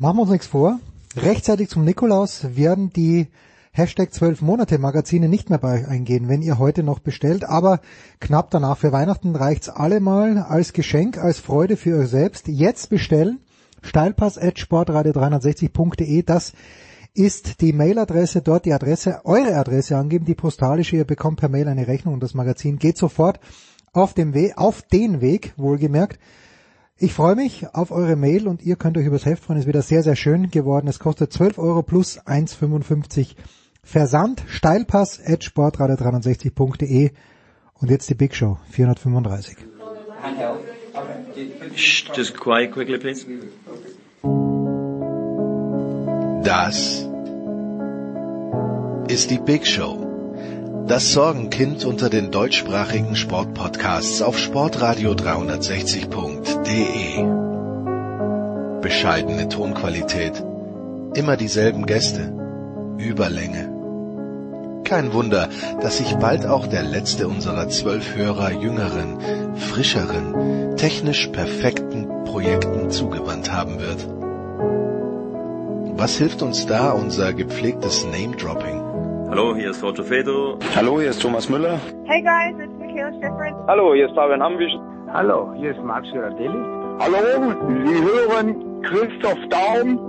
Machen wir uns nichts vor. Rechtzeitig zum Nikolaus werden die Hashtag 12 Monate Magazine nicht mehr bei euch eingehen, wenn ihr heute noch bestellt, aber knapp danach für Weihnachten reicht's allemal als Geschenk, als Freude für euch selbst. Jetzt bestellen. Steilpass at sportradio360.de. Das ist die Mailadresse, dort die Adresse, eure Adresse angeben, die postalische. Ihr bekommt per Mail eine Rechnung und das Magazin geht sofort auf dem Weg, auf den Weg, wohlgemerkt. Ich freue mich auf eure Mail und ihr könnt euch übers Heft freuen. Es ist wieder sehr, sehr schön geworden. Es kostet 12 Euro plus 1,55 Versand. Steilpass at sportradio360.de und jetzt die Big Show 435. Just quiet quickly, please. Das ist die Big Show. Das Sorgenkind unter den deutschsprachigen Sportpodcasts auf sportradio360.de. Bescheidene Tonqualität, immer dieselben Gäste, Überlänge. Kein Wunder, dass sich bald auch der letzte unserer zwölf Hörer jüngeren, frischeren, technisch perfekten Projekten zugewandt haben wird. Was hilft uns da unser gepflegtes Name-Dropping? Hallo, hier ist Roger Fedor. Hallo, hier ist Thomas Müller. Hey guys, it's Michaela Schifrin. Hallo, hier ist Fabian Hambisch. Hallo, hier ist Max Girardelli. Hallo, Sie hören Christoph Daum.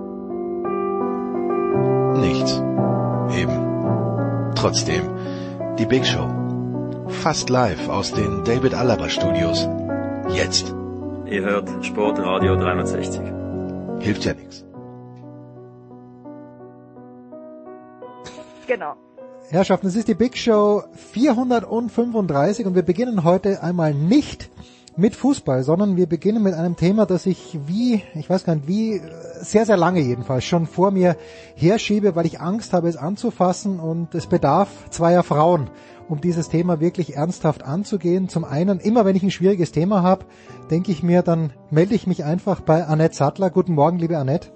Nichts. Eben. Trotzdem, die Big Show. Fast live aus den David Alaba Studios. Jetzt. Ihr hört Sportradio 360. Hilft ja nichts. Genau. Herrschaften, es ist die Big Show 435 und wir beginnen heute einmal nicht mit Fußball, sondern wir beginnen mit einem Thema, das ich wie, ich weiß gar nicht wie, sehr, sehr lange jedenfalls schon vor mir herschiebe, weil ich Angst habe, es anzufassen und es bedarf zweier Frauen, um dieses Thema wirklich ernsthaft anzugehen. Zum einen, immer wenn ich ein schwieriges Thema habe, denke ich mir, dann melde ich mich einfach bei Annette Sattler. Guten Morgen, liebe Annette.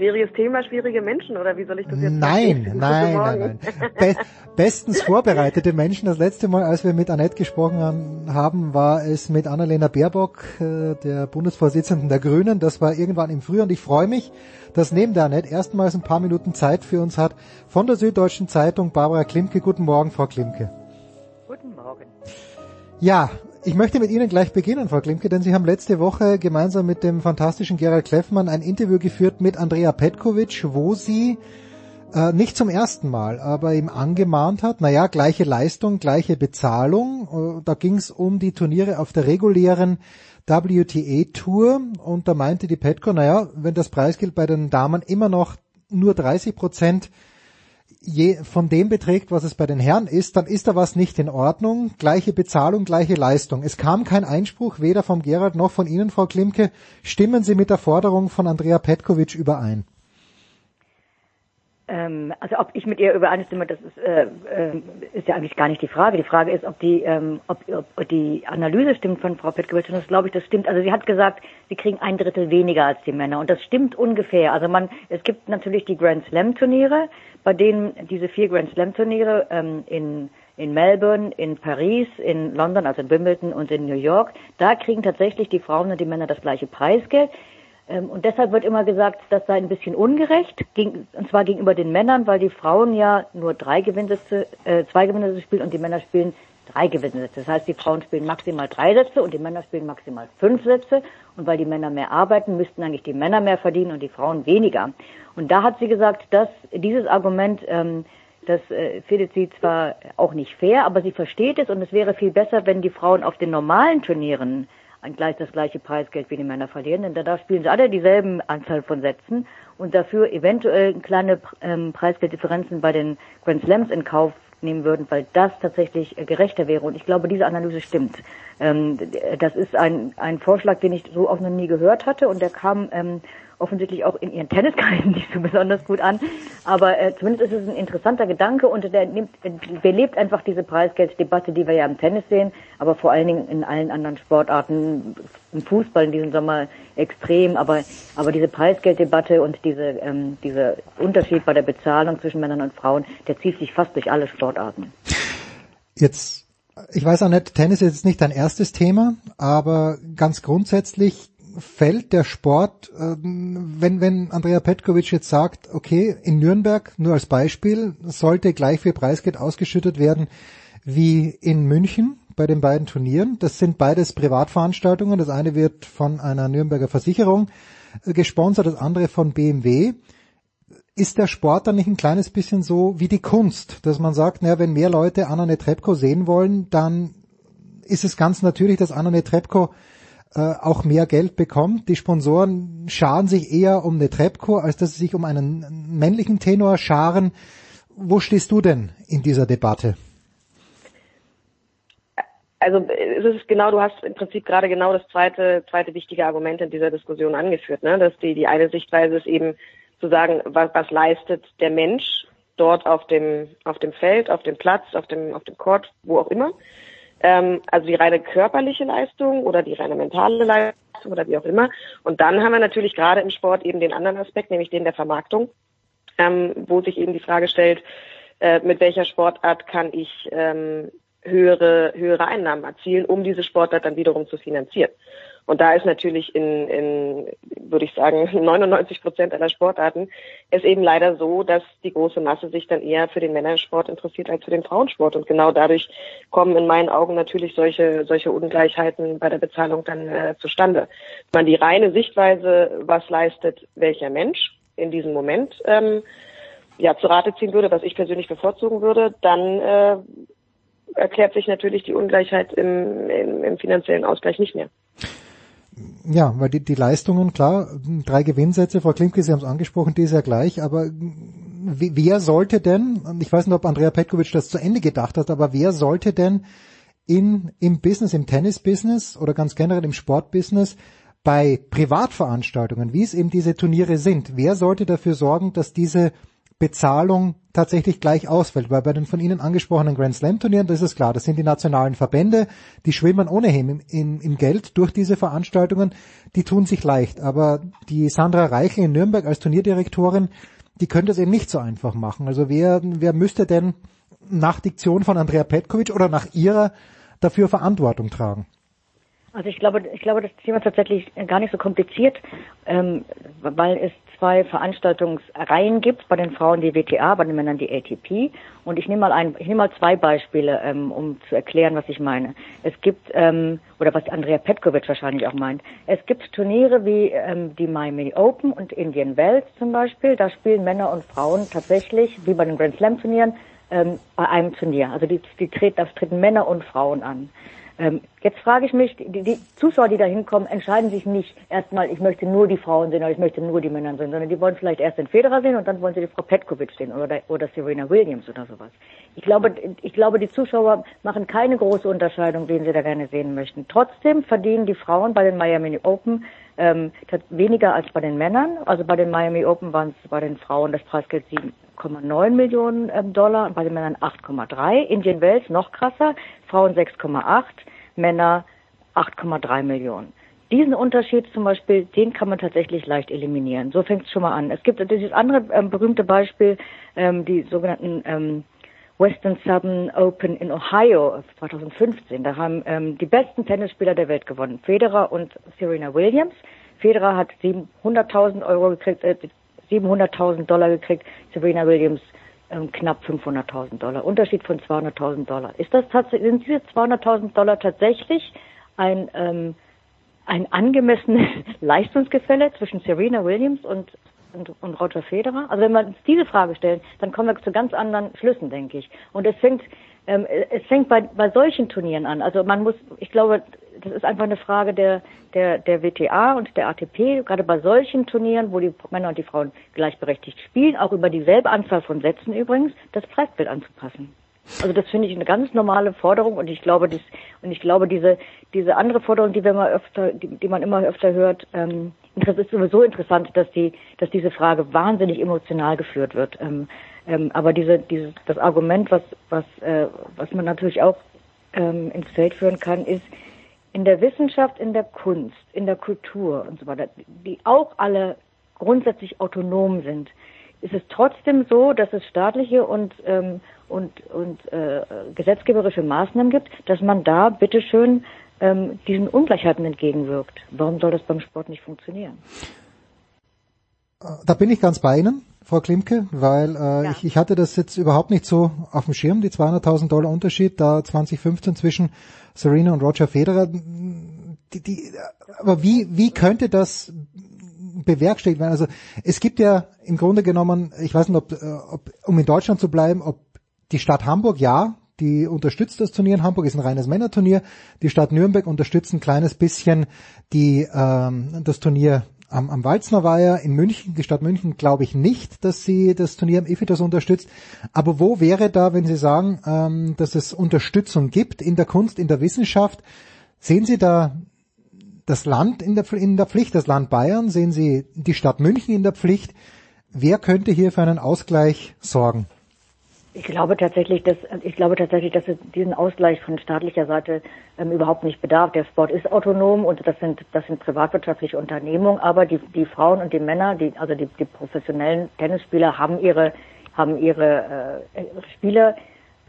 Schwieriges Thema, schwierige Menschen, oder wie soll ich das jetzt Nein, verstehen? nein, nein, nein. Be bestens vorbereitete Menschen. Das letzte Mal, als wir mit Annette gesprochen haben, war es mit Annalena Baerbock, äh, der Bundesvorsitzenden der Grünen. Das war irgendwann im Frühjahr und ich freue mich, dass neben der Annette erstmals ein paar Minuten Zeit für uns hat. Von der Süddeutschen Zeitung Barbara Klimke. Guten Morgen, Frau Klimke. Guten Morgen. Ja, ich möchte mit Ihnen gleich beginnen, Frau Klimke, denn Sie haben letzte Woche gemeinsam mit dem fantastischen Gerald Kleffmann ein Interview geführt mit Andrea Petkovic, wo sie äh, nicht zum ersten Mal, aber ihm angemahnt hat, naja, gleiche Leistung, gleiche Bezahlung. Äh, da ging es um die Turniere auf der regulären WTA-Tour und da meinte die Petko, naja, wenn das Preisgeld bei den Damen immer noch nur 30 Prozent je, von dem beträgt, was es bei den Herren ist, dann ist da was nicht in Ordnung. Gleiche Bezahlung, gleiche Leistung. Es kam kein Einspruch, weder vom Gerald noch von Ihnen, Frau Klimke. Stimmen Sie mit der Forderung von Andrea Petkovic überein? Ähm, also ob ich mit ihr übereinstimme, das ist, äh, äh, ist ja eigentlich gar nicht die Frage. Die Frage ist, ob die, ähm, ob, ob die Analyse stimmt von Frau Petkovic. Und das glaube ich, das stimmt. Also sie hat gesagt, sie kriegen ein Drittel weniger als die Männer. Und das stimmt ungefähr. Also man, es gibt natürlich die Grand Slam Turniere, bei denen diese vier Grand Slam Turniere ähm, in in Melbourne, in Paris, in London, also in Wimbledon und in New York, da kriegen tatsächlich die Frauen und die Männer das gleiche Preisgeld. Ähm, Und deshalb wird immer gesagt, das sei ein bisschen ungerecht, gegen, und zwar gegenüber den Männern, weil die Frauen ja nur drei Gewinnsätze, äh, zwei Gewinnsätze spielen und die Männer spielen drei Gewinnsätze. Das heißt, die Frauen spielen maximal drei Sätze und die Männer spielen maximal fünf Sätze. Und weil die Männer mehr arbeiten, müssten eigentlich die Männer mehr verdienen und die Frauen weniger. Und da hat sie gesagt, dass dieses Argument, ähm, das äh, findet sie zwar auch nicht fair, aber sie versteht es und es wäre viel besser, wenn die Frauen auf den normalen Turnieren ein gleich das gleiche Preisgeld wie die Männer verlieren, denn da spielen sie alle dieselben Anzahl von Sätzen und dafür eventuell kleine ähm, Preisgelddifferenzen bei den Grand Slams in Kauf nehmen würden, weil das tatsächlich äh, gerechter wäre. Und ich glaube, diese Analyse stimmt. Ähm, das ist ein, ein Vorschlag, den ich so auch noch nie gehört hatte und der kam ähm, offensichtlich auch in ihren Tenniskreisen nicht so besonders gut an. Aber äh, zumindest ist es ein interessanter Gedanke und der nimmt, belebt einfach diese Preisgelddebatte, die wir ja im Tennis sehen, aber vor allen Dingen in allen anderen Sportarten, im Fußball in diesem Sommer extrem. Aber, aber diese Preisgelddebatte und diese, ähm, dieser Unterschied bei der Bezahlung zwischen Männern und Frauen, der zieht sich fast durch alle Sportarten. Jetzt, ich weiß auch nicht, Tennis ist jetzt nicht dein erstes Thema, aber ganz grundsätzlich fällt der Sport, ähm, wenn, wenn Andrea Petkovic jetzt sagt, okay, in Nürnberg, nur als Beispiel, sollte gleich viel Preisgeld ausgeschüttet werden wie in München bei den beiden Turnieren. Das sind beides Privatveranstaltungen. Das eine wird von einer Nürnberger Versicherung äh, gesponsert, das andere von BMW. Ist der Sport dann nicht ein kleines bisschen so wie die Kunst, dass man sagt, naja, wenn mehr Leute Anna Netrebko sehen wollen, dann ist es ganz natürlich, dass Anna Netrebko äh, auch mehr Geld bekommt. Die Sponsoren scharen sich eher um Netrebko, als dass sie sich um einen männlichen Tenor scharen. Wo stehst du denn in dieser Debatte? Also es ist genau, du hast im Prinzip gerade genau das zweite, zweite wichtige Argument in dieser Diskussion angeführt, ne? dass die, die eine Sichtweise ist eben zu sagen, was, was leistet der Mensch dort auf dem, auf dem Feld, auf dem Platz, auf dem, auf dem Court, wo auch immer. Ähm, also die reine körperliche Leistung oder die reine mentale Leistung oder wie auch immer. Und dann haben wir natürlich gerade im Sport eben den anderen Aspekt, nämlich den der Vermarktung, ähm, wo sich eben die Frage stellt, äh, mit welcher Sportart kann ich ähm, höhere, höhere Einnahmen erzielen, um diese Sportart dann wiederum zu finanzieren. Und da ist natürlich in, in würde ich sagen, 99 Prozent aller Sportarten es eben leider so, dass die große Masse sich dann eher für den Männersport interessiert als für den Frauensport. Und genau dadurch kommen in meinen Augen natürlich solche, solche Ungleichheiten bei der Bezahlung dann äh, zustande. Wenn man die reine Sichtweise, was leistet welcher Mensch in diesem Moment, ähm, ja, zu Rate ziehen würde, was ich persönlich bevorzugen würde, dann äh, erklärt sich natürlich die Ungleichheit im, im, im finanziellen Ausgleich nicht mehr. Ja, weil die, die Leistungen, klar, drei Gewinnsätze, Frau Klimke, Sie haben es angesprochen, die ist ja gleich, aber wer sollte denn, ich weiß nicht, ob Andrea Petkovic das zu Ende gedacht hat, aber wer sollte denn in, im Business, im Tennis-Business oder ganz generell im Sportbusiness bei Privatveranstaltungen, wie es eben diese Turniere sind, wer sollte dafür sorgen, dass diese Bezahlung tatsächlich gleich ausfällt, weil bei den von Ihnen angesprochenen Grand Slam Turnieren, das ist klar, das sind die nationalen Verbände, die schwimmen ohnehin im, im, im Geld durch diese Veranstaltungen, die tun sich leicht, aber die Sandra Reichel in Nürnberg als Turnierdirektorin, die könnte es eben nicht so einfach machen. Also wer, wer müsste denn nach Diktion von Andrea Petkovic oder nach ihrer dafür Verantwortung tragen? Also ich glaube, ich glaube, das Thema ist tatsächlich gar nicht so kompliziert, ähm, weil es zwei Veranstaltungsreihen gibt, bei den Frauen die WTA, bei den Männern die ATP. Und ich nehme mal ein, ich nehme mal zwei Beispiele, ähm, um zu erklären, was ich meine. Es gibt, ähm, oder was Andrea Petkovic wahrscheinlich auch meint, es gibt Turniere wie ähm, die Miami Open und Indian Wells zum Beispiel. Da spielen Männer und Frauen tatsächlich, wie bei den Grand Slam Turnieren, ähm, bei einem Turnier. Also die, die treten, das treten Männer und Frauen an. Ähm, jetzt frage ich mich, die, die Zuschauer, die da hinkommen, entscheiden sich nicht erstmal, ich möchte nur die Frauen sehen oder ich möchte nur die Männer sehen, sondern die wollen vielleicht erst den Federer sehen und dann wollen sie die Frau Petkovic sehen oder, oder Serena Williams oder sowas. Ich glaube, ich glaube, die Zuschauer machen keine große Unterscheidung, wen sie da gerne sehen möchten. Trotzdem verdienen die Frauen bei den Miami Open ähm, weniger als bei den Männern. Also bei den Miami Open waren es bei den Frauen das Preisgeld 7,9 Millionen ähm, Dollar, bei den Männern 8,3. Indian Wells noch krasser, Frauen 6,8. Männer 8,3 Millionen. Diesen Unterschied zum Beispiel, den kann man tatsächlich leicht eliminieren. So fängt es schon mal an. Es gibt dieses andere ähm, berühmte Beispiel, ähm, die sogenannten ähm, Western Southern Open in Ohio 2015. Da haben ähm, die besten Tennisspieler der Welt gewonnen, Federer und Serena Williams. Federer hat 700.000 Euro gekriegt, äh, 700.000 Dollar gekriegt, Serena Williams ähm, knapp 500.000 Dollar. Unterschied von 200.000 Dollar. Ist das tatsächlich, sind diese 200.000 Dollar tatsächlich ein, ähm, ein angemessenes Leistungsgefälle zwischen Serena Williams und, und, und Roger Federer? Also wenn wir uns diese Frage stellen, dann kommen wir zu ganz anderen Schlüssen, denke ich. Und es fängt, ähm, es fängt bei, bei solchen Turnieren an. Also man muss, ich glaube, das ist einfach eine Frage der, der, der WTA und der ATP, gerade bei solchen Turnieren, wo die Männer und die Frauen gleichberechtigt spielen, auch über dieselbe Anzahl von Sätzen übrigens, das Preisbild anzupassen. Also das finde ich eine ganz normale Forderung und ich glaube, dies, und ich glaube, diese, diese andere Forderung, die wir mal öfter, die, die man immer öfter hört, ähm, das ist sowieso interessant, dass die, dass diese Frage wahnsinnig emotional geführt wird. Ähm, ähm, aber diese, dieses, das Argument, was, was, äh, was man natürlich auch ähm, ins Feld führen kann, ist, in der Wissenschaft, in der Kunst, in der Kultur und so weiter, die auch alle grundsätzlich autonom sind, ist es trotzdem so, dass es staatliche und ähm, und und äh, gesetzgeberische Maßnahmen gibt, dass man da bitteschön ähm, diesen Ungleichheiten entgegenwirkt. Warum soll das beim Sport nicht funktionieren? Da bin ich ganz bei Ihnen, Frau Klimke, weil äh, ja. ich, ich hatte das jetzt überhaupt nicht so auf dem Schirm, die 200.000 Dollar Unterschied da 2015 zwischen Serena und Roger Federer. Die, die, aber wie, wie könnte das bewerkstelligt werden? Also es gibt ja im Grunde genommen, ich weiß nicht, ob, äh, ob um in Deutschland zu bleiben, ob die Stadt Hamburg ja die unterstützt das Turnier in Hamburg, ist ein reines Männerturnier. Die Stadt Nürnberg unterstützt ein kleines bisschen die, ähm, das Turnier am, am Walzner Weiher. In München, die Stadt München glaube ich nicht, dass sie das Turnier am Ephitos unterstützt. Aber wo wäre da, wenn Sie sagen, ähm, dass es Unterstützung gibt in der Kunst, in der Wissenschaft? Sehen Sie da das Land in der, in der Pflicht, das Land Bayern? Sehen Sie die Stadt München in der Pflicht? Wer könnte hier für einen Ausgleich sorgen? Ich glaube tatsächlich, dass ich glaube tatsächlich, dass es diesen Ausgleich von staatlicher Seite ähm, überhaupt nicht bedarf. Der Sport ist autonom und das sind das sind privatwirtschaftliche Unternehmungen, aber die die Frauen und die Männer, die also die, die professionellen Tennisspieler haben ihre haben ihre äh, Spieler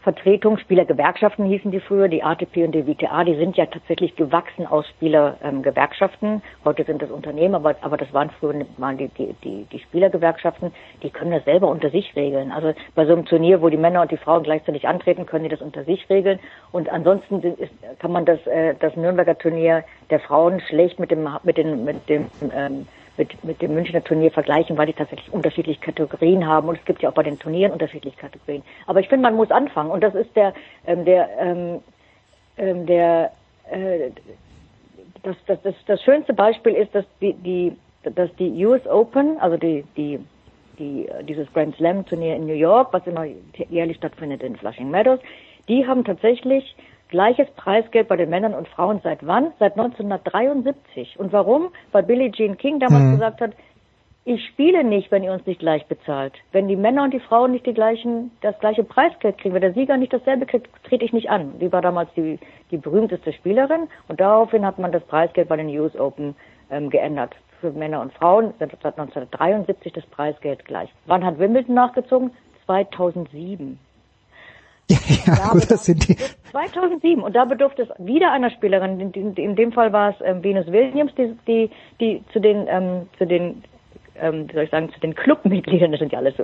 Vertretung, Spielergewerkschaften hießen die früher, die ATP und die WTA, die sind ja tatsächlich gewachsen aus Spielergewerkschaften. Heute sind das Unternehmen, aber, aber das waren früher mal die, die, die, die Spielergewerkschaften, die können das selber unter sich regeln. Also bei so einem Turnier, wo die Männer und die Frauen gleichzeitig antreten, können die das unter sich regeln. Und ansonsten ist, kann man das, äh, das Nürnberger Turnier der Frauen schlecht mit dem, mit den, mit dem, ähm, mit, mit dem Münchner Turnier vergleichen, weil die tatsächlich unterschiedliche Kategorien haben und es gibt ja auch bei den Turnieren unterschiedliche Kategorien. Aber ich finde, man muss anfangen und das ist der, ähm, der, ähm, ähm, der, äh, das, das, das, das schönste Beispiel ist, dass die, die, dass die US Open, also die, die, die, dieses Grand Slam Turnier in New York, was immer jährlich stattfindet in Flushing Meadows, die haben tatsächlich Gleiches Preisgeld bei den Männern und Frauen seit wann? Seit 1973. Und warum? Weil Billie Jean King damals mhm. gesagt hat, ich spiele nicht, wenn ihr uns nicht gleich bezahlt. Wenn die Männer und die Frauen nicht die gleichen, das gleiche Preisgeld kriegen, wenn der Sieger nicht dasselbe kriegt, trete ich nicht an. Die war damals die, die berühmteste Spielerin und daraufhin hat man das Preisgeld bei den US Open ähm, geändert. Für Männer und Frauen sind seit 1973 das Preisgeld gleich. Wann hat Wimbledon nachgezogen? 2007. Ja, ja da gut, das sind die. 2007 und da bedurfte es wieder einer Spielerin. In, in, in dem Fall war es ähm, Venus Williams, die, die, die zu den ähm, zu den ähm, wie soll ich sagen zu den Clubmitgliedern, das sind ja alles so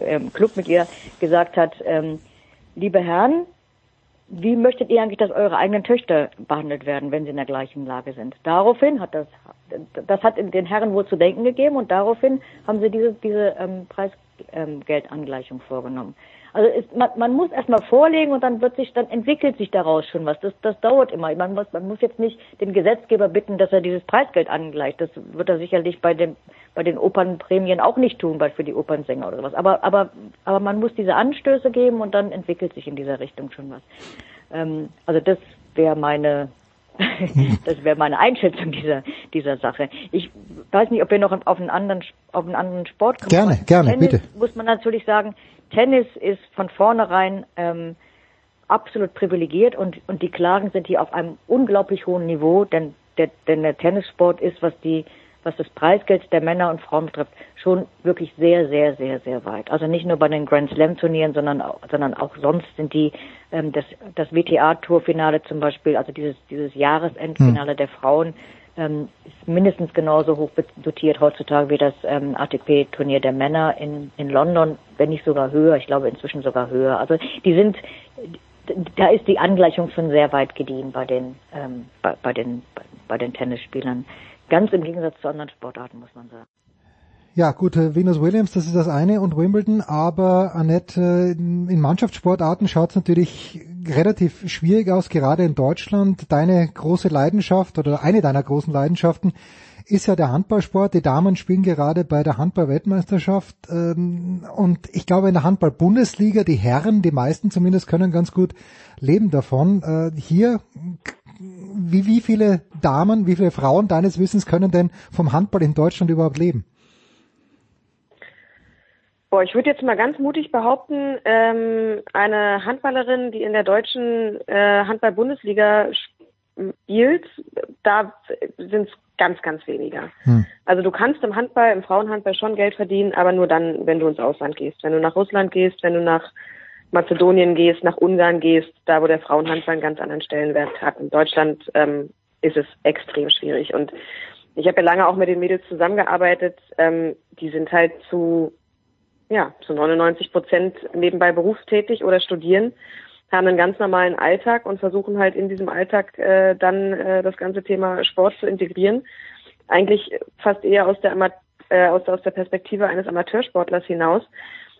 ähm, Clubmitglieder, gesagt hat: ähm, Liebe Herren, wie möchtet ihr eigentlich, dass eure eigenen Töchter behandelt werden, wenn sie in der gleichen Lage sind? Daraufhin hat das, das hat den Herren wohl zu denken gegeben und daraufhin haben sie diese, diese ähm, Preisgeldangleichung ähm, vorgenommen. Also ist, man, man muss erstmal vorlegen und dann wird sich, dann entwickelt sich daraus schon was. Das, das dauert immer. Man muss, man muss jetzt nicht den Gesetzgeber bitten, dass er dieses Preisgeld angleicht. Das wird er sicherlich bei dem, bei den Opernprämien auch nicht tun, weil für die Opernsänger oder sowas. Aber, aber, aber man muss diese Anstöße geben und dann entwickelt sich in dieser Richtung schon was. Ähm, also das wäre meine, das wäre meine Einschätzung dieser, dieser Sache. Ich weiß nicht, ob wir noch auf einen anderen, auf einen anderen Sport kommen. Gerne, gerne, Tennis bitte. Muss man natürlich sagen, Tennis ist von vornherein ähm, absolut privilegiert und, und die Klagen sind hier auf einem unglaublich hohen Niveau, denn der, denn der Tennissport ist, was die was das Preisgeld der Männer und Frauen betrifft, schon wirklich sehr, sehr, sehr, sehr weit. Also nicht nur bei den Grand Slam Turnieren, sondern auch, sondern auch sonst sind die ähm, das das WTA Tourfinale zum Beispiel, also dieses dieses Jahresendfinale hm. der Frauen ähm, ist mindestens genauso hoch dotiert heutzutage wie das ähm, ATP-Turnier der Männer in, in London, wenn nicht sogar höher. Ich glaube inzwischen sogar höher. Also die sind, da ist die Angleichung schon sehr weit gediehen bei den, ähm, bei, bei den, bei, bei den Tennisspielern. Ganz im Gegensatz zu anderen Sportarten, muss man sagen. Ja, gut, Venus Williams, das ist das eine und Wimbledon, aber Annette, in Mannschaftssportarten schaut es natürlich relativ schwierig aus, gerade in Deutschland. Deine große Leidenschaft oder eine deiner großen Leidenschaften ist ja der Handballsport. Die Damen spielen gerade bei der Handball-Weltmeisterschaft ähm, und ich glaube in der Handball-Bundesliga, die Herren, die meisten zumindest, können ganz gut leben davon. Äh, hier wie, wie viele Damen, wie viele Frauen deines Wissens können denn vom Handball in Deutschland überhaupt leben? Boah, ich würde jetzt mal ganz mutig behaupten, ähm, eine Handballerin, die in der deutschen äh, Handball-Bundesliga spielt, da sind es ganz, ganz weniger. Hm. Also du kannst im Handball, im Frauenhandball schon Geld verdienen, aber nur dann, wenn du ins Ausland gehst. Wenn du nach Russland gehst, wenn du nach Mazedonien gehst, nach Ungarn gehst, da wo der Frauenhandball einen ganz anderen Stellenwert hat. In Deutschland ähm, ist es extrem schwierig. Und ich habe ja lange auch mit den Mädels zusammengearbeitet. Ähm, die sind halt zu, ja, zu 99 Prozent nebenbei berufstätig oder studieren, haben einen ganz normalen Alltag und versuchen halt in diesem Alltag äh, dann äh, das ganze Thema Sport zu integrieren. Eigentlich fast eher aus der, Ama äh, aus, aus der Perspektive eines Amateursportlers hinaus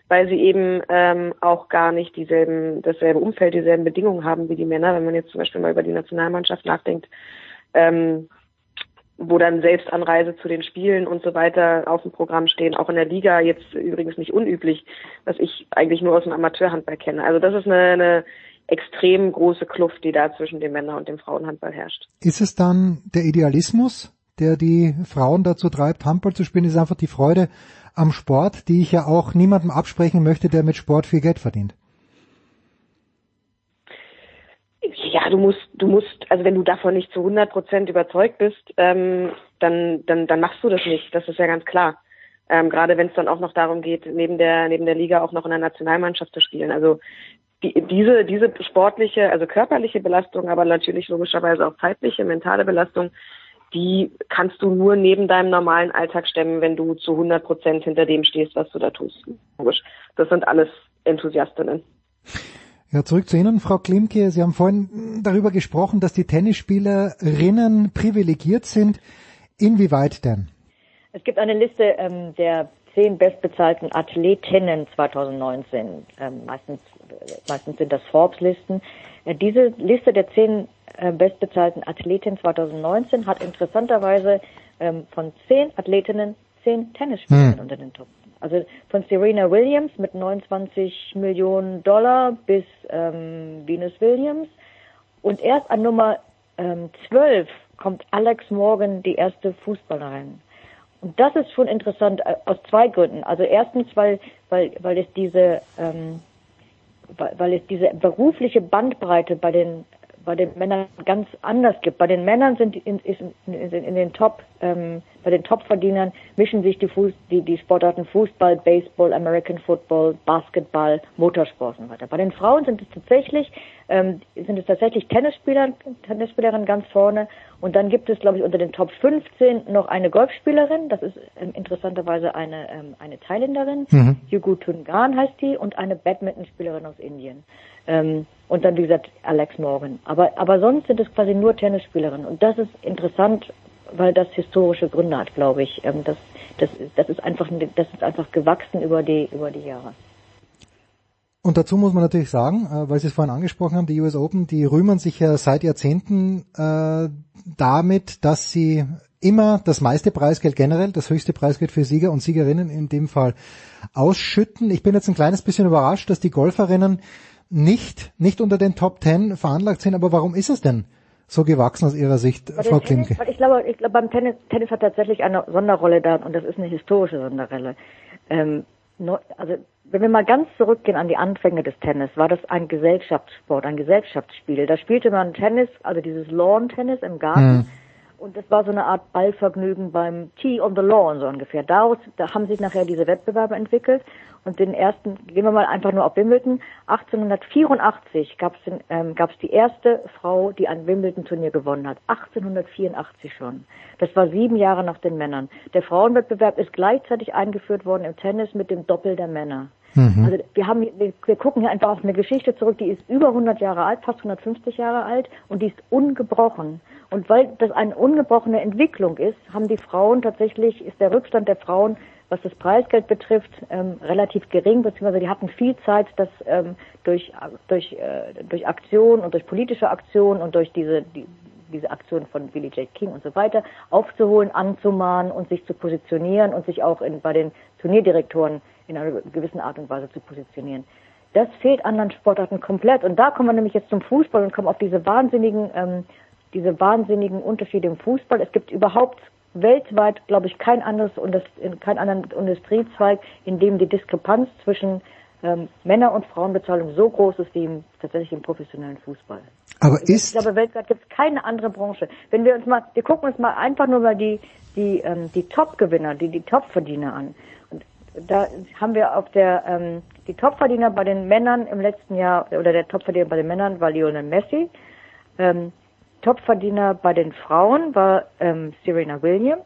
weil sie eben ähm, auch gar nicht dieselben, dasselbe Umfeld, dieselben Bedingungen haben wie die Männer. Wenn man jetzt zum Beispiel mal über die Nationalmannschaft nachdenkt, ähm, wo dann Selbstanreise zu den Spielen und so weiter auf dem Programm stehen, auch in der Liga jetzt übrigens nicht unüblich, was ich eigentlich nur aus dem Amateurhandball kenne. Also das ist eine, eine extrem große Kluft, die da zwischen dem Männer- und dem Frauenhandball herrscht. Ist es dann der Idealismus, der die Frauen dazu treibt, Handball zu spielen? Ist es einfach die Freude am Sport, die ich ja auch niemandem absprechen möchte, der mit Sport viel Geld verdient. Du musst, du musst, also wenn du davon nicht zu 100 Prozent überzeugt bist, ähm, dann, dann, dann machst du das nicht. Das ist ja ganz klar. Ähm, gerade wenn es dann auch noch darum geht, neben der, neben der Liga auch noch in der Nationalmannschaft zu spielen. Also die, diese, diese sportliche, also körperliche Belastung, aber natürlich logischerweise auch zeitliche, mentale Belastung, die kannst du nur neben deinem normalen Alltag stemmen, wenn du zu 100 Prozent hinter dem stehst, was du da tust. Logisch. Das sind alles Enthusiastinnen. Ja, zurück zu Ihnen, Frau Klimke. Sie haben vorhin darüber gesprochen, dass die Tennisspielerinnen privilegiert sind. Inwieweit denn? Es gibt eine Liste ähm, der zehn bestbezahlten Athletinnen 2019. Ähm, meistens, meistens sind das Forbes-Listen. Äh, diese Liste der zehn äh, bestbezahlten Athletinnen 2019 hat interessanterweise ähm, von zehn Athletinnen zehn Tennisspielerinnen hm. unter den Top. Also von Serena Williams mit 29 Millionen Dollar bis ähm, Venus Williams. Und erst an Nummer ähm, 12 kommt Alex Morgan, die erste Fußballerin. Und das ist schon interessant äh, aus zwei Gründen. Also erstens, weil, weil, weil es diese, ähm, weil, weil es diese berufliche Bandbreite bei den bei den Männern ganz anders gibt. Bei den Männern sind in, in, in, in den Top, ähm, bei den Topverdienern mischen sich die, Fuß, die, die Sportarten Fußball, Baseball, American Football, Basketball, Motorsport und so weiter. Bei den Frauen sind es tatsächlich ähm, sind es tatsächlich Tennisspieler, Tennisspielerinnen ganz vorne. Und dann gibt es, glaube ich, unter den Top 15 noch eine Golfspielerin. Das ist ähm, interessanterweise eine, ähm, eine Thailänderin. Mhm. Yugu Tungan heißt die und eine Badmintonspielerin aus Indien. Ähm, und dann, wie gesagt, Alex Morgan. Aber, aber sonst sind es quasi nur Tennisspielerinnen. Und das ist interessant, weil das historische Gründe hat, glaube ich. Ähm, das, das, das ist einfach, das ist einfach gewachsen über die, über die Jahre. Und dazu muss man natürlich sagen, äh, weil Sie es vorhin angesprochen haben, die US Open, die rühmen sich ja seit Jahrzehnten äh, damit, dass sie immer das meiste Preisgeld generell, das höchste Preisgeld für Sieger und Siegerinnen in dem Fall ausschütten. Ich bin jetzt ein kleines bisschen überrascht, dass die Golferinnen nicht, nicht unter den Top Ten veranlagt sind, aber warum ist es denn so gewachsen aus Ihrer Sicht, Frau Tennis, Klimke? Ich glaube, ich glaube, beim Tennis, Tennis hat tatsächlich eine Sonderrolle da und das ist eine historische Sonderrolle. Ähm, also wenn wir mal ganz zurückgehen an die Anfänge des Tennis, war das ein Gesellschaftssport, ein Gesellschaftsspiel. Da spielte man Tennis, also dieses Lawn-Tennis im Garten. Mhm. Und das war so eine Art Ballvergnügen beim Tee on the Lawn so ungefähr. Daraus da haben sich nachher diese Wettbewerbe entwickelt. Und den ersten, gehen wir mal einfach nur auf Wimbledon. 1884 gab es ähm, gab's die erste Frau, die ein Wimbledon-Turnier gewonnen hat. 1884 schon. Das war sieben Jahre nach den Männern. Der Frauenwettbewerb ist gleichzeitig eingeführt worden im Tennis mit dem Doppel der Männer. Mhm. Also wir haben, wir, wir gucken hier einfach auf eine Geschichte zurück, die ist über 100 Jahre alt, fast 150 Jahre alt und die ist ungebrochen. Und weil das eine ungebrochene Entwicklung ist, haben die Frauen tatsächlich, ist der Rückstand der Frauen was das Preisgeld betrifft, ähm, relativ gering, beziehungsweise die hatten viel Zeit, das ähm, durch, durch, äh, durch Aktion und durch politische Aktion und durch diese, die, diese Aktion von Billy J. King und so weiter aufzuholen, anzumahnen und sich zu positionieren und sich auch in, bei den Turnierdirektoren in einer gewissen Art und Weise zu positionieren. Das fehlt anderen Sportarten komplett. Und da kommen wir nämlich jetzt zum Fußball und kommen auf diese wahnsinnigen, ähm, diese wahnsinnigen Unterschiede im Fußball. Es gibt überhaupt weltweit, glaube ich, kein anderes kein anderen Industriezweig, in dem die Diskrepanz zwischen ähm, Männer- und Frauenbezahlung so groß ist wie im, tatsächlich im professionellen Fußball. Aber Ich ist, glaube, weltweit gibt es keine andere Branche. Wenn wir uns mal, wir gucken uns mal einfach nur mal die, die, ähm, die Top-Gewinner, die, die Top-Verdiener an. Und da haben wir auf der, ähm, die Top-Verdiener bei den Männern im letzten Jahr, oder der Top-Verdiener bei den Männern war Lionel Messi. Ähm, Top-Verdiener bei den Frauen war ähm, Serena Williams.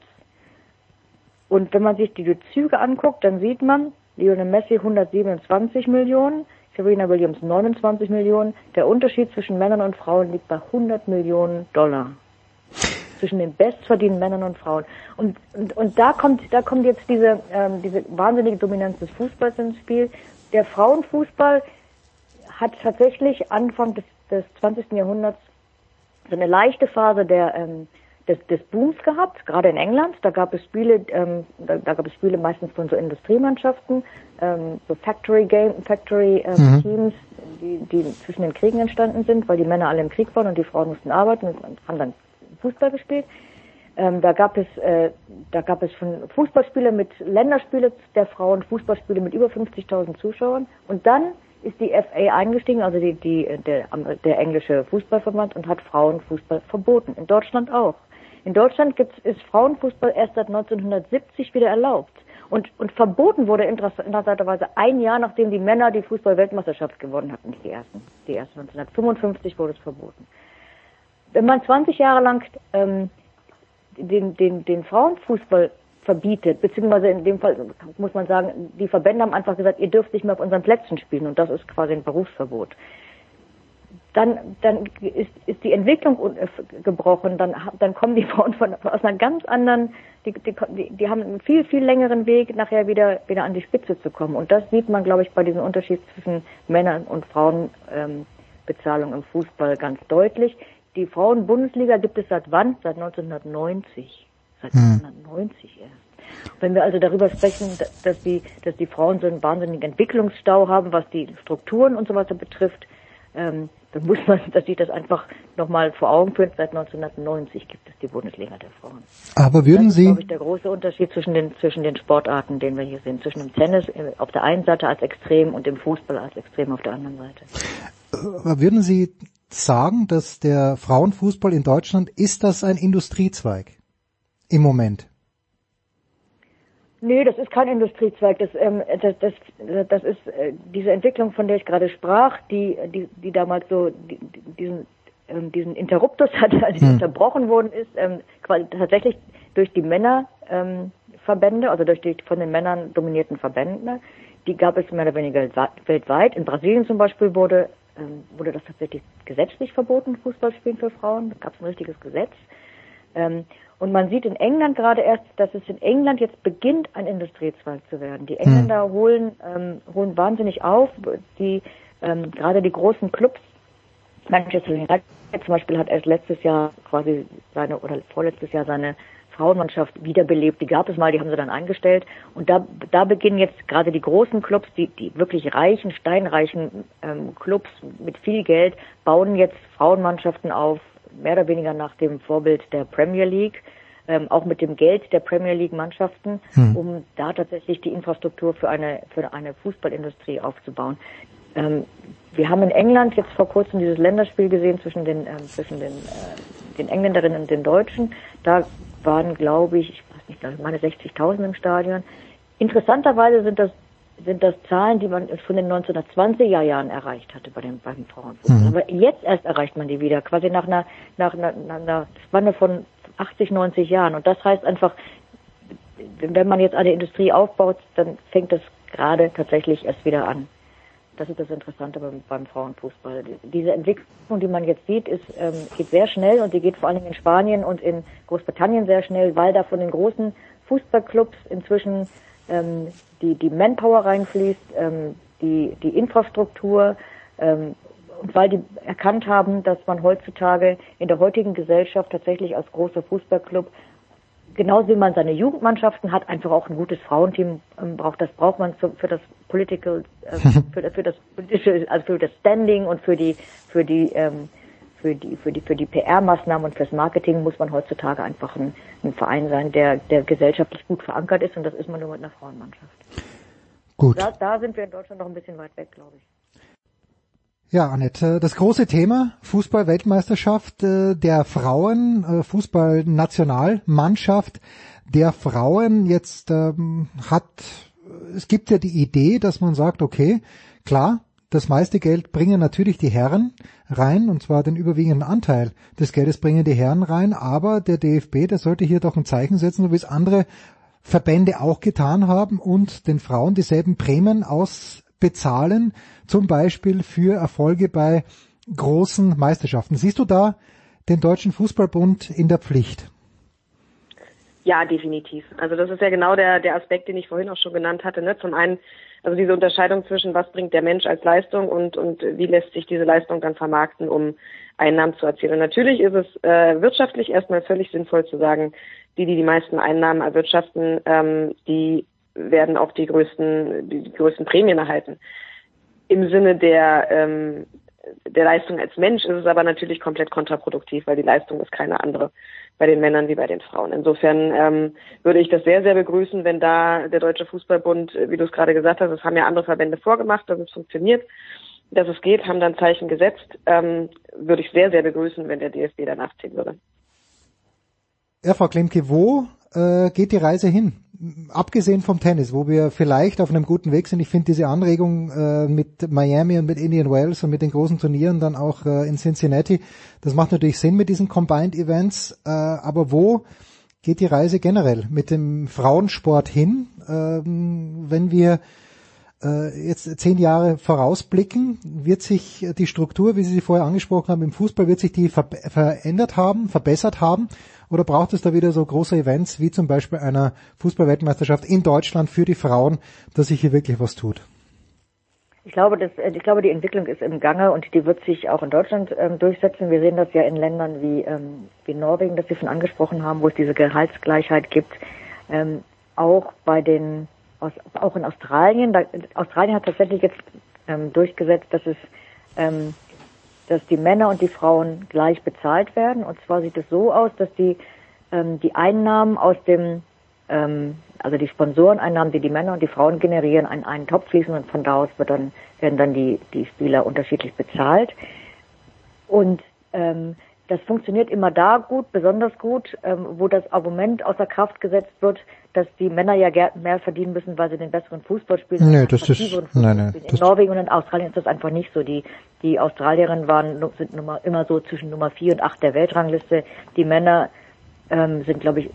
Und wenn man sich die Züge anguckt, dann sieht man, Lionel Messi 127 Millionen, Serena Williams 29 Millionen. Der Unterschied zwischen Männern und Frauen liegt bei 100 Millionen Dollar. Zwischen den bestverdienenden Männern und Frauen. Und, und, und da kommt, da kommt jetzt diese, ähm, diese wahnsinnige Dominanz des Fußballs ins Spiel. Der Frauenfußball hat tatsächlich Anfang des, des 20. Jahrhunderts so eine leichte Phase der, ähm, des, des Booms gehabt, gerade in England. Da gab es Spiele, ähm, da, da gab es Spiele meistens von so Industriemannschaften, ähm, so Factory Game, Factory ähm, Mhm. Teams, die, die zwischen den Kriegen entstanden sind, weil die Männer alle im Krieg waren und die Frauen mussten arbeiten und haben dann Fußball gespielt. Ähm, da gab es, äh, da gab es schon Fußballspiele mit Länderspiele der Frauen, Fußballspiele mit über 50.000 Zuschauern. Und dann ist die FA eingestiegen, also die, die, der, der englische Fußballverband und hat Frauenfußball verboten. In Deutschland auch. In Deutschland gibt's, ist Frauenfußball erst seit 1970 wieder erlaubt. Und, und verboten wurde interess- interessanterweise ein Jahr, nachdem die Männer die Fußball-Weltmeisterschaft gewonnen hatten, nicht die ersten. Die ersten 1955 wurde es verboten. Wenn man 20 Jahre lang ähm, den, den, den Frauenfußball verbietet, beziehungsweise in dem Fall muss man sagen, die Verbände haben einfach gesagt, ihr dürft nicht mehr auf unseren Plätzen spielen und das ist quasi ein Berufsverbot. Dann, dann ist, ist die Entwicklung un- äh, gebrochen, dann, dann kommen die Frauen von, aus einer ganz anderen, die, die, die, haben einen viel, viel längeren Weg, nachher wieder, wieder an die Spitze zu kommen. Und das sieht man, glaube ich, bei diesem Unterschied zwischen Männern und Frauen ähm, im Fußball ganz deutlich. Die Frauen-Bundesliga gibt es seit wann? Seit 1990. Seit 1990 erst. Wenn wir also darüber sprechen, da- dass die, dass die Frauen so einen wahnsinnigen Entwicklungsstau haben, was die Strukturen und so weiter betrifft, ähm, dann muss man dass sich das einfach nochmal vor Augen führen. Seit 1990 gibt es die Bundesliga der Frauen. aber würden das ist, Sie, glaube ich, der große Unterschied zwischen den, zwischen den Sportarten, den wir hier sehen. Zwischen dem Tennis äh, auf der einen Seite als Extrem und dem Fußball als Extrem auf der anderen Seite. aber würden Sie sagen, dass der Frauenfußball in Deutschland, ist das ein Industriezweig? Im Moment. Nee, das ist kein Industriezweig. Das, ähm, das, das, das ist äh, diese Entwicklung, von der ich gerade sprach, die, die, die damals so die, die- diesen, ähm, diesen Interruptus hatte, als die unterbrochen worden ist, ähm, quasi tatsächlich durch die Männerverbände, ähm, also durch die von den Männern dominierten Verbände. Die gab es mehr oder weniger weltweit. In Brasilien zum Beispiel wurde, ähm, wurde das tatsächlich gesetzlich verboten, Fußballspielen für Frauen. Da gab es ein richtiges Gesetz. Ähm, und man sieht in England gerade erst, dass es in England jetzt beginnt, ein Industriezweig zu werden. Die Engländer holen, ähm, holen wahnsinnig auf. Die, ähm, gerade die großen Clubs, Manchester United zum Beispiel hat erst letztes Jahr quasi seine, oder vorletztes Jahr seine Frauenmannschaft wiederbelebt. Die gab es mal, die haben sie dann eingestellt. Und da, da beginnen jetzt gerade die großen Clubs, die, die wirklich reichen, steinreichen ähm, Clubs mit viel Geld, bauen jetzt Frauenmannschaften auf, mehr oder weniger nach dem Vorbild der Premier League, ähm, auch mit dem Geld der Premier League Mannschaften, um da tatsächlich die Infrastruktur für eine, für eine Fußballindustrie aufzubauen. Ähm, wir haben in England jetzt vor kurzem dieses Länderspiel gesehen zwischen den, ähm, zwischen den, äh, den Engländerinnen und den Deutschen. Da waren, glaube ich, ich weiß nicht, ich meine 60.000 im Stadion. Interessanterweise sind das sind das Zahlen, die man in den 1920er Jahren erreicht hatte bei den beiden Frauenfußball. Aber jetzt erst erreicht man die wieder, quasi nach einer, nach einer, einer Spanne von 80, 90 Jahren. Und das heißt einfach, wenn man jetzt eine Industrie aufbaut, dann fängt das gerade tatsächlich erst wieder an. Das ist das Interessante beim, beim Frauenfußball. Diese Entwicklung, die man jetzt sieht, ist, ähm, geht sehr schnell und die geht vor allen Dingen in Spanien und in Großbritannien sehr schnell, weil da von den großen Fußballclubs inzwischen ähm, die, die Manpower reinfließt, ähm, die, die Infrastruktur, ähm, und weil die erkannt haben, dass man heutzutage in der heutigen Gesellschaft tatsächlich als großer Fußballclub genauso wie man seine Jugendmannschaften hat, einfach auch ein gutes Frauenteam ähm, braucht. Das braucht man für, für das Political, äh, für, für das politische, also für das Standing und für die, für die, ähm, für die, für die, für die PR-Maßnahmen und fürs Marketing muss man heutzutage einfach ein, ein Verein sein, der, der gesellschaftlich gut verankert ist und das ist man nur mit einer Frauenmannschaft. Gut. Da, da sind wir in Deutschland noch ein bisschen weit weg, glaube ich. Ja, Annette, das große Thema Fußball-Weltmeisterschaft äh, der Frauen, äh, Fußball-Nationalmannschaft der Frauen. Jetzt ähm, hat, es gibt ja die Idee, dass man sagt, okay, klar, das meiste Geld bringen natürlich die Herren rein, und zwar den überwiegenden Anteil des Geldes bringen die Herren rein, aber der DFB, der sollte hier doch ein Zeichen setzen, so wie es andere Verbände auch getan haben und den Frauen dieselben Prämien ausbezahlen, zum Beispiel für Erfolge bei großen Meisterschaften. Siehst du da den Deutschen Fußballbund in der Pflicht? Ja, definitiv. Also das ist ja genau der, der Aspekt, den ich vorhin auch schon genannt hatte. Ne? Zum einen, also diese Unterscheidung zwischen was bringt der Mensch als Leistung und, und wie lässt sich diese Leistung dann vermarkten, um Einnahmen zu erzielen. Und natürlich ist es äh, wirtschaftlich erstmal völlig sinnvoll zu sagen, die, die die meisten Einnahmen erwirtschaften, ähm, die werden auch die größten, die, größten Prämien erhalten im Sinne der, ähm, der Leistung als Mensch ist es aber natürlich komplett kontraproduktiv, weil die Leistung ist keine andere bei den Männern wie bei den Frauen. Insofern ähm, würde ich das sehr, sehr begrüßen, wenn da der Deutsche Fußballbund, wie du es gerade gesagt hast, das haben ja andere Verbände vorgemacht, dass es funktioniert, dass es geht, haben dann Zeichen gesetzt, ähm, würde ich sehr, sehr begrüßen, wenn der DFB danach ziehen würde. Ja, Frau Klemke, wo äh, geht die Reise hin? Abgesehen vom Tennis, wo wir vielleicht auf einem guten Weg sind. Ich finde diese Anregung äh, mit Miami und mit Indian Wells und mit den großen Turnieren dann auch äh, in Cincinnati, das macht natürlich Sinn mit diesen Combined Events. Äh, aber wo geht die Reise generell mit dem Frauensport hin, ähm, wenn wir äh, jetzt zehn Jahre vorausblicken, wird sich die Struktur, wie Sie sie vorher angesprochen haben, im Fußball, wird sich die ver verändert haben, verbessert haben? Oder braucht es da wieder so große Events wie zum Beispiel einer Fußballweltmeisterschaft in Deutschland für die Frauen, dass sich hier wirklich was tut? Ich glaube, das, äh, ich glaube, die Entwicklung ist im Gange und die wird sich auch in Deutschland ähm, durchsetzen. Wir sehen das ja in Ländern wie, ähm, wie Norwegen, das Sie schon angesprochen haben, wo es diese Gehaltsgleichheit gibt. Ähm, auch bei den, aus, auch in Australien. Da, Australien hat tatsächlich jetzt ähm, durchgesetzt, dass es ähm, dass die Männer und die Frauen gleich bezahlt werden. Und zwar sieht es so aus, dass die, ähm, die Einnahmen aus dem, ähm, also die Sponsoreneinnahmen, die die Männer und die Frauen generieren, an einen Topf fließen und von da aus wird dann, werden dann die, die Spieler unterschiedlich bezahlt. Und ähm, das funktioniert immer da gut, besonders gut, ähm, wo das Argument außer Kraft gesetzt wird, dass die Männer ja mehr verdienen müssen, weil sie den besseren Fußball spielen. Nee, das ist, nein, nein, in Norwegen und in Australien ist das einfach nicht so. Die, die Australierinnen waren, sind Nummer, immer so zwischen Nummer 4 und 8 der Weltrangliste. Die Männer ähm, sind, glaube ich, im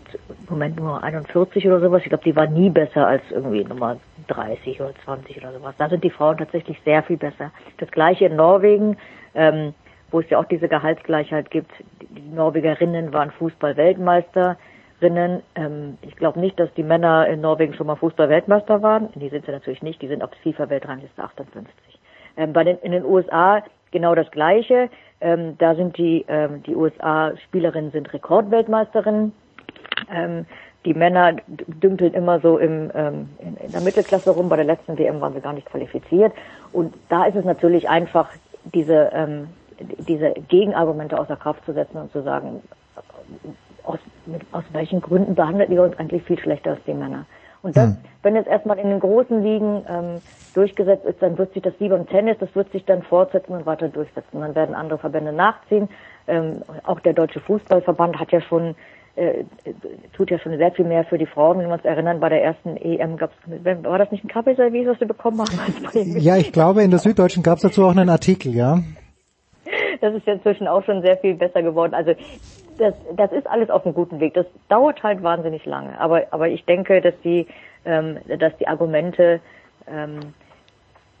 Moment Nummer 41 oder sowas. Ich glaube, die waren nie besser als irgendwie Nummer 30 oder 20 oder sowas. Da sind die Frauen tatsächlich sehr viel besser. Das gleiche in Norwegen. Ähm, wo es ja auch diese Gehaltsgleichheit gibt. Die Norwegerinnen waren Fußball-Weltmeisterinnen. Ähm, ich glaube nicht, dass die Männer in Norwegen schon mal Fußball-Weltmeister waren. Die sind sie natürlich nicht. Die sind auf FIFA-Weltrangliste 58. Ähm, bei den, in den USA genau das Gleiche. Ähm, da sind die, ähm, die USA-Spielerinnen sind Rekordweltmeisterinnen. Ähm, die Männer dümpeln immer so im, ähm, in, der Mittelklasse rum. Bei der letzten WM waren sie gar nicht qualifiziert. Und da ist es natürlich einfach, diese ähm, diese Gegenargumente außer Kraft zu setzen und zu sagen, aus, mit, aus welchen Gründen behandelt ihr uns eigentlich viel schlechter als die Männer? Und das, hm. wenn jetzt erstmal in den großen Ligen ähm, durchgesetzt ist, dann wird sich das wie beim Tennis, das wird sich dann fortsetzen und weiter durchsetzen. Dann werden andere Verbände nachziehen. Ähm, auch der Deutsche Fußballverband hat ja schon äh, tut ja schon sehr viel mehr für die Frauen. Wenn wir uns erinnern, bei der ersten EM gab es, war das nicht ein Kaffeeservice, was wir bekommen haben? Ja, ich glaube, in der Süddeutschen gab es dazu auch einen Artikel, ja. Das ist ja inzwischen auch schon sehr viel besser geworden. Also das, das ist alles auf einem guten Weg. Das dauert halt wahnsinnig lange. Aber, aber ich denke, dass die, ähm, dass die Argumente, ähm,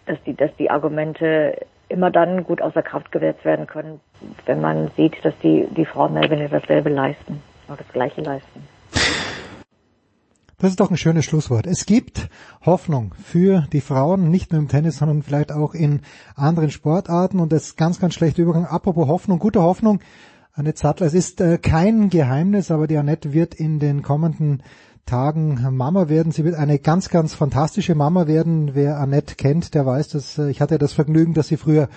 dass die, dass die Argumente immer dann gut außer Kraft gesetzt werden können, wenn man sieht, dass die, die Frauen Melvin dasselbe leisten oder das Gleiche leisten. Das ist doch ein schönes Schlusswort. Es gibt Hoffnung für die Frauen, nicht nur im Tennis, sondern vielleicht auch in anderen Sportarten. Und das ist ganz, ganz schlechter Übergang. Apropos Hoffnung, gute Hoffnung. Annette Sattler, es ist äh, kein Geheimnis, aber die Annette wird in den kommenden Tagen Mama werden. Sie wird eine ganz, ganz fantastische Mama werden. Wer Annette kennt, der weiß, dass äh, ich hatte das Vergnügen, dass sie früher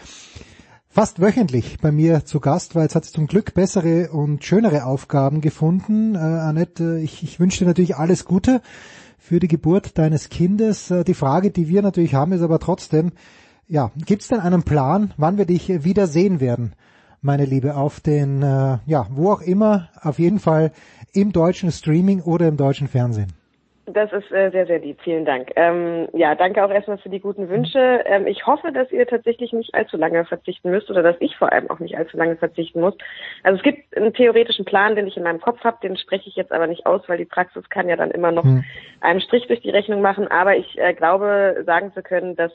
fast wöchentlich bei mir zu Gast war. Jetzt hat sie zum Glück bessere und schönere Aufgaben gefunden. Äh, Annette, ich, ich wünsche dir natürlich alles Gute für die Geburt deines Kindes. Äh, die Frage, die wir natürlich haben, ist aber trotzdem, ja, gibt es denn einen Plan, wann wir dich wieder sehen werden, meine Liebe, auf den, äh, ja, wo auch immer, auf jeden Fall im deutschen Streaming oder im deutschen Fernsehen? Das ist äh, sehr, sehr lieb. Vielen Dank. Ähm, ja, danke auch erstmal für die guten Wünsche. Ähm, ich hoffe, dass ihr tatsächlich nicht allzu lange verzichten müsst oder dass ich vor allem auch nicht allzu lange verzichten muss. Also es gibt einen theoretischen Plan, den ich in meinem Kopf habe, den spreche ich jetzt aber nicht aus, weil die Praxis kann ja dann immer noch hm. einen Strich durch die Rechnung machen. Aber ich äh, glaube, sagen zu können, dass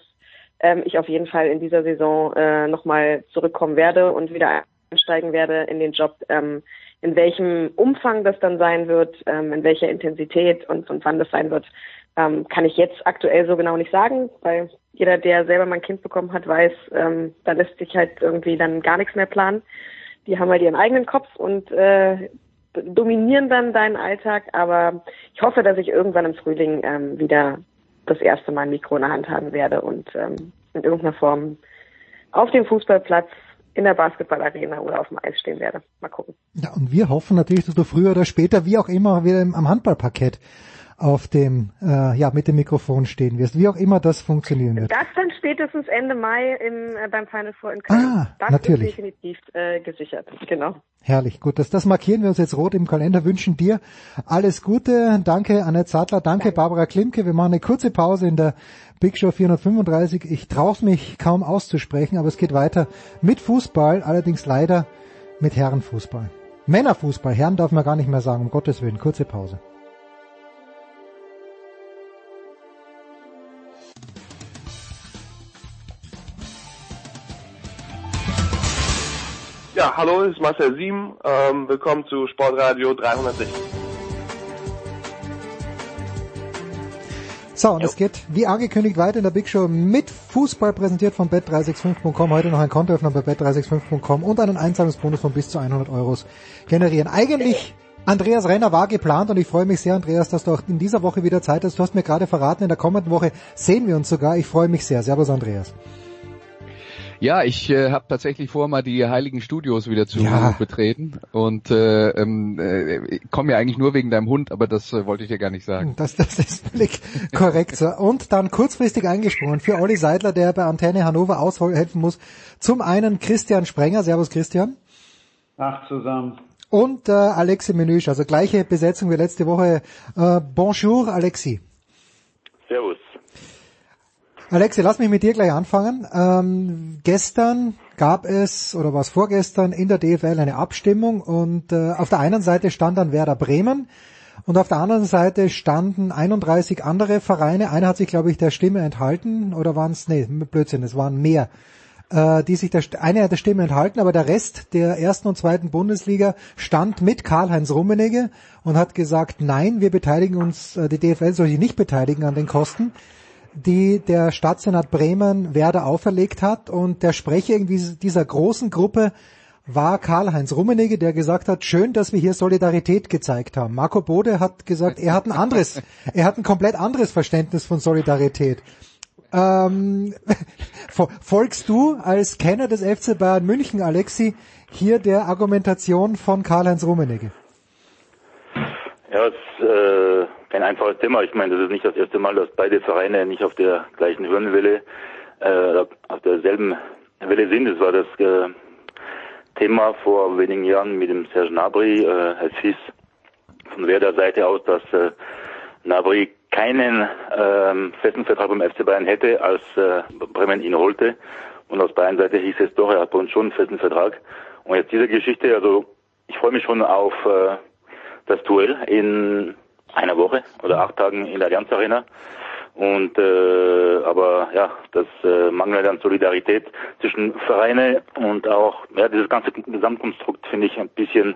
ähm, ich auf jeden Fall in dieser Saison äh, nochmal zurückkommen werde und wieder einsteigen werde in den Job. Ähm, in welchem Umfang das dann sein wird, ähm, in welcher Intensität und, und wann das sein wird, ähm, kann ich jetzt aktuell so genau nicht sagen, weil jeder, der selber mal ein Kind bekommen hat, weiß, ähm, da lässt sich halt irgendwie dann gar nichts mehr planen. Die haben halt ihren eigenen Kopf und äh, dominieren dann deinen Alltag, aber ich hoffe, dass ich irgendwann im Frühling ähm, wieder das erste Mal ein Mikro in der Hand haben werde und ähm, in irgendeiner Form auf dem Fußballplatz in der Basketballarena oder auf dem Eis stehen werde. Mal gucken. Ja, und wir hoffen natürlich, dass du früher oder später, wie auch immer, wieder am Handballparkett auf dem, äh, ja, mit dem Mikrofon stehen wirst, wie auch immer das funktionieren wird. Das dann spätestens Ende Mai im, äh, beim Final Four in Köln. Ah, das natürlich. ist definitiv äh, gesichert, genau. Herrlich, gut, das, das markieren wir uns jetzt rot im Kalender, wünschen dir alles Gute, danke Annette Sattler, danke, danke. Barbara Klimke, wir machen eine kurze Pause in der Big Show 435, ich traue mich kaum auszusprechen, aber es geht weiter mit Fußball, allerdings leider mit Herrenfußball. Männerfußball, Herren darf man gar nicht mehr sagen, um Gottes Willen, kurze Pause. Ja, hallo, ich ist Marcel Sieben. Ähm, willkommen zu Sportradio 360. So, und jo. es geht wie angekündigt weiter in der Big Show mit Fußball präsentiert von bet365.com. Heute noch ein Kontoöffner bei bet365.com und einen Einzahlungsbonus von bis zu 100 Euros generieren. Eigentlich Andreas Renner war geplant und ich freue mich sehr, Andreas, dass du auch in dieser Woche wieder Zeit hast. Du hast mir gerade verraten, in der kommenden Woche sehen wir uns sogar. Ich freue mich sehr. Servus, Andreas. Ja, ich äh, habe tatsächlich vor, mal die heiligen Studios wieder zu ja. betreten und äh, ähm, äh, komme ja eigentlich nur wegen deinem Hund, aber das äh, wollte ich dir gar nicht sagen. Das, das ist völlig korrekt. So. Und dann kurzfristig eingesprungen für Olli Seidler, der bei Antenne Hannover aushelfen muss. Zum einen Christian Sprenger. Servus Christian. Ach zusammen. Und äh, Alexi Menüsch, also gleiche Besetzung wie letzte Woche. Äh, bonjour Alexi. Servus. Alexi, lass mich mit dir gleich anfangen. Ähm, gestern gab es, oder war es vorgestern, in der DFL eine Abstimmung und äh, auf der einen Seite stand dann Werder Bremen und auf der anderen Seite standen 31 andere Vereine. Einer hat sich, glaube ich, der Stimme enthalten oder waren es, nee, Blödsinn, es waren mehr, äh, die sich der, eine der Stimme enthalten, aber der Rest der ersten und zweiten Bundesliga stand mit Karl-Heinz Rummenigge und hat gesagt, nein, wir beteiligen uns, äh, die DFL soll sich nicht beteiligen an den Kosten die der Stadtsenat Bremen Werder auferlegt hat. Und der Sprecher irgendwie dieser großen Gruppe war Karl-Heinz Rummenigge, der gesagt hat, schön, dass wir hier Solidarität gezeigt haben. Marco Bode hat gesagt, er hat ein anderes, er hat ein komplett anderes Verständnis von Solidarität. Ähm, folgst du als Kenner des FC Bayern München, Alexi, hier der Argumentation von Karl-Heinz Rummenigge? Ja, es, äh kein einfaches Thema. Ich meine, das ist nicht das erste Mal, dass beide Vereine nicht auf der gleichen Höhenwelle, äh, auf derselben Welle sind. Das war das äh, Thema vor wenigen Jahren mit dem Serge Nabri. Äh, es hieß von Werder Seite aus, dass äh, Nabri keinen ähm, festen Vertrag beim FC Bayern hätte, als äh, Bremen ihn holte. Und aus Bayern Seite hieß es doch, er hat bei uns schon einen festen Vertrag. Und jetzt diese Geschichte, also ich freue mich schon auf äh, das Duell in einer Woche oder acht Tagen in der Allianz Arena. Und äh, aber ja, das äh, Mangel an Solidarität zwischen Vereine und auch ja dieses ganze Gesamtkonstrukt finde ich ein bisschen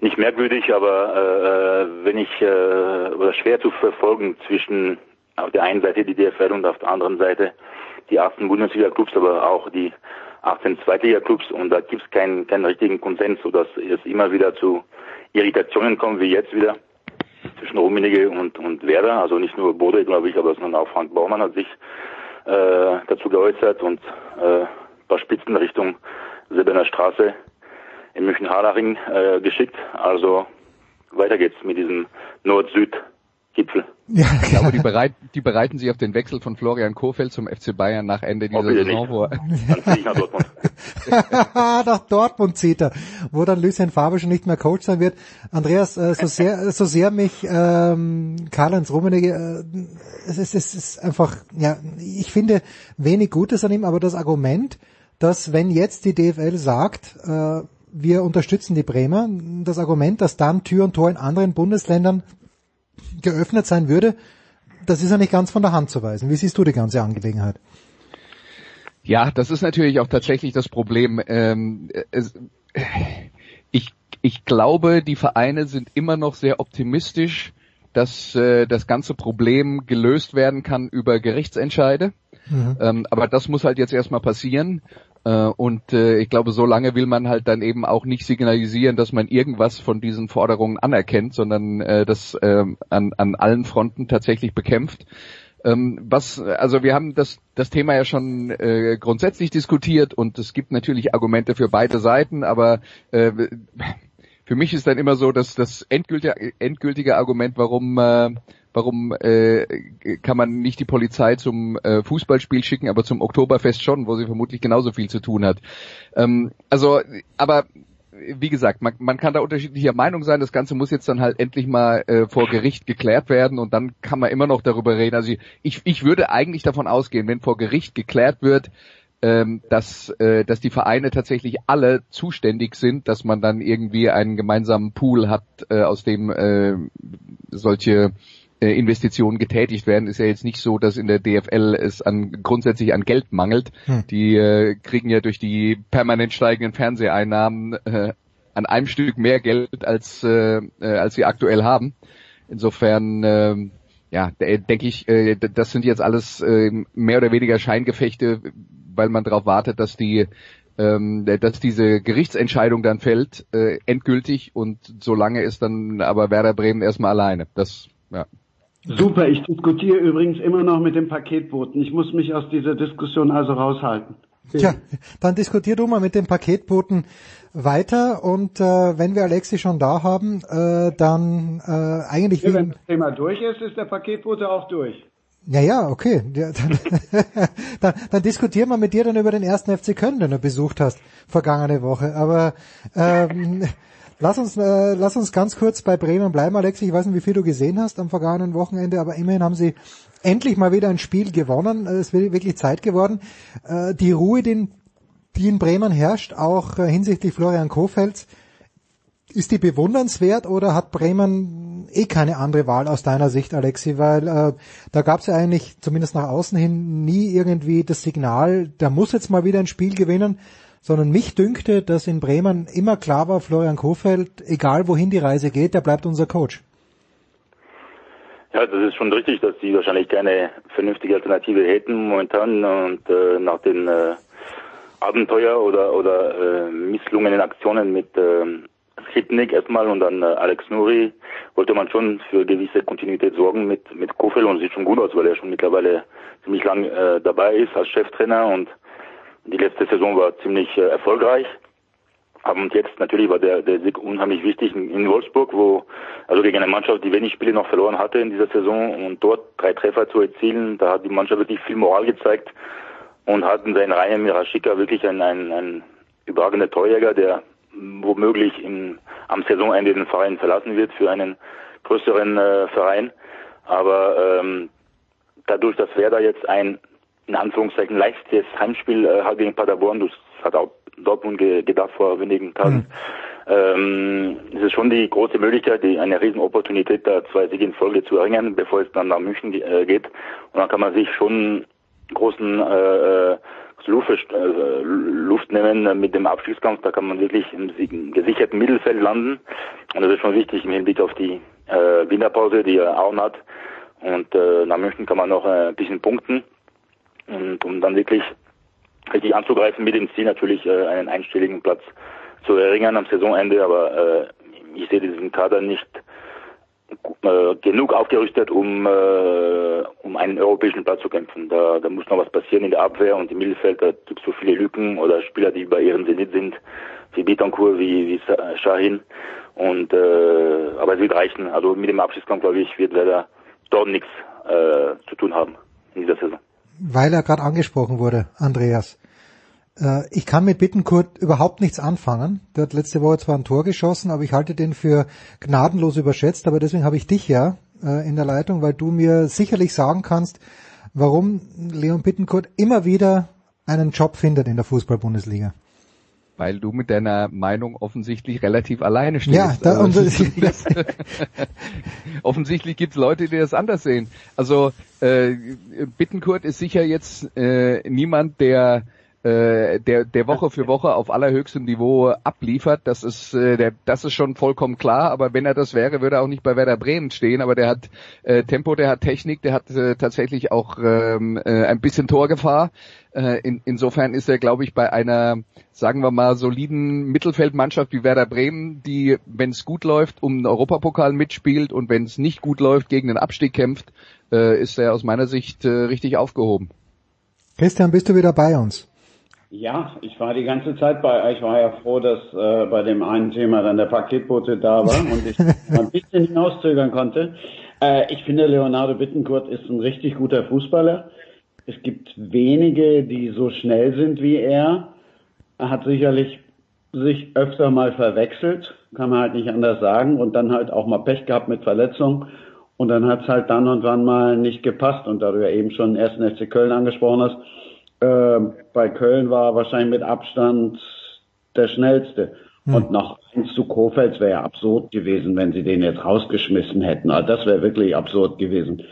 nicht merkwürdig, aber äh, wenn ich äh, oder schwer zu verfolgen zwischen auf der einen Seite die DFL und auf der anderen Seite die 18 Bundesliga-Clubs, aber auch die 18 Zweitliga-Clubs und da gibt es keinen, keinen richtigen Konsens, sodass es immer wieder zu Irritationen kommt, wie jetzt wieder zwischen Rummenigge und, und Werder, also nicht nur Bode, glaube ich, aber sondern auch Frank Baumann hat sich äh, dazu geäußert und äh, ein paar Spitzen Richtung Silberner Straße in München-Harlaching äh, geschickt. Also weiter geht's mit diesem Nord-Süd Gipfel. Ja, ich glaube, die, bereit, die bereiten sich auf den Wechsel von Florian Kohfeldt zum FC Bayern nach Ende dieser Saison vor. Dann ziehe ich nach Dortmund. nach Dortmund zieht er, wo dann Lucien Faber schon nicht mehr Coach sein wird. Andreas, äh, so sehr, so sehr mich ähm, Karl-Heinz Rummenigge, äh, es, ist, es ist einfach, ja, ich finde wenig Gutes an ihm, aber das Argument, dass wenn jetzt die DFL sagt, äh, wir unterstützen die Bremer, das Argument, dass dann Tür und Tor in anderen Bundesländern geöffnet sein würde, das ist ja nicht ganz von der Hand zu weisen. Wie siehst du die ganze Angelegenheit? Ja, das ist natürlich auch tatsächlich das Problem. Ähm, es, ich, ich glaube, die Vereine sind immer noch sehr optimistisch, dass äh, das ganze Problem gelöst werden kann über Gerichtsentscheide. Mhm. Ähm, aber das muss halt jetzt erstmal passieren. Äh, und äh, ich glaube, so lange will man halt dann eben auch nicht signalisieren, dass man irgendwas von diesen Forderungen anerkennt, sondern äh, das äh, an, an allen Fronten tatsächlich bekämpft. Ähm, was, also wir haben das, das Thema ja schon äh, grundsätzlich diskutiert und es gibt natürlich Argumente für beide Seiten, aber äh, für mich ist dann immer so, dass das endgültige, endgültige Argument, warum äh, warum äh, kann man nicht die Polizei zum äh, Fußballspiel schicken, aber zum Oktoberfest schon, wo sie vermutlich genauso viel zu tun hat. Ähm, also, aber wie gesagt, man, man kann da unterschiedlicher Meinung sein. Das Ganze muss jetzt dann halt endlich mal äh, vor Gericht geklärt werden und dann kann man immer noch darüber reden. Also ich, ich würde eigentlich davon ausgehen, wenn vor Gericht geklärt wird, ähm, dass, äh, dass die Vereine tatsächlich alle zuständig sind, dass man dann irgendwie einen gemeinsamen Pool hat, äh, aus dem äh, solche äh, Investitionen getätigt werden, ist ja jetzt nicht so, dass in der DFL es an grundsätzlich an Geld mangelt. Hm. Die äh, kriegen ja durch die permanent steigenden Fernseheinnahmen äh, an einem Stück mehr Geld als äh, äh als sie aktuell haben. Insofern äh, ja, denke ich, äh, das sind jetzt alles äh, mehr oder weniger Scheingefechte, weil man darauf wartet, dass die ähm, dass diese Gerichtsentscheidung dann fällt, äh, endgültig und solange ist dann aber Werder Bremen erstmal alleine. Das ja. Super, ich diskutiere übrigens immer noch mit dem Paketboten. Ich muss mich aus dieser Diskussion also raushalten. Tja, dann diskutier du mal mit dem Paketboten weiter und äh, wenn wir Alexi schon da haben, äh, dann äh, eigentlich... Ja, wenn das Thema durch ist, ist der Paketbote auch durch. Ja, ja, okay. Ja, dann, dann, dann diskutieren wir mit dir dann über den ersten FC Köln, den du besucht hast, vergangene Woche. Aber ähm, Lass uns, äh, lass uns ganz kurz bei Bremen bleiben, Alexi. Ich weiß nicht, wie viel du gesehen hast am vergangenen Wochenende, aber immerhin haben sie endlich mal wieder ein Spiel gewonnen. Äh, es ist wirklich Zeit geworden. Äh, die Ruhe, die in Bremen herrscht, auch äh, hinsichtlich Florian Kofeld, ist die bewundernswert oder hat Bremen eh keine andere Wahl aus deiner Sicht, Alexi? Weil äh, da gab es ja eigentlich, zumindest nach außen hin, nie irgendwie das Signal, der muss jetzt mal wieder ein Spiel gewinnen sondern mich dünkte, dass in Bremen immer klar war, Florian Kofeld, egal wohin die Reise geht, der bleibt unser Coach. Ja, das ist schon richtig, dass sie wahrscheinlich keine vernünftige Alternative hätten momentan und äh, nach den äh, Abenteuer oder oder äh, misslungenen Aktionen mit äh, Skripnik erstmal und dann äh, Alex Nuri wollte man schon für gewisse Kontinuität sorgen mit mit Kofeld und sieht schon gut aus, weil er schon mittlerweile ziemlich lang äh, dabei ist als Cheftrainer und die letzte Saison war ziemlich äh, erfolgreich. Und jetzt natürlich war der, der Sieg unheimlich wichtig in Wolfsburg, wo also gegen eine Mannschaft, die wenig Spiele noch verloren hatte in dieser Saison und dort drei Treffer zu erzielen, da hat die Mannschaft wirklich viel Moral gezeigt und hat in seinen Reihen Mirashika wirklich einen, einen, einen überragender Torjäger, der womöglich im, am Saisonende den Verein verlassen wird für einen größeren äh, Verein. Aber ähm, dadurch, dass Werder jetzt ein in Anführungszeichen leichtes Heimspiel äh, halt gegen Paderborn, das hat auch Dortmund ge gedacht vor wenigen Tagen. Mhm. Ähm, es ist schon die große Möglichkeit, die, eine Riesenopportunität, da zwei Siege in Folge zu erringen, bevor es dann nach München äh, geht. Und dann kann man sich schon großen äh, äh Luft, äh, Luft nehmen mit dem Abstiegskampf. Da kann man wirklich im, im gesicherten Mittelfeld landen. Und das ist schon wichtig im Hinblick auf die äh, Winterpause, die er auch hat. Und äh, nach München kann man noch äh, ein bisschen punkten. Und um dann wirklich richtig anzugreifen mit dem Ziel natürlich äh, einen einstelligen Platz zu erringen am Saisonende, aber äh, ich sehe diesen Kader nicht äh, genug aufgerüstet, um äh, um einen europäischen Platz zu kämpfen. Da, da muss noch was passieren in der Abwehr und im Mittelfeld, da gibt es so viele Lücken oder Spieler, die bei ihrem Zenit sind, wie Betancourt, wie, wie Shahin. Und äh, aber es wird reichen. Also mit dem Abschlusskampf, glaube ich, wird leider dort nichts äh, zu tun haben in dieser Saison. Weil er gerade angesprochen wurde, Andreas. Äh, ich kann mit Bittenkurt überhaupt nichts anfangen. Der hat letzte Woche zwar ein Tor geschossen, aber ich halte den für gnadenlos überschätzt. Aber deswegen habe ich dich ja äh, in der Leitung, weil du mir sicherlich sagen kannst, warum Leon Bittenkurt immer wieder einen Job findet in der Fußball-Bundesliga. Weil du mit deiner Meinung offensichtlich relativ alleine stehst. Ja, da, Also, offensichtlich gibt es Leute, die das anders sehen. Also äh, Bittenkurt ist sicher jetzt äh, niemand, der äh, der, der Woche für Woche auf allerhöchstem Niveau abliefert, das ist, äh, der, das ist schon vollkommen klar, aber wenn er das wäre, würde er auch nicht bei Werder Bremen stehen, aber der hat äh, Tempo, der hat Technik, der hat äh, tatsächlich auch ähm, äh, ein bisschen Torgefahr. Äh, in, insofern ist er, glaube ich, bei einer, sagen wir mal, soliden Mittelfeldmannschaft wie Werder Bremen, die, wenn es gut läuft, um den Europapokal mitspielt und wenn es nicht gut läuft, gegen den Abstieg kämpft, äh, ist er aus meiner Sicht äh, richtig aufgehoben. Christian, bist du wieder bei uns? Ja, ich war die ganze Zeit bei, ich war ja froh, dass äh, bei dem einen Thema dann der Paketbote da war und ich ein bisschen hinauszögern konnte. Äh, ich finde, Leonardo Bittenkurt ist ein richtig guter Fußballer. Es gibt wenige, die so schnell sind wie er. Er hat sicherlich sich öfter mal verwechselt, kann man halt nicht anders sagen, und dann halt auch mal Pech gehabt mit Verletzungen. Und dann hat es halt dann und wann mal nicht gepasst. Und da du ja eben schon den ersten FC Köln angesprochen hast, äh, bei Köln war wahrscheinlich mit Abstand der schnellste. Hm. Und noch eins zu Kofeld wäre ja absurd gewesen, wenn sie den jetzt rausgeschmissen hätten. Also das wäre wirklich absurd gewesen.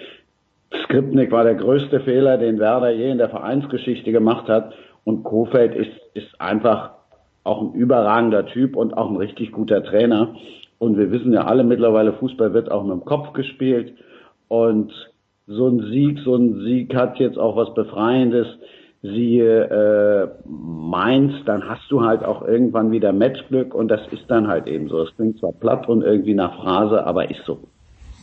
Skripnik war der größte Fehler, den Werder je in der Vereinsgeschichte gemacht hat. Und Kofeld ist, ist einfach auch ein überragender Typ und auch ein richtig guter Trainer. Und wir wissen ja alle mittlerweile, Fußball wird auch mit dem Kopf gespielt. Und so ein Sieg, so ein Sieg hat jetzt auch was Befreiendes. Siehe äh, Mainz, dann hast du halt auch irgendwann wieder Matchglück und das ist dann halt eben so. Es klingt zwar platt und irgendwie nach Phrase, aber ist so.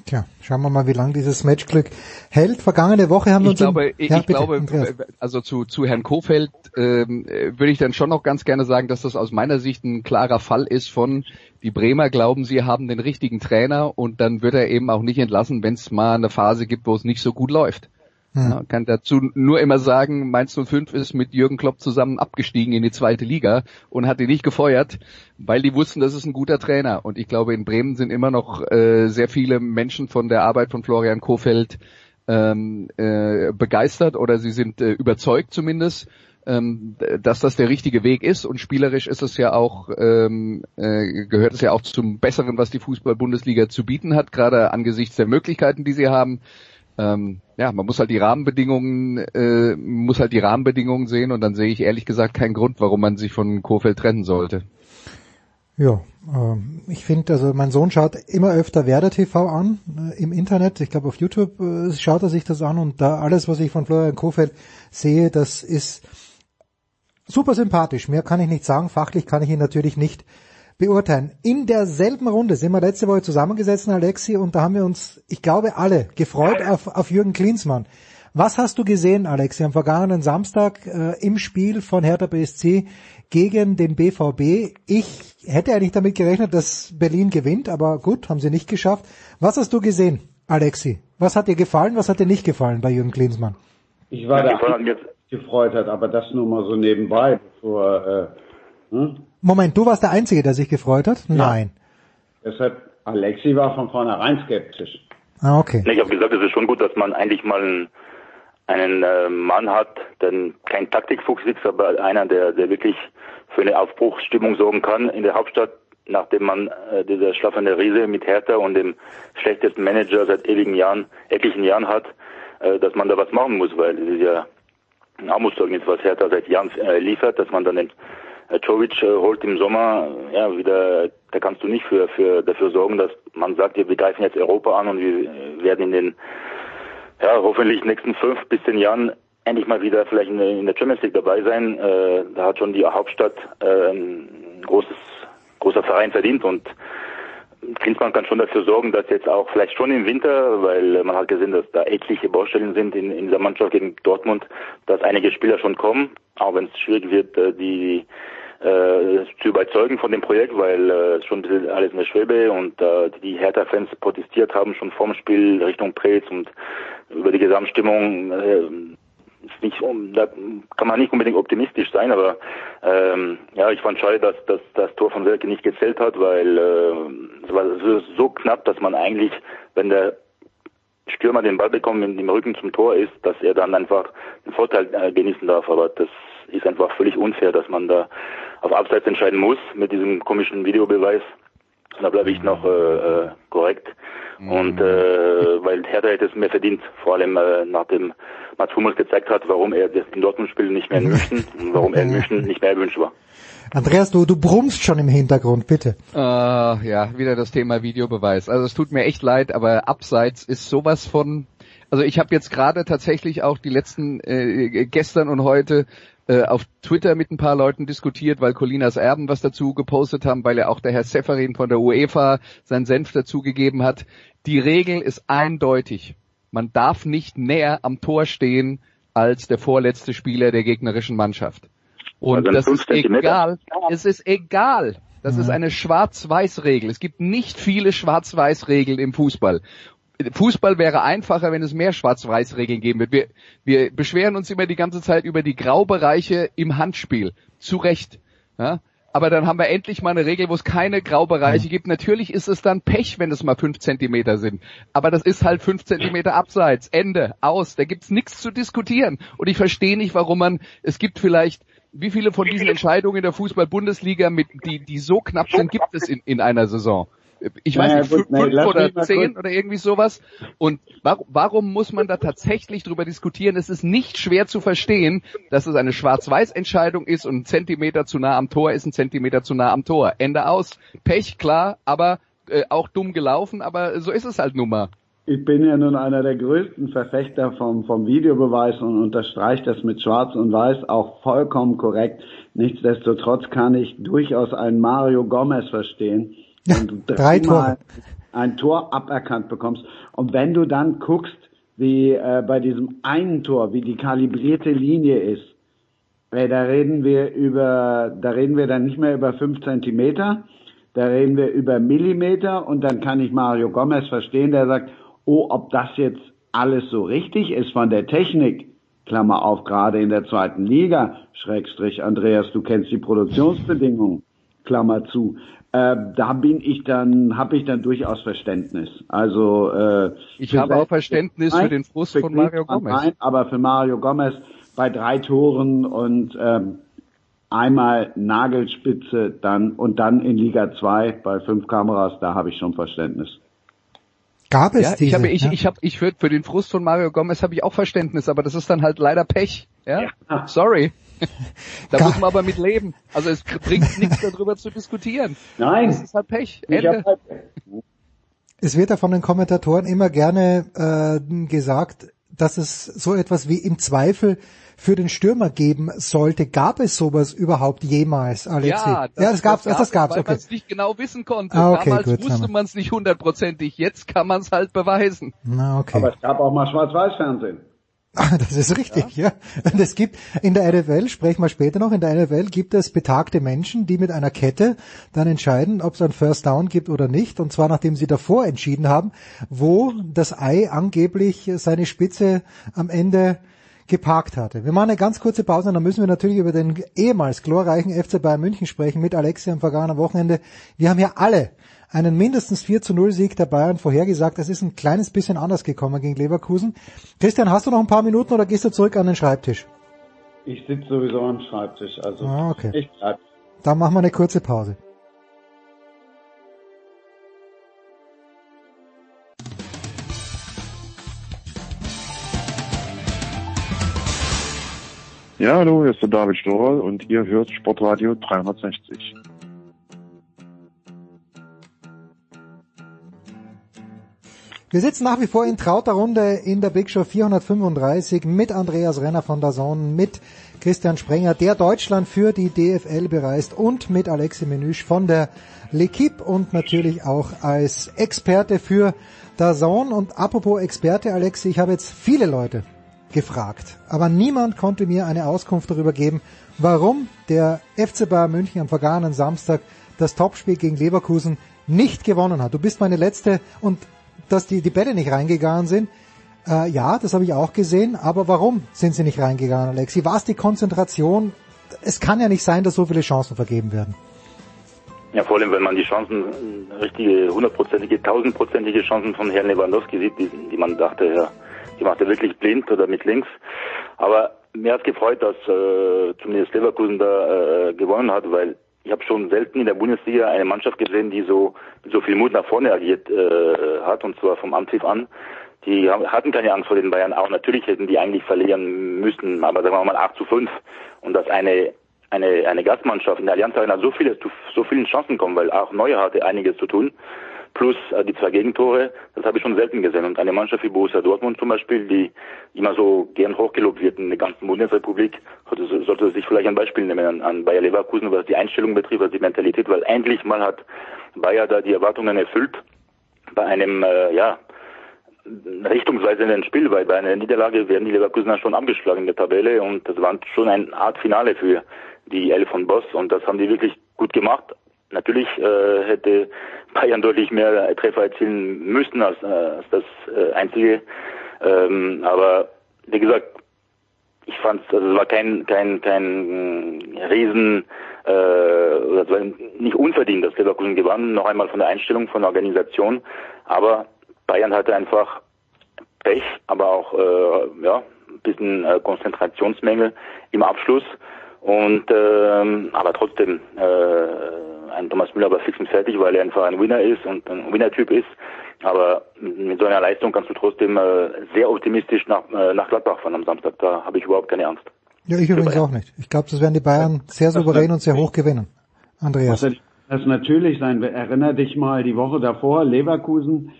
Tja, schauen wir mal, wie lange dieses Matchglück hält. Vergangene Woche haben wir uns... im- glaube, ich, Ja, ich bitte, glaube, Andreas. also zu, zu Herrn Kofeld ähm, äh, würde ich dann schon noch ganz gerne sagen, dass das aus meiner Sicht ein klarer Fall ist von die Bremer glauben, sie haben den richtigen Trainer und dann wird er eben auch nicht entlassen, wenn es mal eine Phase gibt, wo es nicht so gut läuft. Hm. Kann dazu nur immer sagen, Mainz 05 ist mit Jürgen Klopp zusammen abgestiegen in die zweite Liga und hat ihn nicht gefeuert, weil die wussten, das ist ein guter Trainer. Und ich glaube, in Bremen sind immer noch äh, sehr viele Menschen von der Arbeit von Florian Kofeld ähm, äh, begeistert oder sie sind äh, überzeugt zumindest, ähm, dass das der richtige Weg ist. Und spielerisch ist es ja auch, ähm, äh, gehört es ja auch zum Besseren, was die Fußball-Bundesliga zu bieten hat, gerade angesichts der Möglichkeiten, die sie haben ähm, ja, man muss halt die Rahmenbedingungen, äh, muss halt die Rahmenbedingungen sehen und dann sehe ich ehrlich gesagt keinen Grund, warum man sich von Kofeld trennen sollte. Ja, ähm, ich finde, also mein Sohn schaut immer öfter Werder TV an äh, im Internet. Ich glaube auf YouTube äh, schaut er sich das an und da alles, was ich von Florian Kofeld sehe, das ist super sympathisch. Mehr kann ich nicht sagen. Fachlich kann ich ihn natürlich nicht beurteilen. In derselben Runde sind wir letzte Woche zusammengesessen, Alexi, und da haben wir uns, ich glaube, alle gefreut auf, auf Jürgen Klinsmann. Was hast du gesehen, Alexi, am vergangenen Samstag äh, im Spiel von Hertha BSC gegen den BVB? Ich hätte eigentlich damit gerechnet, dass Berlin gewinnt, aber gut, haben sie nicht geschafft. Was hast du gesehen, Alexi? Was hat dir gefallen, was hat dir nicht gefallen bei Jürgen Klinsmann? Ich war Ja, da gefreut hat, aber das nur mal so nebenbei, bevor äh, hm? Moment, du warst der Einzige, der sich gefreut hat? Nein. deshalb Alexi war von vornherein skeptisch. Ah, okay. Ich habe gesagt, es ist schon gut, dass man eigentlich mal einen, einen äh, Mann hat, der kein Taktikfuchs ist, aber einer, der, der wirklich für eine Aufbruchsstimmung sorgen kann in der Hauptstadt, nachdem man äh, diese schlafende Riese mit Hertha und dem schlechtesten Manager seit ewigen Jahren, etlichen Jahren hat, äh, dass man da was machen muss, weil es ist ja ein Armutszeugnis, was Hertha seit Jahren äh, liefert, dass man dann den Jovic äh, holt im Sommer, ja, wieder, da kannst du nicht für, für, dafür sorgen, dass man sagt, wir greifen jetzt Europa an und wir äh, werden in den, ja, hoffentlich nächsten fünf bis zehn Jahren endlich mal wieder vielleicht in, der- Champions League dabei sein. Äh, da hat schon die Hauptstadt äh, ein großes, großer Verein verdient und Klinsmann kann schon dafür sorgen, dass jetzt auch vielleicht schon im Winter, weil man hat gesehen, dass da etliche Baustellen sind in, in dieser Mannschaft gegen Dortmund, dass einige Spieler schon kommen, auch wenn es schwierig wird, äh, die äh, zu überzeugen von dem Projekt, weil äh, schon ein bisschen alles in der Schwebe und äh, die Hertha-Fans protestiert haben schon vorm Spiel Richtung Prez und über die Gesamtstimmung äh, nicht, da kann man nicht unbedingt optimistisch sein, aber ähm, ja, ich fand schade, dass, dass das Tor von Selke nicht gezählt hat, weil äh, es war so knapp, dass man eigentlich, wenn der Stürmer den Ball bekommt mit dem Rücken zum Tor ist, dass er dann einfach den Vorteil äh, genießen darf. Aber das ist einfach völlig unfair, dass man da auf Abseits entscheiden muss mit diesem komischen Videobeweis. Da bleibe ich noch äh, äh, korrekt. Und äh, weil Hertha hätte es mehr verdient, vor allem äh, nachdem Mats Hummels gezeigt hat, warum er das in Dortmund spielt nicht mehr in München und warum er in München nicht mehr erwünscht war. Andreas, du, du brummst schon im Hintergrund, bitte. Äh, ja, wieder das Thema Videobeweis. Also es tut mir echt leid, aber abseits ist sowas von. Also ich habe jetzt gerade tatsächlich auch die letzten äh, gestern und heute äh, auf Twitter mit ein paar Leuten diskutiert, weil Colinas Erben was dazu gepostet haben, weil ja auch der Herr Seferin von der UEFA seinen Senf dazugegeben hat. Die Regel ist eindeutig. Man darf nicht näher am Tor stehen als der vorletzte Spieler der gegnerischen Mannschaft. Und also das ist egal. Es ist egal. Das ist eine Schwarz-Weiß-Regel. Es gibt nicht viele Schwarz-Weiß-Regeln im Fußball. Fußball wäre einfacher, wenn es mehr Schwarz-Weiß-Regeln geben würde. Wir, wir beschweren uns immer die ganze Zeit über die Graubereiche im Handspiel. Zu Recht. Ja? Aber dann haben wir endlich mal eine Regel, wo es keine Graubereiche gibt. Natürlich ist es dann Pech, wenn es mal fünf Zentimeter sind. Aber das ist halt fünf Zentimeter abseits. Ende. Aus. Da gibt's nichts zu diskutieren. Und ich verstehe nicht, warum man, es gibt vielleicht wie viele von diesen Entscheidungen in der Fußball-Bundesliga, mit, die, die so knapp sind, gibt es in, in einer Saison? Ich weiß naja, nicht, fünf, fünf oder zehn oder irgendwie sowas. Und warum, warum muss man da tatsächlich drüber diskutieren? Es ist nicht schwer zu verstehen, dass es eine Schwarz-Weiß-Entscheidung ist und ein Zentimeter zu nah am Tor ist ein Zentimeter zu nah am Tor. Ende aus. Pech, klar, aber äh, auch dumm gelaufen, aber so ist es halt nun mal. Ich bin ja nun einer der größten Verfechter vom, vom Videobeweis und unterstreiche das mit Schwarz und Weiß auch vollkommen korrekt. Nichtsdestotrotz kann ich durchaus einen Mario Gomez verstehen, wenn du drei Tore. ein Tor aberkannt bekommst. Und wenn du dann guckst, wie äh, bei diesem einen Tor, wie die kalibrierte Linie ist, äh, da reden wir über, da reden wir dann nicht mehr über fünf Zentimeter, da reden wir über Millimeter und dann kann ich Mario Gomez verstehen, der sagt, oh, ob das jetzt alles so richtig ist von der Technik, Klammer auf, gerade in der zweiten Liga, Schrägstrich, Andreas, du kennst die Produktionsbedingungen, Klammer zu, äh, da bin ich dann, habe ich dann durchaus Verständnis. Also äh, ich habe auch Verständnis für den Frust von Mario Gomez. Nein, aber für Mario Gomez bei drei Toren und ähm, einmal Nagelspitze dann und dann in Liga 2 bei fünf Kameras, da habe ich schon Verständnis. Gab es ja, diese, ich habe ich, ja? ich habe ich für, für den Frust von Mario Gomez habe ich auch Verständnis, aber das ist dann halt leider Pech. Ja, ja. sorry. da Gar muss man aber mit leben. Also es bringt nichts darüber zu diskutieren. Nein, das ist halt Pech. Ende. Halt es wird ja von den Kommentatoren immer gerne äh, gesagt, dass es so etwas wie im Zweifel für den Stürmer geben sollte. Gab es sowas überhaupt jemals, Alexi? Ja, das, ja, das gab's, das, das gab's, weil okay. man es nicht genau wissen konnte. Ah, okay, Damals gut, wusste man es nicht hundertprozentig. Jetzt kann man es halt beweisen. Na, okay. Aber es gab auch mal Schwarz-Weiß-Fernsehen. Ah, das ist richtig, ja. ja. Und es gibt in der NFL, sprechen wir später noch, in der NFL gibt es betagte Menschen, die mit einer Kette dann entscheiden, ob es ein First Down gibt oder nicht. Und zwar nachdem sie davor entschieden haben, wo das Ei angeblich seine Spitze am Ende geparkt hatte. Wir machen eine ganz kurze Pause und dann müssen wir natürlich über den ehemals glorreichen FC Bayern München sprechen mit Alexi am vergangenen Wochenende. Wir haben ja alle einen mindestens 4 zu 0 Sieg der Bayern vorhergesagt. Das ist ein kleines bisschen anders gekommen gegen Leverkusen. Christian, hast du noch ein paar Minuten oder gehst du zurück an den Schreibtisch? Ich sitze sowieso am Schreibtisch, also ah, okay. ich bleib. Dann machen wir eine kurze Pause. Ja, hallo, hier ist der David Storer und ihr hört Sportradio 360. Wir sitzen nach wie vor in trauter Runde in der Big Show 435 mit Andreas Renner von der Zone, mit Christian Sprenger, der Deutschland für die DFL bereist und mit Alexi Menüsch von der L'Equipe und natürlich auch als Experte für der Zone. Und apropos Experte, Alexi, ich habe jetzt viele Leute gefragt. Aber niemand konnte mir eine Auskunft darüber geben, warum der FC Bayern München am vergangenen Samstag das Topspiel gegen Leverkusen nicht gewonnen hat. Du bist meine letzte und dass die, die Bälle nicht reingegangen sind, äh, ja, das habe ich auch gesehen, aber warum sind sie nicht reingegangen, Alexi? War es die Konzentration? Es kann ja nicht sein, dass so viele Chancen vergeben werden. Ja, vor allem, wenn man die Chancen, richtige, hundertprozentige, tausendprozentige Chancen von Herrn Lewandowski sieht, die, die man dachte, ja, die macht er wirklich blind oder mit links. Aber mir hat gefreut, dass äh, zumindest Leverkusen da äh, gewonnen hat, weil ich habe schon selten in der Bundesliga eine Mannschaft gesehen, die so so viel Mut nach vorne agiert äh, hat und zwar vom Anpfiff an. Die hatten keine Angst vor den Bayern auch. Natürlich hätten die eigentlich verlieren müssen, aber sagen wir mal 8 zu 5. Und dass eine eine eine Gastmannschaft in der Allianz Arena so viele so vielen Chancen kommen, weil auch Neuer hatte einiges zu tun plus äh, die zwei Gegentore, das habe ich schon selten gesehen. Und eine Mannschaft wie Borussia Dortmund zum Beispiel, die immer so gern hochgelobt wird in der ganzen Bundesrepublik, sollte, sollte sich vielleicht ein Beispiel nehmen an, an Bayer Leverkusen, was die Einstellung betrifft, was die Mentalität, weil endlich mal hat Bayer da die Erwartungen erfüllt bei einem, äh, ja, richtungsweisenden Spiel, weil bei einer Niederlage werden die Leverkusener schon abgeschlagen in der Tabelle und das war schon eine Art Finale für die Elf von Boss und das haben die wirklich gut gemacht. Natürlich äh, hätte Bayern deutlich mehr Treffer erzielen müssen als, äh, als das äh, einzige. Ähm, aber wie gesagt, ich fand, also es war kein kein kein äh, Riesen, äh, es war nicht unverdient, dass Leverkusen gewann. Noch einmal von der Einstellung, von der Organisation. Aber Bayern hatte einfach Pech, aber auch äh, ja ein bisschen äh, Konzentrationsmängel im Abschluss. Und ähm, aber trotzdem äh, ein Thomas Müller aber fix und fertig, weil er einfach ein Winner ist und ein Winner-Typ ist. Aber mit so einer Leistung kannst du trotzdem äh, sehr optimistisch nach, äh, nach Gladbach fahren am Samstag. Da habe ich überhaupt keine Angst. Ja, ich übrigens auch nicht. Ich glaube, das werden die Bayern sehr souverän und sehr hoch gewinnen. Andreas. Das natürlich sein. Erinner dich mal die Woche davor, Leverkusen,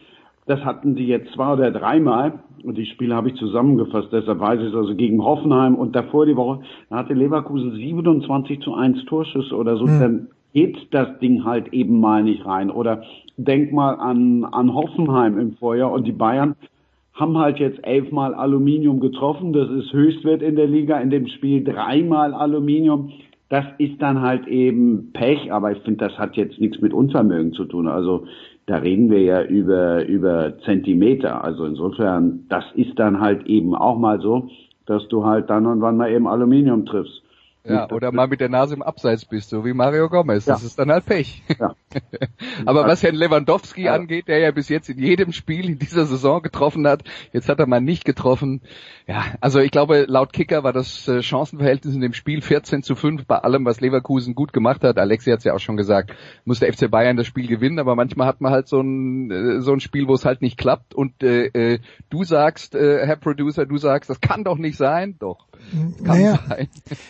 das hatten die jetzt zwei oder dreimal und die Spiele habe ich zusammengefasst, deshalb weiß ich es also gegen Hoffenheim und davor die Woche, da hatte Leverkusen 27 zu 1 Torschüsse oder so. Hm. Dann geht das Ding halt eben mal nicht rein. Oder denk mal an, an Hoffenheim im Vorjahr und die Bayern haben halt jetzt elfmal Aluminium getroffen. Das ist Höchstwert in der Liga. In dem Spiel dreimal Aluminium. Das ist dann halt eben Pech, aber ich finde, das hat jetzt nichts mit Unvermögen zu tun. Also da reden wir ja über, über Zentimeter. Also insofern, das ist dann halt eben auch mal so, dass du halt dann und wann mal eben Aluminium triffst. Ja, oder mal mit der Nase im Abseits bist, so wie Mario Gomez. Das ja. ist dann halt Pech. Ja. Aber was Herrn Lewandowski ja. angeht, der ja bis jetzt in jedem Spiel in dieser Saison getroffen hat, jetzt hat er mal nicht getroffen. Ja, also ich glaube, laut Kicker war das äh, Chancenverhältnis in dem Spiel 14 zu 5 bei allem, was Leverkusen gut gemacht hat. Alexi hat es ja auch schon gesagt, muss der FC Bayern das Spiel gewinnen, aber manchmal hat man halt so ein, äh, so ein Spiel, wo es halt nicht klappt. Und äh, äh, du sagst, äh, Herr Producer, du sagst, das kann doch nicht sein. Doch. Kann naja, sein.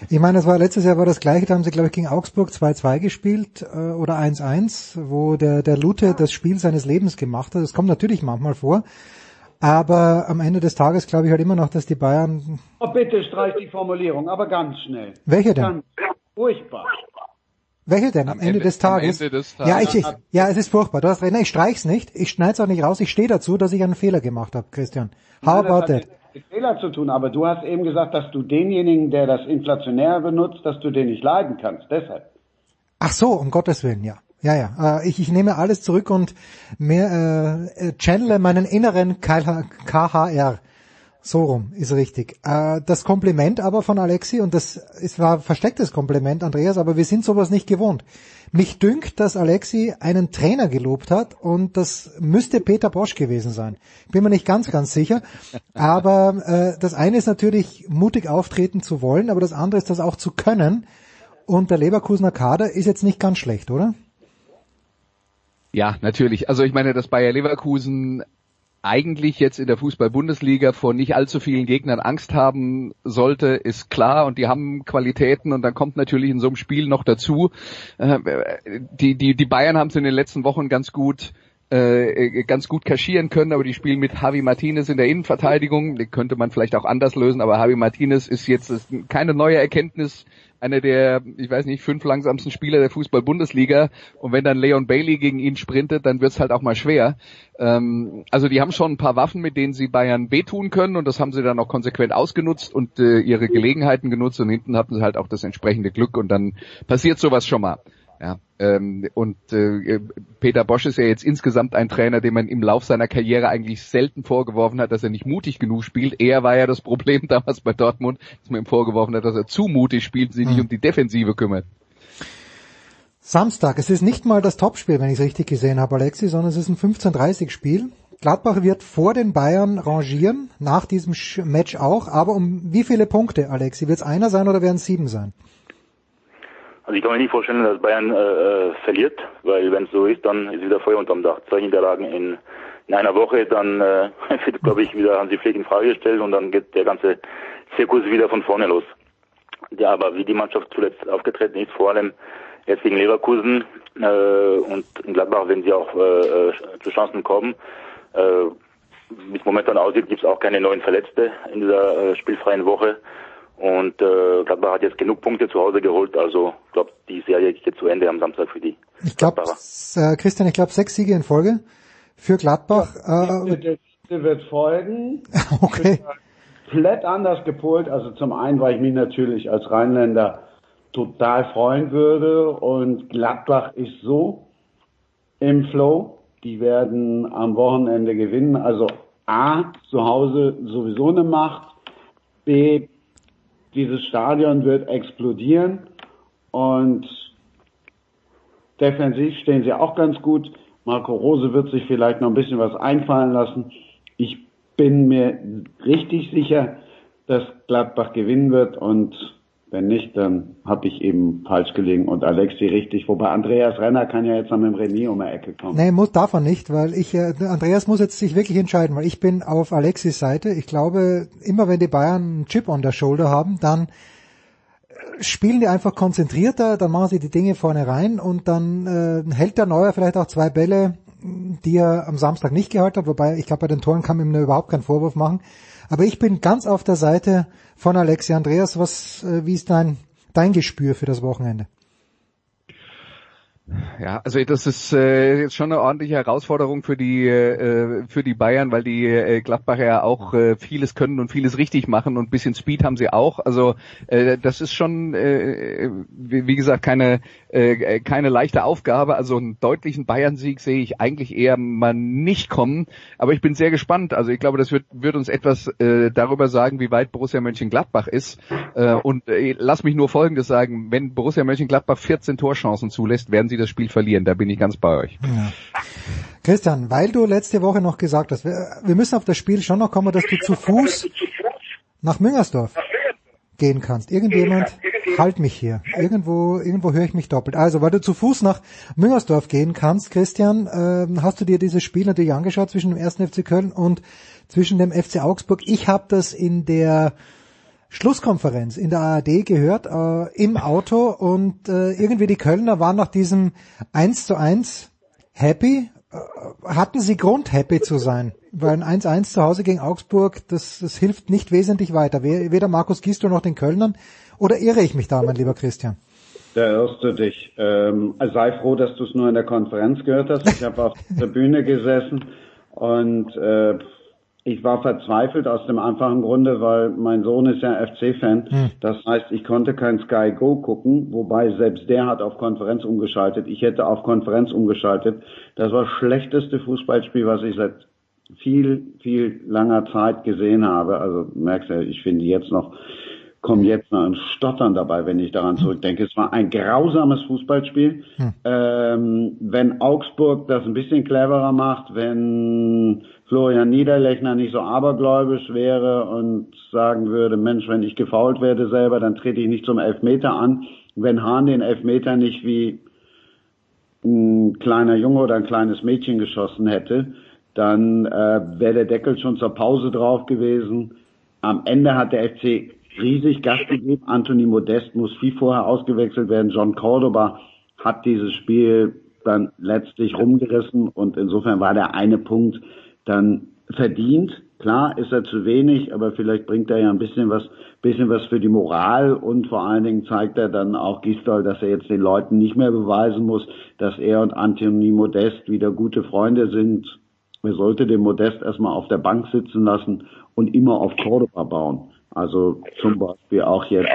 ich meine, das war letztes Jahr war das gleiche, da haben sie glaube ich gegen Augsburg 2-2 gespielt äh, oder 1-1, wo der der Lute das Spiel seines Lebens gemacht hat. Das kommt natürlich manchmal vor. Aber am Ende des Tages glaube ich halt immer noch, dass die Bayern. Oh, bitte streich die Formulierung, aber ganz schnell. Welche denn? Ganz furchtbar. Welche denn? Am, am Ende, Ende, des Tages? Ende des Tages. Ja, ich, ich, ja, es ist furchtbar. Du hast recht. Nein, ich streich's nicht. Ich schneid's auch nicht raus. Ich stehe dazu, dass ich einen Fehler gemacht habe, Christian. How Nein, about that? Mit Fehler zu tun, aber du hast eben gesagt, dass du denjenigen, der das inflationär benutzt, dass du den nicht leiden kannst. Deshalb. Ach so, um Gottes Willen, ja. Ja, ja. Äh, ich, ich nehme alles zurück und mehr äh, channele meinen inneren KHR. So rum ist richtig. Äh, das Kompliment aber von Alexi, und das ist, war verstecktes Kompliment, Andreas, aber wir sind sowas nicht gewohnt. Mich dünkt, dass Alexi einen Trainer gelobt hat und das müsste Peter Bosch gewesen sein. Bin mir nicht ganz, ganz sicher. Aber äh, das eine ist natürlich mutig auftreten zu wollen, aber das andere ist das auch zu können. Und der Leverkusener Kader ist jetzt nicht ganz schlecht, oder? Ja, natürlich. Also ich meine, dass Bayer Leverkusen eigentlich jetzt in der Fußball-Bundesliga vor nicht allzu vielen Gegnern Angst haben sollte, ist klar und die haben Qualitäten und dann kommt natürlich in so einem Spiel noch dazu, äh, die, die, die Bayern haben es in den letzten Wochen ganz gut äh, ganz gut kaschieren können, aber die spielen mit Javi Martinez in der Innenverteidigung, die könnte man vielleicht auch anders lösen, aber Javi Martinez ist jetzt keine neue Erkenntnis einer der, ich weiß nicht, fünf langsamsten Spieler der Fußball-Bundesliga. Und wenn dann Leon Bailey gegen ihn sprintet, dann wird's halt auch mal schwer. Ähm, also die haben schon ein paar Waffen, mit denen sie Bayern wehtun können und das haben sie dann auch konsequent ausgenutzt und äh, ihre Gelegenheiten genutzt und hinten hatten sie halt auch das entsprechende Glück und dann passiert sowas schon mal. Ja, ähm, und äh, Peter Bosch ist ja jetzt insgesamt ein Trainer, dem man im Lauf seiner Karriere eigentlich selten vorgeworfen hat, dass er nicht mutig genug spielt. Er war ja das Problem damals bei Dortmund, dass man ihm vorgeworfen hat, dass er zu mutig spielt, sich nicht um die Defensive kümmert. Samstag, es ist nicht mal das Topspiel, wenn ich es richtig gesehen habe, Alexi, sondern es ist ein 15:30 Spiel. Gladbach wird vor den Bayern rangieren, nach diesem Match auch, aber um wie viele Punkte, Alexi? Wird es einer sein oder werden es sieben sein? Also ich kann mir nicht vorstellen, dass Bayern äh, äh verliert, weil wenn es so ist, dann ist wieder Feuer unterm Dach. Zwei Niederlagen in, in einer Woche, dann äh, wird, glaube ich, wieder Hansi Flick in Frage gestellt und dann geht der ganze Zirkus wieder von vorne los. Ja, aber wie die Mannschaft zuletzt aufgetreten ist, vor allem jetzt gegen Leverkusen äh, und in Gladbach, wenn sie auch äh, äh zu Chancen kommen, äh, wie es momentan aussieht, gibt es auch keine neuen Verletzte in dieser äh, spielfreien Woche. Und äh, Gladbach hat jetzt genug Punkte zu Hause geholt, also ich glaube, die Serie geht zu Ende am Samstag für die. Ich glaube, äh, Christian, ich glaube sechs Siege in Folge für Gladbach. Ja, äh, der, der wird folgen. okay. Komplett anders gepolt. Also zum einen, weil ich mich natürlich als Rheinländer total freuen würde und Gladbach ist so im Flow. Die werden am Wochenende gewinnen. Also A, zu Hause sowieso eine Macht. B, dieses Stadion wird explodieren und defensiv stehen sie auch ganz gut. Marco Rose wird sich vielleicht noch ein bisschen was einfallen lassen. Ich bin mir richtig sicher, dass Gladbach gewinnen wird und wenn nicht, dann habe ich eben falsch gelegen und Alexi richtig. Wobei Andreas Renner kann ja jetzt mit dem Remis um die Ecke kommen. Nee, muss, darf er nicht, weil ich, äh, Andreas muss jetzt sich wirklich entscheiden, weil ich bin auf Alexis Seite. Ich glaube, immer wenn die Bayern einen Chip on der Shoulder haben, dann äh, spielen die einfach konzentrierter, dann machen sie die Dinge vorne rein und dann äh, hält der Neuer vielleicht auch zwei Bälle, die er am Samstag nicht gehalten hat, wobei ich glaube, bei den Toren kann man ihm überhaupt keinen Vorwurf machen. Aber ich bin ganz auf der Seite von Alexi Andreas. Was, äh, wie ist dein, dein Gespür für das Wochenende? Ja, also das ist äh, jetzt schon eine ordentliche Herausforderung für die äh, für die Bayern, weil die äh, Gladbacher ja auch äh, vieles können und vieles richtig machen und bisschen Speed haben sie auch. Also äh, das ist schon äh, wie, wie gesagt keine äh, keine leichte Aufgabe. Also einen deutlichen Bayern-Sieg sehe ich eigentlich eher mal nicht kommen. Aber ich bin sehr gespannt. Also ich glaube, das wird wird uns etwas äh, darüber sagen, wie weit Borussia Mönchengladbach ist. Äh, und äh, lass mich nur Folgendes sagen: Wenn Borussia Mönchengladbach 14 Torchancen zulässt, werden sie das Spiel verlieren. Da bin ich ganz bei euch. Ja. Christian, weil du letzte Woche noch gesagt hast, wir, wir müssen auf das Spiel schon noch kommen, dass du zu Fuß nach Müngersdorf gehen kannst. Irgendjemand halt mich hier. Irgendwo, irgendwo höre ich mich doppelt. Also, weil du zu Fuß nach Müngersdorf gehen kannst, Christian, äh, hast du dir dieses Spiel natürlich angeschaut zwischen dem ersten FC Köln und zwischen dem FC Augsburg. Ich habe das in der Schlusskonferenz in der ARD gehört, äh, im Auto und äh, irgendwie die Kölner waren nach diesem 1 zu 1 happy. Äh, hatten sie Grund, happy zu sein? Weil ein 1-1 zu Hause gegen Augsburg, das, das hilft nicht wesentlich weiter. Weder Markus Gisto noch den Kölnern. Oder irre ich mich da, mein lieber Christian? Da irrst du dich. Ähm, sei froh, dass du es nur in der Konferenz gehört hast. Ich habe auf der Bühne gesessen und äh, ich war verzweifelt aus dem einfachen Grunde, weil mein Sohn ist ja FC-Fan. Hm. Das heißt, ich konnte kein Sky Go gucken, wobei selbst der hat auf Konferenz umgeschaltet. Ich hätte auf Konferenz umgeschaltet. Das war das schlechteste Fußballspiel, was ich seit viel, viel langer Zeit gesehen habe. Also merkst du, ich finde jetzt noch komme jetzt noch ein Stottern dabei, wenn ich daran zurückdenke. Es war ein grausames Fußballspiel. Hm. Ähm, wenn Augsburg das ein bisschen cleverer macht, wenn Florian Niederlechner nicht so abergläubisch wäre und sagen würde, Mensch, wenn ich gefault werde selber, dann trete ich nicht zum Elfmeter an. Wenn Hahn den Elfmeter nicht wie ein kleiner Junge oder ein kleines Mädchen geschossen hätte, dann äh, wäre der Deckel schon zur Pause drauf gewesen. Am Ende hat der FC riesig Gas gegeben. Anthony Modest muss viel vorher ausgewechselt werden. John Cordoba hat dieses Spiel dann letztlich rumgerissen und insofern war der eine Punkt dann verdient, Klar ist er zu wenig, aber vielleicht bringt er ja ein bisschen was, bisschen was für die Moral und vor allen Dingen zeigt er dann auch Gistol, dass er jetzt den Leuten nicht mehr beweisen muss, dass er und Anthony Modest wieder gute Freunde sind. Er sollte den Modest erstmal auf der Bank sitzen lassen und immer auf Cordoba bauen. Also zum Beispiel auch jetzt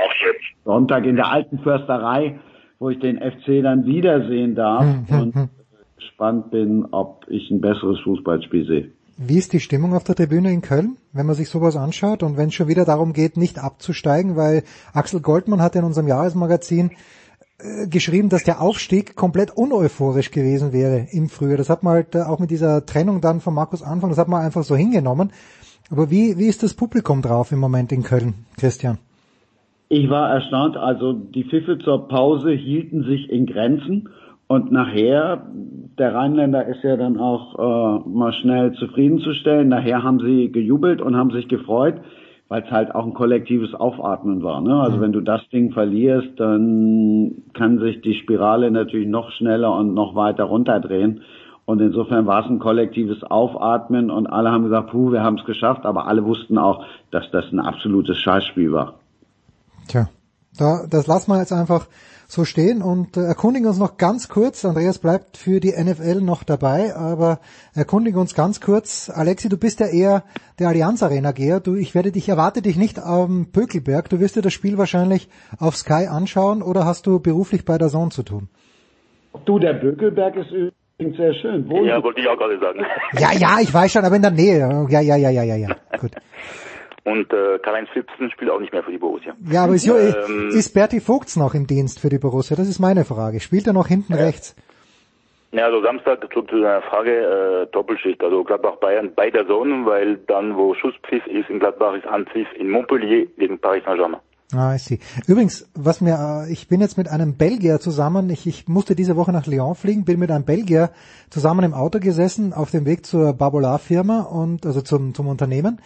Sonntag in der alten Försterei, wo ich den FC dann wiedersehen darf und gespannt bin, ob ich ein besseres Fußballspiel sehe. Wie ist die Stimmung auf der Tribüne in Köln, wenn man sich sowas anschaut und wenn es schon wieder darum geht, nicht abzusteigen, weil Axel Goldmann hat in unserem Jahresmagazin äh, geschrieben, dass der Aufstieg komplett uneuphorisch gewesen wäre im Frühjahr. Das hat man halt äh, auch mit dieser Trennung dann von Markus Anfang, das hat man einfach so hingenommen. Aber wie, wie ist das Publikum drauf im Moment in Köln, Christian? Ich war erstaunt, also die Pfiffe zur Pause hielten sich in Grenzen und nachher, der Rheinländer ist ja dann auch äh, mal schnell zufriedenzustellen, nachher haben sie gejubelt und haben sich gefreut, weil es halt auch ein kollektives Aufatmen war. Ne? Also mhm. wenn du das Ding verlierst, dann kann sich die Spirale natürlich noch schneller und noch weiter runterdrehen. Und insofern war es ein kollektives Aufatmen und alle haben gesagt, puh, wir haben es geschafft, aber alle wussten auch, dass das ein absolutes Scheißspiel war. Tja, da, das lassen wir jetzt einfach so stehen und äh, erkundigen uns noch ganz kurz. Andreas bleibt für die NFL noch dabei, aber erkundigen uns ganz kurz. Alexi, du bist ja eher der Allianz Arena Geher. Du, ich werde dich, erwarte dich nicht am Pökelberg. Du wirst dir das Spiel wahrscheinlich auf Sky anschauen oder hast du beruflich bei der Zone zu tun? Du, der Bökelberg ist übrigens sehr schön. Wo ja, wollte ich auch gerade sagen. Ja, ja, ich weiß schon, aber in der Nähe. Ja, ja, ja, ja, ja, ja. Gut. Und äh, Karl-Heinz Philipsen spielt auch nicht mehr für die Borussia. Ja, aber ist, ähm, ist Berti Vogts noch im Dienst für die Borussia? Das ist meine Frage. Spielt er noch hinten ja. rechts? Ja, also Samstag zu, zu deiner Frage äh, Doppelschicht, also Gladbach Bayern bei der Zone, weil dann wo Schusspfiff ist in Gladbach ist Anpfiff in Montpellier gegen Paris Saint-Germain. Ah, ich sehe. Übrigens, was mir, äh, ich bin jetzt mit einem Belgier zusammen, ich, ich musste diese Woche nach Lyon fliegen, bin mit einem Belgier zusammen im Auto gesessen auf dem Weg zur Babolat-Firma und also zum, zum Unternehmen.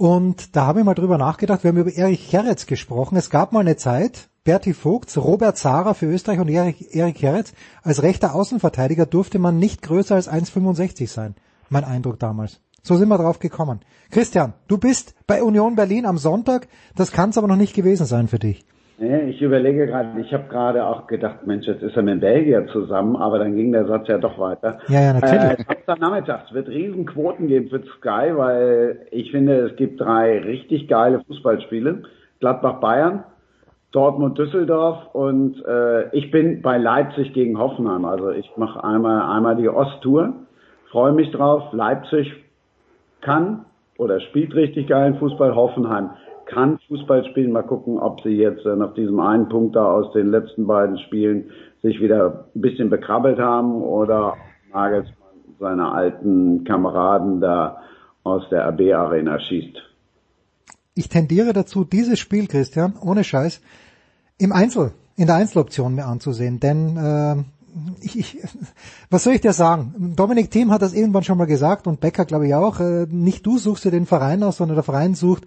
Und da habe ich mal drüber nachgedacht, wir haben über Erich Herretz gesprochen. Es gab mal eine Zeit, Berti Vogts, Robert Zara für Österreich und Erich, Erich Herretz, als rechter Außenverteidiger durfte man nicht größer als 1,65 sein. Mein Eindruck damals. So sind wir drauf gekommen. Christian, du bist bei Union Berlin am Sonntag, das kann es aber noch nicht gewesen sein für dich. Nee, ich überlege gerade, ich habe gerade auch gedacht, Mensch, jetzt ist er mit Belgier zusammen, aber dann ging der Satz ja doch weiter. Ja, ja, natürlich. Äh, Samstag Nachmittags wird Riesenquoten geben für Sky, weil ich finde, es gibt drei richtig geile Fußballspiele. Gladbach-Bayern, Dortmund-Düsseldorf und äh, ich bin bei Leipzig gegen Hoffenheim. Also ich mache einmal, einmal die Osttour, freue mich drauf. Leipzig kann oder spielt richtig geilen Fußball, Hoffenheim kann Fußball spielen. Mal gucken, ob sie jetzt äh, nach diesem einen Punkt da aus den letzten beiden Spielen sich wieder ein bisschen bekrabbelt haben oder Nagelsmann seine alten Kameraden da aus der AB Arena schießt. Ich tendiere dazu, dieses Spiel, Christian, ohne Scheiß, im Einzel, in der Einzeloption mir anzusehen, denn äh, ich, ich, was soll ich dir sagen? Dominik Thiem hat das irgendwann schon mal gesagt und Becker glaube ich auch. Äh, nicht du suchst dir den Verein aus, sondern der Verein sucht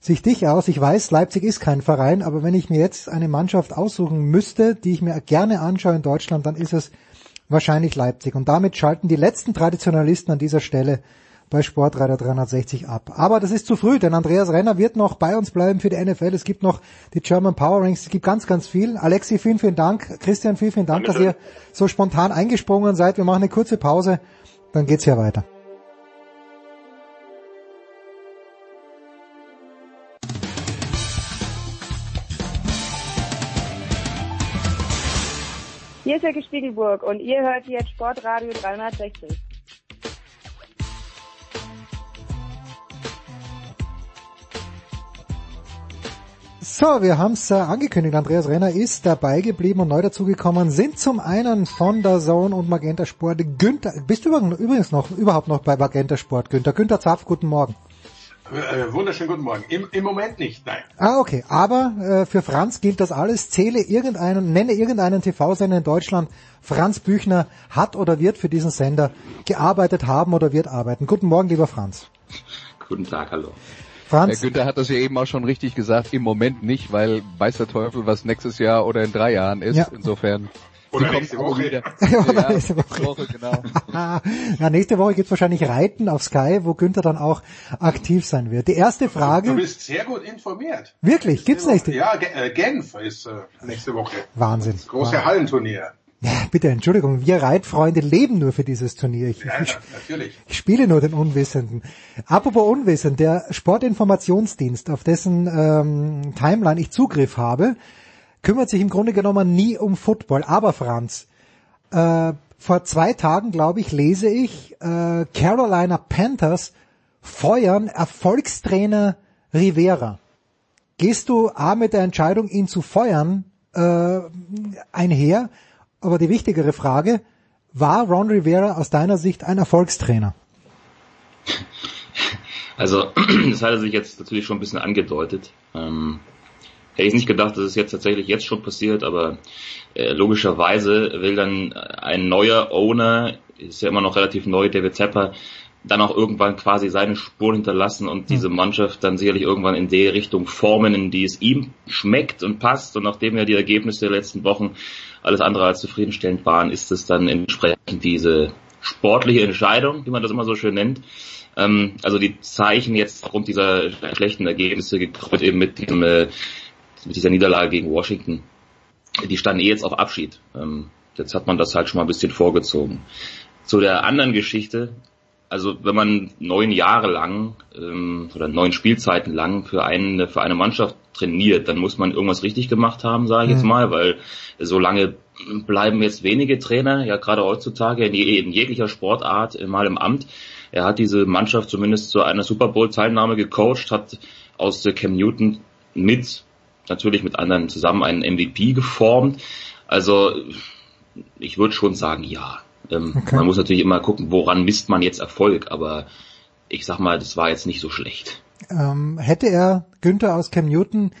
sich dich aus. Ich weiß, Leipzig ist kein Verein, aber wenn ich mir jetzt eine Mannschaft aussuchen müsste, die ich mir gerne anschaue in Deutschland, dann ist es wahrscheinlich Leipzig. Und damit schalten die letzten Traditionalisten an dieser Stelle bei Sportreiter 360 ab. Aber das ist zu früh, denn Andreas Renner wird noch bei uns bleiben für die NFL. Es gibt noch die German Power Rings, es gibt ganz, ganz viel. Alexi, vielen, vielen Dank. Christian, vielen, vielen Dank, dass ihr so spontan eingesprungen seid. Wir machen eine kurze Pause, dann geht's hier weiter. Hier ist Jacke Spiegelburg und ihr hört jetzt Sportradio 360. So, wir haben es äh, angekündigt. Andreas Renner ist dabei geblieben und neu dazugekommen sind zum einen von der Zone und Magenta Sport Günther. Bist du übrigens noch überhaupt noch bei Magenta Sport, Günther? Günther Zapf, guten Morgen. Äh, wunderschönen guten Morgen. Im, Im Moment nicht, nein. Ah, okay. Aber äh, für Franz gilt das alles. Zähle irgendeinen, nenne irgendeinen TV-Sender in Deutschland. Franz Büchner hat oder wird für diesen Sender gearbeitet haben oder wird arbeiten. Guten Morgen, lieber Franz. Guten Tag, hallo. Franz. Herr Günther hat das ja eben auch schon richtig gesagt. Im Moment nicht, weil weiß der Teufel, was nächstes Jahr oder in drei Jahren ist. Ja. Insofern. Oder nächste Woche. Wieder. ja, nächste Woche. Woche genau. ja, nächste Woche gibt's wahrscheinlich Reiten auf Sky, wo Günther dann auch aktiv sein wird. Die erste Frage. Du bist sehr gut informiert. Wirklich? Gibt's nächste? Ja, äh, Genf ist äh, nächste Woche. Wahnsinn. Das große Wahnsinn. Hallenturnier. Ja, bitte, Entschuldigung, wir Reitfreunde leben nur für dieses Turnier. Ich, ja, ich, natürlich. ich spiele nur den Unwissenden. Apropos Unwissend, der Sportinformationsdienst, auf dessen ähm, Timeline ich Zugriff habe, kümmert sich im Grunde genommen nie um Football. Aber Franz, äh, vor zwei Tagen, glaube ich, lese ich, äh, Carolina Panthers feuern Erfolgstrainer Rivera. Gehst du A mit der Entscheidung, ihn zu feuern, äh, einher? Aber die wichtigere Frage, war Ron Rivera aus deiner Sicht ein Erfolgstrainer? Also, das hat er sich jetzt natürlich schon ein bisschen angedeutet. Ähm, hätte ich nicht gedacht, dass es jetzt tatsächlich jetzt schon passiert, aber äh, logischerweise will dann ein neuer Owner, ist ja immer noch relativ neu, David Tepper, dann auch irgendwann quasi seine Spuren hinterlassen und diese Mannschaft dann sicherlich irgendwann in die Richtung formen, in die es ihm schmeckt und passt. Und nachdem ja die Ergebnisse der letzten Wochen alles andere als zufriedenstellend waren, ist es dann entsprechend diese sportliche Entscheidung, wie man das immer so schön nennt. Ähm, also die Zeichen jetzt aufgrund dieser schlechten Ergebnisse gekrönt eben mit, diesem, äh, mit dieser Niederlage gegen Washington, die standen eh jetzt auf Abschied. Ähm, jetzt hat man das halt schon mal ein bisschen vorgezogen. Zu der anderen Geschichte, also wenn man neun Jahre lang ähm, oder neun Spielzeiten lang für eine für eine Mannschaft trainiert, dann muss man irgendwas richtig gemacht haben, sage ich jetzt mal, weil so lange bleiben jetzt wenige Trainer, ja gerade heutzutage in, je, in jeglicher Sportart mal im Amt. Er hat diese Mannschaft zumindest zu einer Super Bowl Teilnahme gecoacht, hat aus Cam Newton mit natürlich mit anderen zusammen einen MVP geformt. Also ich würde schon sagen, ja. Ähm, okay. Man muss natürlich immer gucken, woran misst man jetzt Erfolg, aber ich sag mal, das war jetzt nicht so schlecht. Ähm, hätte er Günther aus Cam Newton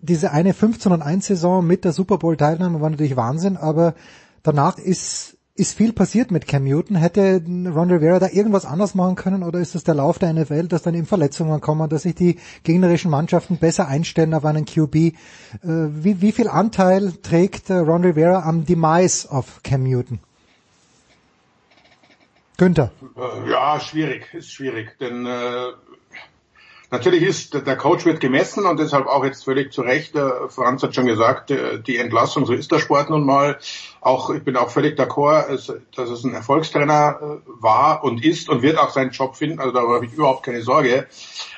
diese eine 15 und 1 Saison mit der Super Bowl Teilnahme war natürlich Wahnsinn, aber danach ist ist viel passiert mit Cam Newton. Hätte Ron Rivera da irgendwas anders machen können oder ist das der Lauf der NFL, dass dann eben Verletzungen kommen, dass sich die gegnerischen Mannschaften besser einstellen auf einen QB? Äh, wie, wie viel Anteil trägt Ron Rivera am Demise of Cam Newton? Günther. Ja, schwierig, ist schwierig, denn äh, natürlich ist der Coach wird gemessen und deshalb auch jetzt völlig zu Recht. Äh, Franz hat schon gesagt, äh, die Entlassung, so ist der Sport nun mal. Auch ich bin auch völlig d'accord, dass es ein Erfolgstrainer äh, war und ist und wird auch seinen Job finden. Also darüber habe ich überhaupt keine Sorge.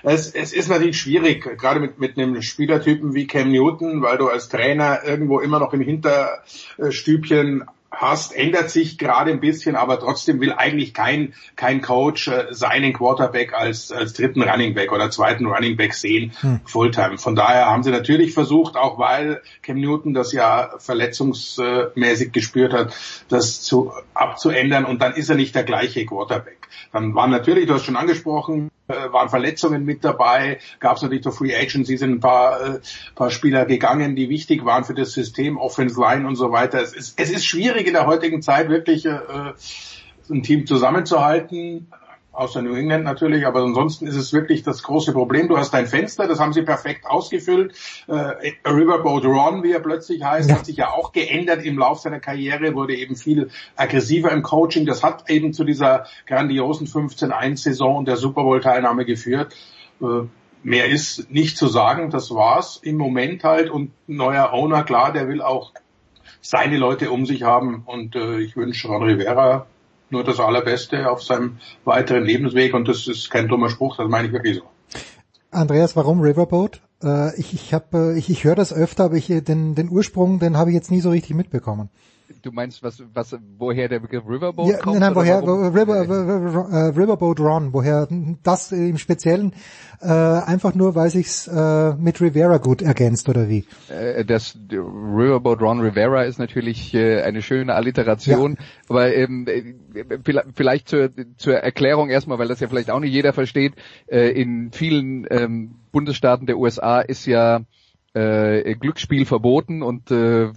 Es, es ist natürlich schwierig, gerade mit, mit einem Spielertypen wie Cam Newton, weil du als Trainer irgendwo immer noch im Hinterstübchen hast, ändert sich gerade ein bisschen, aber trotzdem will eigentlich kein, kein Coach äh, seinen Quarterback als, als dritten Running Back oder zweiten Running Back sehen, hm. Fulltime. Von daher haben sie natürlich versucht, auch weil Cam Newton das ja verletzungsmäßig gespürt hat, das zu, abzuändern und dann ist er nicht der gleiche Quarterback. Dann waren natürlich, du hast schon angesprochen, äh, waren Verletzungen mit dabei, gab es natürlich durch Free Agency sind ein paar, äh, paar Spieler gegangen, die wichtig waren für das System, Offense Line und so weiter. Es ist, es ist schwierig in der heutigen Zeit wirklich äh, ein Team zusammenzuhalten außer New England natürlich, aber ansonsten ist es wirklich das große Problem. Du hast dein Fenster, das haben sie perfekt ausgefüllt. Äh, Riverboat Ron, wie er plötzlich heißt, ja. hat sich ja auch geändert im Lauf seiner Karriere, wurde eben viel aggressiver im Coaching. Das hat eben zu dieser grandiosen 15-1-Saison und der Super Bowl-Teilnahme geführt. Äh, mehr ist nicht zu sagen, das war's im Moment halt und neuer Owner, klar, der will auch seine Leute um sich haben und äh, ich wünsche Ron Rivera nur das Allerbeste auf seinem weiteren Lebensweg und das ist kein dummer Spruch, das meine ich wirklich so. Andreas, warum Riverboat? Äh, ich ich, äh, ich, ich höre das öfter, aber ich, den, den Ursprung, den habe ich jetzt nie so richtig mitbekommen. Du meinst, was, was, woher der Begriff Riverboat ja, kommt? Nein, woher, River, äh, Riverboat Ron, woher das im Speziellen äh, einfach nur, weil sich's äh, mit Rivera gut ergänzt oder wie? Äh, das Riverboat Ron Rivera ist natürlich äh, eine schöne Alliteration, ja. aber ähm, vielleicht zur, zur Erklärung erstmal, weil das ja vielleicht auch nicht jeder versteht. Äh, in vielen ähm, Bundesstaaten der USA ist ja äh, Glücksspiel verboten und äh,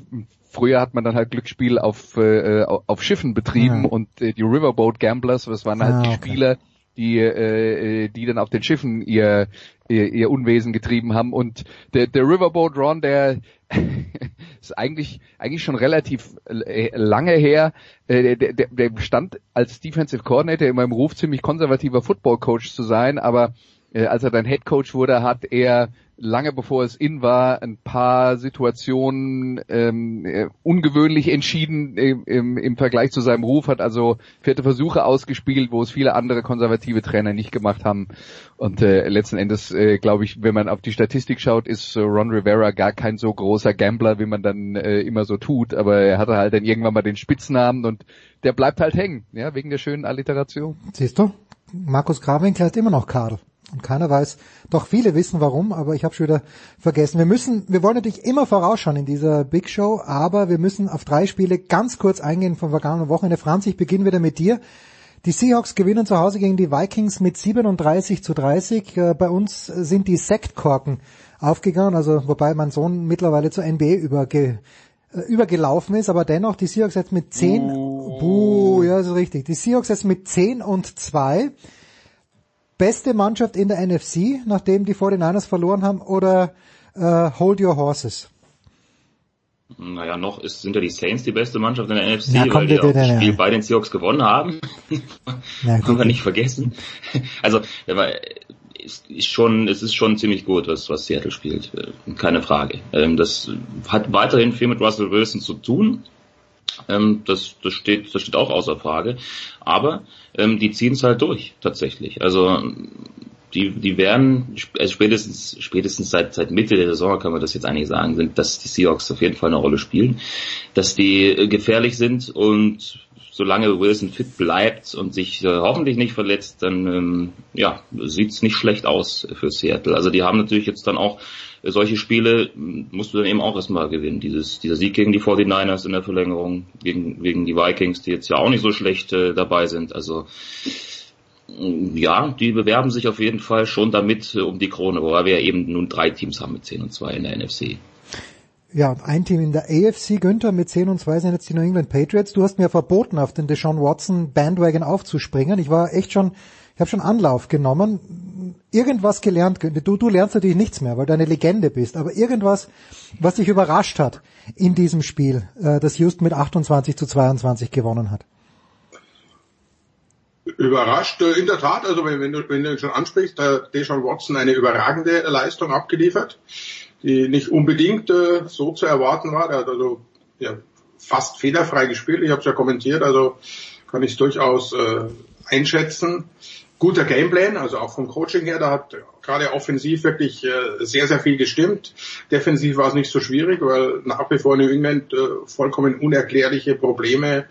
früher hat man dann halt Glücksspiel auf, äh, auf Schiffen betrieben mhm. und äh, die Riverboat Gamblers, das waren halt ah, die okay. Spieler, die, äh, die dann auf den Schiffen ihr, ihr, ihr Unwesen getrieben haben. Und der, der Riverboat Ron, der ist eigentlich eigentlich schon relativ äh, lange her. Äh, der, der, der stand als Defensive Coordinator in meinem Ruf ziemlich konservativer Football Coach zu sein, aber äh, als er dann Head Coach wurde, hat er lange bevor es in war, ein paar Situationen ähm, äh, ungewöhnlich entschieden im, im, im Vergleich zu seinem Ruf, hat also vierte Versuche ausgespielt, wo es viele andere konservative Trainer nicht gemacht haben. Und äh, letzten Endes, äh, glaube ich, wenn man auf die Statistik schaut, ist äh, Ron Rivera gar kein so großer Gambler, wie man dann äh, immer so tut. Aber er hatte halt dann irgendwann mal den Spitznamen und der bleibt halt hängen, ja, wegen der schönen Alliteration. Siehst du? Markus Grawinkler heißt immer noch Karl. Und keiner weiß, doch viele wissen warum, aber ich habe schon wieder vergessen. Wir müssen, wir wollen natürlich immer vorausschauen in dieser Big Show, aber wir müssen auf drei Spiele ganz kurz eingehen vom vergangenen Wochenende. Franz, ich beginne wieder mit dir. Die Seahawks gewinnen zu Hause gegen die Vikings mit 37 zu 30. Äh, bei uns sind die Sektkorken aufgegangen, also wobei mein Sohn mittlerweile zur NBA überge, äh, übergelaufen ist, aber dennoch die Seahawks jetzt mit 10, oh. buh, ja, das ist richtig. Die Seahawks jetzt mit 10 und 2 beste Mannschaft in der NFC, nachdem die 49ers verloren haben, oder äh, Hold Your Horses? Naja, noch ist, sind ja die Saints die beste Mannschaft in der NFC, ja, weil die auch das Spiel ja. bei den Seahawks gewonnen haben. Können wir nicht vergessen. Also, wenn man, ist, ist schon, es ist schon ziemlich gut, was, was Seattle spielt. Äh, keine Frage. Ähm, das hat weiterhin viel mit Russell Wilson zu tun. Ähm, das, das, steht, das steht auch außer Frage. Aber ähm, die ziehen es halt durch, tatsächlich. Also die, die werden also spätestens, spätestens seit, seit Mitte der Saison kann man das jetzt eigentlich sagen, sind, dass die Seahawks auf jeden Fall eine Rolle spielen, dass die äh, gefährlich sind und solange Wilson fit bleibt und sich äh, hoffentlich nicht verletzt, dann ähm, ja, sieht's nicht schlecht aus für Seattle. Also die haben natürlich jetzt dann auch solche Spiele musst du dann eben auch erstmal gewinnen. Dieses, dieser Sieg gegen die 49ers in der Verlängerung, gegen, gegen die Vikings, die jetzt ja auch nicht so schlecht äh, dabei sind. Also ja, die bewerben sich auf jeden Fall schon damit äh, um die Krone, wobei wir eben nun drei Teams haben mit 10 und 2 in der NFC. Ja, ein Team in der AFC, Günther, mit 10 und 2 sind jetzt die New England Patriots. Du hast mir verboten, auf den Deshaun Watson Bandwagon aufzuspringen. Ich war echt schon, ich habe schon Anlauf genommen irgendwas gelernt, du, du lernst natürlich nichts mehr, weil du eine Legende bist, aber irgendwas, was dich überrascht hat in diesem Spiel, äh, das Houston mit 28 zu 22 gewonnen hat? Überrascht, äh, in der Tat, also wenn, wenn, du, wenn du schon ansprichst, hat Deshaun Watson eine überragende Leistung abgeliefert, die nicht unbedingt äh, so zu erwarten war. Er hat also ja, fast fehlerfrei gespielt, ich habe es ja kommentiert, also kann ich es durchaus äh, einschätzen guter Gameplan, also auch vom Coaching her, da hat gerade offensiv wirklich äh, sehr, sehr viel gestimmt. Defensiv war es nicht so schwierig, weil nach wie vor New England äh, vollkommen unerklärliche Probleme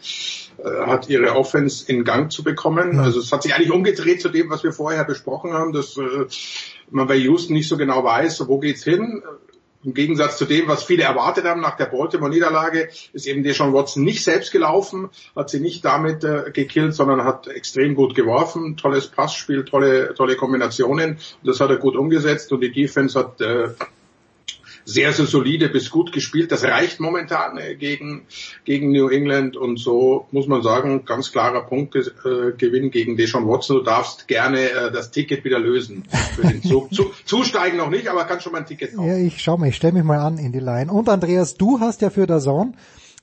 äh, hat, ihre Offense in Gang zu bekommen. Also es hat sich eigentlich umgedreht zu dem, was wir vorher besprochen haben, dass äh, man bei Houston nicht so genau weiß, wo geht's hin. Im Gegensatz zu dem, was viele erwartet haben nach der Baltimore-Niederlage, ist eben Deshaun Watson nicht selbst gelaufen, hat sie nicht damit äh, gekillt, sondern hat extrem gut geworfen, tolles Passspiel, tolle, tolle Kombinationen. Das hat er gut umgesetzt und die Defense hat äh, sehr, sehr solide bis gut gespielt. Das reicht momentan äh, gegen, gegen New England und so muss man sagen, ganz klarer Punktgewinn äh, gegen Deshaun Watson. Du darfst gerne äh, das Ticket wieder lösen. Für den Zug. Zu, zusteigen noch nicht, aber kannst schon mal ein Ticket kaufen. Ja, ich schau mal, ich stelle mich mal an in die Line. Und Andreas, du hast ja für der Zone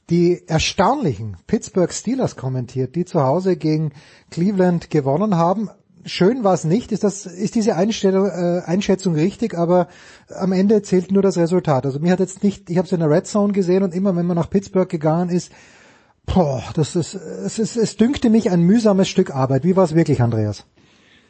die erstaunlichen Pittsburgh Steelers kommentiert, die zu Hause gegen Cleveland gewonnen haben schön war es nicht. Ist das, ist diese Einstellung, äh, Einschätzung richtig? Aber am Ende zählt nur das Resultat. Also mir hat jetzt nicht, ich habe es in der Red Zone gesehen und immer wenn man nach Pittsburgh gegangen ist, boah, das ist, es ist, es dünkte mich ein mühsames Stück Arbeit. Wie war es wirklich, Andreas?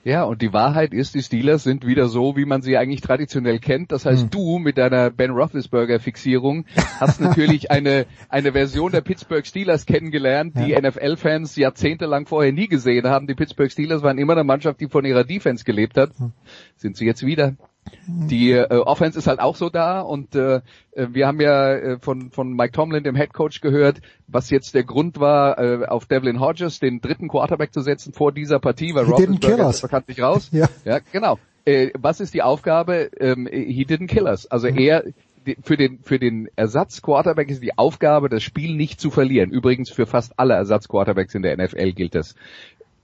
Ja, und die Wahrheit ist, die Steelers sind wieder so, wie man sie eigentlich traditionell kennt. Das heißt, hm. du mit deiner Ben Roethlisberger-Fixierung hast natürlich eine, eine Version der Pittsburgh Steelers kennengelernt, die ja. NFL-Fans jahrzehntelang vorher nie gesehen haben. Die Pittsburgh Steelers waren immer eine Mannschaft, die von ihrer Defense gelebt hat. Hm. Sind sie jetzt wieder. Die äh, Offense ist halt auch so da und äh, äh, wir haben ja äh, von, von Mike Tomlin, dem Head Coach, gehört, was jetzt der Grund war, äh, auf Devlin Hodges den dritten Quarterback zu setzen vor dieser Partie, weil Roethlisberger ist bekanntlich raus. ja. ja, genau. Äh, was ist die Aufgabe? Ähm, he didn't kill us. Also mhm. er für den für den Ersatz-Quarterback ist die Aufgabe, das Spiel nicht zu verlieren. Übrigens für fast alle Ersatz-Quarterbacks in der NFL gilt das.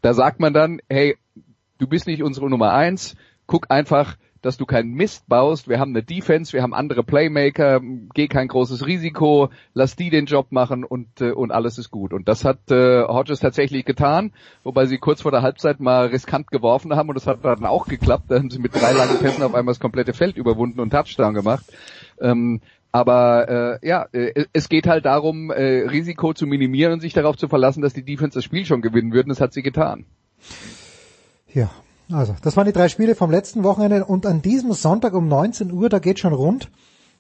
Da sagt man dann, hey, du bist nicht unsere Nummer eins, guck einfach, dass du keinen Mist baust. Wir haben eine Defense, wir haben andere Playmaker, geh kein großes Risiko, lass die den Job machen und äh, und alles ist gut. Und das hat äh, Hodges tatsächlich getan, wobei sie kurz vor der Halbzeit mal riskant geworfen haben und das hat dann auch geklappt. Da haben sie mit drei langen Pässen auf einmal das komplette Feld überwunden und Touchdown gemacht. Ähm, aber äh, ja, äh, es geht halt darum, äh, Risiko zu minimieren und sich darauf zu verlassen, dass die Defense das Spiel schon gewinnen würden. Das hat sie getan. Ja, also das waren die drei Spiele vom letzten Wochenende und an diesem Sonntag um 19 Uhr, da geht schon rund.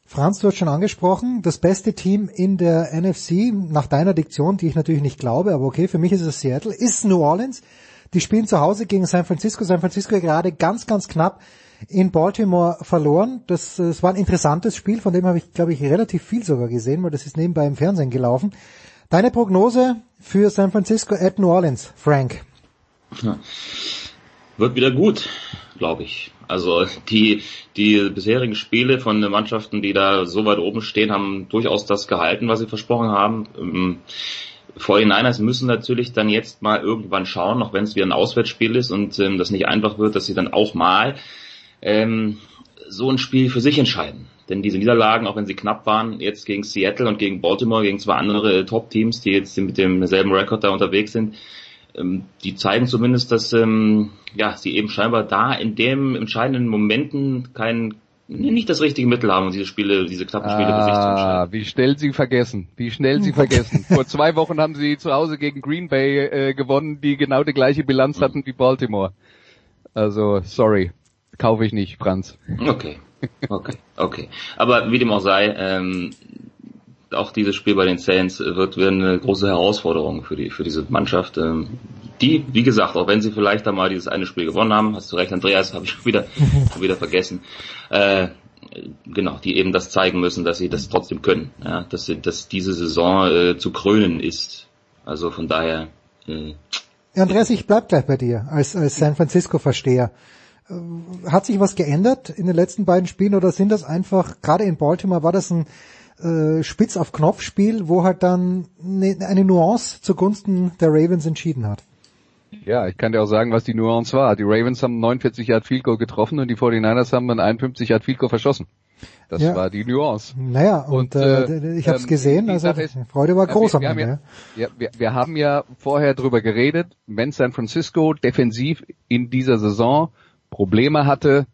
Franz, du hast schon angesprochen, das beste Team in der NFC, nach deiner Diktion, die ich natürlich nicht glaube, aber okay, für mich ist es Seattle, ist New Orleans. Die spielen zu Hause gegen San Francisco. San Francisco gerade ganz, ganz knapp in Baltimore verloren. Das, das war ein interessantes Spiel, von dem habe ich, glaube ich, relativ viel sogar gesehen, weil das ist nebenbei im Fernsehen gelaufen. Deine Prognose für San Francisco at New Orleans, Frank? Wird wieder gut, glaube ich. Also die, die bisherigen Spiele von den Mannschaften, die da so weit oben stehen, haben durchaus das gehalten, was sie versprochen haben. Ähm, 49ers müssen natürlich dann jetzt mal irgendwann schauen, auch wenn es wieder ein Auswärtsspiel ist und ähm, das nicht einfach wird, dass sie dann auch mal ähm, so ein Spiel für sich entscheiden. Denn diese Niederlagen, auch wenn sie knapp waren, jetzt gegen Seattle und gegen Baltimore, gegen zwei andere Top-Teams, die jetzt mit demselben Rekord da unterwegs sind, ähm, die zeigen zumindest, dass ähm, ja, sie eben scheinbar da in dem entscheidenden Momenten kein nicht das richtige Mittel haben, um diese Spiele, diese knappen Spiele ah, für sich zu entscheiden. Wie schnell sie vergessen, wie schnell sie vergessen. Vor zwei Wochen haben sie zu Hause gegen Green Bay äh, gewonnen, die genau die gleiche Bilanz hatten wie Baltimore. Also, sorry, kaufe ich nicht, Franz. Okay, okay, okay. Aber wie dem auch sei, ähm, auch dieses Spiel bei den Saints wird wieder eine große Herausforderung für die für diese Mannschaft. Ähm, die, wie gesagt, auch wenn sie vielleicht einmal dieses eine Spiel gewonnen haben, hast du recht, Andreas, habe ich schon wieder schon wieder vergessen. Äh, genau, die eben das zeigen müssen, dass sie das trotzdem können, ja, dass sie, dass diese Saison äh, zu krönen ist. Also von daher. Äh, Andreas, ich bleib gleich bei dir als, als San Francisco Versteher. Äh, hat sich was geändert in den letzten beiden Spielen oder sind das einfach, gerade in Baltimore war das ein äh, Spitz auf Knopf Spiel, wo halt dann ne, eine Nuance zugunsten der Ravens entschieden hat? Ja, ich kann dir auch sagen, was die Nuance war. Die Ravens haben 49 Yard Field Goal getroffen und die 49ers haben ein 51 Yard Field Goal verschossen. Das ja. war die Nuance. Naja, und, und äh, ich habe es ähm, gesehen, also ist, Freude war groß ja, wir, am Ende. Ja, wir, wir haben ja vorher drüber geredet, wenn San Francisco defensiv in dieser Saison Probleme hatte,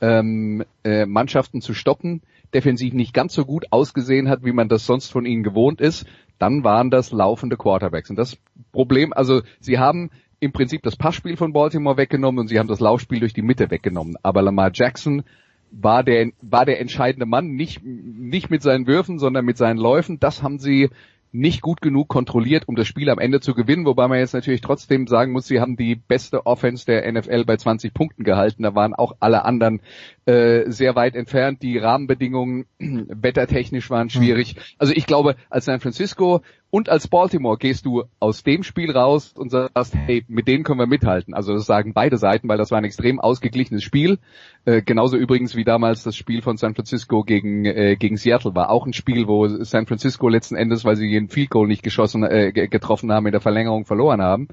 ähm, äh, Mannschaften zu stoppen, defensiv nicht ganz so gut ausgesehen hat, wie man das sonst von ihnen gewohnt ist, dann waren das laufende Quarterbacks. Und das Problem, also sie haben im Prinzip das Passspiel von Baltimore weggenommen und sie haben das Laufspiel durch die Mitte weggenommen. Aber Lamar Jackson war der, war der entscheidende Mann, nicht, nicht mit seinen Würfen, sondern mit seinen Läufen. Das haben sie nicht gut genug kontrolliert, um das Spiel am Ende zu gewinnen, wobei man jetzt natürlich trotzdem sagen muss, sie haben die beste Offense der NFL bei 20 Punkten gehalten. Da waren auch alle anderen äh, sehr weit entfernt. Die Rahmenbedingungen wettertechnisch waren schwierig. Also ich glaube, als San Francisco und als Baltimore gehst du aus dem Spiel raus und sagst, hey, mit denen können wir mithalten. Also das sagen beide Seiten, weil das war ein extrem ausgeglichenes Spiel. Äh, genauso übrigens wie damals das Spiel von San Francisco gegen, äh, gegen Seattle war auch ein Spiel, wo San Francisco letzten Endes, weil sie ihren Field Goal nicht geschossen, äh, getroffen haben, in der Verlängerung verloren haben.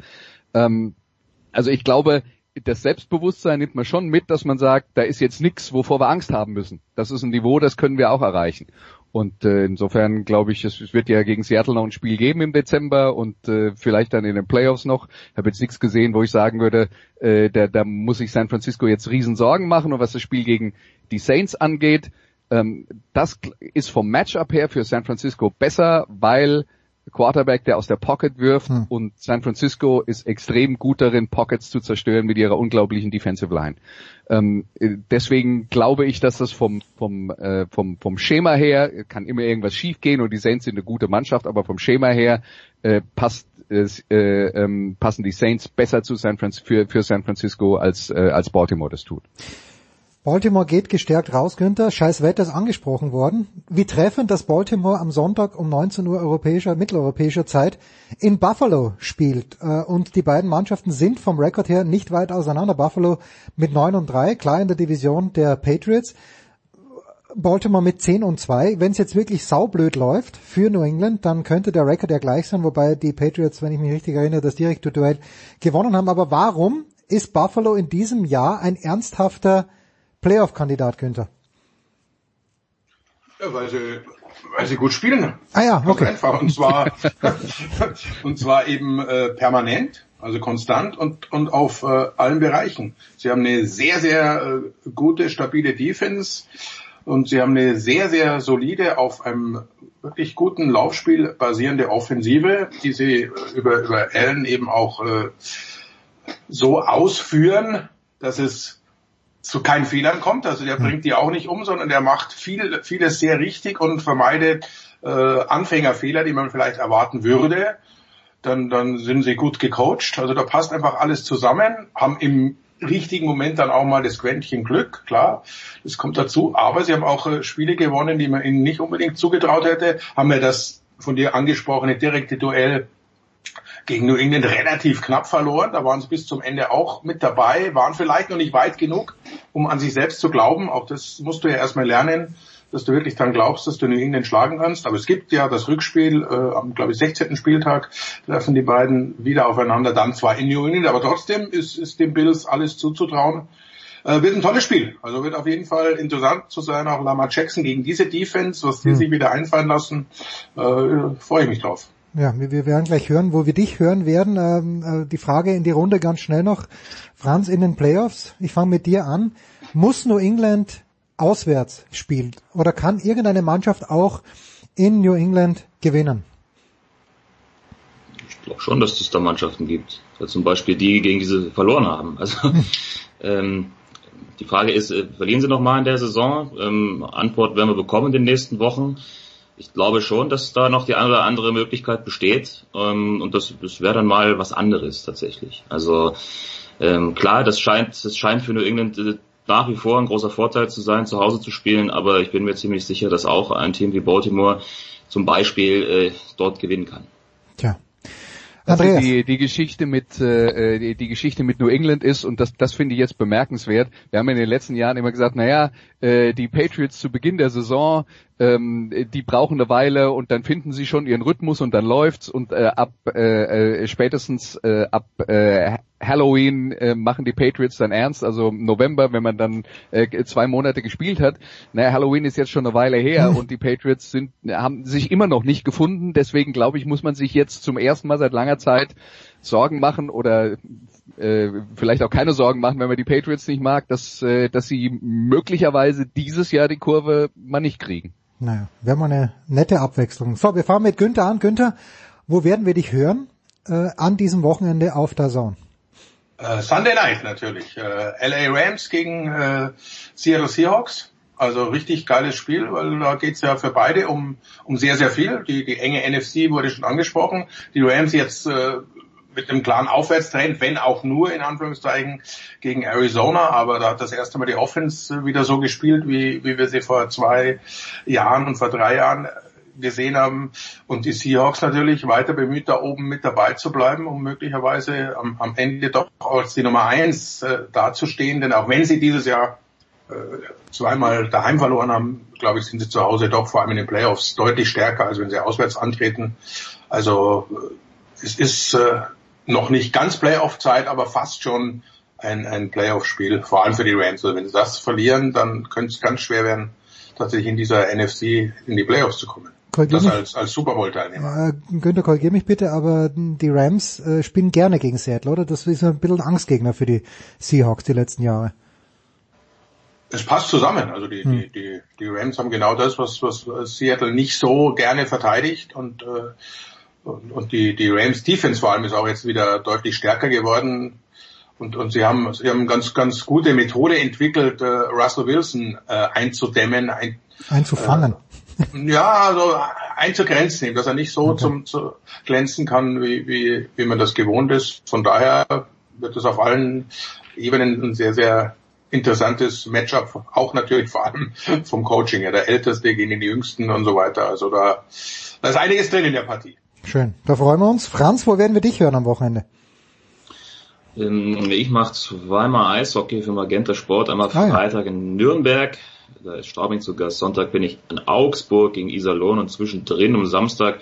Ähm, also ich glaube, das Selbstbewusstsein nimmt man schon mit, dass man sagt, da ist jetzt nichts, wovor wir Angst haben müssen. Das ist ein Niveau, das können wir auch erreichen. Und äh, insofern glaube ich, es wird ja gegen Seattle noch ein Spiel geben im Dezember und äh, vielleicht dann in den Playoffs noch. Ich habe jetzt nichts gesehen, wo ich sagen würde, äh, da, da muss sich San Francisco jetzt riesen Sorgen machen. Und was das Spiel gegen die Saints angeht, ähm, das ist vom Matchup her für San Francisco besser, weil Quarterback, der aus der Pocket wirft hm. und San Francisco ist extrem gut darin, Pockets zu zerstören mit ihrer unglaublichen Defensive Line. Ähm, deswegen glaube ich, dass das vom, vom, äh, vom, vom Schema her kann immer irgendwas schiefgehen und die Saints sind eine gute Mannschaft, aber vom Schema her äh, passt äh, ähm, passen die Saints besser zu San Francisco, für, für San Francisco als, äh, als Baltimore das tut. Baltimore geht gestärkt raus, Günther. Scheiß Wetter ist angesprochen worden. Wie treffend, dass Baltimore am Sonntag um 19 Uhr europäischer, mitteleuropäischer Zeit in Buffalo spielt. Äh, und die beiden Mannschaften sind vom Rekord her nicht weit auseinander. Buffalo mit 9 und 3, klar in der Division der Patriots. Baltimore mit 10 und 2. Wenn es jetzt wirklich saublöd läuft für New England, dann könnte der Rekord ja gleich sein, wobei die Patriots, wenn ich mich richtig erinnere, das direkte Duell gewonnen haben. Aber warum ist Buffalo in diesem Jahr ein ernsthafter Playoff-Kandidat, Günther? Ja, weil sie, weil sie gut spielen. Ah ja, okay. Einfach. Und zwar, und zwar eben äh, permanent, also konstant und, und auf äh, allen Bereichen. Sie haben eine sehr, sehr äh, gute, stabile Defense und sie haben eine sehr, sehr solide, auf einem wirklich guten Laufspiel basierende Offensive, die sie äh, über, über Allen eben auch äh, so ausführen, dass es zu keinen Fehlern kommt. Also der bringt die auch nicht um, sondern der macht viel, vieles sehr richtig und vermeidet äh, Anfängerfehler, die man vielleicht erwarten würde. Dann, dann sind sie gut gecoacht. Also da passt einfach alles zusammen, haben im richtigen Moment dann auch mal das Quäntchen Glück, klar, das kommt dazu. Aber sie haben auch äh, Spiele gewonnen, die man ihnen nicht unbedingt zugetraut hätte. Haben ja das von dir angesprochene direkte Duell gegen New England relativ knapp verloren. Da waren sie bis zum Ende auch mit dabei, waren vielleicht noch nicht weit genug, um an sich selbst zu glauben. Auch das musst du ja erstmal lernen, dass du wirklich dann glaubst, dass du New England schlagen kannst. Aber es gibt ja das Rückspiel, äh, am, glaube ich, 16. Spieltag treffen die beiden wieder aufeinander, dann zwar in New England, aber trotzdem ist, ist dem Bills alles zuzutrauen. Äh, wird ein tolles Spiel. Also wird auf jeden Fall interessant zu sein, auch Lama Jackson gegen diese Defense, was die hm. sich wieder einfallen lassen. Äh, Freue ich mich drauf. Ja, wir, werden gleich hören, wo wir dich hören werden. Ähm, äh, die Frage in die Runde ganz schnell noch. Franz, in den Playoffs, ich fange mit dir an. Muss New England auswärts spielen oder kann irgendeine Mannschaft auch in New England gewinnen? Ich glaube schon, dass es da Mannschaften gibt. Also zum Beispiel die, gegen die sie verloren haben. Also ähm, die Frage ist, äh, verlieren sie nochmal in der Saison? Ähm, Antwort werden wir bekommen in den nächsten Wochen ich glaube schon, dass da noch die eine oder andere Möglichkeit besteht ähm, und das, das wäre dann mal was anderes tatsächlich. Also ähm, klar, das scheint, das scheint für New England äh, nach wie vor ein großer Vorteil zu sein, zu Hause zu spielen, aber ich bin mir ziemlich sicher, dass auch ein Team wie Baltimore zum Beispiel äh, dort gewinnen kann. Tja. Also die, die Geschichte mit äh, die, die Geschichte mit New England ist und das das finde ich jetzt bemerkenswert. Wir haben in den letzten Jahren immer gesagt, naja, äh, die Patriots zu Beginn der Saison ähm, die brauchen eine Weile und dann finden sie schon ihren Rhythmus und dann läuft's und äh, ab äh, äh, spätestens äh, ab äh, Halloween äh, machen die Patriots dann ernst, also November, wenn man dann äh, zwei Monate gespielt hat. Naja, Halloween ist jetzt schon eine Weile her mhm. und die Patriots sind haben sich immer noch nicht gefunden. Deswegen glaube ich, muss man sich jetzt zum ersten Mal seit langer Zeit Sorgen machen oder äh, vielleicht auch keine Sorgen machen, wenn man die Patriots nicht mag, dass, äh, dass sie möglicherweise dieses Jahr die Kurve mal nicht kriegen. Naja, wäre mal eine nette Abwechslung. So, wir fahren mit Günther an. Günther, wo werden wir dich hören äh, an diesem Wochenende auf der Zone? Uh, Sunday Night natürlich. Äh, LA Rams gegen uh, Seattle Seahawks. Also richtig geiles Spiel, weil da geht's ja für beide um, um sehr, sehr viel. Die, die enge NFC wurde schon angesprochen. Die Rams jetzt mit einem klaren Aufwärtstrend, wenn auch nur in Anführungszeichen gegen Arizona, aber da hat das erste Mal die Offense wieder so gespielt, wie, wie wir sie vor zwei Jahren und vor drei Jahren gesehen haben und die Seahawks natürlich weiter bemüht, da oben mit dabei zu bleiben, um möglicherweise am, am Ende doch als die Nummer eins äh, dazustehen, denn auch wenn sie dieses Jahr äh, zweimal daheim verloren haben, glaube ich, sind sie zu Hause doch vor allem in den Playoffs deutlich stärker, als wenn sie auswärts antreten. Also äh, es ist äh, noch nicht ganz Playoff-Zeit, aber fast schon ein, ein Playoff-Spiel, vor allem für die Rams. Also wenn sie das verlieren, dann könnte es ganz schwer werden, tatsächlich in dieser NFC in die Playoffs zu kommen. Korrigier das als, als Super Bowl-Teilnehmer. Äh, Günther, korrigier mich bitte, aber die Rams äh, spielen gerne gegen Seattle, oder? Das ist ein bisschen Angstgegner für die Seahawks die letzten Jahre. Es passt zusammen. Also die, hm. die, die, die Rams haben genau das, was, was Seattle nicht so gerne verteidigt und äh, und, und die, die Rams Defense vor allem ist auch jetzt wieder deutlich stärker geworden. Und, und sie haben, sie haben ganz, ganz gute Methode entwickelt, äh, Russell Wilson äh, einzudämmen, ein, einzufangen. Äh, ja, also einzugrenzen, dass er nicht so okay. zum zu glänzen kann, wie, wie, wie man das gewohnt ist. Von daher wird es auf allen Ebenen ein sehr, sehr interessantes Matchup, auch natürlich vor allem vom Coaching her, der Älteste gegen den Jüngsten und so weiter. Also da, da ist einiges drin in der Partie. Schön, da freuen wir uns. Franz, wo werden wir dich hören am Wochenende? Ähm, ich mache zweimal Eishockey für Magenta Sport, einmal ah, Freitag ja. in Nürnberg, da ist Straubing zu Gast, Sonntag bin ich in Augsburg gegen Iserlohn und zwischendrin um Samstag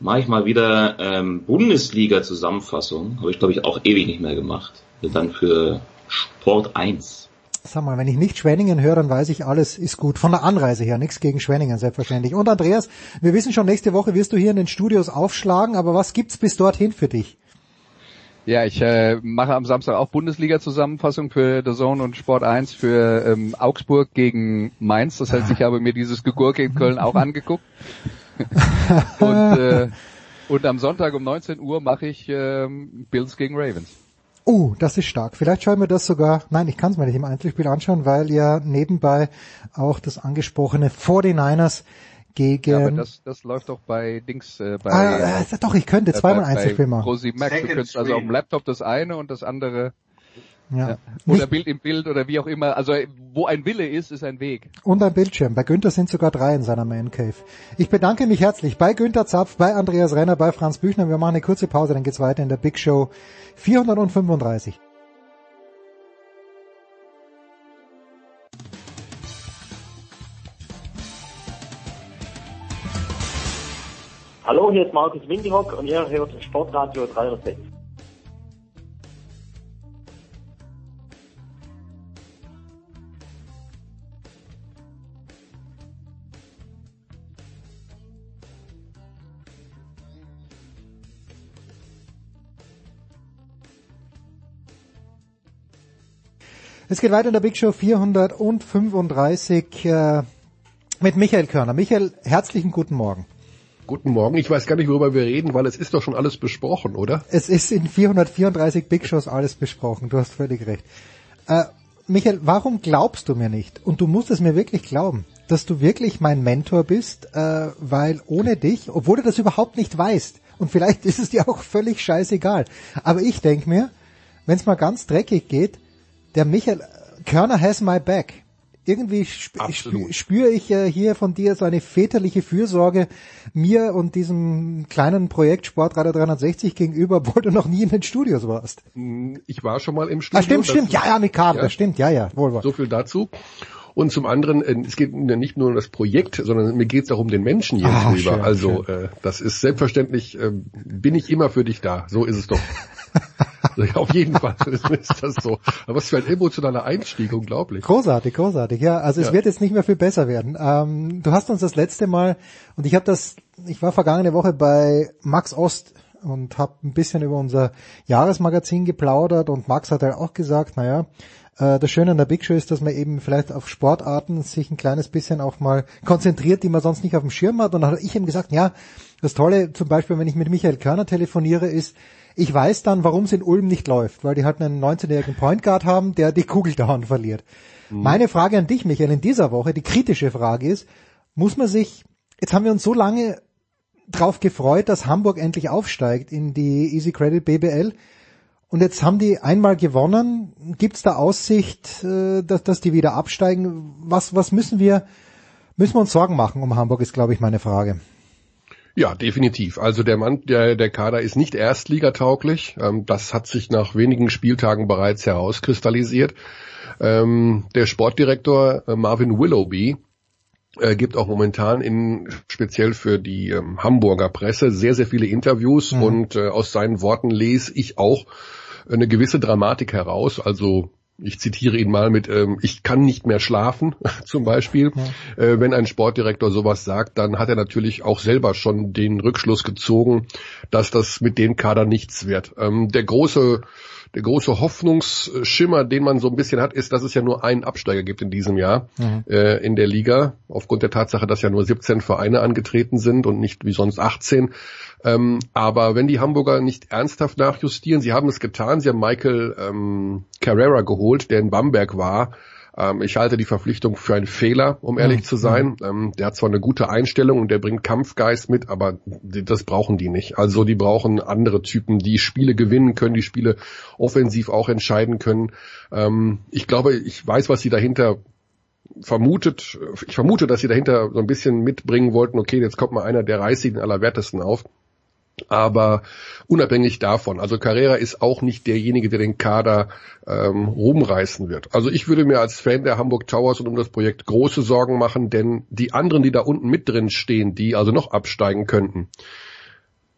mache ich mal wieder ähm, Bundesliga-Zusammenfassung, habe ich glaube ich auch ewig nicht mehr gemacht, dann für Sport 1. sag mal, wenn ich nicht Schwenningen höre, dann weiß ich, alles ist gut. Von der Anreise her, nichts gegen Schwenningen, selbstverständlich. Und Andreas, wir wissen schon, nächste Woche wirst du hier in den Studios aufschlagen, aber was gibt's bis dorthin für dich? Ja, ich äh, mache am Samstag auch Bundesliga-Zusammenfassung für The Zone und Sport 1 für ähm, Augsburg gegen Mainz. Das heißt, ich habe mir dieses Gegurke in Köln auch angeguckt. und, äh, und am Sonntag um 19 Uhr mache ich ähm, Bills gegen Ravens. Oh, das ist stark. Vielleicht schauen wir das sogar, nein, ich kann es mir nicht im Einzelspiel anschauen, weil ja nebenbei auch das angesprochene 49ers gegen... Ja, aber das, das läuft doch bei Dings, äh, bei... Ah, äh, doch, ich könnte zweimal äh, Einzelspiel machen. Rosi Max, du könntest also auf dem Laptop das eine und das andere... Ja. ja. Oder Bild im Bild oder wie auch immer. Also wo ein Wille ist, ist ein Weg. Und ein Bildschirm. Bei Günther sind sogar drei in seiner Man Cave. Ich bedanke mich herzlich bei Günther Zapf, bei Andreas Renner, bei Franz Büchner. Wir machen eine kurze Pause, dann geht's weiter in der Big Show 435. Hallo, hier ist Markus Windihock und ihr hört Sportradio 306. Es geht weiter in der Big Show 435 äh, mit Michael Körner. Michael, herzlichen guten Morgen. Guten Morgen. Ich weiß gar nicht, worüber wir reden, weil es ist doch schon alles besprochen, oder? Es ist in 434 Big Shows alles besprochen. Du hast völlig recht. Äh, Michael, warum glaubst du mir nicht? Und du musst es mir wirklich glauben, dass du wirklich mein Mentor bist, äh, weil ohne dich, obwohl du das überhaupt nicht weißt, und vielleicht ist es dir auch völlig scheißegal, aber ich denk mir, wenn es mal ganz dreckig geht, der Michael Körner has my back. Irgendwie sp sp spüre ich äh, hier von dir so eine väterliche Fürsorge mir und diesem kleinen Projekt Sportradio 360 gegenüber, obwohl du noch nie in den Studios warst. Hm, ich war schon mal im Studio. Ah, stimmt, stimmt, ja, ja, mit Kabel, ja. stimmt, ja, ja, wohl war. So viel dazu. Und zum anderen, äh, es geht nicht nur um das Projekt, sondern mir geht es auch um den Menschen hier ah, drüber. Schön, also schön. Äh, das ist selbstverständlich, äh, bin ich immer für dich da. So ist es doch. Ja, auf jeden Fall ist das so. Aber was für ein emotionaler Einstieg, unglaublich. Großartig, großartig. Ja, also es ja. wird jetzt nicht mehr viel besser werden. Ähm, du hast uns das letzte Mal und ich habe das, ich war vergangene Woche bei Max Ost und habe ein bisschen über unser Jahresmagazin geplaudert und Max hat halt auch gesagt, naja, äh, das Schöne an der Big Show ist, dass man eben vielleicht auf Sportarten sich ein kleines bisschen auch mal konzentriert, die man sonst nicht auf dem Schirm hat. Und dann habe ich ihm gesagt, ja, das Tolle zum Beispiel, wenn ich mit Michael Körner telefoniere, ist, ich weiß dann, warum es in Ulm nicht läuft, weil die halt einen 19-jährigen Point Guard haben, der die Kugel dauernd verliert. Mhm. Meine Frage an dich, Michael, in dieser Woche, die kritische Frage ist, muss man sich, jetzt haben wir uns so lange drauf gefreut, dass Hamburg endlich aufsteigt in die Easy Credit BBL. Und jetzt haben die einmal gewonnen. Gibt es da Aussicht, äh, dass, dass die wieder absteigen? Was, was müssen wir, müssen wir uns Sorgen machen um Hamburg, ist, glaube ich, meine Frage. Ja, definitiv. Also der Mann, der, der Kader ist nicht erstligatauglich. Ähm, das hat sich nach wenigen Spieltagen bereits herauskristallisiert. Ähm, der Sportdirektor äh, Marvin Willoughby äh, gibt auch momentan in speziell für die ähm, Hamburger Presse sehr, sehr viele Interviews mhm. und äh, aus seinen Worten lese ich auch eine gewisse Dramatik heraus. Also ich zitiere ihn mal mit, ähm, ich kann nicht mehr schlafen, zum Beispiel. Ja. Äh, wenn ein Sportdirektor sowas sagt, dann hat er natürlich auch selber schon den Rückschluss gezogen, dass das mit dem Kader nichts wird. Ähm, der große der große Hoffnungsschimmer, den man so ein bisschen hat, ist, dass es ja nur einen Absteiger gibt in diesem Jahr mhm. äh, in der Liga, aufgrund der Tatsache, dass ja nur 17 Vereine angetreten sind und nicht wie sonst 18. Ähm, aber wenn die Hamburger nicht ernsthaft nachjustieren, sie haben es getan, sie haben Michael ähm, Carrera geholt, der in Bamberg war, ähm, ich halte die Verpflichtung für einen Fehler, um ehrlich mhm. zu sein. Ähm, der hat zwar eine gute Einstellung und der bringt Kampfgeist mit, aber das brauchen die nicht. Also die brauchen andere Typen, die Spiele gewinnen können, die Spiele offensiv auch entscheiden können. Ähm, ich glaube, ich weiß, was sie dahinter vermutet, ich vermute, dass sie dahinter so ein bisschen mitbringen wollten, okay, jetzt kommt mal einer der reißigen allerwertesten auf. Aber unabhängig davon, also Carrera ist auch nicht derjenige, der den Kader ähm, rumreißen wird. Also ich würde mir als Fan der Hamburg Towers und um das Projekt große Sorgen machen, denn die anderen, die da unten mit drin stehen, die also noch absteigen könnten,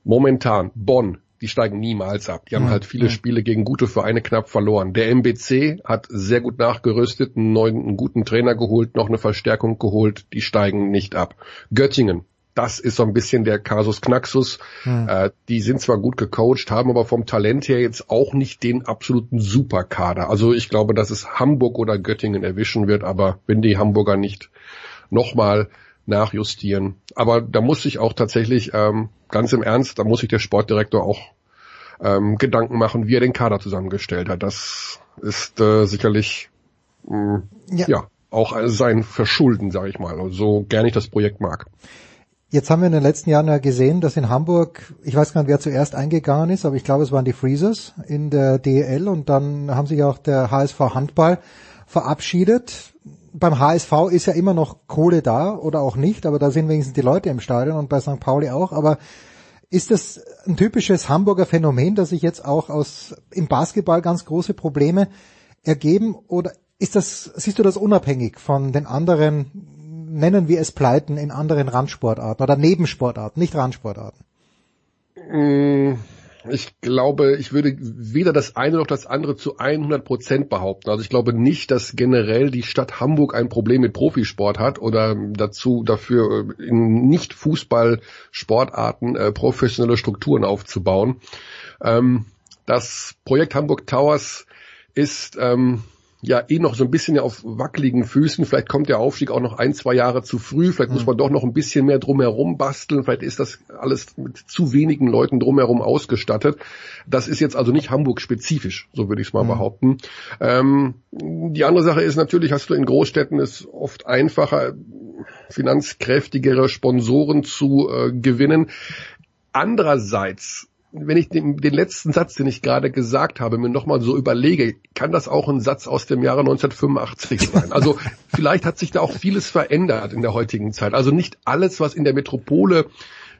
momentan Bonn, die steigen niemals ab. Die haben halt viele Spiele gegen gute Vereine knapp verloren. Der MBC hat sehr gut nachgerüstet, einen neuen, einen guten Trainer geholt, noch eine Verstärkung geholt. Die steigen nicht ab. Göttingen. Das ist so ein bisschen der Kasus Knaxus. Hm. Äh, die sind zwar gut gecoacht, haben aber vom Talent her jetzt auch nicht den absoluten Superkader. Also ich glaube, dass es Hamburg oder Göttingen erwischen wird, aber wenn die Hamburger nicht nochmal nachjustieren. Aber da muss sich auch tatsächlich, ähm, ganz im Ernst, da muss sich der Sportdirektor auch ähm, Gedanken machen, wie er den Kader zusammengestellt hat. Das ist äh, sicherlich mh, Ja. ja. auch sein Verschulden, sage ich mal, so gern ich das Projekt mag. Jetzt haben wir in den letzten Jahren ja gesehen, dass in Hamburg, ich weiß gar nicht, wer zuerst eingegangen ist, aber ich glaube, es waren die Freezers in der DEL und dann haben sich auch der HSV Handball verabschiedet. Beim HSV ist ja immer noch Kohle da oder auch nicht, aber da sind wenigstens die Leute im Stadion und bei St. Pauli auch. Aber ist das ein typisches Hamburger Phänomen, dass sich jetzt auch aus im Basketball ganz große Probleme ergeben? Oder ist das, siehst du das unabhängig von den anderen, nennen wir es Pleiten in anderen Randsportarten oder Nebensportarten, nicht Randsportarten? Mm, Ich glaube, ich würde weder das eine noch das andere zu 100 Prozent behaupten. Also ich glaube nicht, dass generell die Stadt Hamburg ein Problem mit Profisport hat oder dazu dafür äh, in nicht Fußball-Sportarten äh, professionelle Strukturen aufzubauen. Ähm, das Projekt Hamburg Towers ist ähm, ja eh noch so ein bisschen auf wackeligen Füßen. Vielleicht kommt der Aufstieg auch noch ein, zwei Jahre zu früh. Vielleicht muss man doch noch ein bisschen mehr drumherum basteln. Vielleicht ist das alles mit zu wenigen Leuten drumherum ausgestattet. Das ist jetzt also nicht Hamburg-spezifisch, so würde ich es mal behaupten. Ähm, die andere Sache ist natürlich, hast du in Großstädten es oft einfacher, finanzkräftigere Sponsoren zu äh, gewinnen. Andererseits wenn ich den, den letzten Satz, den ich gerade gesagt habe, mir nochmal so überlege, kann das auch ein Satz aus dem Jahre 1985 sein. Also vielleicht hat sich da auch vieles verändert in der heutigen Zeit. Also nicht alles, was in der Metropole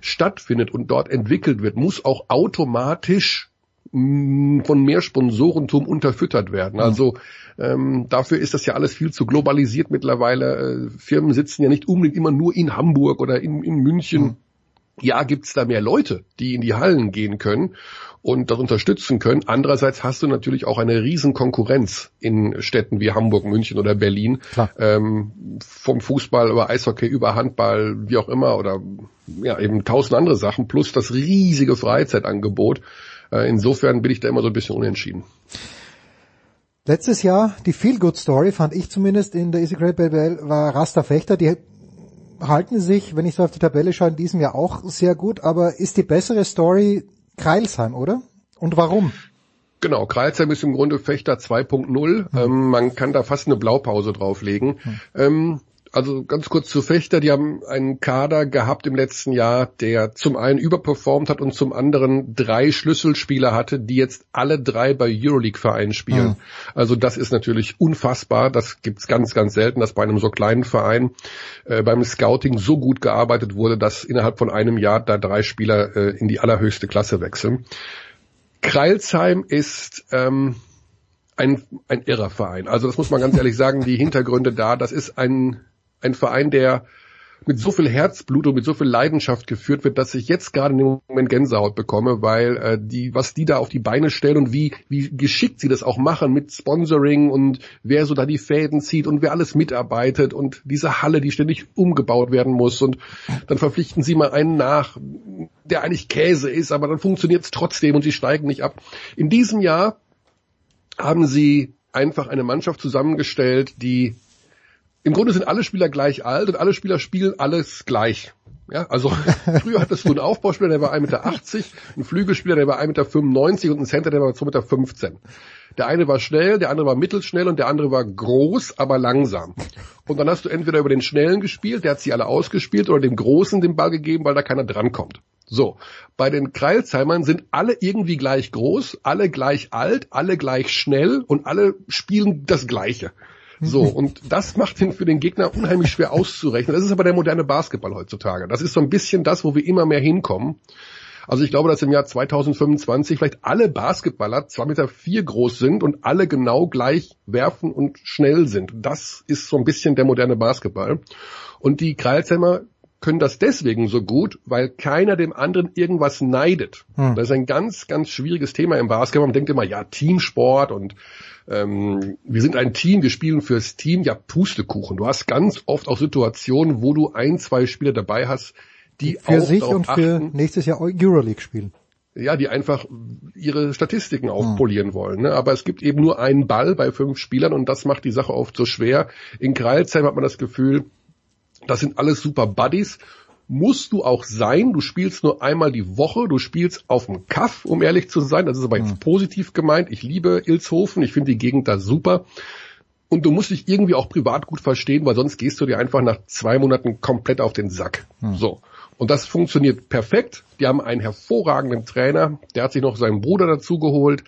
stattfindet und dort entwickelt wird, muss auch automatisch mh, von mehr Sponsorentum unterfüttert werden. Also ähm, dafür ist das ja alles viel zu globalisiert mittlerweile. Äh, Firmen sitzen ja nicht unbedingt immer nur in Hamburg oder in, in München ja, gibt's da mehr Leute, die in die Hallen gehen können und das unterstützen können. Andererseits hast du natürlich auch eine riesen Konkurrenz in Städten wie Hamburg, München oder Berlin. Ähm, vom Fußball über Eishockey, über Handball, wie auch immer oder ja eben tausend andere Sachen plus das riesige Freizeitangebot. Äh, insofern bin ich da immer so ein bisschen unentschieden. Letztes Jahr, die Feel-Good-Story fand ich zumindest in der Easy Great BBL, war Rasta Fechter, die halten sich, wenn ich so auf die Tabelle schaue, in diesem Jahr auch sehr gut, aber ist die bessere Story Kreilsheim, oder? Und warum? Genau, Kreilsheim ist im Grunde Fechter 2.0. Ähm, man kann da fast eine Blaupause drauflegen. Ähm, also ganz kurz zu Fechter, die haben einen Kader gehabt im letzten Jahr, der zum einen überperformt hat und zum anderen drei Schlüsselspieler hatte, die jetzt alle drei bei Euroleague-Vereinen spielen. Mhm. Also das ist natürlich unfassbar. Das gibt's ganz, ganz selten, dass bei einem so kleinen Verein äh, beim Scouting so gut gearbeitet wurde, dass innerhalb von einem Jahr da drei Spieler äh, in die allerhöchste Klasse wechseln. Kreilsheim ist ähm, ein, ein irrer Verein. Also das muss man ganz ehrlich sagen, die Hintergründe da, das ist ein, ein Verein, der mit so viel Herzblut und mit so viel Leidenschaft geführt wird, dass ich jetzt gerade in dem Moment Gänsehaut bekomme, weil äh, die, was die da auf die Beine stellen und wie, wie geschickt sie das auch machen mit Sponsoring und wer so da die Fäden zieht und wer alles mitarbeitet und diese Halle, die ständig umgebaut werden muss und dann verpflichten sie mal einen nach, der eigentlich Käse ist, aber dann funktioniert es trotzdem und sie steigen nicht ab. In diesem Jahr haben sie einfach eine Mannschaft zusammengestellt, die im Grunde sind alle Spieler gleich alt und alle Spieler spielen alles gleich. Ja, also früher hattest du einen Aufbauspieler, der war 1,80 Meter, einen Flügelspieler, der war 1,95 Meter und einen Center, der war 2,15 Meter. Der eine war schnell, der andere war mittelschnell und der andere war groß, aber langsam. Und dann hast du entweder über den Schnellen gespielt, der hat sie alle ausgespielt, oder dem Großen den Ball gegeben, weil da keiner drankommt. So, bei den Kreilsheimern sind alle irgendwie gleich groß, alle gleich alt, alle gleich schnell und alle spielen das Gleiche. So, und das macht ihn für den Gegner unheimlich schwer auszurechnen. Das ist aber der moderne Basketball heutzutage. Das ist so ein bisschen das, wo wir immer mehr hinkommen. Also ich glaube, dass im Jahr 2025 vielleicht alle Basketballer zwei Meter vier groß sind und alle genau gleich werfen und schnell sind. Das ist so ein bisschen der moderne Basketball. Und die Kreilsheimer können das deswegen so gut, weil keiner dem anderen irgendwas neidet. Hm. Das ist ein ganz, ganz schwieriges Thema im Basketball. Man denkt immer, ja, Teamsport und ähm, wir sind ein Team, wir spielen fürs Team. Ja, Pustekuchen. Du hast ganz oft auch Situationen, wo du ein, zwei Spieler dabei hast, die Für auch sich und für achten, nächstes Jahr Euroleague spielen. ja, die einfach ihre Statistiken aufpolieren wollen. Ne? Aber es gibt eben nur einen Ball bei fünf Spielern und das macht die Sache oft so schwer. In Kreilsheim hat man das Gefühl, das sind alles super Buddies. Musst du auch sein. Du spielst nur einmal die Woche. Du spielst auf dem Kaff, um ehrlich zu sein. Das ist aber jetzt positiv gemeint. Ich liebe Ilshofen. Ich finde die Gegend da super. Und du musst dich irgendwie auch privat gut verstehen, weil sonst gehst du dir einfach nach zwei Monaten komplett auf den Sack. So. Und das funktioniert perfekt. Die haben einen hervorragenden Trainer. Der hat sich noch seinen Bruder dazu geholt,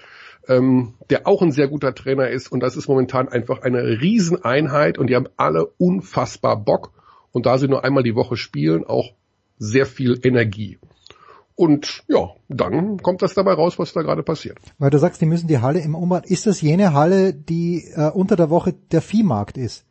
ähm, der auch ein sehr guter Trainer ist. Und das ist momentan einfach eine Rieseneinheit. Und die haben alle unfassbar Bock. Und da sie nur einmal die Woche spielen, auch sehr viel Energie. Und ja, dann kommt das dabei raus, was da gerade passiert. Weil du sagst, die müssen die Halle im Umbau. Ist das jene Halle, die äh, unter der Woche der Viehmarkt ist?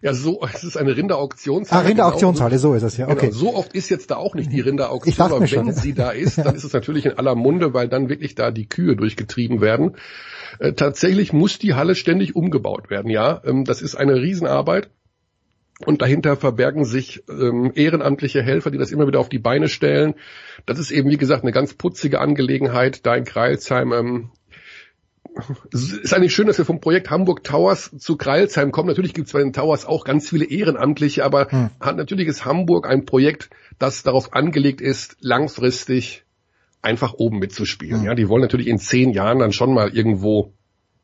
Ja, so, es ist eine Ah, Rinderauktionshalle. Rinderauktionshalle, so ist es ja. Okay. Genau, so oft ist jetzt da auch nicht die Rinderauktion, aber wenn schon. sie da ist, dann ist es natürlich in aller Munde, weil dann wirklich da die Kühe durchgetrieben werden. Äh, tatsächlich muss die Halle ständig umgebaut werden, ja. Ähm, das ist eine Riesenarbeit. Und dahinter verbergen sich ähm, ehrenamtliche Helfer, die das immer wieder auf die Beine stellen. Das ist eben, wie gesagt, eine ganz putzige Angelegenheit da in Kreilsheim. Ähm, es ist eigentlich schön, dass wir vom Projekt Hamburg Towers zu Kreilsheim kommen. Natürlich gibt es bei den Towers auch ganz viele Ehrenamtliche, aber hat, natürlich ist Hamburg ein Projekt, das darauf angelegt ist, langfristig einfach oben mitzuspielen. Ja, die wollen natürlich in zehn Jahren dann schon mal irgendwo,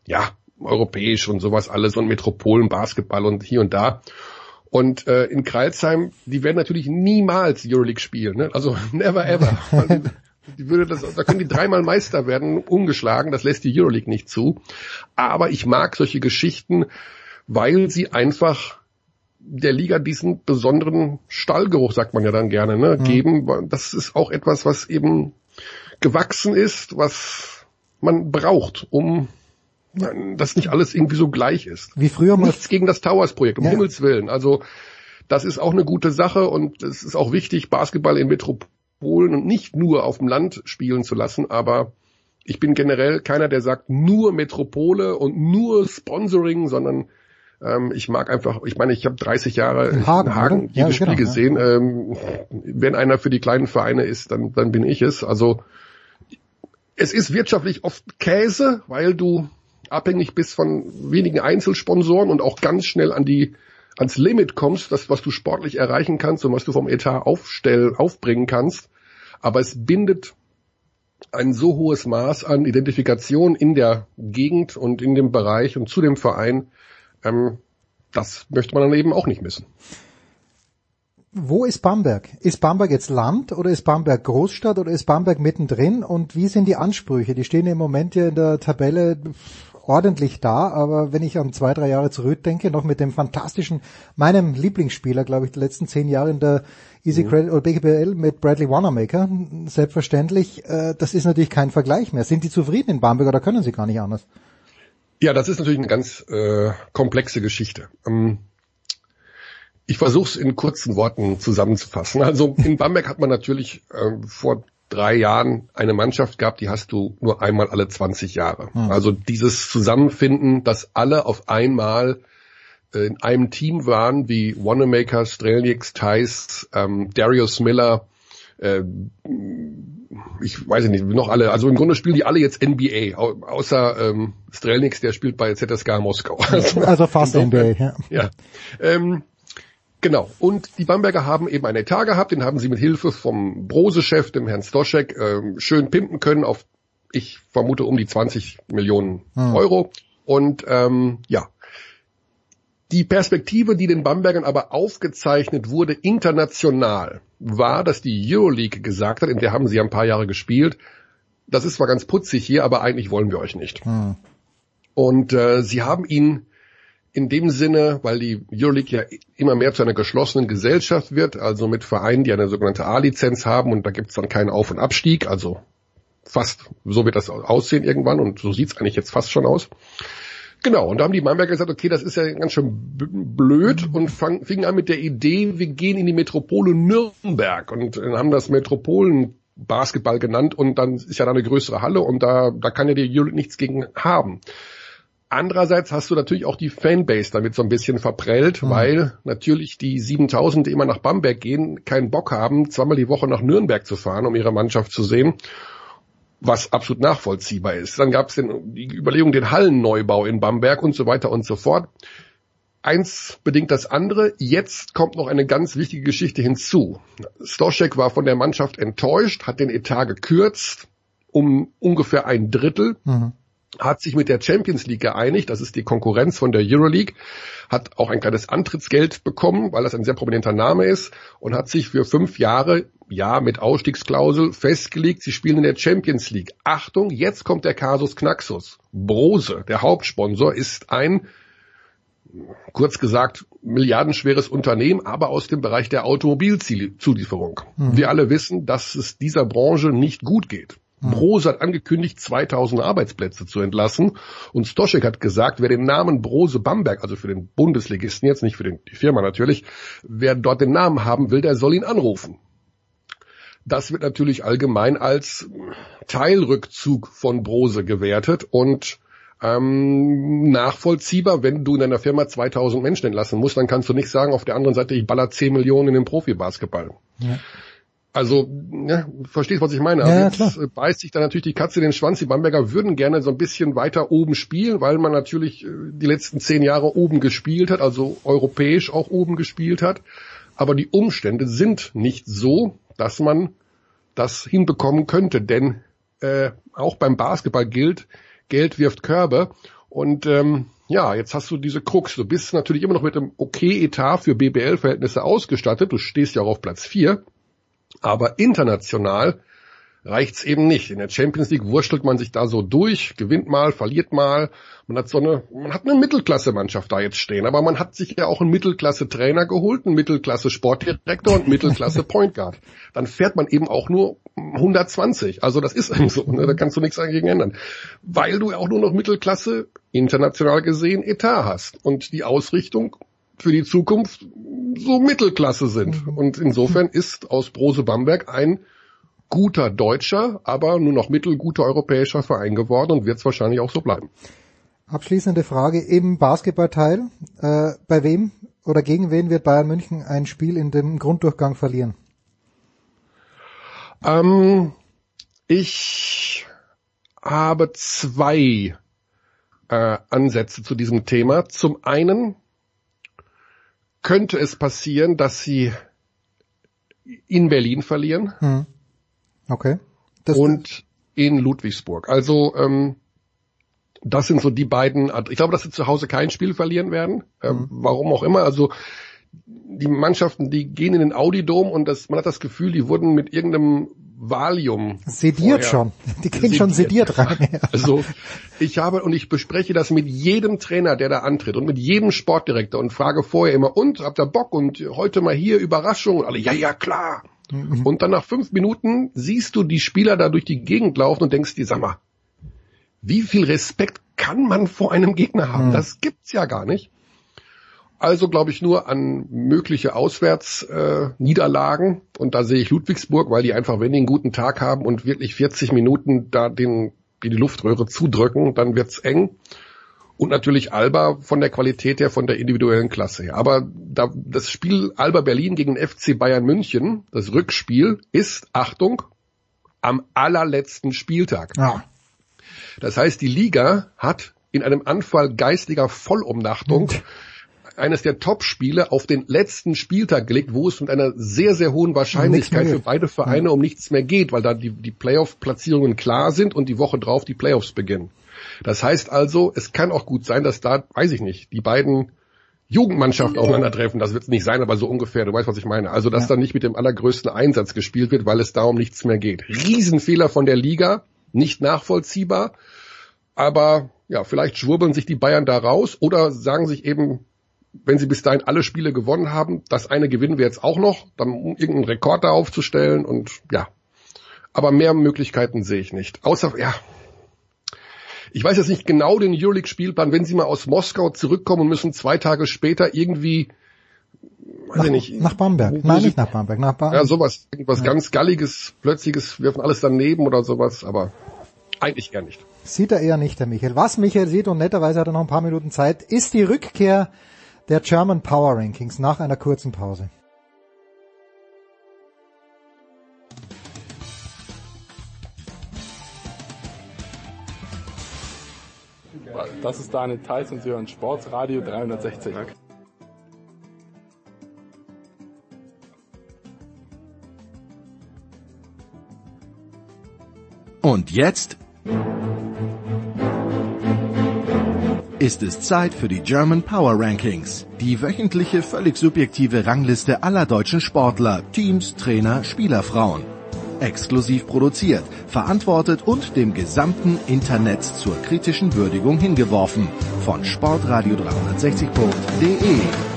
ja, europäisch und sowas alles und Metropolen, Basketball und hier und da. Und äh, in Kreilsheim, die werden natürlich niemals Euroleague spielen. Ne? Also never ever. Die, würde das, da können die dreimal Meister werden, ungeschlagen. Das lässt die Euroleague nicht zu. Aber ich mag solche Geschichten, weil sie einfach der Liga diesen besonderen Stallgeruch, sagt man ja dann gerne, ne, geben. Das ist auch etwas, was eben gewachsen ist, was man braucht, um dass nicht alles irgendwie so gleich ist. Wie früher mal. Nichts gegen das Towers-Projekt, um Ja. Himmels Willen. Also das ist auch eine gute Sache und es ist auch wichtig, Basketball in Metropolen und nicht nur auf dem Land spielen zu lassen, aber ich bin generell keiner, der sagt nur Metropole und nur Sponsoring, sondern ähm, ich mag einfach, ich meine, ich habe 30 Jahre In Hagen, oder? jedes Ja, Spiel genau, ja. gesehen. Ähm, wenn einer für die kleinen Vereine ist, dann, dann bin ich es. Also es ist wirtschaftlich oft Käse, weil du abhängig bist von wenigen Einzelsponsoren und auch ganz schnell an die ans Limit kommst, das, was du sportlich erreichen kannst und was du vom Etat aufstell, aufbringen kannst. Aber es bindet ein so hohes Maß an Identifikation in der Gegend und in dem Bereich und zu dem Verein, ähm, das möchte man dann eben auch nicht missen. Wo ist Bamberg? Ist Bamberg jetzt Land oder ist Bamberg Großstadt oder ist Bamberg mittendrin? Und wie sind die Ansprüche? Die stehen im Moment ja in der Tabelle ordentlich da, aber wenn ich an zwei, drei Jahre zurückdenke, noch mit dem fantastischen, meinem Lieblingsspieler, glaube ich, der letzten zehn Jahre in der Easy Credit oder BGBL mit Bradley Wanamaker, selbstverständlich, äh, das ist natürlich kein Vergleich mehr. Sind die zufrieden in Bamberg oder können sie gar nicht anders? Ja, das ist natürlich eine ganz äh, komplexe Geschichte. Ähm, ich versuche es in kurzen Worten zusammenzufassen. Also in Bamberg hat man natürlich äh, vor drei Jahren eine Mannschaft gehabt, die hast du nur einmal alle 20 Jahre. Hm. Also dieses Zusammenfinden, dass alle auf einmal äh, in einem Team waren, wie Wanamaker, Strelnieks, Thais, ähm, Darius Miller, äh, ich weiß nicht, noch alle, also im Grunde spielen die alle jetzt NBA, au außer ähm, Strelniks, der spielt bei ZSK Moskau. Also fast NBA, ja. Ja. Ähm, genau. Und die Bamberger haben eben einen Etat gehabt, den haben sie mit Hilfe vom Brose-Chef, dem Herrn Stoschek, ähm, schön pimpen können auf, ich vermute, um die 20 Millionen Hm. Euro. Und ähm, ja, die Perspektive, die den Bambergern aber aufgezeichnet wurde, international, war, dass die Euroleague gesagt hat, in der haben sie ja ein paar Jahre gespielt, das ist zwar ganz putzig hier, aber eigentlich wollen wir euch nicht. Hm. Und äh, sie haben ihn in dem Sinne, weil die Euroleague ja immer mehr zu einer geschlossenen Gesellschaft wird, also mit Vereinen, die eine sogenannte A-Lizenz haben und da gibt's dann keinen Auf- und Abstieg, also fast so wird das aussehen irgendwann und so sieht's eigentlich jetzt fast schon aus. Genau, und da haben die Bamberger gesagt, okay, das ist ja ganz schön blöd und fang, fingen an mit der Idee, wir gehen in die Metropole Nürnberg und haben das Metropolen Basketball genannt und dann ist ja da eine größere Halle und da, da kann ja die Euroleague nichts gegen haben. Andererseits hast du natürlich auch die Fanbase damit so ein bisschen verprellt, mhm. weil natürlich die 7000, die immer nach Bamberg gehen, keinen Bock haben, zweimal die Woche nach Nürnberg zu fahren, um ihre Mannschaft zu sehen, was absolut nachvollziehbar ist. Dann gab es die Überlegung, den Hallenneubau in Bamberg und so weiter und so fort. Eins bedingt das andere. Jetzt kommt noch eine ganz wichtige Geschichte hinzu. Stoschek war von der Mannschaft enttäuscht, hat den Etat gekürzt um ungefähr ein Drittel. Mhm hat sich mit der Champions League geeinigt, das ist die Konkurrenz von der Euroleague, hat auch ein kleines Antrittsgeld bekommen, weil das ein sehr prominenter Name ist und hat sich für fünf Jahre, ja, mit Ausstiegsklausel festgelegt, sie spielen in der Champions League. Achtung, jetzt kommt der Kasus Knaxus. Brose, der Hauptsponsor, ist ein, kurz gesagt, milliardenschweres Unternehmen, aber aus dem Bereich der Automobilzulieferung. Mhm. Wir alle wissen, dass es dieser Branche nicht gut geht. Hm. Brose hat angekündigt, 2000 Arbeitsplätze zu entlassen. Und Stoschek hat gesagt, wer den Namen Brose Bamberg, also für den Bundesligisten jetzt, nicht für den, die Firma natürlich, wer dort den Namen haben will, der soll ihn anrufen. Das wird natürlich allgemein als Teilrückzug von Brose gewertet und ähm, nachvollziehbar, wenn du in deiner Firma 2000 Menschen entlassen musst, dann kannst du nicht sagen, auf der anderen Seite, ich baller 10 Millionen in den Profibasketball. Ja. Also, ja, verstehst, was ich meine. Also ja, jetzt klar. äh, beißt sich da natürlich die Katze in den Schwanz. Die Bamberger würden gerne so ein bisschen weiter oben spielen, weil man natürlich äh, die letzten zehn Jahre oben gespielt hat, also europäisch auch oben gespielt hat. Aber die Umstände sind nicht so, dass man das hinbekommen könnte. Denn äh, auch beim Basketball gilt, Geld wirft Körbe. Und ähm, ja, jetzt hast du diese Krux. Du bist natürlich immer noch mit einem okay Etat für BBL-Verhältnisse ausgestattet. Du stehst ja auch auf Platz vier aber international reicht's eben nicht. In der Champions League wurschtelt man sich da so durch, gewinnt mal, verliert mal. Man hat so eine, man hat eine Mittelklasse-Mannschaft da jetzt stehen, aber man hat sich ja auch einen Mittelklasse-Trainer geholt, einen Mittelklasse-Sportdirektor und Mittelklasse-Point Guard. Dann fährt man eben auch nur 120. Also das ist eben so, ne? da kannst du nichts dagegen ändern. Weil du ja auch nur noch Mittelklasse, international gesehen, Etat hast. Und die Ausrichtung für die Zukunft so Mittelklasse sind. Mhm. Und insofern ist aus Brose Bamberg ein guter deutscher, aber nur noch mittelguter europäischer Verein geworden und wird es wahrscheinlich auch so bleiben. Abschließende Frage im Basketballteil. Äh, bei wem oder gegen wen wird Bayern München ein Spiel in dem Grunddurchgang verlieren? Ähm, ich habe zwei äh, Ansätze zu diesem Thema. Zum einen könnte es passieren, dass sie in Berlin verlieren. Hm. Okay. Das und in Ludwigsburg. Also ähm, das sind so die beiden. Ich glaube, dass sie zu Hause kein Spiel verlieren werden. Ähm, hm. Warum auch immer. Also die Mannschaften, die gehen in den Audi-Dom und das, man hat das Gefühl, die wurden mit irgendeinem Valium. Sediert schon. Die gehen sediert. schon sediert rein. Ja. Also ich habe und ich bespreche das mit jedem Trainer, der da antritt und mit jedem Sportdirektor und frage vorher immer, und habt ihr Bock und heute mal hier Überraschung? Und alle, ja, ja, klar. Mhm. Und dann nach fünf Minuten siehst du die Spieler da durch die Gegend laufen und denkst dir, sag mal, wie viel Respekt kann man vor einem Gegner haben? Mhm. Das gibt's ja gar nicht. Also glaube ich nur an mögliche Auswärtsniederlagen äh, und da sehe ich Ludwigsburg, weil die einfach, wenn die einen guten Tag haben und wirklich 40 Minuten da den die, die Luftröhre zudrücken, dann wird's eng. Und natürlich Alba von der Qualität her, von der individuellen Klasse her. Aber da, das Spiel Alba Berlin gegen FC Bayern München, das Rückspiel, ist, Achtung, am allerletzten Spieltag. Ja. Das heißt, die Liga hat in einem Anfall geistiger Vollumnachtung eines der Top-Spiele auf den letzten Spieltag gelegt, wo es mit einer sehr, sehr hohen Wahrscheinlichkeit für beide Vereine ja. um nichts mehr geht, weil da die, die Playoff-Platzierungen klar sind und die Woche drauf die Playoffs beginnen. Das heißt also, es kann auch gut sein, dass da, weiß ich nicht, die beiden Jugendmannschaften aufeinandertreffen. Das wird es nicht sein, aber so ungefähr. Du weißt, was ich meine. Also, dass ja. da nicht mit dem allergrößten Einsatz gespielt wird, weil es darum nichts mehr geht. Riesenfehler von der Liga, nicht nachvollziehbar. Aber ja, vielleicht schwurbeln sich die Bayern da raus oder sagen sich eben, wenn sie bis dahin alle Spiele gewonnen haben, das eine gewinnen wir jetzt auch noch, dann um irgendeinen Rekord da aufzustellen und ja. Aber mehr Möglichkeiten sehe ich nicht. Außer, ja. ich weiß jetzt nicht genau den Euroleague-Spielplan, wenn sie mal aus Moskau zurückkommen und müssen zwei Tage später irgendwie weiß nach, ich nicht. Nach Bamberg. Nein, nicht nach Bamberg, nach Bamberg. Ja, sowas, irgendwas ja. ganz Galliges, Plötzliches, wirfen alles daneben oder sowas, aber eigentlich gar nicht. Sieht er eher nicht, der Michael. Was Michael sieht, und netterweise hat er noch ein paar Minuten Zeit, ist die Rückkehr der German Power Rankings nach einer kurzen Pause. Das ist Daniel Theiss und Sie hören Sportsradio 360. Und jetzt ist es Zeit für die German Power Rankings, die wöchentliche völlig subjektive Rangliste aller deutschen Sportler, Teams, Trainer, Spielerfrauen. Exklusiv produziert, verantwortet und dem gesamten Internet zur kritischen Würdigung hingeworfen von sportradio360.de.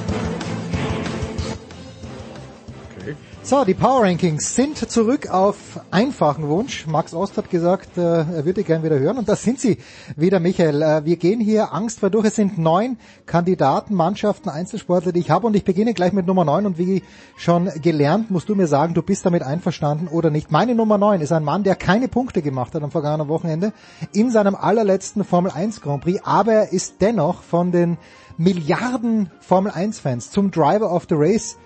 So, die Power Rankings sind zurück auf einfachen Wunsch. Max Ost hat gesagt, äh, er würde gern wieder hören und das sind sie wieder, Michael. Äh, wir gehen hier angstfrei durch. Es sind neun Kandidaten, Mannschaften, Einzelsportler, die ich habe und ich beginne gleich mit Nummer neun und wie schon gelernt, musst du mir sagen, du bist damit einverstanden oder nicht. Meine Nummer neun ist ein Mann, der keine Punkte gemacht hat am vergangenen Wochenende in seinem allerletzten Formel 1 Grand Prix, aber er ist dennoch von den Milliarden Formel 1 Fans zum Driver of the Race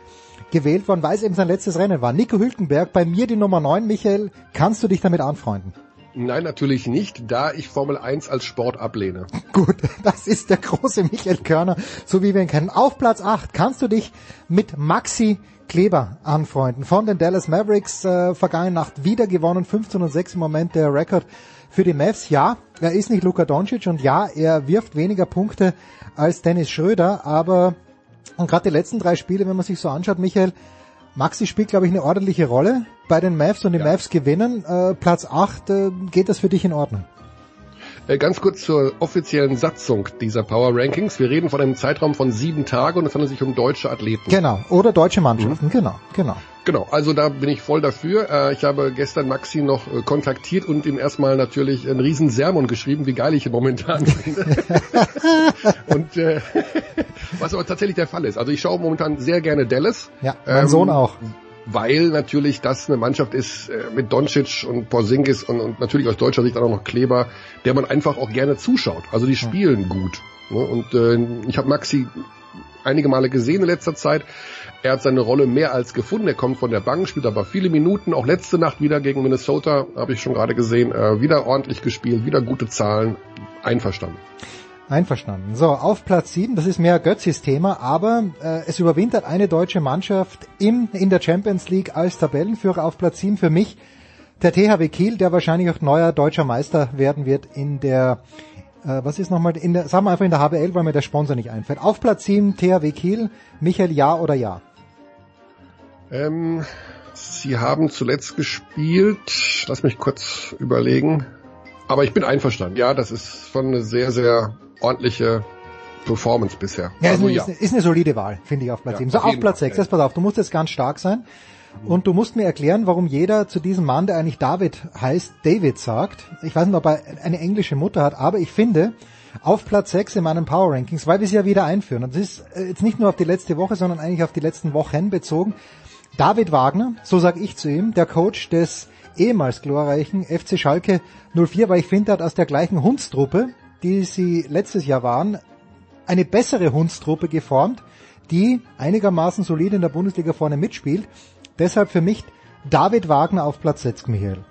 gewählt worden, weil es eben sein letztes Rennen war. Nico Hülkenberg, bei mir die Nummer 9. Michael, kannst du dich damit anfreunden? Nein, natürlich nicht, da ich Formel 1 als Sport ablehne. Gut, das ist der große Michael Körner, so wie wir ihn kennen. Auf Platz 8 kannst du dich mit Maxi Kleber anfreunden. Von den Dallas Mavericks äh, vergangene Nacht wieder gewonnen, 15 und 6 im Moment der Rekord für die Mavs. Ja, er ist nicht Luka Doncic und ja, er wirft weniger Punkte als Dennis Schröder, aber und gerade die letzten drei Spiele, wenn man sich so anschaut, Michael, Maxi spielt, glaube ich, eine ordentliche Rolle bei den Mavs und die ja. Mavs gewinnen. Äh, Platz 8, äh, geht das für dich in Ordnung? Äh, ganz kurz zur offiziellen Satzung dieser Power Rankings. Wir reden von einem Zeitraum von sieben Tagen und es handelt sich um deutsche Athleten. Genau, oder deutsche Mannschaften, mhm. genau, genau. Genau, also da bin ich voll dafür. Äh, ich habe gestern Maxi noch äh, kontaktiert und ihm erstmal natürlich einen riesen Sermon geschrieben, wie geil ich ihn momentan finde. und äh, was aber tatsächlich der Fall ist. Also ich schaue momentan sehr gerne Dallas. Ja, mein ähm, Sohn auch weil natürlich das eine Mannschaft ist äh, mit Doncic und Porzingis und, und natürlich aus deutscher Sicht auch noch Kleber, der man einfach auch gerne zuschaut. Also die spielen gut. Ne? Und äh, ich habe Maxi einige Male gesehen in letzter Zeit. Er hat seine Rolle mehr als gefunden. Er kommt von der Bank, spielt aber viele Minuten. Auch letzte Nacht wieder gegen Minnesota, habe ich schon gerade gesehen, äh, wieder ordentlich gespielt, wieder gute Zahlen. Einverstanden. Einverstanden. So, auf Platz 7, das ist mehr Götzis Thema, aber äh, es überwintert eine deutsche Mannschaft im, in der Champions League als Tabellenführer auf Platz 7 für mich. Der THW Kiel, der wahrscheinlich auch neuer deutscher Meister werden wird in der, äh, was ist nochmal, in der, sagen wir einfach in der HBL, weil mir der Sponsor nicht einfällt. Auf Platz 7 THW Kiel, Michael, ja oder ja? Ähm, Sie haben zuletzt gespielt, lass mich kurz überlegen, aber ich bin einverstanden. Ja, das ist schon eine sehr, sehr ordentliche Performance bisher. Ja, also, ist, ja. Ist, eine solide Wahl, finde ich, auf Platz ja, 7. So, auf Platz 6, jetzt pass auf, du musst jetzt ganz stark sein. Und du musst mir erklären, warum jeder zu diesem Mann, der eigentlich David heißt, David sagt. Ich weiß nicht, ob er eine englische Mutter hat, aber ich finde, auf Platz 6 in meinen Power Rankings, weil wir sie ja wieder einführen. Und das ist äh, jetzt nicht nur auf die letzte Woche, sondern eigentlich auf die letzten Wochen bezogen. David Wagner, so sag ich zu ihm, der Coach des ehemals glorreichen FC Schalke 04, weil ich finde, er hat aus der gleichen Hundstruppe, die sie letztes Jahr waren, eine bessere Hundstruppe geformt, die einigermaßen solide in der Bundesliga vorne mitspielt. Deshalb für mich David Wagner auf Platz 6, Michael.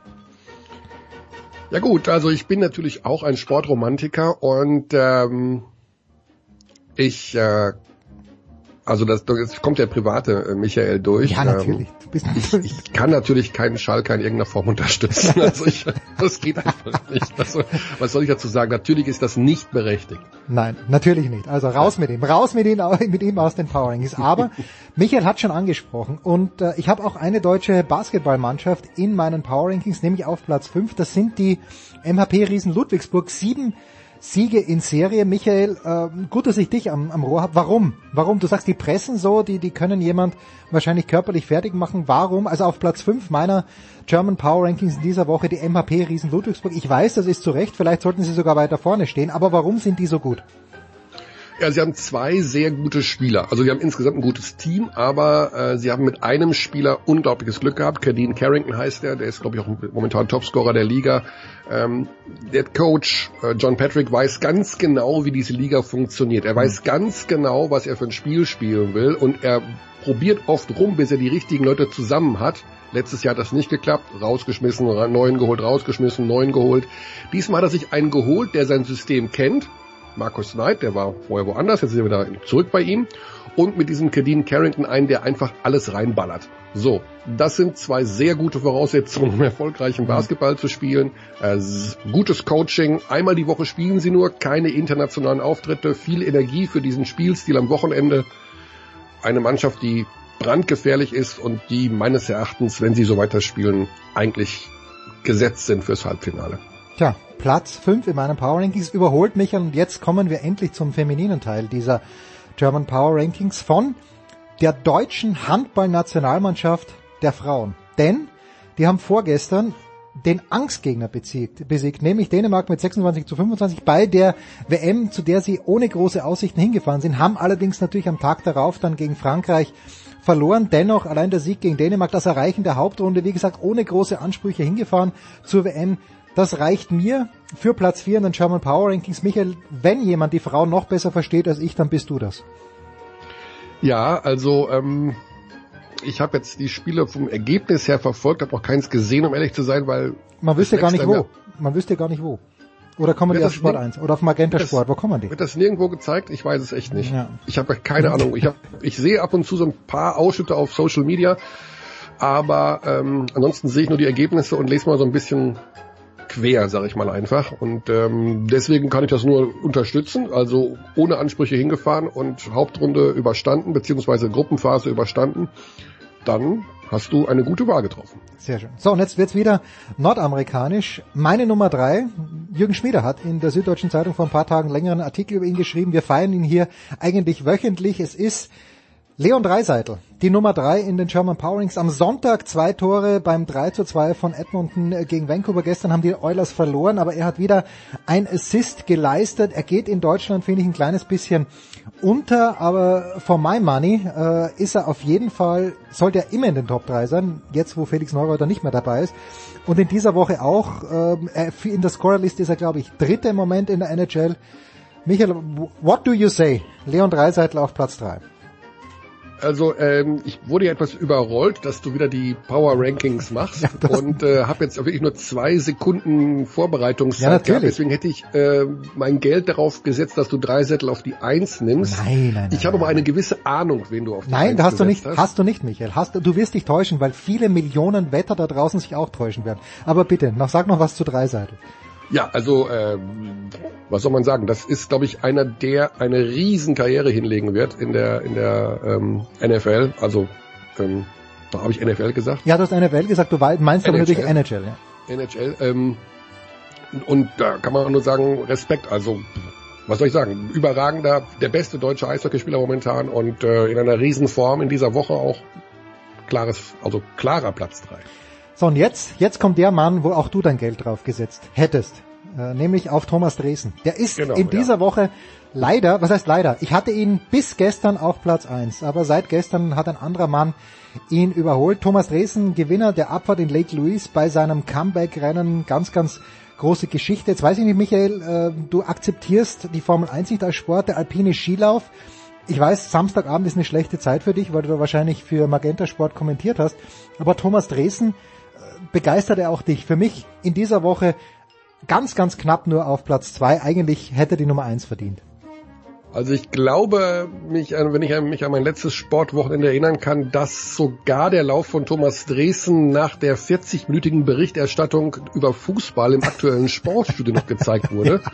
Ja gut, also ich bin natürlich auch ein Sportromantiker und ähm, ich äh, also das, das kommt der private äh, Michael durch. Ja, natürlich. Du bist natürlich. Ich, ich kann natürlich keinen Schalke in irgendeiner Form unterstützen. Also ich, das geht einfach nicht. Also, was soll ich dazu sagen? Natürlich ist das nicht berechtigt. Nein, natürlich nicht. Also raus mit ihm. Raus mit ihm, mit ihm aus den Power Rankings. Aber Michael hat schon angesprochen und äh, ich habe auch eine deutsche Basketballmannschaft in meinen Power Rankings, nämlich auf Platz 5. Das sind die MHP Riesen Ludwigsburg. Sieben Siege in Serie. Michael, äh, gut, dass ich dich am, am Rohr habe. Warum? Warum? Du sagst, die pressen so, die, die können jemand wahrscheinlich körperlich fertig machen. Warum? Also auf Platz 5 meiner German Power Rankings in dieser Woche die MHP Riesen Ludwigsburg. Ich weiß, das ist zu Recht, vielleicht sollten sie sogar weiter vorne stehen, aber warum sind die so gut? Ja, sie haben zwei sehr gute Spieler. Also sie haben insgesamt ein gutes Team, aber äh, sie haben mit einem Spieler unglaubliches Glück gehabt. Kadeen Carrington heißt er, der ist glaube ich auch momentan Topscorer der Liga. Ähm, der Coach äh, John Patrick weiß ganz genau, wie diese Liga funktioniert. Er weiß ganz genau, was er für ein Spiel spielen will und er probiert oft rum, bis er die richtigen Leute zusammen hat. Letztes Jahr hat das nicht geklappt, rausgeschmissen, neuen geholt, rausgeschmissen, neuen geholt. Diesmal hat er sich einen geholt, der sein System kennt, Markus Knight, der war vorher woanders, jetzt ist er wieder zurück bei ihm. Und mit diesem Kadeen Carrington einen, der einfach alles reinballert. So, das sind zwei sehr gute Voraussetzungen, um erfolgreichen Basketball zu spielen. Äh, gutes Coaching, einmal die Woche spielen sie nur, keine internationalen Auftritte, viel Energie für diesen Spielstil am Wochenende. Eine Mannschaft, die brandgefährlich ist und die meines Erachtens, wenn sie so weiterspielen, eigentlich gesetzt sind fürs Halbfinale. Tja, Platz 5 in meinen Power Rankings überholt mich und jetzt kommen wir endlich zum femininen Teil dieser German Power Rankings von der deutschen Handballnationalmannschaft der Frauen. Denn die haben vorgestern den Angstgegner besiegt, besiegt, nämlich Dänemark mit 26 zu 25 bei der WM, zu der sie ohne große Aussichten hingefahren sind, haben allerdings natürlich am Tag darauf dann gegen Frankreich verloren. Dennoch allein der Sieg gegen Dänemark, das Erreichen der Hauptrunde, wie gesagt, ohne große Ansprüche hingefahren zur WM. Das reicht mir für Platz 4 in den German Power Rankings. Michael, wenn jemand die Frau noch besser versteht als ich, dann bist du das. Ja, also ähm, ich habe jetzt die Spiele vom Ergebnis her verfolgt, habe auch keins gesehen, um ehrlich zu sein, weil man wüsste gar nicht wo. Man wüsste gar nicht wo. Oder kommen wird die auf Sport 1 oder auf Magenta das, Sport? Wo kommen die? Wird das nirgendwo gezeigt? Ich weiß es echt nicht. Ja. Ich habe keine Ahnung. Ich, hab, ich sehe ab und zu so ein paar Ausschnitte auf Social Media, aber ähm, ansonsten sehe ich nur die Ergebnisse und lese mal so ein bisschen quer, sage ich mal einfach. Und ähm, deswegen kann ich das nur unterstützen. Also ohne Ansprüche hingefahren und Hauptrunde überstanden, beziehungsweise Gruppenphase überstanden. Dann hast du eine gute Wahl getroffen. Sehr schön. So, und jetzt wird's wieder nordamerikanisch. Meine Nummer drei, Jürgen Schmieder hat in der Süddeutschen Zeitung vor ein paar Tagen längeren Artikel über ihn geschrieben. Wir feiern ihn hier eigentlich wöchentlich. Es ist Leon Dreiseitel, die Nummer drei in den German Powerings. Am Sonntag zwei Tore beim 3 zu 2 von Edmonton gegen Vancouver. Gestern haben die Oilers verloren, aber er hat wieder ein Assist geleistet. Er geht in Deutschland, finde ich, ein kleines bisschen unter, aber for my money äh, ist er auf jeden Fall, sollte er immer in den Top 3 sein, jetzt wo Felix Neureuter nicht mehr dabei ist. Und in dieser Woche auch, äh, in der Scorerliste ist er, glaube ich, dritter Moment in der NHL. Michael, what do you say? Leon Dreiseitel auf Platz 3. Also ähm, ich wurde ja etwas überrollt, dass du wieder die Power Rankings machst ja, und äh, habe jetzt wirklich nur zwei Sekunden Vorbereitungszeit ja, natürlich. gehabt. Deswegen hätte ich äh, mein Geld darauf gesetzt, dass du drei Sättel auf die Eins nimmst. Nein, nein, Ich habe aber eine gewisse Ahnung, wen du auf die Nein, Eins hast du nicht, hast. hast du nicht, Michael. Hast, du wirst dich täuschen, weil viele Millionen Wetter da draußen sich auch täuschen werden. Aber bitte, noch sag noch was zu drei Seiten. Ja, also ähm, was soll man sagen? Das ist, glaube ich, einer, der eine riesen Karriere hinlegen wird in der in der ähm, NFL. Also ähm, da habe ich NFL gesagt. Ja, du hast NFL gesagt. Du meinst aber natürlich NHL. Ja. NHL. Ähm, und da kann man nur sagen Respekt. Also was soll ich sagen? Überragender, der beste deutsche Eishockeyspieler momentan und äh, in einer riesen Form in dieser Woche auch klares, also klarer Platz drei. So, und jetzt, jetzt kommt der Mann, wo auch du dein Geld drauf gesetzt hättest. Äh, nämlich auf Thomas Dresen. Der ist genau, in dieser ja. Woche leider, was heißt leider? Ich hatte ihn bis gestern auf Platz eins, aber seit gestern hat ein anderer Mann ihn überholt. Thomas Dresen, Gewinner der Abfahrt in Lake Louise bei seinem Comeback-Rennen, ganz, ganz große Geschichte. Jetzt weiß ich nicht, Michael, äh, du akzeptierst die Formel 1 nicht als Sport, der alpine Skilauf. Ich weiß, Samstagabend ist eine schlechte Zeit für dich, weil du da wahrscheinlich für Magenta Sport kommentiert hast. Aber Thomas Dresen, begeistert er auch dich. Für mich in dieser Woche ganz, ganz knapp nur auf Platz zwei. Eigentlich hätte die Nummer eins verdient. Also ich glaube, mich wenn ich mich an mein letztes Sportwochenende erinnern kann, dass sogar der Lauf von Thomas Dresen nach der 40-minütigen Berichterstattung über Fußball im aktuellen Sportstudio noch gezeigt wurde.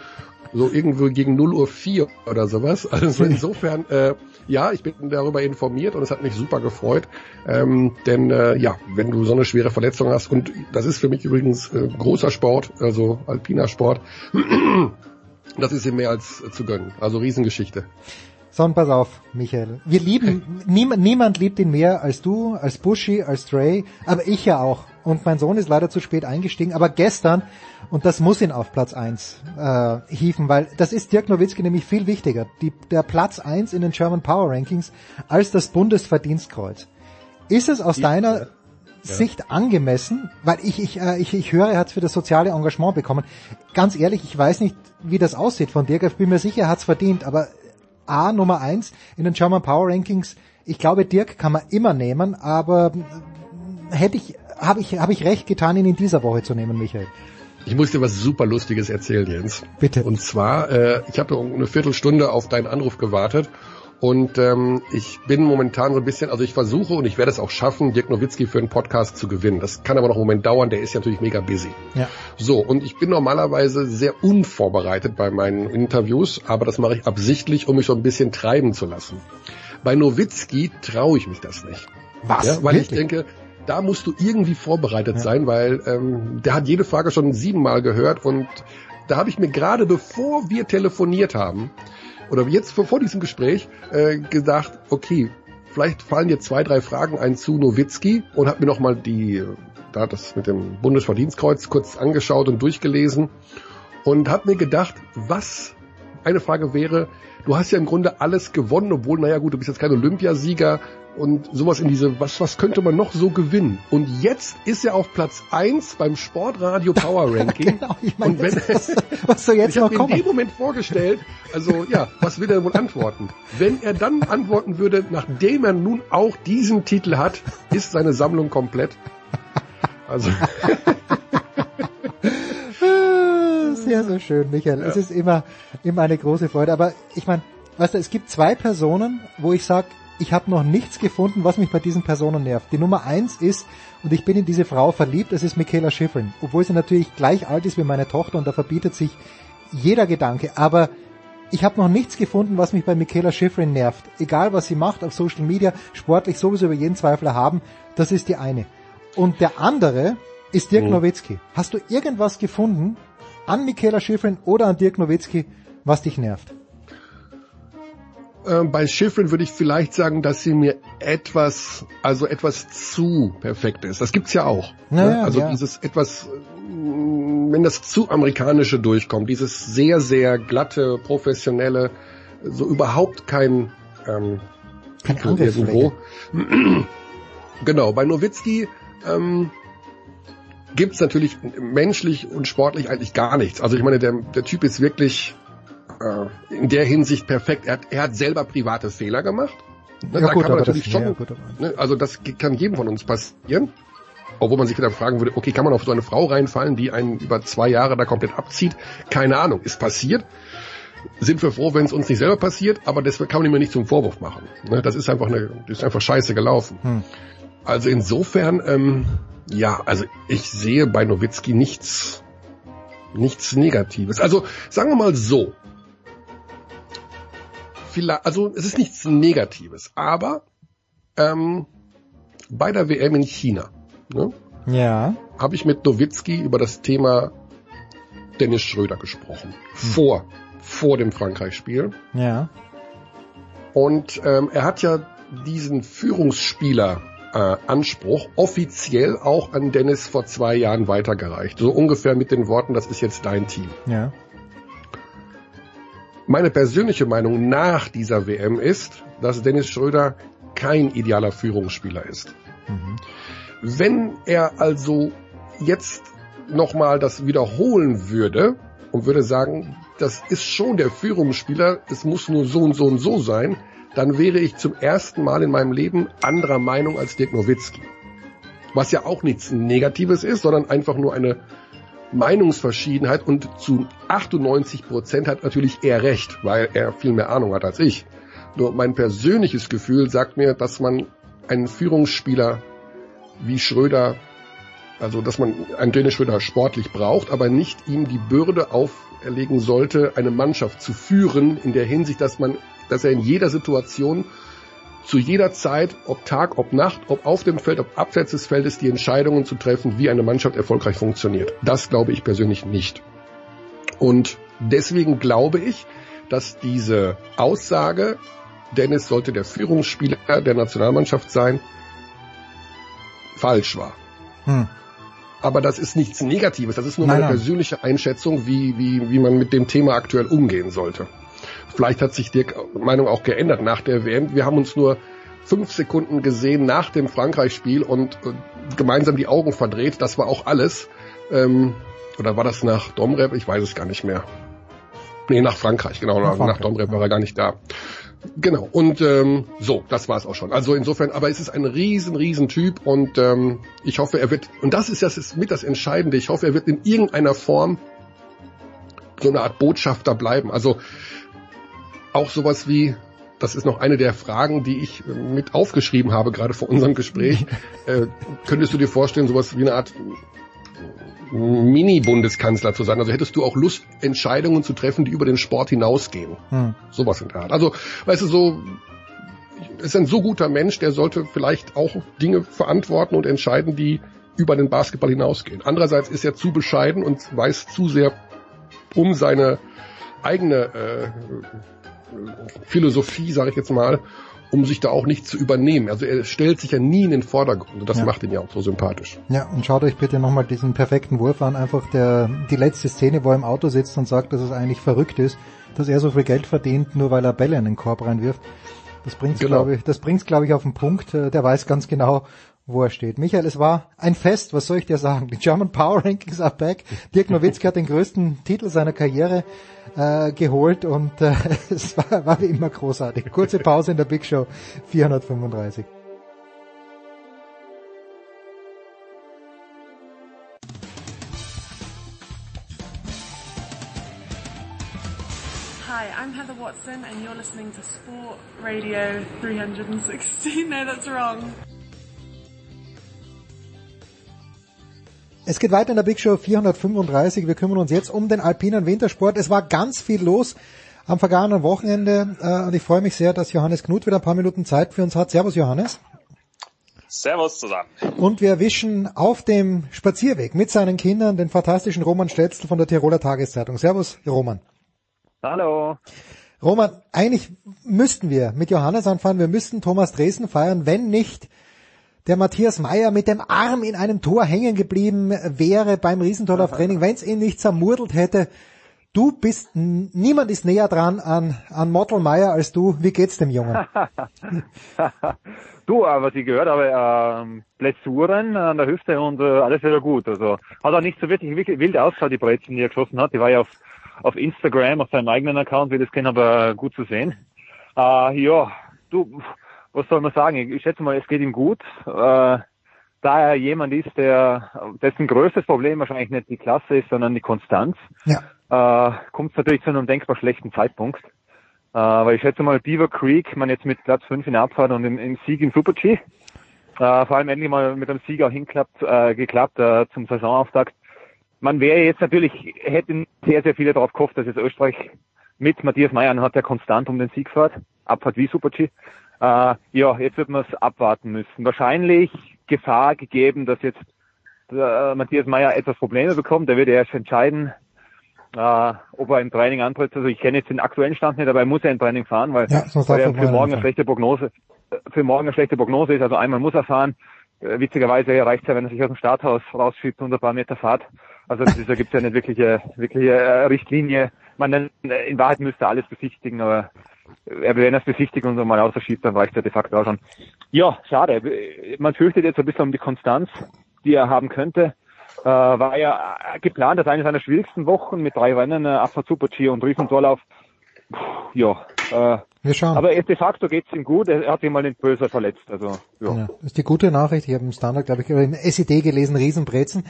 So irgendwo gegen 0 Uhr 4 oder sowas. Also insofern, äh, ja, ich bin darüber informiert und es hat mich super gefreut. Ähm, denn äh, ja, wenn du so eine schwere Verletzung hast, und das ist für mich übrigens äh, großer Sport, also alpiner Sport, Das ist ihm mehr als zu gönnen. Also Riesengeschichte. So, und pass auf, Michael. Wir lieben, niemand, niemand liebt ihn mehr als du, als Bushy, als Dre, aber ich ja auch. Und mein Sohn ist leider zu spät eingestiegen, aber gestern, und das muss ihn auf Platz eins äh, hieven, weil das ist Dirk Nowitzki nämlich viel wichtiger. Die, der Platz eins in den German Power Rankings als das Bundesverdienstkreuz. Ist es aus deiner ja. Sicht angemessen, weil ich, ich, äh, ich, ich höre, er hat es für das soziale Engagement bekommen. Ganz ehrlich, ich weiß nicht, wie das aussieht von Dirk. Ich bin mir sicher, er hat es verdient, aber A Nummer eins in den German Power Rankings. Ich glaube, Dirk kann man immer nehmen, aber hätte ich, habe ich, habe ich recht getan, ihn in dieser Woche zu nehmen, Michael. Ich muss dir was super Lustiges erzählen, Jens. Bitte. Und zwar, äh, ich habe eine Viertelstunde auf deinen Anruf gewartet und ähm, ich bin momentan so ein bisschen, also ich versuche und ich werde es auch schaffen, Dirk Nowitzki für einen Podcast zu gewinnen. Das kann aber noch einen Moment dauern, der ist ja natürlich mega busy. Ja. So, und ich bin normalerweise sehr unvorbereitet bei meinen Interviews, aber das mache ich absichtlich, um mich so ein bisschen treiben zu lassen. Bei Nowitzki traue ich mich das nicht. Was? Ja, weil Wirklich? ich denke, da musst du irgendwie vorbereitet ja. sein, weil ähm, der hat jede Frage schon siebenmal gehört und da habe ich mir gerade, bevor wir telefoniert haben, oder jetzt vor, vor diesem Gespräch äh, gedacht, okay, vielleicht fallen dir zwei, drei Fragen ein zu Nowitzki und habe mir nochmal die, da das mit dem Bundesverdienstkreuz kurz angeschaut und durchgelesen und habe mir gedacht, was eine Frage wäre, du hast ja im Grunde alles gewonnen, obwohl, naja gut, du bist jetzt kein Olympiasieger und sowas in diese, was, was könnte man noch so gewinnen? Und jetzt ist er auf Platz eins beim Sportradio Power Ranking. genau, ich meine, und wenn, was, was soll jetzt ich noch kommen? in dem Moment vorgestellt, also ja, was will er wohl antworten? Wenn er dann antworten würde, nachdem er nun auch diesen Titel hat, ist seine Sammlung komplett. Also sehr, sehr schön, Michael. Ja. Es ist immer, immer eine große Freude. Aber ich meine, weißt du, es gibt zwei Personen, wo ich sage, ich habe noch nichts gefunden, was mich bei diesen Personen nervt. Die Nummer eins ist, und ich bin in diese Frau verliebt, das ist Michaela Schifrin. Obwohl sie natürlich gleich alt ist wie meine Tochter und da verbietet sich jeder Gedanke. Aber ich habe noch nichts gefunden, was mich bei Michaela Schifrin nervt. Egal was sie macht auf Social Media, sportlich sowieso über jeden Zweifel haben, das ist die eine. Und der andere ist Dirk mhm. Nowitzki. Hast du irgendwas gefunden an Michaela Schifrin oder an Dirk Nowitzki, was dich nervt? Ähm, bei Schifrin würde ich vielleicht sagen, dass sie mir etwas, also etwas zu perfekt ist. Das gibt's ja auch. Naja, ne? Also ja. dieses etwas, wenn das zu amerikanische durchkommt, dieses sehr, sehr glatte, professionelle, so überhaupt kein, ähm, kein irgendwo. genau, bei Nowitzki, ähm, gibt's natürlich menschlich und sportlich eigentlich gar nichts. Also ich meine, der, der Typ ist wirklich äh, in der Hinsicht perfekt. Er hat, er hat selber private Fehler gemacht. Ne, ja, da gut, kann man natürlich das, schon, ja, gut, ne, also das kann jedem von uns passieren. Obwohl man sich wieder fragen würde, okay, kann man auf so eine Frau reinfallen, die einen über zwei Jahre da komplett abzieht? Keine Ahnung, ist passiert. Sind wir froh, wenn es uns nicht selber passiert, aber das kann man ihm nicht zum Vorwurf machen. Ne, das ist einfach eine, das ist einfach scheiße gelaufen. Hm. Also insofern, ähm, ja, also ich sehe bei Nowitzki nichts, nichts Negatives. Also sagen wir mal so. Vielleicht, also es ist nichts Negatives, aber ähm, bei der WM in China ne, Ja. habe ich mit Nowitzki über das Thema Dennis Schröder gesprochen. Vor, vor dem Frankreich-Spiel. Ja. Und ähm, er hat ja diesen Führungsspieler äh, Anspruch offiziell auch an Dennis vor zwei Jahren weitergereicht. So ungefähr mit den Worten, das ist jetzt dein Team. Ja. Meine persönliche Meinung nach dieser WM ist, dass Dennis Schröder kein idealer Führungsspieler ist. Mhm. Wenn er also jetzt nochmal das wiederholen würde und würde sagen, das ist schon der Führungsspieler, es muss nur so und so und so sein, dann wäre ich zum ersten Mal in meinem Leben anderer Meinung als Dirk Nowitzki. Was ja auch nichts Negatives ist, sondern einfach nur eine Meinungsverschiedenheit und zu 98 Prozent hat natürlich er recht, weil er viel mehr Ahnung hat als ich. Nur mein persönliches Gefühl sagt mir, dass man einen Führungsspieler wie Schröder, also dass man einen Schröder sportlich braucht, aber nicht ihm die Bürde auferlegen sollte, eine Mannschaft zu führen in der Hinsicht, dass man, dass er in jeder Situation zu jeder Zeit, ob Tag, ob Nacht, ob auf dem Feld, ob abseits des Feldes, die Entscheidungen zu treffen, wie eine Mannschaft erfolgreich funktioniert. Das glaube ich persönlich nicht. Und deswegen glaube ich, dass diese Aussage, Dennis sollte der Führungsspieler der Nationalmannschaft sein, falsch war. Hm. Aber das ist nichts Negatives, das ist nur Nein, meine nein. persönliche Einschätzung, wie, wie, wie man mit dem Thema aktuell umgehen sollte. Vielleicht hat sich die Meinung auch geändert nach der WM. Wir haben uns nur fünf Sekunden gesehen nach dem Frankreich-Spiel und äh, gemeinsam die Augen verdreht. Das war auch alles. Ähm, oder war das nach Domrep? Ich weiß es gar nicht mehr. Nee, nach Frankreich, genau. Nach, Frankreich, nach Domrep war er gar nicht da. Genau, und ähm, so, das war es auch schon. Also insofern, aber es ist ein riesen, riesen Typ und ähm, ich hoffe, er wird, und das ist das ist mit das Entscheidende, ich hoffe, er wird in irgendeiner Form so eine Art Botschafter bleiben. Also auch sowas wie, das ist noch eine der Fragen, die ich äh, mit aufgeschrieben habe, gerade vor unserem Gespräch. äh, könntest du dir vorstellen, sowas wie eine Art Mini-Bundeskanzler zu sein? Also hättest du auch Lust, Entscheidungen zu treffen, die über den Sport hinausgehen? Hm. Sowas in der Art. Also, weißt du, so, ist ein so guter Mensch, der sollte vielleicht auch Dinge verantworten und entscheiden, die über den Basketball hinausgehen. Andererseits ist er zu bescheiden und weiß zu sehr um seine eigene äh, Philosophie, sage ich jetzt mal, um sich da auch nicht zu übernehmen. Also er stellt sich ja nie in den Vordergrund und das Ja. macht ihn ja auch so sympathisch. Ja, und schaut euch bitte nochmal diesen perfekten Wurf an, einfach der, die letzte Szene, wo er im Auto sitzt und sagt, dass es eigentlich verrückt ist, dass er so viel Geld verdient, nur weil er Bälle in den Korb reinwirft. Das bringt's, Genau. glaube ich, das bringt's, glaube ich, auf den Punkt. Der weiß ganz genau, wo er steht. Michael, es war ein Fest, was soll ich dir sagen? Die German Power Rankings are back. Dirk Nowitzki hat den größten Titel seiner Karriere äh, geholt und äh, es war, war wie immer großartig. Kurze Pause in der Big Show 435. Hi, I'm Heather Watson, and you're listening to Sport Radio 360. No, that's wrong. Es geht weiter in der Big Show 435. Wir kümmern uns jetzt um den alpinen Wintersport. Es war ganz viel los am vergangenen Wochenende äh, und ich freue mich sehr, dass Johannes Knut wieder ein paar Minuten Zeit für uns hat. Servus Johannes. Servus zusammen. Und wir erwischen auf dem Spazierweg mit seinen Kindern den fantastischen Roman Stetzel von der Tiroler Tageszeitung. Servus Roman. Hallo. Roman, eigentlich müssten wir mit Johannes anfangen. Wir müssten Thomas Dresden feiern, wenn nicht der Matthias Meyer mit dem Arm in einem Tor hängen geblieben wäre beim Riesentorlauftraining, wenn es ihn nicht zermurdelt hätte. Du bist, niemand ist näher dran an, an Mottel Meyer als du. Wie geht's dem Jungen? du, äh, was ich gehört habe, ähm, Blessuren an der Hüfte und äh, alles wieder gut. Also hat auch nicht so wirklich, wirklich wild ausgeschaut, die Brezen, die er geschossen hat. Die war ja auf, auf Instagram, auf seinem eigenen Account, wie das kennen, aber gut zu sehen. Äh, ja, du, was soll man sagen? Ich, schätze mal, es geht ihm gut. Äh, da er jemand ist, der dessen größtes Problem wahrscheinlich nicht die Klasse ist, sondern die Konstanz, ja. äh, kommt es natürlich zu einem denkbar schlechten Zeitpunkt. Äh, weil ich schätze mal, Beaver Creek, man jetzt mit Platz 5 in der Abfahrt und im, im Sieg im Super-G, äh, vor allem endlich mal mit einem Sieg auch hinklappt, äh, geklappt äh, zum Saisonauftakt. Man wäre jetzt natürlich, hätten sehr, sehr viele darauf gehofft, dass jetzt Österreich mit Matthias Meyer hat der konstant um den Sieg fährt, Abfahrt wie Super-G. Äh, ja, jetzt wird man es abwarten müssen. Wahrscheinlich Gefahr gegeben, dass jetzt äh, Matthias Meyer etwas Probleme bekommt. Der wird erst entscheiden, äh, ob er im Training antritt. Also ich kenne jetzt den aktuellen Stand nicht, aber er muss ja im Training fahren, weil, Ja, weil er er für morgen eine schlechte Prognose, äh, für morgen eine schlechte Prognose ist. Also einmal muss er fahren. Äh, witzigerweise reicht es ja, wenn er sich aus dem Starthaus rausschiebt und ein paar Meter Fahrt. Also da gibt es ja nicht wirkliche, wirkliche äh, Richtlinie. Man, äh, in Wahrheit müsste er alles besichtigen, aber äh, wenn er es besichtigt und mal ausschiebt, dann reicht er de facto auch schon. Ja, schade. Man fürchtet jetzt ein bisschen um die Konstanz, die er haben könnte. Äh, war ja äh, geplant als eine seiner schwierigsten Wochen mit drei Rennen, äh, Abfahrt Super G und Riesentorlauf. Puh, ja, äh, Wir schauen. aber de facto geht's ihm gut. Er hat sich mal den Böser verletzt. Also ja. Ja, das ist die gute Nachricht. Ich habe im Standard, glaube ich, im SED gelesen, Riesenbrezen.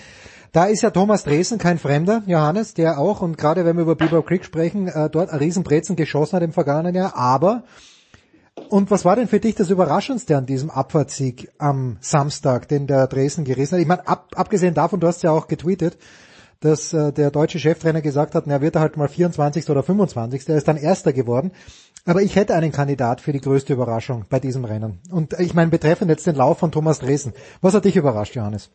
Da ist ja Thomas Dresen kein Fremder, Johannes, der auch, und gerade wenn wir über Beaver Creek sprechen, äh, dort ein Riesenbrezen geschossen hat im vergangenen Jahr. Aber, und was war denn für dich das Überraschendste an diesem Abfahrtssieg am Samstag, den der Dresden gerissen hat? Ich meine, ab, abgesehen davon, du hast ja auch getweetet, dass äh, der deutsche Cheftrainer gesagt hat, na, wird er halt mal 24. oder 25. Er ist dann Erster geworden. Aber ich hätte einen Kandidat für die größte Überraschung bei diesem Rennen. Und äh, ich meine, betreffend jetzt den Lauf von Thomas Dresen. Was hat dich überrascht, Johannes?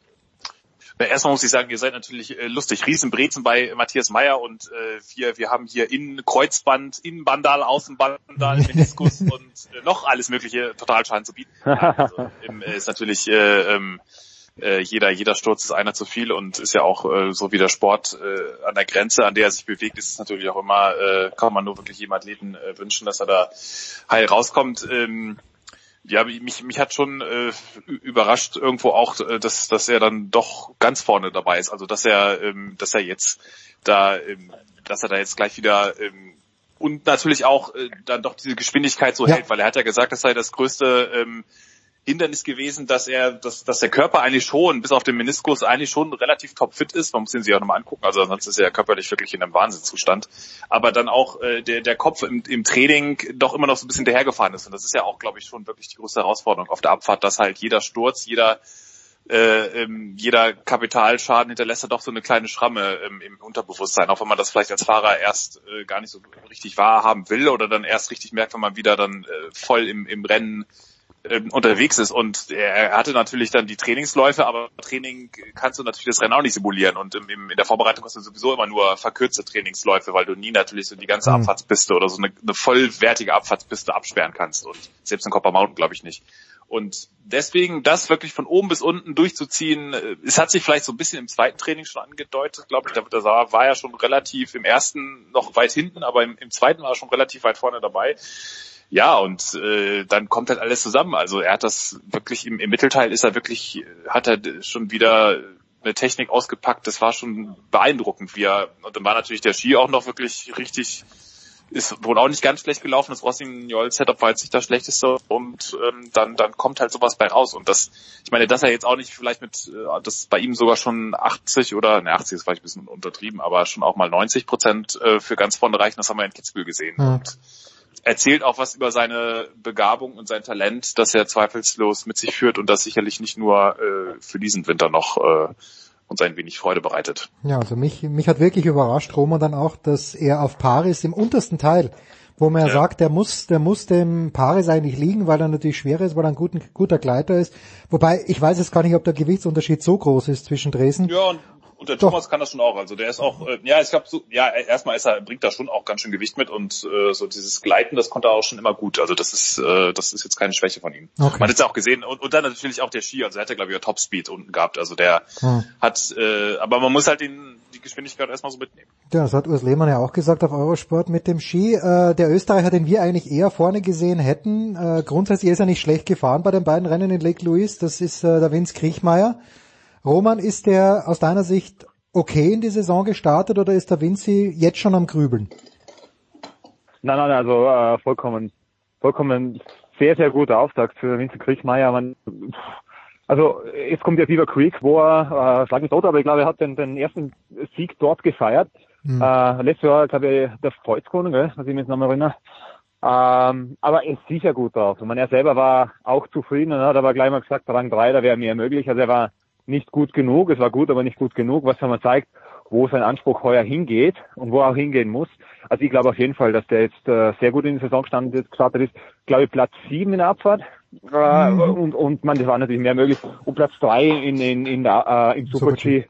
Na, Erstmal muss ich sagen, ihr seid natürlich äh, lustig. Riesenbrezen bei Matthias Meyer und äh, wir, wir haben hier Innen Kreuzband, Innenbandal, Außenbandal, Meniskus und äh, noch alles mögliche Totalschaden zu bieten. Also, ist natürlich äh, ähm, äh, jeder, jeder Sturz ist einer zu viel und ist ja auch äh, so wie der Sport äh, an der Grenze, an der er sich bewegt, ist es natürlich auch immer, äh, kann man nur wirklich jedem Athleten äh, wünschen, dass er da heil rauskommt. Ähm, ja, mich, mich hat schon äh, überrascht irgendwo auch, äh, dass, dass er dann doch ganz vorne dabei ist. Also dass er, ähm, dass er jetzt da, ähm, dass er da jetzt gleich wieder ähm, und natürlich auch äh, dann doch diese Geschwindigkeit so Ja. hält, weil er hat ja gesagt, das sei das größte ähm, Hindernis gewesen, dass er, dass, dass der Körper eigentlich schon, bis auf den Meniskus, eigentlich schon relativ topfit ist. Man muss ihn sich auch nochmal angucken. Also sonst ist er ja körperlich wirklich in einem Wahnsinnszustand. Aber dann auch äh, der, der Kopf im, im Training doch immer noch so ein bisschen dahergefahren ist. Und das ist ja auch, glaube ich, schon wirklich die größte Herausforderung auf der Abfahrt, dass halt jeder Sturz, jeder äh, ähm, jeder Kapitalschaden hinterlässt ja doch so eine kleine Schramme ähm, im Unterbewusstsein, auch wenn man das vielleicht als Fahrer erst äh, gar nicht so richtig wahrhaben will oder dann erst richtig merkt, wenn man wieder dann äh, voll im, im Rennen ähm, unterwegs ist. Und er hatte natürlich dann die Trainingsläufe, aber Training kannst du natürlich das Rennen auch nicht simulieren. Und im, im, in der Vorbereitung hast du sowieso immer nur verkürzte Trainingsläufe, weil du nie natürlich so die ganze Mhm. Abfahrtspiste oder so eine, eine vollwertige Abfahrtspiste absperren kannst. Und selbst in Copper Mountain glaube ich nicht. Und deswegen das wirklich von oben bis unten durchzuziehen, äh, es hat sich vielleicht so ein bisschen im zweiten Training schon angedeutet, glaube ich. Da da war, war ja schon relativ im ersten noch weit hinten, aber im, im zweiten war er schon relativ weit vorne dabei. Ja, und äh, dann kommt halt alles zusammen. Also er hat das wirklich im, im Mittelteil ist er wirklich, hat er schon wieder eine Technik ausgepackt. Das war schon beeindruckend, wie er, und dann war natürlich der Ski auch noch wirklich richtig ist wohl auch nicht ganz schlecht gelaufen. Das Rossignol Setup war jetzt nicht das schlechteste und ähm, dann dann kommt halt sowas bei raus und das ich meine, dass er jetzt auch nicht vielleicht mit äh, das bei ihm sogar schon 80 oder ne 80 ist vielleicht ein bisschen untertrieben, aber schon auch mal 90 Prozent äh, für ganz vorne reichen, das haben wir in Kitzbühel gesehen Ja. und erzählt auch was über seine Begabung und sein Talent, das er zweifellos mit sich führt und das sicherlich nicht nur äh, für diesen Winter noch äh, uns ein wenig Freude bereitet. Ja, also mich, mich hat wirklich überrascht, Roman, dann auch, dass er auf Paris im untersten Teil, wo man ja, Ja. sagt, der muss, der muss dem Paris eigentlich liegen, weil er natürlich schwerer ist, weil er ein guter, guter Gleiter ist. Wobei, ich weiß jetzt gar nicht, ob der Gewichtsunterschied so groß ist zwischen Dresden. Ja, und, und der Thomas kann das schon auch. Also der ist auch, äh, ja, ich glaube, so, ja, erstmal ist er, bringt da schon auch ganz schön Gewicht mit und äh, so dieses Gleiten, das konnte er auch schon immer gut. Also das ist, äh, das ist jetzt keine Schwäche von ihm. Okay. Man hat es ja auch gesehen und, und dann natürlich auch der Ski. Also er hat ja glaube ich Topspeed unten gehabt. Also der Hm. hat, äh, aber man muss halt den, die Geschwindigkeit erstmal so mitnehmen. Ja, das hat Urs Lehmann ja auch gesagt auf Eurosport mit dem Ski. Äh, der Österreicher, den wir eigentlich eher vorne gesehen hätten, äh, grundsätzlich ist er nicht schlecht gefahren bei den beiden Rennen in Lake Louise. Das ist äh, der Vince Kriechmeier. Roman, ist der aus deiner Sicht okay in die Saison gestartet oder ist der Vinci jetzt schon am Grübeln? Nein, nein, also äh, vollkommen, vollkommen sehr, sehr guter Auftakt für Vincent Kriechmeier. Man, also jetzt kommt ja Beaver Creek, wo er, äh, schlag mich tot, aber ich glaube, er hat den, den ersten Sieg dort gefeiert. Hm. Äh, letztes Jahr, glaube ich, der Kreuzkrone, gell, was ich mich jetzt noch mal erinnere. Ähm, aber er ist sicher gut drauf. Ich meine, er selber war auch zufrieden und hat aber gleich mal gesagt, Rang 3, da wäre mehr möglich. Also er war nicht gut genug, es war gut, aber nicht gut genug, was man zeigt, wo sein Anspruch heuer hingeht und wo er auch hingehen muss. Also ich glaube auf jeden Fall, dass der jetzt äh, sehr gut in die Saison gestartet gestartet ist. Glaube ich Platz 7 in der Abfahrt. Äh, und, und man, das war natürlich mehr möglich. Und Platz 3 in, in, in der, äh, im Super-G.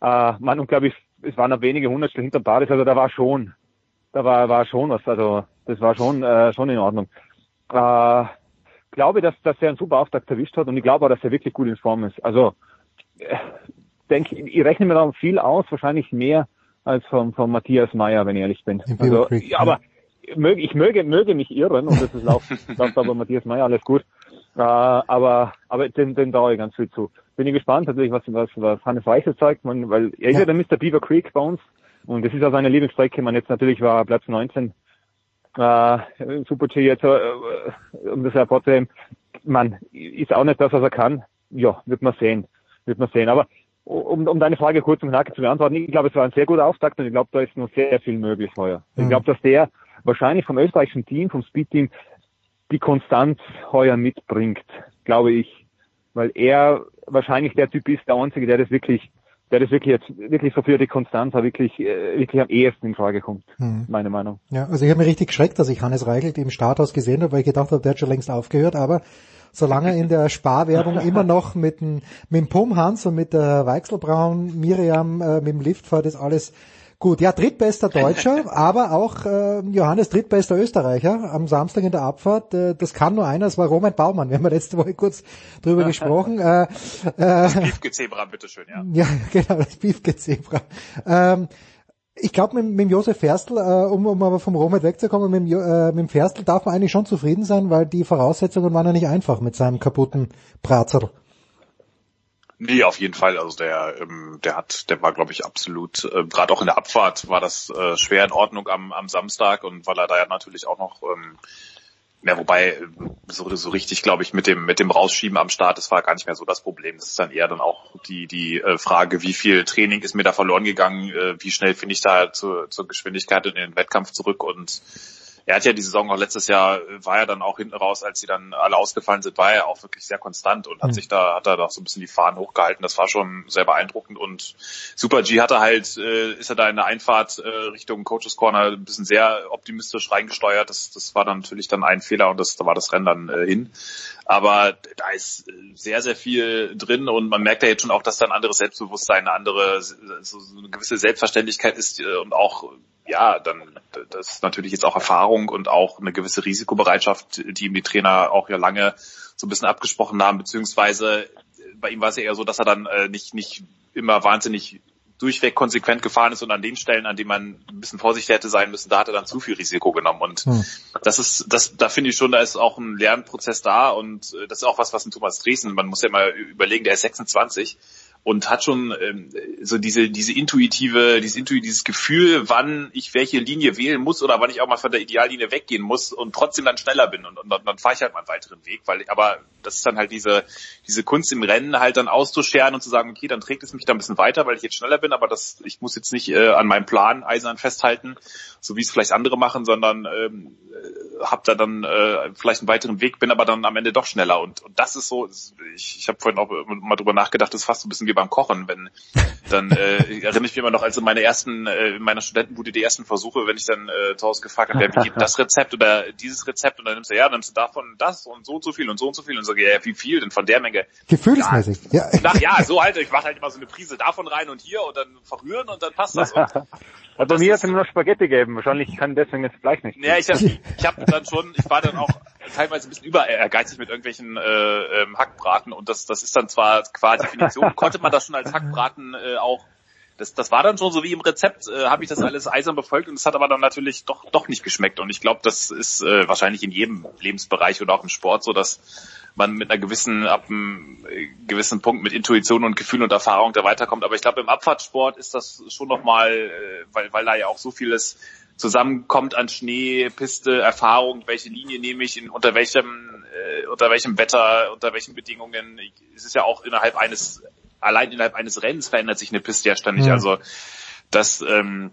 Äh, man, und glaube ich, es waren noch wenige Hundertstel hinter Paris, also da war schon, da war, war schon was, also das war schon, äh, schon in Ordnung. Äh, glaube, dass, dass er einen super Auftakt erwischt hat und ich glaube auch, dass er wirklich gut in Form ist. Also, denke, ich rechne mir da viel aus, wahrscheinlich mehr als von, von Matthias Meyer, wenn ich ehrlich bin. Also, Creek, ja, aber möge, ich möge, möge mich irren und das ist auch, läuft aber Matthias Meyer alles gut. Äh, aber, aber den, den traue ich ganz viel zu. Bin ich gespannt natürlich, was, was, was Hannes Weichel zeigt, man, weil er ist ja. Der Mr. Beaver Creek bei uns und das ist ja seine Lieblingsstrecke. Man jetzt natürlich war Platz 19 äh, im Super-G jetzt, äh, um das hervorzuheben. Man ist auch nicht das, was er kann. Ja, wird man sehen. Wird man sehen. Aber um, um deine Frage kurz und knackig zu beantworten, ich glaube, es war ein sehr guter Auftakt und ich glaube, da ist noch sehr viel möglich heuer. Ich Mhm. glaube, dass der wahrscheinlich vom österreichischen Team, vom Speed-Team, die Konstanz heuer mitbringt, glaube ich. Weil er wahrscheinlich der Typ ist, der Einzige, der das wirklich, der das wirklich jetzt, wirklich so für die Konstanz wirklich, äh, wirklich am ehesten in Frage kommt. Mhm. Meine Meinung. Ja, also ich habe mich richtig geschreckt, dass ich Hannes Reichelt im Starthaus gesehen habe, weil ich gedacht habe, der hat schon längst aufgehört, aber solange in der Sparwerbung immer noch mit dem, mit dem Pum Hans und mit der Weichselbraun, Miriam, äh, mit dem Liftfahrt ist alles gut. Ja, drittbester Deutscher, aber auch äh, Johannes drittbester Österreicher am Samstag in der Abfahrt. Äh, das kann nur einer, das war Roman Baumann. Wir haben ja letzte Woche kurz drüber gesprochen. Äh, äh, Das Beefke-Zebra, bitteschön, ja. ja, genau, das Beefke-Zebra. Ähm, ich glaube, mit, mit Josef Ferstl, äh, um, um aber vom Romet wegzukommen, mit äh, mit Ferstl darf man eigentlich schon zufrieden sein, weil die Voraussetzungen waren ja nicht einfach mit seinem kaputten Brazerl. Nee, auf jeden Fall. Also der, ähm, der hat, der war, glaube ich, absolut, äh, gerade auch in der Abfahrt war das äh, schwer in Ordnung am, am Samstag und weil er da ja natürlich auch noch, ähm, ja, wobei so, so richtig, glaube ich, mit dem mit dem Rausschieben am Start, das war gar nicht mehr so das Problem. Das ist dann eher dann auch die die äh, Frage, wie viel Training ist mir da verloren gegangen, äh, wie schnell finde ich da zur, zur Geschwindigkeit in den Wettkampf zurück und er hat ja die Saison auch letztes Jahr, äh, war er dann auch hinten raus, als sie dann alle ausgefallen sind, war er auch wirklich sehr konstant und hat Mhm. sich da, hat er da so ein bisschen die Fahnen hochgehalten. Das war schon sehr beeindruckend und Super G hatte halt, äh, ist er da in der Einfahrt äh, Richtung Coaches Corner ein bisschen sehr optimistisch reingesteuert. Das, das war dann natürlich dann ein Fehler und das, da war das Rennen dann äh, hin. Aber da ist äh, sehr, sehr viel drin und man merkt ja jetzt schon auch, dass da ein anderes Selbstbewusstsein, eine andere, so, so eine gewisse Selbstverständlichkeit ist äh, und auch ja, dann das ist natürlich jetzt auch Erfahrung und auch eine gewisse Risikobereitschaft, die ihm die Trainer auch ja lange so ein bisschen abgesprochen haben, beziehungsweise bei ihm war es ja eher so, dass er dann äh, nicht nicht immer wahnsinnig durchweg konsequent gefahren ist und an den Stellen, an denen man ein bisschen vorsichtig hätte sein müssen, da hat er dann zu viel Risiko genommen und Hm. das ist, das, da finde ich schon, da ist auch ein Lernprozess da und äh, das ist auch was, was ein Thomas Dresden, man muss ja mal überlegen, der ist 26 und hat schon ähm, so diese diese intuitive dieses intuitive dieses Gefühl, wann ich welche Linie wählen muss oder wann ich auch mal von der Ideallinie weggehen muss und trotzdem dann schneller bin und, und dann, dann fahre ich halt mal einen weiteren Weg, weil aber das ist dann halt diese diese Kunst im Rennen halt dann auszuscheren und zu sagen, okay, dann trägt es mich da ein bisschen weiter, weil ich jetzt schneller bin, aber das ich muss jetzt nicht äh, an meinem Plan eisern festhalten, so wie es vielleicht andere machen, sondern ähm, äh, hab da dann äh, vielleicht einen weiteren Weg, bin aber dann am Ende doch schneller und, und das ist so, ich, ich habe vorhin auch mal drüber nachgedacht, das ist fast so ein bisschen wie beim Kochen, wenn dann äh, erinnere ich mich immer noch, als in meine ersten, äh, in meiner Studentenbude die ersten Versuche, wenn ich dann äh, zu Hause gefragt habe, ja, wie geht das Rezept oder dieses Rezept und dann nimmst du, ja, dann nimmst du davon das und so und so viel und so und so viel und so, ja, wie viel denn von der Menge? Gefühlsmäßig. Ja. Na, ja, so halt, ich mache halt immer so eine Prise davon rein und hier und dann verrühren und dann passt das. Und, Also bei mir hat es immer noch Spaghetti gegeben. Wahrscheinlich kann deswegen das Fleisch nicht. Ja, ich habe ich hab dann schon, ich war dann auch teilweise ein bisschen über ehrgeizig mit irgendwelchen äh, ähm, Hackbraten und das, das ist dann zwar qua Definition, konnte man das schon als Hackbraten äh, auch, das, das war dann schon so wie im Rezept, äh, habe ich das alles eisern befolgt und es hat aber dann natürlich doch, doch nicht geschmeckt und ich glaube, das ist äh, wahrscheinlich in jedem Lebensbereich oder auch im Sport so, dass man mit einer gewissen, ab einem äh, gewissen Punkt mit Intuition und Gefühl und Erfahrung da weiterkommt. Aber ich glaube, im Abfahrtsport ist das schon nochmal, äh, weil, weil da ja auch so vieles zusammenkommt an Schnee, Piste, Erfahrung, welche Linie nehme ich, in, unter welchem, äh, unter welchem Wetter, unter welchen Bedingungen. Es ist ja auch innerhalb eines, allein innerhalb eines Rennens verändert sich eine Piste ja ständig. Ja. Also das ähm,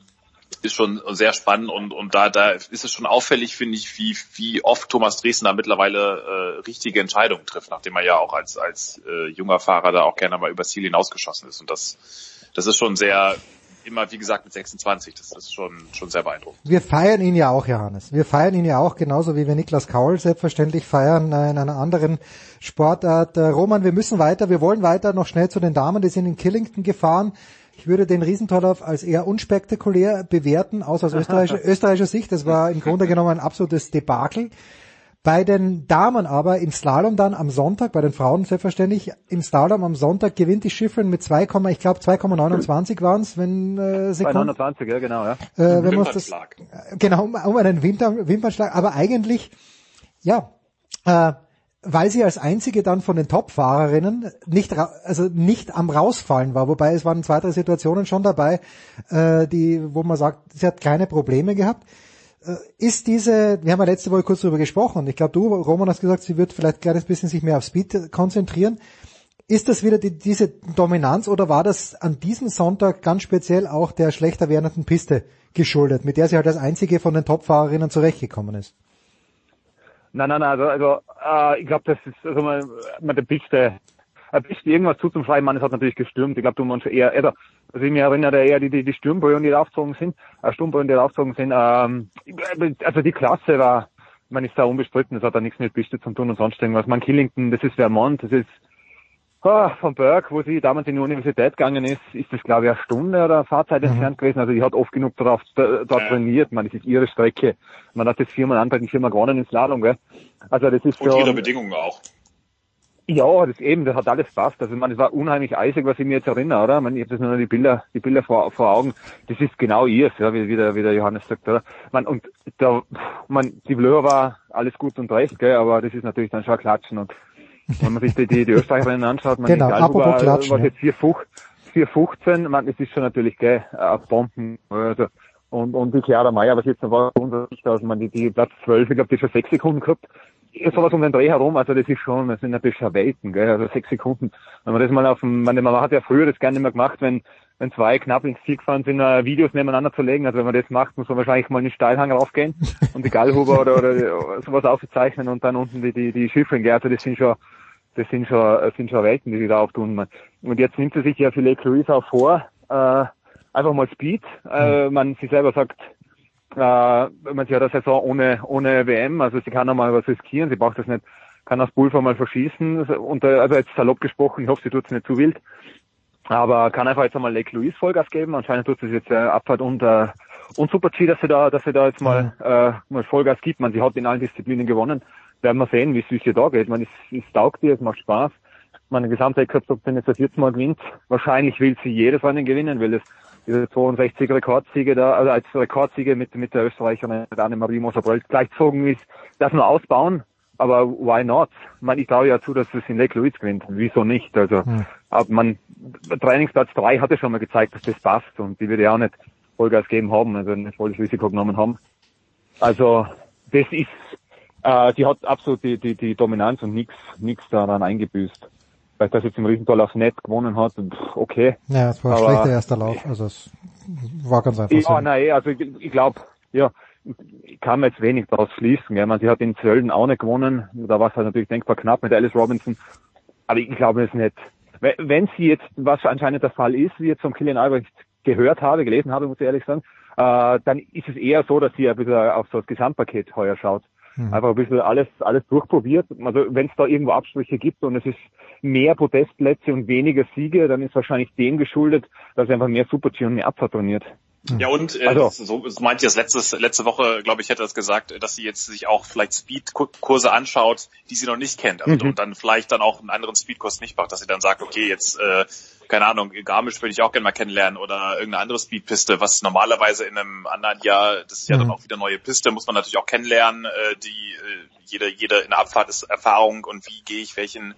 ist schon sehr spannend und, und da, da ist es schon auffällig, finde ich, wie, wie oft Thomas Dresden da mittlerweile äh, richtige Entscheidungen trifft, nachdem er ja auch als, als äh, junger Fahrer da auch gerne mal übers Ziel hinausgeschossen ist. Und das, das ist schon sehr, immer wie gesagt mit 26, das ist schon, schon sehr beeindruckend. Wir feiern ihn ja auch, Johannes. Wir feiern ihn ja auch, genauso wie wir Niklas Kaul selbstverständlich feiern äh, in einer anderen Sportart. Äh, Roman, wir müssen weiter, wir wollen weiter noch schnell zu den Damen, die sind in Killington gefahren. Ich würde den Riesentorlauf als eher unspektakulär bewerten, aus aus österreichischer, österreichischer Sicht. Das war im Grunde genommen ein absolutes Debakel. Bei den Damen aber im Slalom dann am Sonntag, bei den Frauen selbstverständlich, im Slalom am Sonntag gewinnt die Schifferin mit 2, ich glaube 2,29 waren es, wenn äh, Sekunden. 29, ja genau, ja. Äh, wenn das, genau, um, um einen Winter, Wimpernschlag, aber eigentlich, ja, äh, weil sie als einzige dann von den Top-Fahrerinnen nicht, also nicht am rausfallen war, wobei es waren zwei, drei Situationen schon dabei, äh, die, wo man sagt, sie hat keine Probleme gehabt. Äh, Ist diese, wir haben ja letzte Woche kurz darüber gesprochen, und ich glaube du, Roman, hast gesagt, sie wird vielleicht ein kleines bisschen sich mehr auf Speed konzentrieren. Ist das wieder die, diese Dominanz oder war das an diesem Sonntag ganz speziell auch der schlechter werdenden Piste geschuldet, mit der sie halt als einzige von den Top-Fahrerinnen zurechtgekommen ist? Nein, nein, nein, also, also äh, ich glaube, das ist, also man, man der Piste, ein Piste irgendwas zuzuschreiben, man, es hat natürlich gestürmt. Ich glaube, du meinst eher, also, also ich mich erinnere eher die, die, die Sturmböen, die raufgezogen sind, äh, Sturmböen, die raufgezogen sind, ähm, also die Klasse war, man ist da unbestritten, das hat da nichts mit Piste zu tun und sonst irgendwas. Man Killington, das ist Vermont, das ist oh, von Berg, wo sie damals in die Universität gegangen ist, ist das glaube ich eine Stunde oder Fahrzeit Mhm. entfernt gewesen. Also die hat oft genug darauf dort trainiert. Man, das ist ihre Strecke. Man hat das viermal antreten, viermal gewonnen im Slalom, gell? Also das ist Und schon, ihre Bedingungen auch. Ja, das eben, das hat alles passt. Also man, es war unheimlich eisig, was ich mir jetzt erinnere, oder? Man, ich habe das nur noch die Bilder, die Bilder vor, vor Augen. Das ist genau ihrs, ja, wie, wie, der, wie der Johannes sagt, oder? Man, und da, man, die Blöhr war alles gut und recht, gell, aber das ist natürlich dann schon ein Klatschen und wenn man sich die, die, die Österreicherinnen anschaut, man Genau, apropos war, Klatschen, war jetzt 4,15, man, das ist schon natürlich, gell, äh, Bomben, also, und, und die Clara Meyer, was jetzt noch war, unser Sicht aus, man, die, die Platz 12, ich glaube, die hat schon sechs Sekunden gehabt. Sowas um den Dreh herum, also das ist schon, das sind natürlich schon Welten, gell, also sechs Sekunden. Wenn man das mal auf dem, man, hat ja früher das gerne nicht mehr gemacht, wenn, wenn zwei knapp ins Ziel gefahren sind, äh, Videos nebeneinander zu legen. Also wenn man das macht, muss man wahrscheinlich mal in den Steilhang raufgehen und die Gallhuber oder, oder sowas aufzeichnen und dann unten die, die, die Schiffringe. Also das sind schon, das sind schon, das sind schon Welten, die sie da auftun. Und jetzt nimmt sie sich ja für Lake auch vor, äh, einfach mal Speed. Äh, man, sie selber sagt, äh, man sie hat eine Saison ohne, ohne WM, also sie kann einmal was riskieren, sie braucht das nicht, kann das Pulver mal verschießen, und, äh, also jetzt salopp gesprochen, ich hoffe, sie tut es nicht zu wild, aber kann einfach jetzt einmal Lake Louise Vollgas geben, anscheinend tut sie jetzt äh, Abfahrt und, äh, und Super G, dass sie da, dass sie da jetzt mal, äh, mal Vollgas gibt, man, sie hat in allen Disziplinen gewonnen, werden wir sehen, wie es hier da geht, man, es, es taugt ihr, es macht Spaß, meine Gesamtweltcup-Top wenn jetzt das jetzt mal gewinnt, wahrscheinlich will sie jedes Rennen gewinnen, weil das diese 62 Rekordsiege da, also als Rekordsiege mit, mit der Österreicherin Annemarie Moser-Brölt gleichzogen ist, das nur ausbauen, aber why not? Man, ich traue ja zu, dass es in Lake Louise gewinnt. Wieso nicht? Also, aber man, Trainingsplatz 3 hatte schon mal gezeigt, dass das passt und die würde ja auch nicht Vollgas geben haben, also nicht volles Risiko genommen haben. Also, das ist, äh, die hat absolut die, die, die Dominanz und nichts nix daran eingebüßt. Weil das jetzt im Riesental aufs Net gewonnen hat, okay. Ja, es war ein schlechter erster Lauf. Also es war ganz einfach so. Ja, nein, also ich, ich glaube, ja, ich kann mir jetzt wenig daraus schließen. Ja. Man, sie hat in Zölden auch nicht gewonnen. Da war es halt natürlich denkbar knapp mit Alice Robinson. Aber ich glaube es nicht. Wenn- sie jetzt, was anscheinend der Fall ist, wie ich jetzt von Kilian Albrecht gehört habe, gelesen habe, muss ich ehrlich sagen, äh, dann ist es eher so, dass sie ein bisschen auf so das Gesamtpaket heuer schaut. Mhm. Einfach ein bisschen alles, alles durchprobiert. Also wenn es da irgendwo Abstriche gibt und es ist mehr Podestplätze und weniger Siege, dann ist wahrscheinlich dem geschuldet, dass einfach mehr Super-G und mehr Abfahrt trainiert. Ja, und äh, Also- so, so meinte ich das letztes, letzte Woche, glaube ich, hätte das gesagt, dass sie jetzt sich auch vielleicht Speedkurse anschaut, die sie noch nicht kennt. Also, Mhm. Und dann vielleicht dann auch einen anderen Speedkurs nicht macht, dass sie dann sagt, okay, jetzt, äh, keine Ahnung, Garmisch würde ich auch gerne mal kennenlernen oder irgendeine andere Speedpiste, was normalerweise in einem anderen Jahr, das ist ja dann Mhm. auch wieder neue Piste, muss man natürlich auch kennenlernen. Äh, die äh, jede, jede in der Abfahrt ist Erfahrung und wie gehe ich welchen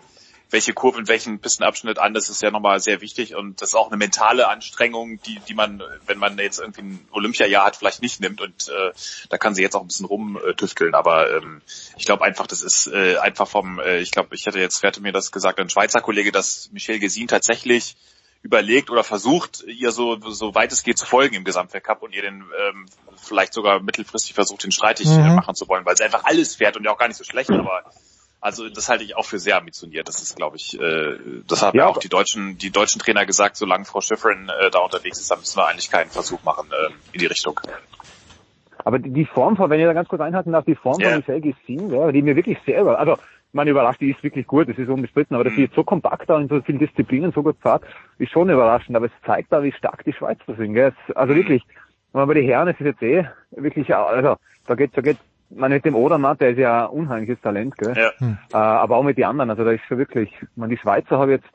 welche Kurve in welchen Pistenabschnitt an, das ist ja nochmal sehr wichtig. Und das ist auch eine mentale Anstrengung, die, die man, wenn man jetzt irgendwie ein Olympiajahr hat, vielleicht nicht nimmt. Und äh, da kann sie jetzt auch ein bisschen rumtüfteln, aber ähm, ich glaube einfach, das ist äh, einfach vom, äh, ich glaube, ich hätte jetzt, wer hätte mir das gesagt, ein Schweizer Kollege, dass Michel Gesin tatsächlich überlegt oder versucht, ihr so, so weit es geht zu folgen im Gesamtweltcup und ihr den ähm, vielleicht sogar mittelfristig versucht, den streitig äh, Mhm. machen zu wollen, weil sie einfach alles fährt und ja auch gar nicht so schlecht, aber also das halte ich auch für sehr ambitioniert. Das ist, glaube ich, äh, das haben ja, auch die deutschen, die deutschen Trainer gesagt, solange Frau Schifrin äh, da unterwegs ist, dann müssen wir eigentlich keinen Versuch machen äh, in die Richtung. Aber die, die Form von, wenn ich da ganz kurz einhalten darf, die Form Ja. von Michelle Gessin, ja, die mir wirklich sehr über, also man überrascht, die ist wirklich gut, das ist unbestritten, aber dass sie jetzt so kompakt da in so vielen Disziplinen so gut fährt, ist schon überraschend, aber es zeigt da, wie stark die Schweizer sind, gell. Also wirklich, wenn man bei den Herren, es ist jetzt eh wirklich, also da geht, da geht, man mit dem Odermatt, der ist ja ein unheimliches Talent, gell. Ja. Äh, aber auch mit den anderen, also da ist schon wirklich, man, die Schweizer habe jetzt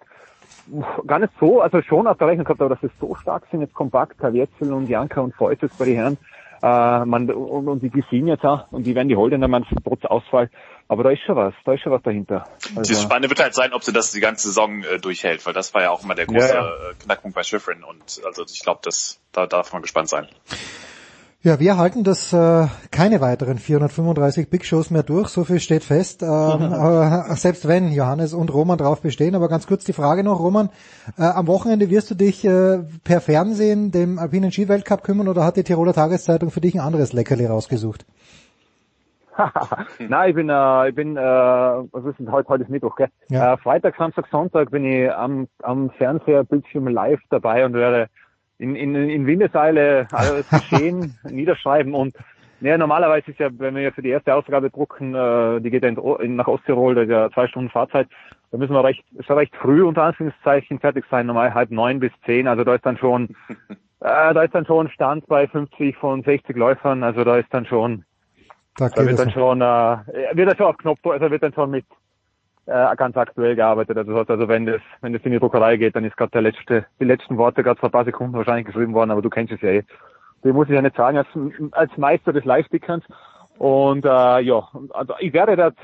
gar nicht so, also schon auf der Rechnung gehabt, aber dass sie so stark sind, jetzt kompakt, Kavietzel und Janka und jetzt bei den Herren, äh, man, und, und die Gesine jetzt auch, und die werden die Holländer, man, trotz Ausfall, aber da ist schon was, da ist schon was dahinter. Also, Das Spannende wird halt sein, ob sie das die ganze Saison äh, durchhält, weil das war ja auch immer der große Ja, ja. äh, Knackpunkt bei Schifrin und also ich glaube, das da darf man gespannt sein. Ja, wir halten das äh, keine weiteren 435 Big Shows mehr durch, so viel steht fest. Ähm, aber selbst wenn Johannes und Roman drauf bestehen, aber ganz kurz die Frage noch, Roman, äh, am Wochenende wirst du dich äh, per Fernsehen dem Alpinen Ski-Weltcup kümmern oder hat die Tiroler Tageszeitung für dich ein anderes Leckerli rausgesucht? Nein, ich bin, äh, ich bin, äh, was ist denn heute, heute ist Mittwoch, gell? Ja. Äh, Freitag, Samstag, Sonntag bin ich am, am Fernseherbildschirm live dabei und werde in, in, in Windeseile alles geschehen niederschreiben und Ja, normalerweise ist ja, wenn wir ja für die erste Ausgabe drucken, äh, die geht ja in, in, nach Osttirol, da ist ja zwei Stunden Fahrzeit, da müssen wir recht, schon recht früh unter Anführungszeichen fertig sein, normal halb neun bis zehn, also da ist dann schon, äh, da ist dann schon Stand bei 50 von 60 Läufern, also da ist dann schon, da, da wird dann schon, äh, wird dann schon auf Knopf, also wird dann schon mit äh, ganz aktuell gearbeitet. Also, also wenn das, wenn das in die Druckerei geht, dann ist gerade der letzte, die letzten Worte gerade vor ein paar Sekunden wahrscheinlich geschrieben worden, aber du kennst es ja eh. Die muss ich ja nicht sagen als, als Meister des Live-Stickerns. Und äh, ja, also ich werde das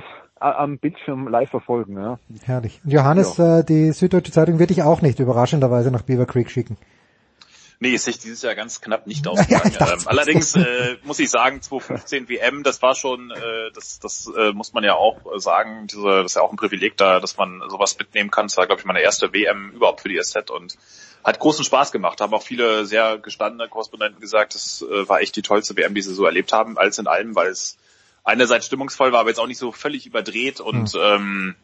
am Bildschirm live verfolgen. Ja. Herrlich. Johannes, ja. äh, die Süddeutsche Zeitung wird dich auch nicht überraschenderweise nach Beaver Creek schicken. Nee, ist sich dieses Jahr ganz knapp nicht ausgegangen. Ja, ähm, allerdings äh, muss ich sagen, 2015 WM, das war schon, äh, das, das äh, muss man ja auch sagen, diese, das ist ja auch ein Privileg da, dass man sowas mitnehmen kann. Das war, glaube ich, meine erste WM überhaupt für die SZ und hat großen Spaß gemacht. Haben auch viele sehr gestandene Korrespondenten gesagt, das äh, war echt die tollste WM, die sie so erlebt haben, alles in allem, weil es einerseits stimmungsvoll war, aber jetzt auch nicht so völlig überdreht und mhm. ähm,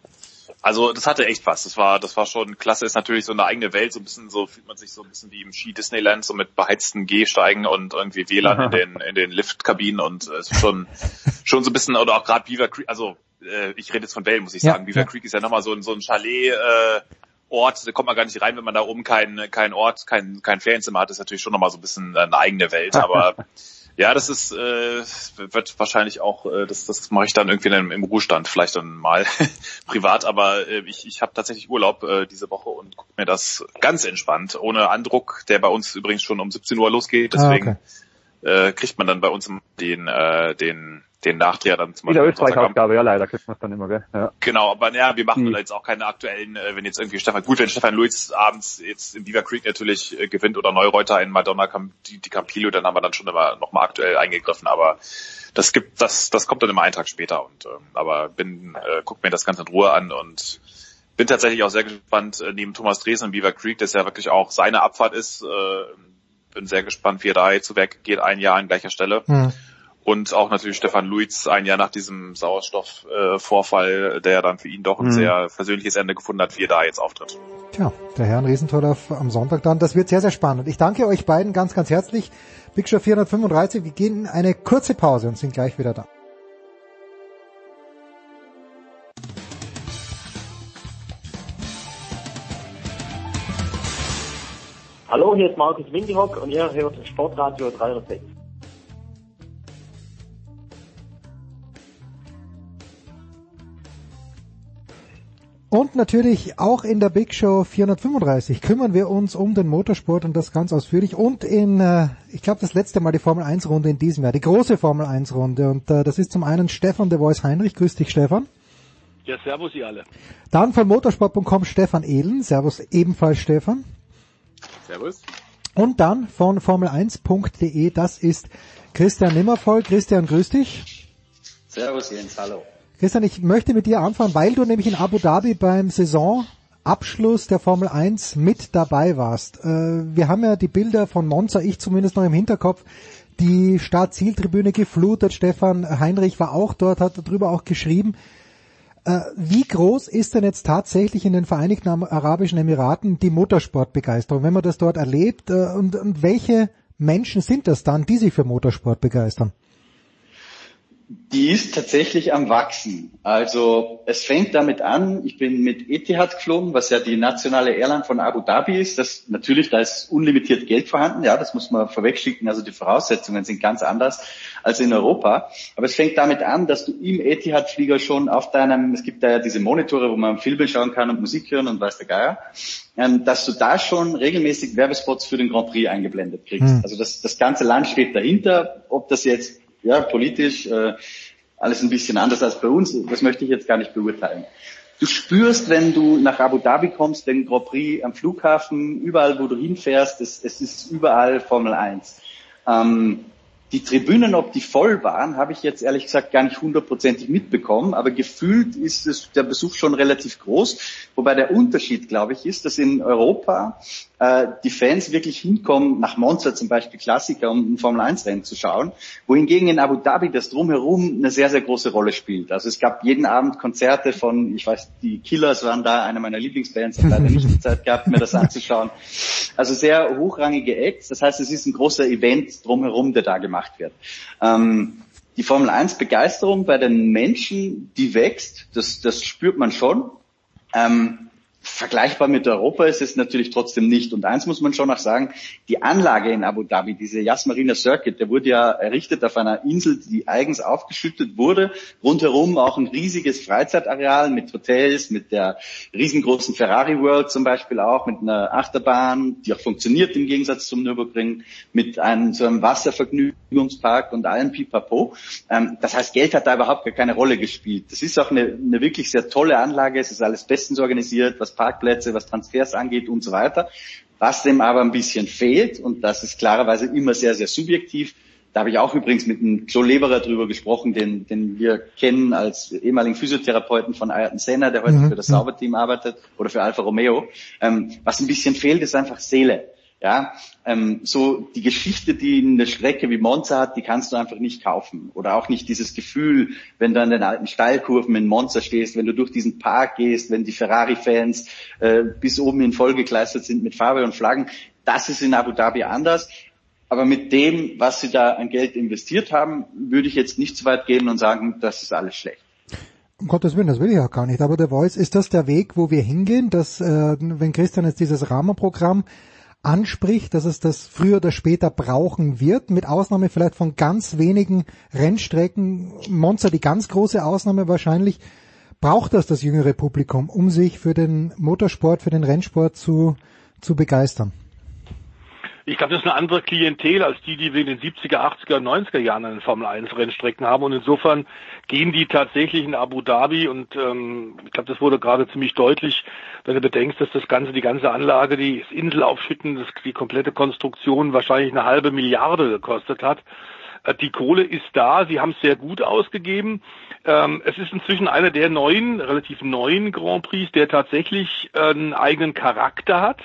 also das hatte echt was. Das war, das war schon klasse. Ist natürlich so eine eigene Welt. So ein bisschen so fühlt man sich so ein bisschen wie im Ski Disneyland, so mit beheizten Gehsteigen und irgendwie WLAN in den in den Liftkabinen und es ist schon schon so ein bisschen oder auch gerade Beaver Creek. Also äh, ich rede jetzt von Bell, muss ich sagen. Ja, Beaver ja. Creek ist ja nochmal so ein so ein Chalet. Äh, Ort, da kommt man gar nicht rein, wenn man da oben keinen kein Ort, kein, kein Ferienzimmer hat, das ist natürlich schon nochmal so ein bisschen eine eigene Welt, aber Ja, das ist äh, wird wahrscheinlich auch, äh, das, das mache ich dann irgendwie im, im Ruhestand, vielleicht dann mal privat, aber äh, ich, ich habe tatsächlich Urlaub äh, diese Woche und gucke mir das ganz entspannt, ohne Andruck, der bei uns übrigens schon um 17 Uhr losgeht, deswegen ah, okay. äh, kriegt man dann bei uns den, äh, den den Nachdreher dann zum Beispiel. In der Österreich-Ausgabe, ja leider kriegt man es dann immer, gell? Ja. Genau, aber ja, wir machen hm. jetzt auch keine aktuellen, äh, wenn jetzt irgendwie Stefan, gut, wenn Stefan Luiz abends jetzt in Beaver Creek natürlich äh, gewinnt oder Neureuter in Madonna die, die Campillo, dann haben wir dann schon immer nochmal aktuell eingegriffen, aber das gibt, das, das kommt dann immer einen Tag später und, ähm, aber bin, äh, guck mir das Ganze in Ruhe an und bin tatsächlich auch sehr gespannt, äh, neben Thomas Dresen und Beaver Creek, das ja wirklich auch seine Abfahrt ist, äh, bin sehr gespannt, wie er da jetzt zu Werk geht, ein Jahr an gleicher Stelle. Hm. Und auch natürlich Stefan Luiz ein Jahr nach diesem Sauerstoffvorfall, äh, der dann für ihn doch ein mhm. sehr versöhnliches Ende gefunden hat, wie er da jetzt auftritt. Tja, der Herrn Riesentoller am Sonntag dann. Das wird sehr, sehr spannend. Ich danke euch beiden ganz, ganz herzlich. Big Show 435. Wir gehen in eine kurze Pause und sind gleich wieder da. Hallo, hier ist Markus Windihock und ihr hört Sportradio 306. Und natürlich auch in der Big Show 435 kümmern wir uns um den Motorsport und das ganz ausführlich. Und in, äh, ich glaube, das letzte Mal die Formel 1 Runde in diesem Jahr, die große Formel 1 Runde. Und äh, das ist zum einen Stefan de Voice Heinrich. Grüß dich, Stefan. Ja, servus ihr alle. Dann von motorsport.com Stefan Ehlen. Servus ebenfalls, Stefan. Servus. Und dann von Formel1.de, das ist Christian Nimmervoll. Christian, grüß dich. Servus Jens, hallo. Christian, ich möchte mit dir anfangen, weil du nämlich in Abu Dhabi beim Saisonabschluss der Formel 1 mit dabei warst. Äh, wir haben ja die Bilder von Monza, ich zumindest noch im Hinterkopf, die Start-Zieltribüne geflutet. Stefan Heinrich war auch dort, hat darüber auch geschrieben. Äh, wie groß ist denn jetzt tatsächlich in den Vereinigten Arabischen Emiraten die Motorsportbegeisterung, wenn man das dort erlebt? Äh, und, und welche Menschen sind das dann, die sich für Motorsport begeistern? Die ist tatsächlich am Wachsen. Also es fängt damit an, ich bin mit Etihad geflogen, was ja die nationale Airline von Abu Dhabi ist. Das natürlich, da ist unlimitiert Geld vorhanden, ja, das muss man vorwegschicken. Also die Voraussetzungen sind ganz anders als in Europa. Aber es fängt damit an, dass du im Etihad-Flieger schon auf deinem, es gibt da ja diese Monitore, wo man Filme schauen kann und Musik hören und weiß der Geier, ähm, dass du da schon regelmäßig Werbespots für den Grand Prix eingeblendet kriegst. Mhm. Also das, das ganze Land steht dahinter, ob das jetzt ja, politisch äh, alles ein bisschen anders als bei uns. Das möchte ich jetzt gar nicht beurteilen. Du spürst, wenn du nach Abu Dhabi kommst, den Grand Prix am Flughafen, überall, wo du hinfährst, es, es ist überall Formel 1. Ähm, die Tribünen, ob die voll waren, habe ich jetzt ehrlich gesagt gar nicht hundertprozentig mitbekommen, aber gefühlt ist es, der Besuch schon relativ groß. Wobei der Unterschied, glaube ich, ist, dass in Europa äh, die Fans wirklich hinkommen, nach Monza zum Beispiel Klassiker, um ein Formel-1-Rennen zu schauen, wohingegen in Abu Dhabi das Drumherum eine sehr, sehr große Rolle spielt. Also es gab jeden Abend Konzerte von, ich weiß, die Killers waren da, eine meiner Lieblingsbands, habe leider nicht die Zeit gehabt, mir das anzuschauen. Also sehr hochrangige Acts, das heißt, es ist ein großer Event drumherum, der da gemacht wird. Ähm, die Formel 1 Begeisterung bei den Menschen, die wächst, das, das spürt man schon. Ähm, vergleichbar mit Europa ist es natürlich trotzdem nicht. Und eins muss man schon noch sagen, die Anlage in Abu Dhabi, diese Yas Marina Circuit, der wurde ja errichtet auf einer Insel, die eigens aufgeschüttet wurde. Rundherum auch ein riesiges Freizeitareal mit Hotels, mit der riesengroßen Ferrari World zum Beispiel auch, mit einer Achterbahn, die auch funktioniert im Gegensatz zum Nürburgring, mit einem, so einem Wasservergnügungspark und allem Pipapo. Ähm, das heißt, Geld hat da überhaupt gar keine Rolle gespielt. Das ist auch eine, eine wirklich sehr tolle Anlage. Es ist alles bestens organisiert, was Parkplätze, was Transfers angeht und so weiter. Was dem aber ein bisschen fehlt, und das ist klarerweise immer sehr, sehr subjektiv, da habe ich auch übrigens mit einem Joe Leverer drüber gesprochen, den, den wir kennen als ehemaligen Physiotherapeuten von Ayrton Senna, der heute mhm. für das Sauberteam arbeitet oder für Alfa Romeo. Ähm, was ein bisschen fehlt, ist einfach Seele. Ja, ähm, so die Geschichte, die eine Strecke wie Monza hat, die kannst du einfach nicht kaufen. Oder auch nicht dieses Gefühl, wenn du an den alten Steilkurven in Monza stehst, wenn du durch diesen Park gehst, wenn die Ferrari-Fans äh, bis oben in voll gekleistert sind mit Farbe und Flaggen. Das ist in Abu Dhabi anders. Aber mit dem, was sie da an Geld investiert haben, würde ich jetzt nicht so weit gehen und sagen, das ist alles schlecht. Um Gottes Willen, das will ich auch gar nicht. Aber der Voice, ist das der Weg, wo wir hingehen, dass, äh, wenn Christian jetzt dieses Rahmenprogramm anspricht, dass es das früher oder später brauchen wird, mit Ausnahme vielleicht von ganz wenigen Rennstrecken. Monza die ganz große Ausnahme wahrscheinlich. Braucht das das jüngere Publikum, um sich für den Motorsport, für den Rennsport zu, zu begeistern? Ich glaube, das ist eine andere Klientel als die, die wir in den 70er, 80er, 90er Jahren in Formel 1 Rennstrecken haben. Und insofern gehen die tatsächlich in Abu Dhabi und ähm, ich glaube, das wurde gerade ziemlich deutlich, wenn du bedenkst, dass das Ganze, die ganze Anlage, die das Inselaufschütten, das, die komplette Konstruktion wahrscheinlich eine halbe Milliarde gekostet hat. Äh, die Kohle ist da, sie haben es sehr gut ausgegeben. Ähm, es ist inzwischen einer der neuen, relativ neuen Grand Prix, der tatsächlich äh, einen eigenen Charakter hat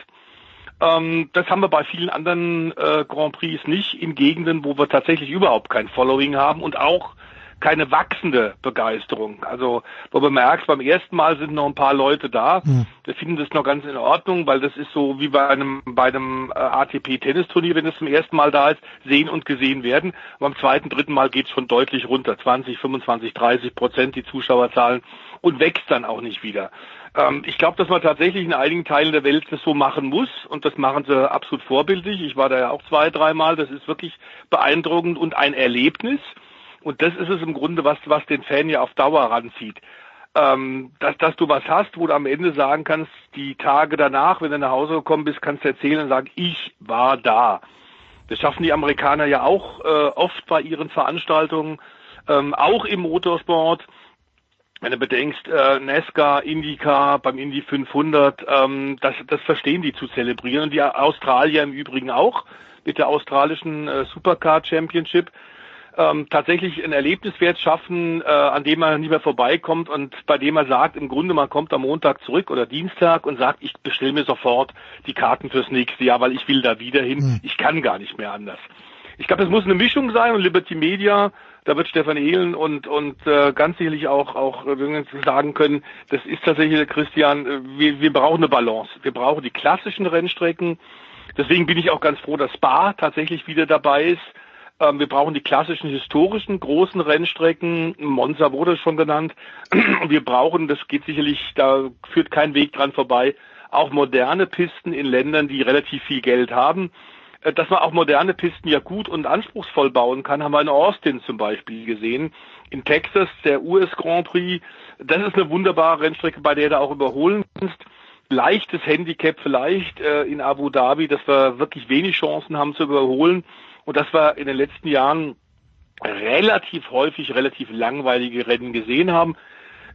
ähm, das haben wir bei vielen anderen äh, Grand Prix nicht in Gegenden, wo wir tatsächlich überhaupt kein Following haben und auch keine wachsende Begeisterung. Also wo man merkt, beim ersten Mal sind noch ein paar Leute da, mhm. wir finden das noch ganz in Ordnung, weil das ist so wie bei einem bei einem äh, ATP-Tennisturnier, wenn es zum ersten Mal da ist, sehen und gesehen werden. beim zweiten, dritten Mal geht es schon deutlich runter, 20, 25, 30 Prozent die Zuschauerzahlen und wächst dann auch nicht wieder. Ähm, ich glaube, dass man tatsächlich in einigen Teilen der Welt das so machen muss und das machen sie absolut vorbildlich. Ich war da ja auch zwei, dreimal. Das ist wirklich beeindruckend und ein Erlebnis. Und das ist es im Grunde, was, was den Fan ja auf Dauer ranzieht. Ähm, dass, dass du was hast, wo du am Ende sagen kannst, die Tage danach, wenn du nach Hause gekommen bist, kannst du erzählen und sagen, ich war da. Das schaffen die Amerikaner ja auch äh, oft bei ihren Veranstaltungen, ähm, auch im Motorsport wenn du bedenkst, äh, Nesca, IndyCar, beim Indy 500, ähm, das, das verstehen die zu zelebrieren und die Australier im Übrigen auch mit der australischen äh, Supercar Championship ähm, tatsächlich ein Erlebniswert schaffen, äh, an dem man nie mehr vorbeikommt und bei dem man sagt, im Grunde man kommt am Montag zurück oder Dienstag und sagt, ich bestelle mir sofort die Karten fürs nächste Jahr, weil ich will da wieder hin. Mhm. Ich kann gar nicht mehr anders. Ich glaube, es muss eine Mischung sein und Liberty Media da wird Stefan Ehlen und und äh, ganz sicherlich auch auch äh, sagen können, das ist tatsächlich Christian, äh, wir, wir brauchen eine Balance. Wir brauchen die klassischen Rennstrecken. Deswegen bin ich auch ganz froh, dass Spa tatsächlich wieder dabei ist. Ähm, wir brauchen die klassischen historischen großen Rennstrecken. Monza wurde schon genannt. Wir brauchen, das geht sicherlich, da führt kein Weg dran vorbei, auch moderne Pisten in Ländern, die relativ viel Geld haben. Äh, dass man auch moderne Pisten ja gut und anspruchsvoll bauen kann, haben wir in Austin zum Beispiel gesehen. In Texas, der US Grand Prix, das ist eine wunderbare Rennstrecke, bei der du auch überholen kannst. Leichtes Handicap vielleicht äh, in Abu Dhabi, dass wir wirklich wenig Chancen haben zu überholen und dass wir in den letzten Jahren relativ häufig relativ langweilige Rennen gesehen haben.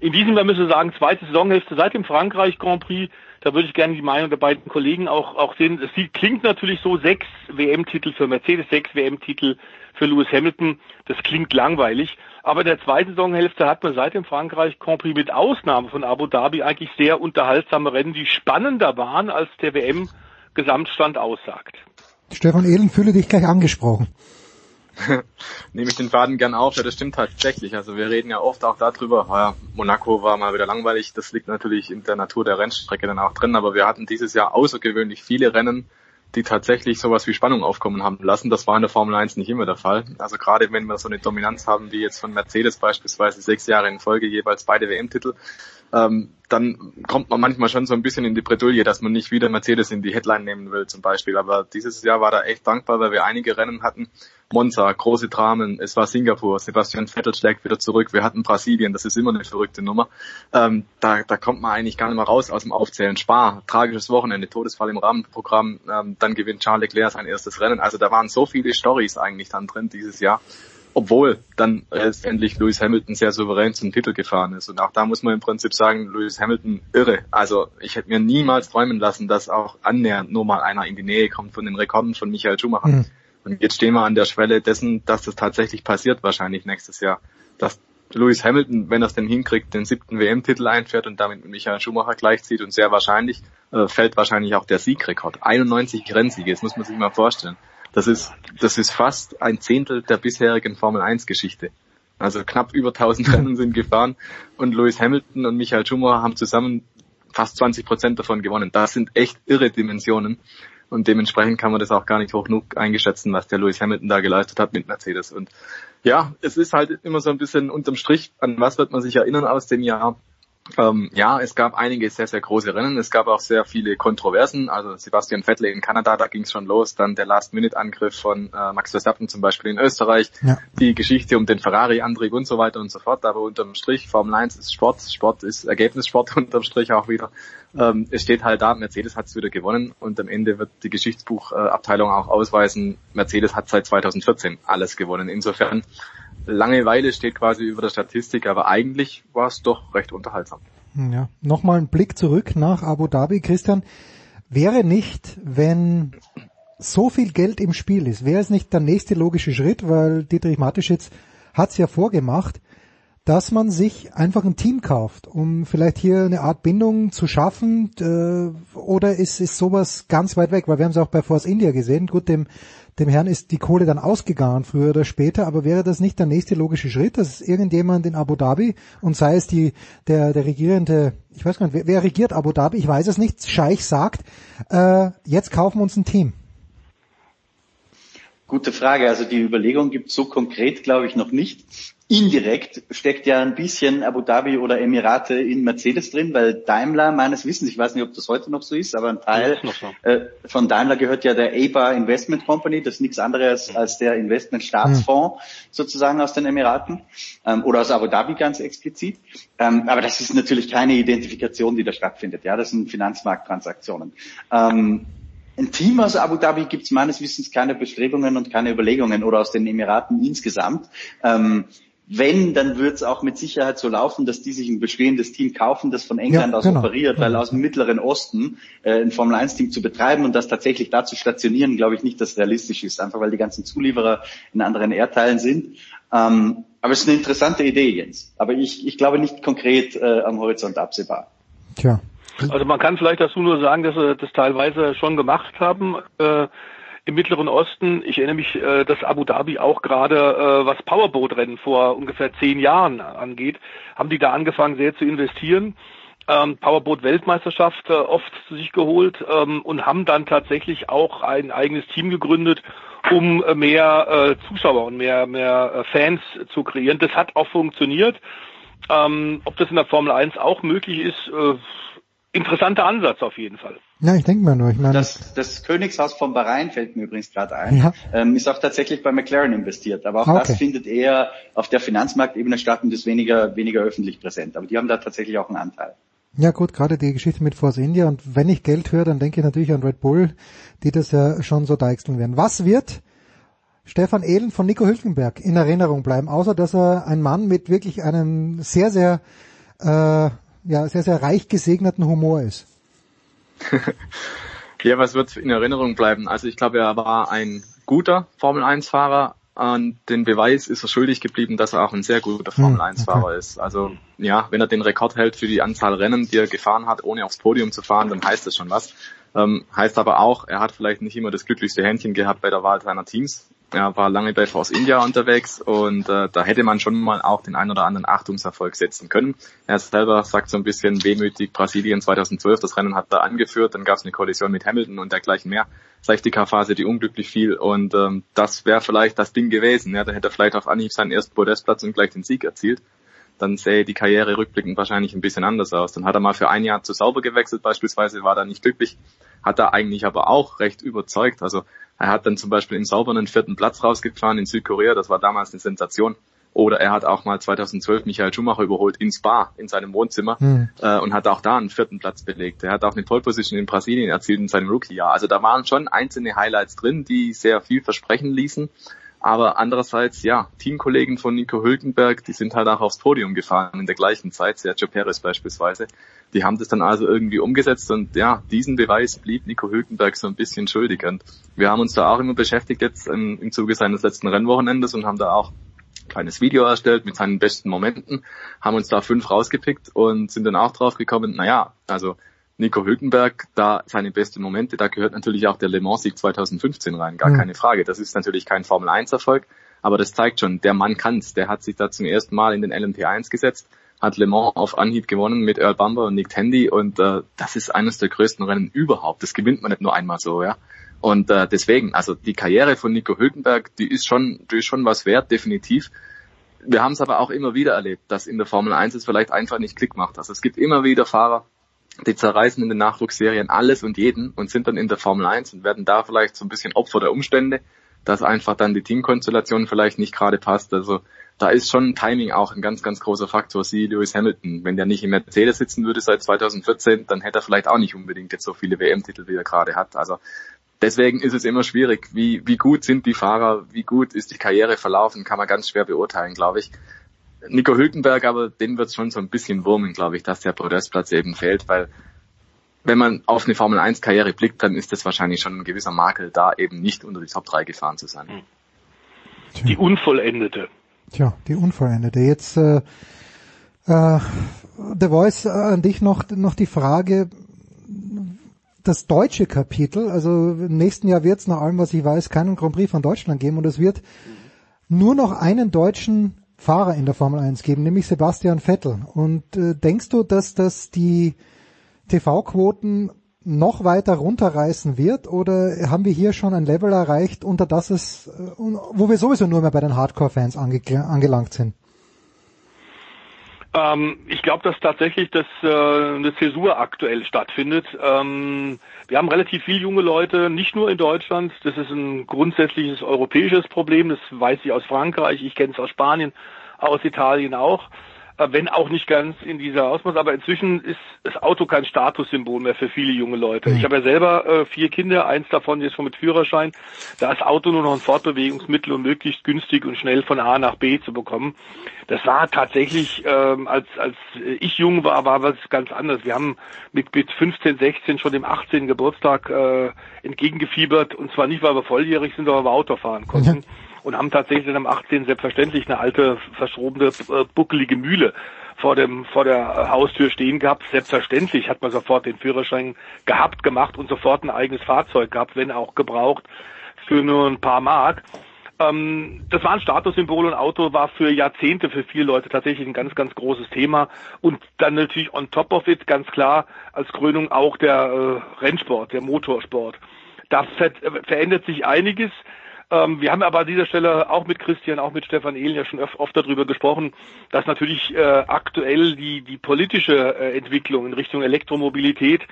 In diesem Jahr müssen wir sagen, zweite Saisonhälfte seit dem Frankreich Grand Prix da würde ich gerne die Meinung der beiden Kollegen auch, auch sehen. Es klingt natürlich so, sechs WM-Titel für Mercedes, sechs WM-Titel für Lewis Hamilton. Das klingt langweilig. Aber in der zweiten Saisonhälfte hat man seit dem Frankreich Grand Prix mit Ausnahme von Abu Dhabi eigentlich sehr unterhaltsame Rennen, die spannender waren, als der WM-Gesamtstand aussagt. Stefan Ehlen, fühle dich gleich angesprochen. nehme ich den Faden gern auf. Ja, das stimmt tatsächlich. Also wir reden ja oft auch darüber, ja, Monaco war mal wieder langweilig. Das liegt natürlich in der Natur der Rennstrecke dann auch drin. Aber wir hatten dieses Jahr außergewöhnlich viele Rennen, die tatsächlich sowas wie Spannung aufkommen haben lassen. Das war in der Formel 1 nicht immer der Fall. Also gerade wenn wir so eine Dominanz haben wie jetzt von Mercedes beispielsweise sechs Jahre in Folge jeweils beide WM-Titel, ähm, dann kommt man manchmal schon so ein bisschen in die Bredouille, dass man nicht wieder Mercedes in die Headline nehmen will zum Beispiel. Aber dieses Jahr war da echt dankbar, weil wir einige Rennen hatten. Monza, große Dramen, es war Singapur, Sebastian Vettel schlägt wieder zurück, wir hatten Brasilien, das ist immer eine verrückte Nummer. Ähm, da, da kommt man eigentlich gar nicht mehr raus aus dem Aufzählen. Spar, tragisches Wochenende, Todesfall im Rahmenprogramm, ähm, dann gewinnt Charles Leclerc sein erstes Rennen. Also da waren so viele Stories eigentlich dann drin dieses Jahr obwohl dann letztendlich Lewis Hamilton sehr souverän zum Titel gefahren ist. Und auch da muss man im Prinzip sagen, Lewis Hamilton irre. Also ich hätte mir niemals träumen lassen, dass auch annähernd nur mal einer in die Nähe kommt von den Rekorden von Michael Schumacher. Mhm. Und jetzt stehen wir an der Schwelle dessen, dass das tatsächlich passiert wahrscheinlich nächstes Jahr. Dass Lewis Hamilton, wenn er es denn hinkriegt, den siebten WM-Titel einfährt und damit mit Michael Schumacher gleichzieht und sehr wahrscheinlich äh, fällt wahrscheinlich auch der Siegrekord. 91 Rennsiege, das muss man sich mal vorstellen. Das ist, das ist fast ein Zehntel der bisherigen Formel 1 Geschichte. Also knapp über 1000 Rennen sind gefahren und Lewis Hamilton und Michael Schumacher haben zusammen fast 20 Prozent davon gewonnen. Das sind echt irre Dimensionen und dementsprechend kann man das auch gar nicht hoch genug eingeschätzen, was der Lewis Hamilton da geleistet hat mit Mercedes. Und ja, es ist halt immer so ein bisschen unterm Strich, an was wird man sich erinnern aus dem Jahr? Ähm, ja, es gab einige sehr, sehr große Rennen. Es gab auch sehr viele Kontroversen. Also Sebastian Vettel in Kanada, da ging es schon los. Dann der Last-Minute-Angriff von äh, Max Verstappen zum Beispiel in Österreich. Ja. Die Geschichte um den Ferrari-Antrieb und so weiter und so fort. Aber unterm Strich, Formel 1 ist Sport. Sport ist Ergebnissport unterm Strich auch wieder. Ähm, es steht halt da, Mercedes hat es wieder gewonnen und am Ende wird die Geschichtsbuchabteilung auch ausweisen, Mercedes hat seit 2014 alles gewonnen. Insofern Langeweile steht quasi über der Statistik, aber eigentlich war es doch recht unterhaltsam. Ja, nochmal ein Blick zurück nach Abu Dhabi. Christian, wäre nicht, wenn so viel Geld im Spiel ist, wäre es nicht der nächste logische Schritt, weil Dietrich Mateschitz hat es ja vorgemacht, dass man sich einfach ein Team kauft, um vielleicht hier eine Art Bindung zu schaffen, äh, oder ist, ist sowas ganz weit weg, weil wir haben es auch bei Force India gesehen, gut, dem dem Herrn ist die Kohle dann ausgegangen, früher oder später, aber wäre das nicht der nächste logische Schritt, dass irgendjemand in Abu Dhabi und sei es die, der, der regierende, ich weiß gar nicht, wer, wer regiert Abu Dhabi, ich weiß es nicht, Scheich sagt, äh, jetzt kaufen wir uns ein Team. Gute Frage. Also die Überlegung gibt so konkret, glaube ich, noch nicht. Indirekt steckt ja ein bisschen Abu Dhabi oder Emirate in Mercedes drin, weil Daimler meines Wissens, ich weiß nicht, ob das heute noch so ist, aber ein Teil so. äh, von Daimler gehört ja der EBA Investment Company, das ist nichts anderes als der Investmentstaatsfonds mhm. sozusagen aus den Emiraten ähm, oder aus Abu Dhabi ganz explizit. Ähm, aber das ist natürlich keine Identifikation, die da stattfindet. Ja, das sind Finanzmarkttransaktionen. Ähm, ein Team aus Abu Dhabi gibt es meines Wissens keine Bestrebungen und keine Überlegungen oder aus den Emiraten insgesamt. Ähm, wenn, dann wird es auch mit Sicherheit so laufen, dass die sich ein bestehendes Team kaufen, das von England ja, aus genau. operiert, weil aus dem Mittleren Osten äh, ein Formel-1-Team zu betreiben und das tatsächlich da zu stationieren, glaube ich nicht, dass realistisch ist, einfach weil die ganzen Zulieferer in anderen Erdteilen sind. Ähm, aber es ist eine interessante Idee, Jens. Aber ich, ich glaube nicht konkret äh, am Horizont absehbar. Tja. Also man kann vielleicht dazu nur sagen, dass sie das teilweise schon gemacht haben. Äh, im Mittleren Osten. Ich erinnere mich, äh, dass Abu Dhabi auch gerade, äh, was Powerboat-Rennen vor ungefähr zehn Jahren angeht, haben die da angefangen, sehr zu investieren. Ähm, Powerboat-Weltmeisterschaft äh, oft zu sich geholt ähm, und haben dann tatsächlich auch ein eigenes Team gegründet, um mehr Zuschauer und mehr, mehr Fans zu kreieren. Das hat auch funktioniert. Ähm, ob das in der Formel 1 auch möglich ist, interessanter Ansatz auf jeden Fall. Ja, ich denke mal nur. Ich meine, das, das Königshaus von Bahrain fällt mir übrigens gerade ein. Ja. Ähm, ist auch tatsächlich bei McLaren investiert. Aber auch okay. das findet eher auf der Finanzmarktebene statt und ist weniger, weniger öffentlich präsent. Aber die haben da tatsächlich auch einen Anteil. Ja gut, gerade die Geschichte mit Force India und wenn ich Geld höre, dann denke ich natürlich an Red Bull, die das ja schon so deichseln werden. Was wird Stefan Ehlen von Nico Hülkenberg in Erinnerung bleiben, außer dass er ein Mann mit wirklich einem sehr, sehr äh, ja, sehr, sehr reich gesegneten Humor ist. ja, was wird in Erinnerung bleiben? Also ich glaube, er war ein guter Formel-1-Fahrer. Und den Beweis ist er schuldig geblieben, dass er auch ein sehr guter hm, Formel-1-Fahrer okay. ist. Also ja, wenn er den Rekord hält für die Anzahl Rennen, die er gefahren hat, ohne aufs Podium zu fahren, dann heißt das schon was. Ähm, heißt aber auch, er hat vielleicht nicht immer das glücklichste Händchen gehabt bei der Wahl seiner Teams. Er war lange bei Force India unterwegs und äh, da hätte man schon mal auch den ein oder anderen Achtungserfolg setzen können. Er selber sagt so ein bisschen wehmütig, Brasilien 2012, das Rennen hat er angeführt, dann gab es eine Kollision mit Hamilton und dergleichen mehr. Safety Car Phase, die unglücklich fiel und ähm, das wäre vielleicht das Ding gewesen. Ja, da hätte er vielleicht auf Anhieb seinen ersten Podestplatz und gleich den Sieg erzielt dann sähe die Karriere rückblickend wahrscheinlich ein bisschen anders aus. Dann hat er mal für ein Jahr zu sauber gewechselt beispielsweise, war da nicht glücklich, hat er eigentlich aber auch recht überzeugt. Also er hat dann zum Beispiel im Sauber einen vierten Platz rausgefahren in Südkorea, das war damals eine Sensation. Oder er hat auch mal 2012 Michael Schumacher überholt in Spa, in seinem Wohnzimmer, hm. äh, und hat auch da einen vierten Platz belegt. Er hat auch eine Pole Position in Brasilien erzielt in seinem Rookie-Jahr. Also da waren schon einzelne Highlights drin, die sehr viel versprechen ließen. Aber andererseits, ja, Teamkollegen von Nico Hülkenberg, die sind halt auch aufs Podium gefahren in der gleichen Zeit, Sergio Perez beispielsweise. Die haben das dann also irgendwie umgesetzt und ja, diesen Beweis blieb Nico Hülkenberg so ein bisschen schuldig. Und wir haben uns da auch immer beschäftigt jetzt im, im Zuge seines letzten Rennwochenendes und haben da auch ein kleines Video erstellt mit seinen besten Momenten, haben uns da fünf rausgepickt und sind dann auch drauf gekommen, naja, also Nico Hülkenberg, da seine besten Momente, da gehört natürlich auch der Le Mans-Sieg 2015 rein, gar mhm. keine Frage. Das ist natürlich kein Formel-1-Erfolg, aber das zeigt schon, der Mann kann's. Der hat sich da zum ersten Mal in den LMP1 gesetzt, hat Le Mans auf Anhieb gewonnen mit Earl Bumber und Nick Tandy und äh, das ist eines der größten Rennen überhaupt. Das gewinnt man nicht nur einmal so, ja. Und äh, deswegen, also die Karriere von Nico Hülkenberg, die ist schon, die ist schon was wert, definitiv. Wir haben es aber auch immer wieder erlebt, dass in der Formel 1 es vielleicht einfach nicht Klick macht. Also es gibt immer wieder Fahrer, die zerreißen in den Nachwuchsserien alles und jeden und sind dann in der Formel 1 und werden da vielleicht so ein bisschen Opfer der Umstände, dass einfach dann die Teamkonstellation vielleicht nicht gerade passt. Also da ist schon Timing auch ein ganz, ganz großer Faktor. Sie Lewis Hamilton, wenn der nicht im Mercedes sitzen würde seit 2014, dann hätte er vielleicht auch nicht unbedingt jetzt so viele WM-Titel, wie er gerade hat. Also deswegen ist es immer schwierig. Wie, wie gut sind die Fahrer, wie gut ist die Karriere verlaufen, kann man ganz schwer beurteilen, glaube ich. Nico Hülkenberg, aber den wird schon so ein bisschen wurmen, glaube ich, dass der Podestplatz eben fehlt, weil wenn man auf eine Formel 1 Karriere blickt, dann ist das wahrscheinlich schon ein gewisser Makel, da eben nicht unter die Top 3 gefahren zu sein. Die unvollendete. Tja, die unvollendete. Jetzt äh, äh, The Voice äh, an dich noch noch die Frage, das deutsche Kapitel, also im nächsten Jahr wird es nach allem, was ich weiß, keinen Grand Prix von Deutschland geben und es wird nur noch einen deutschen Fahrer in der Formel 1 geben, nämlich Sebastian Vettel. Und äh, denkst du, dass das die TV-Quoten noch weiter runterreißen wird oder haben wir hier schon ein Level erreicht, unter das es, äh, wo wir sowieso nur mehr bei den Hardcore-Fans ange angelangt sind? Ähm, ich glaube, dass tatsächlich das, äh, eine Zäsur aktuell stattfindet. Ähm, wir haben relativ viele junge Leute, nicht nur in Deutschland. Das ist ein grundsätzliches europäisches Problem. Das weiß ich aus Frankreich, ich kenne es aus Spanien, aus Italien auch. Äh, wenn auch nicht ganz in dieser Ausmaß, aber inzwischen ist das Auto kein Statussymbol mehr für viele junge Leute. Ich habe ja selber äh, vier Kinder, eins davon ist schon mit Führerschein. Da ist Auto nur noch ein Fortbewegungsmittel, um möglichst günstig und schnell von A nach B zu bekommen. Das war tatsächlich, ähm, als, als ich jung war, war was ganz anderes. Wir haben mit, mit 15, 16 schon dem 18. Geburtstag äh, entgegengefiebert und zwar nicht, weil wir volljährig sind, aber weil wir Auto fahren konnten. Ja und haben tatsächlich am 18. selbstverständlich eine alte, verschrobene, äh, buckelige Mühle vor dem vor der Haustür stehen gehabt. Selbstverständlich hat man sofort den Führerschein gehabt, gemacht und sofort ein eigenes Fahrzeug gehabt, wenn auch gebraucht für nur ein paar Mark. Ähm, das war ein Statussymbol und Auto war für Jahrzehnte für viele Leute tatsächlich ein ganz, ganz großes Thema. Und dann natürlich on top of it ganz klar als Krönung auch der äh, Rennsport, der Motorsport. Da ver verändert sich einiges. Ähm, wir haben aber an dieser Stelle auch mit Christian, auch mit Stefan Ehlen ja schon oft, oft darüber gesprochen, dass natürlich äh, aktuell die, die politische äh, Entwicklung in Richtung Elektromobilität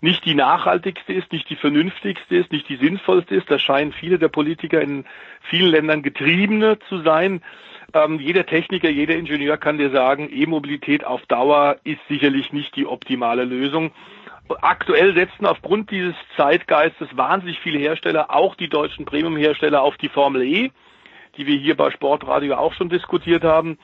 nicht die nachhaltigste ist, nicht die vernünftigste ist, nicht die sinnvollste ist. Da scheinen viele der Politiker in vielen Ländern getriebene zu sein. Ähm, jeder Techniker, jeder Ingenieur kann dir sagen, E-Mobilität auf Dauer ist sicherlich nicht die optimale Lösung. Aktuell setzen aufgrund dieses Zeitgeistes wahnsinnig viele Hersteller, auch die deutschen Premium-Hersteller, auf die Formel E, die wir hier bei Sportradio auch schon diskutiert haben,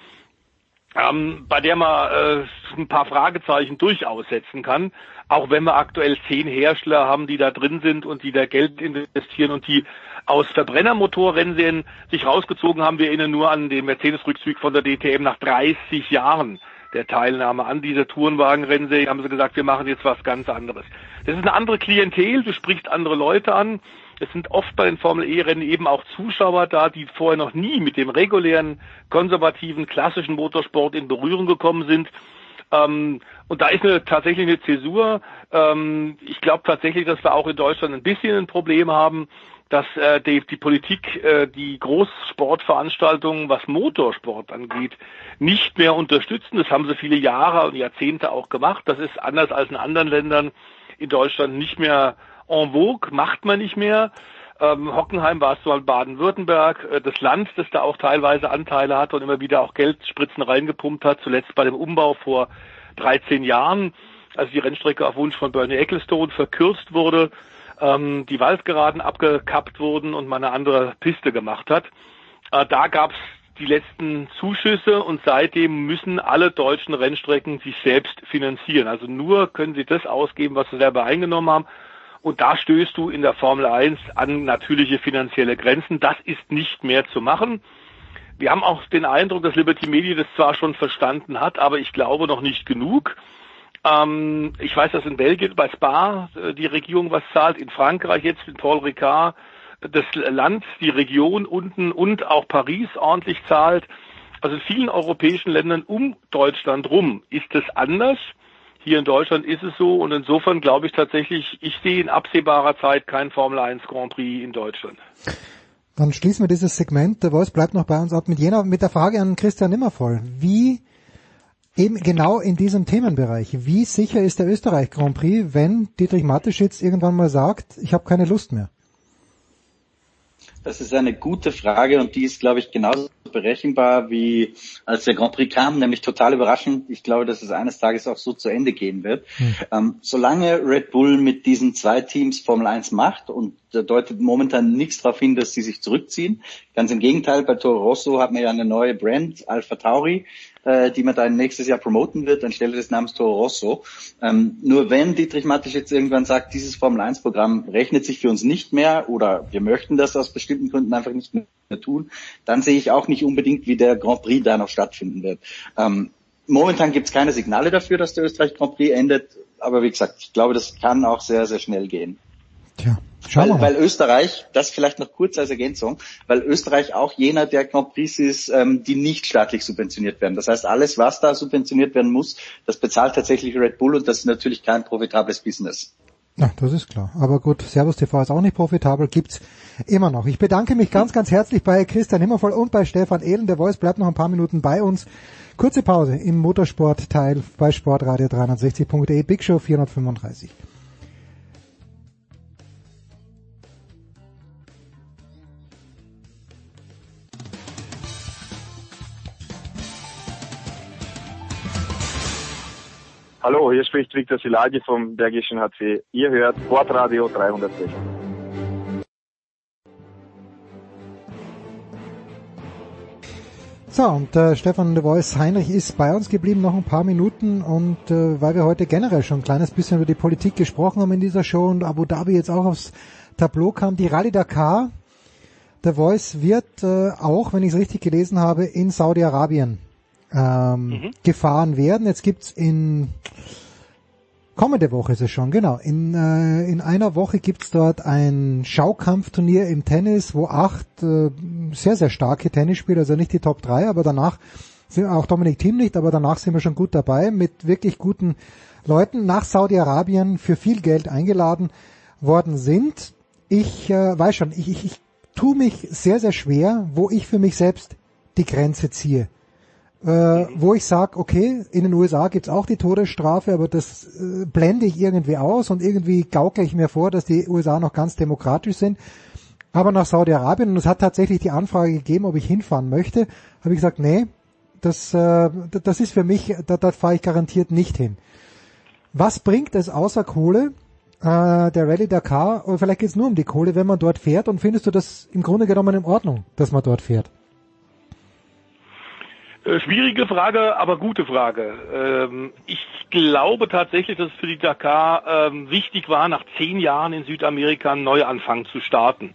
ähm, bei der man äh, ein paar Fragezeichen durchaus setzen kann, auch wenn wir aktuell zehn Hersteller haben, die da drin sind und die da Geld investieren und die aus Verbrennermotorrennserien sich rausgezogen haben. Wir erinnern nur an den Mercedes-Rückzug von der DTM nach 30 Jahren der Teilnahme an dieser Tourenwagenrennserie haben sie gesagt, wir machen jetzt was ganz anderes. Das ist eine andere Klientel, du sprichst andere Leute an Es sind oft bei den Formel E-Rennen eben auch Zuschauer da, die vorher noch nie mit dem regulären, konservativen, klassischen Motorsport in Berührung gekommen sind. Ähm, und da ist eine, tatsächlich eine Zäsur. Ähm, ich glaube tatsächlich, dass wir auch in Deutschland ein bisschen ein Problem haben, dass äh, die, die Politik äh, die Großsportveranstaltungen, was Motorsport angeht, nicht mehr unterstützen. Das haben sie viele Jahre und Jahrzehnte auch gemacht. Das ist anders als in anderen Ländern in Deutschland nicht mehr en vogue, macht man nicht mehr. Ähm, Hockenheim war es so in Baden-Württemberg, äh, das Land, das da auch teilweise Anteile hat und immer wieder auch Geldspritzen reingepumpt hat, zuletzt bei dem Umbau vor 13 Jahren, als die Rennstrecke auf Wunsch von Bernie Ecclestone verkürzt wurde, ähm, die Waldgeraden abgekappt wurden und man eine andere Piste gemacht hat. Äh, da gab es die letzten Zuschüsse und seitdem müssen alle deutschen Rennstrecken sich selbst finanzieren. Also nur können sie das ausgeben, was sie selber eingenommen haben. Und da stößt du in der Formel 1 an natürliche finanzielle Grenzen. Das ist nicht mehr zu machen. Wir haben auch den Eindruck, dass Liberty Media das zwar schon verstanden hat, aber ich glaube noch nicht genug. Ähm, ich weiß, dass in Belgien bei Spa äh, die Regierung was zahlt, in Frankreich jetzt in Paul Ricard das Land, die Region unten und auch Paris ordentlich zahlt. Also in vielen europäischen Ländern um Deutschland rum ist es anders. Hier in Deutschland ist es so und insofern glaube ich tatsächlich, ich sehe in absehbarer Zeit kein Formel 1 Grand Prix in Deutschland. Dann schließen wir dieses Segment. Der Voice bleibt noch bei uns ab mit jener, mit der Frage an Christian Nimmervoll. Wie eben genau in diesem Themenbereich, wie sicher ist der Österreich Grand Prix, wenn Dietrich Mateschitz irgendwann mal sagt, ich habe keine Lust mehr? Das ist eine gute Frage und die ist, glaube ich, genauso berechenbar wie als der Grand Prix kam, nämlich total überraschend. Ich glaube, dass es eines Tages auch so zu Ende gehen wird. Hm. Ähm, solange Red Bull mit diesen zwei Teams Formel 1 macht und da deutet momentan nichts darauf hin, dass sie sich zurückziehen. Ganz im Gegenteil, bei Toro Rosso hat man ja eine neue Brand, Alpha Tauri, äh, die man dann nächstes Jahr promoten wird, anstelle des Namens Toro Rosso. Ähm, nur wenn Dietrich Mattisch jetzt irgendwann sagt, dieses Formel 1 Programm rechnet sich für uns nicht mehr oder wir möchten das aus bestimmten Gründen einfach nicht mehr tun, dann sehe ich auch nicht unbedingt, wie der Grand Prix da noch stattfinden wird. Ähm, momentan gibt es keine Signale dafür, dass der Österreich Grand Prix endet, aber wie gesagt, ich glaube, das kann auch sehr, sehr schnell gehen. Tja. Weil, weil Österreich, das vielleicht noch kurz als Ergänzung, weil Österreich auch jener der Grand Prix ist, ähm, die nicht staatlich subventioniert werden. Das heißt, alles, was da subventioniert werden muss, das bezahlt tatsächlich Red Bull und das ist natürlich kein profitables Business. Ja, das ist klar. Aber gut, Servus TV ist auch nicht profitabel, gibt's immer noch. Ich bedanke mich ganz, ganz herzlich bei Christian Himmervoll und bei Stefan Ehlen. Der Voice bleibt noch ein paar Minuten bei uns. Kurze Pause im Motorsportteil bei Sportradio 360.de, Big Show 435. Hallo, hier spricht Viktor Silagi vom Bergischen HC. Ihr hört Sportradio 360. So, und äh, Stefan de Vois Heinrich ist bei uns geblieben noch ein paar Minuten und äh, weil wir heute generell schon ein kleines bisschen über die Politik gesprochen haben in dieser Show und Abu Dhabi jetzt auch aufs Tableau kam, die Rallye Dakar, der Voice wird äh, auch, wenn ich es richtig gelesen habe, in Saudi-Arabien ähm, mhm. gefahren werden. Jetzt gibt's in kommende Woche ist es schon, genau. In, äh, in einer Woche gibt's dort ein Schaukampfturnier im Tennis, wo acht äh, sehr, sehr starke Tennisspieler, also nicht die Top 3, aber danach sind auch Dominik Thiem nicht, aber danach sind wir schon gut dabei mit wirklich guten Leuten nach Saudi-Arabien für viel Geld eingeladen worden sind. Ich äh, weiß schon, ich, ich, ich tue mich sehr, sehr schwer, wo ich für mich selbst die Grenze ziehe äh, wo ich sage, okay, in den USA gibt's auch die Todesstrafe, aber das äh, blende ich irgendwie aus und irgendwie gaukle ich mir vor, dass die USA noch ganz demokratisch sind. Aber nach Saudi-Arabien, und es hat tatsächlich die Anfrage gegeben, ob ich hinfahren möchte, habe ich gesagt, nee, das, äh, das ist für mich, da, da fahre ich garantiert nicht hin. Was bringt es außer Kohle, äh, der Rallye Dakar, oder vielleicht geht's nur um die Kohle, wenn man dort fährt und findest du das im Grunde genommen in Ordnung, dass man dort fährt? Äh, schwierige Frage, aber gute Frage. Ähm, ich glaube tatsächlich, dass es für die Dakar ähm, wichtig war, nach zehn Jahren in Südamerika einen Neuanfang zu starten.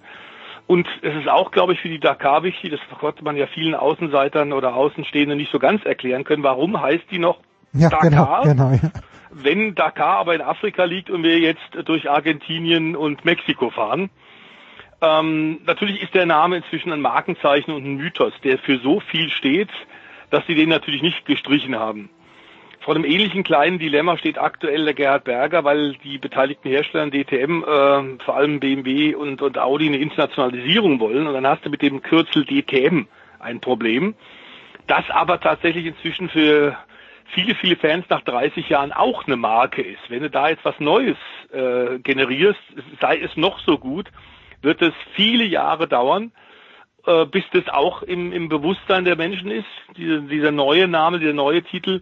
Und es ist auch, glaube ich, für die Dakar wichtig, das konnte man ja vielen Außenseitern oder Außenstehenden nicht so ganz erklären können, warum heißt die noch ja, Dakar? Genau, genau, ja. Wenn Dakar aber in Afrika liegt und wir jetzt durch Argentinien und Mexiko fahren. Ähm, natürlich ist der Name inzwischen ein Markenzeichen und ein Mythos, der für so viel steht, dass sie den natürlich nicht gestrichen haben. Vor einem ähnlichen kleinen Dilemma steht aktuell der Gerhard Berger, weil die beteiligten Hersteller DTM, äh, vor allem BMW und, und Audi, eine Internationalisierung wollen. Und dann hast du mit dem Kürzel DTM ein Problem, das aber tatsächlich inzwischen für viele, viele Fans nach 30 Jahren auch eine Marke ist. Wenn du da jetzt was Neues äh, generierst, sei es noch so gut, wird es viele Jahre dauern, äh, bis das auch im, im Bewusstsein der Menschen ist. Diese, dieser neue Name, dieser neue Titel,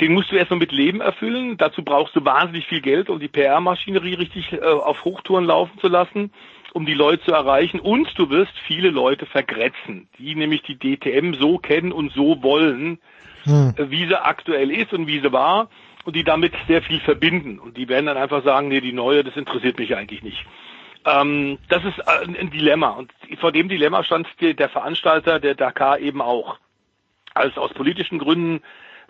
den musst du erstmal mit Leben erfüllen. Dazu brauchst du wahnsinnig viel Geld, um die PR-Maschinerie richtig äh, auf Hochtouren laufen zu lassen, um die Leute zu erreichen. Und du wirst viele Leute vergrätzen, die nämlich die DTM so kennen und so wollen, hm. Äh, wie sie aktuell ist und wie sie war und die damit sehr viel verbinden. Und die werden dann einfach sagen, nee, die neue, das interessiert mich eigentlich nicht. Ähm, das ist äh, ein Dilemma. Und vor dem Dilemma stand der Veranstalter der Dakar eben auch. Als aus politischen Gründen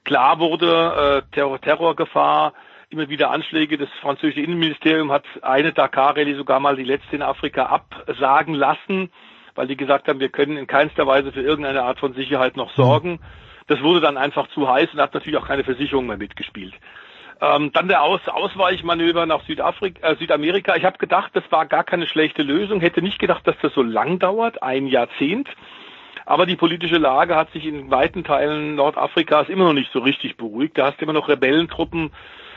klar wurde, äh, Terror, Terrorgefahr, immer wieder Anschläge. Das französische Innenministerium hat eine Dakar-Rallye sogar mal die letzte in Afrika absagen lassen, weil die gesagt haben, wir können in keinster Weise für irgendeine Art von Sicherheit noch sorgen. Das wurde dann einfach zu heiß und hat natürlich auch keine Versicherung mehr mitgespielt. Ähm, dann der Aus Ausweichmanöver nach Südafrika, äh, Südamerika. Ich habe gedacht, das war gar keine schlechte Lösung. Hätte nicht gedacht, dass das so lang dauert, ein Jahrzehnt. Aber die politische Lage hat sich in weiten Teilen Nordafrikas immer noch nicht so richtig beruhigt. Da hast du immer noch Rebellentruppen,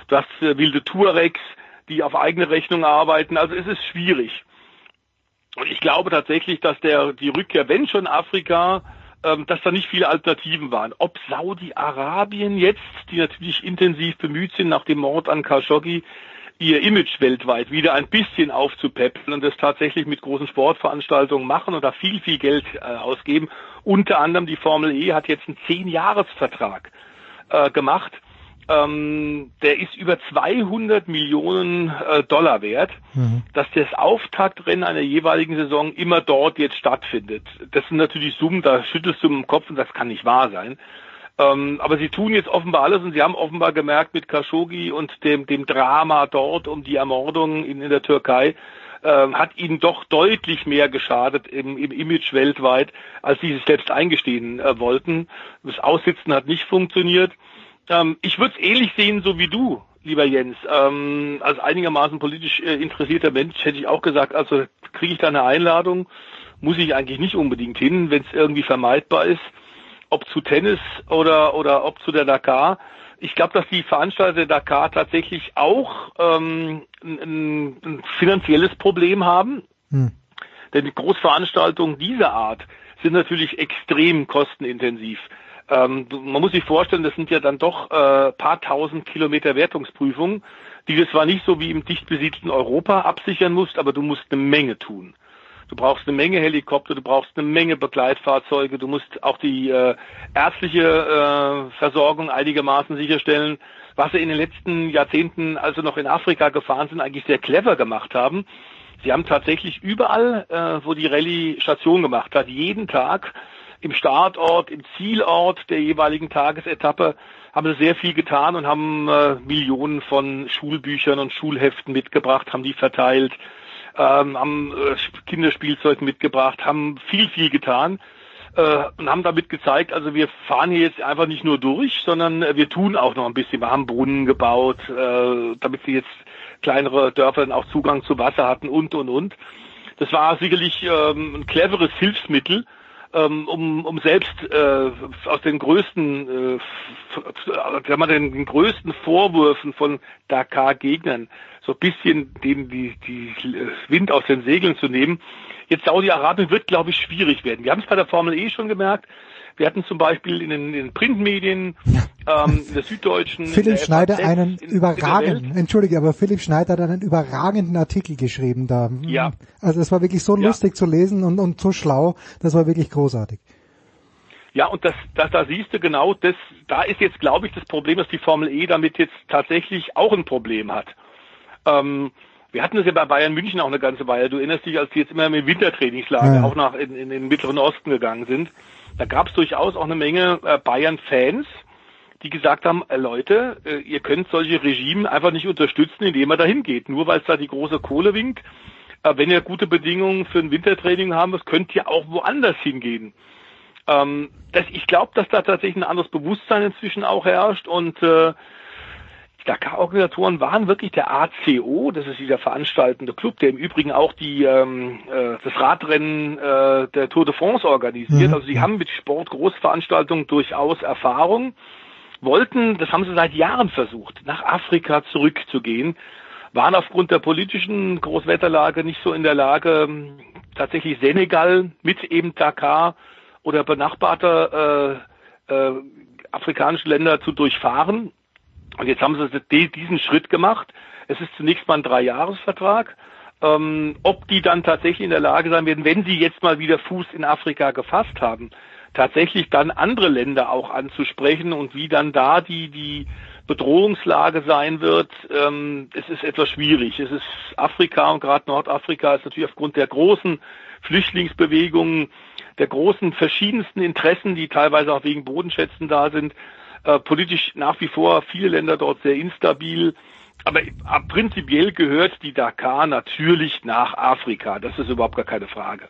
du hast äh, wilde Tuaregs, die auf eigene Rechnung arbeiten. Also es ist schwierig. Und ich glaube tatsächlich, dass der die Rückkehr, wenn schon Afrika, dass da nicht viele Alternativen waren. Ob Saudi-Arabien jetzt, die natürlich intensiv bemüht sind nach dem Mord an Khashoggi, ihr Image weltweit wieder ein bisschen aufzupäppeln und das tatsächlich mit großen Sportveranstaltungen machen und da viel, viel Geld äh, ausgeben. Unter anderem die Formel E hat jetzt einen Zehn-Jahres-Vertrag äh, gemacht. Ähm, der ist über 200 Millionen äh, Dollar wert, mhm. dass das Auftaktrennen einer jeweiligen Saison immer dort jetzt stattfindet. Das sind natürlich Summen, da schüttelst du im Kopf und das kann nicht wahr sein. Ähm, aber sie tun jetzt offenbar alles und sie haben offenbar gemerkt mit Khashoggi und dem, dem Drama dort um die Ermordung in, in der Türkei, ähm, hat ihnen doch deutlich mehr geschadet im, im Image weltweit, als sie es selbst eingestehen äh, wollten. Das Aussitzen hat nicht funktioniert. Ähm, ich würde es ähnlich sehen, so wie du, lieber Jens. Ähm, als einigermaßen politisch äh, interessierter Mensch hätte ich auch gesagt, also kriege ich da eine Einladung, muss ich eigentlich nicht unbedingt hin, wenn es irgendwie vermeidbar ist ob zu Tennis oder, oder ob zu der Dakar. Ich glaube, dass die Veranstalter der Dakar tatsächlich auch ähm, ein, ein finanzielles Problem haben. Hm. Denn Großveranstaltungen dieser Art sind natürlich extrem kostenintensiv. Ähm, man muss sich vorstellen, das sind ja dann doch äh, paar tausend Kilometer Wertungsprüfungen, die du zwar nicht so wie im dicht besiedelten Europa absichern musst, aber du musst eine Menge tun. Du brauchst eine Menge Helikopter, du brauchst eine Menge Begleitfahrzeuge, du musst auch die äh, ärztliche äh, Versorgung einigermaßen sicherstellen. Was sie in den letzten Jahrzehnten, also noch in Afrika gefahren sind, eigentlich sehr clever gemacht haben. Sie haben tatsächlich überall, äh, wo die Rallye Station gemacht hat, jeden Tag im Startort, im Zielort der jeweiligen Tagesetappe haben sie sehr viel getan und haben äh, Millionen von Schulbüchern und Schulheften mitgebracht, haben die verteilt, ähm, haben äh, Kinderspielzeug mitgebracht, haben viel, viel getan äh, und haben damit gezeigt, also wir fahren hier jetzt einfach nicht nur durch, sondern wir tun auch noch ein bisschen. Wir haben Brunnen gebaut, äh, damit sie jetzt kleinere Dörfer dann auch Zugang zu Wasser hatten und, und, und. Das war sicherlich ähm, ein cleveres Hilfsmittel, ähm, um, um selbst äh, aus den größten, äh, wenn man den, den größten Vorwürfen von Dakar-Gegnern so ein bisschen denen die, die Wind aus den Segeln zu nehmen. Jetzt Saudi-Arabien wird, glaube ich, schwierig werden. Wir haben es bei der Formel E schon gemerkt. Wir hatten zum Beispiel in den, in den Printmedien, ähm, in der Süddeutschen. Philipp Schneider einen in, überragenden, entschuldige, aber Philipp Schneider hat einen überragenden Artikel geschrieben da. Ja. Also es war wirklich so ja. lustig zu lesen und, und so schlau, das war wirklich großartig. Ja, und das, das, da siehst du genau, das, da ist jetzt, glaube ich, das Problem, dass die Formel E damit jetzt tatsächlich auch ein Problem hat. Ähm, wir hatten das ja bei Bayern München auch eine ganze Weile. Du erinnerst dich, als die jetzt immer mit Wintertrainingslager ja. auch nach in, in, den Mittleren Osten gegangen sind. Da gab es durchaus auch eine Menge äh, Bayern-Fans, die gesagt haben, äh, Leute, äh, ihr könnt solche Regime einfach nicht unterstützen, indem ihr dahin geht. Nur weil es da die große Kohle winkt, wenn ihr gute Bedingungen für ein Wintertraining haben müsst, könnt ihr auch woanders hingehen. Ähm, das, ich glaube, dass da tatsächlich ein anderes Bewusstsein inzwischen auch herrscht und äh, Dakar-Organisatoren waren wirklich der ACO, das ist dieser veranstaltende Club, der im Übrigen auch die ähm, äh, das Radrennen äh, der Tour de France organisiert. Mhm. Also sie haben mit Sportgroßveranstaltungen durchaus Erfahrung, wollten, das haben sie seit Jahren versucht, nach Afrika zurückzugehen, waren aufgrund der politischen Großwetterlage nicht so in der Lage, ähm, tatsächlich Senegal mit eben Dakar oder benachbarte äh, äh, afrikanische Länder zu durchfahren. Und jetzt haben sie diesen Schritt gemacht. Es ist zunächst mal ein Dreijahresvertrag. Ähm, ob die dann tatsächlich in der Lage sein werden, wenn sie jetzt mal wieder Fuß in Afrika gefasst haben, tatsächlich dann andere Länder auch anzusprechen und wie dann da die, die Bedrohungslage sein wird, ähm, es ist etwas schwierig. Es ist Afrika und gerade Nordafrika ist natürlich aufgrund der großen Flüchtlingsbewegungen, der großen verschiedensten Interessen, die teilweise auch wegen Bodenschätzen da sind, äh, politisch nach wie vor viele Länder dort sehr instabil. Aber äh, prinzipiell gehört die Dakar natürlich nach Afrika. Das ist überhaupt gar keine Frage.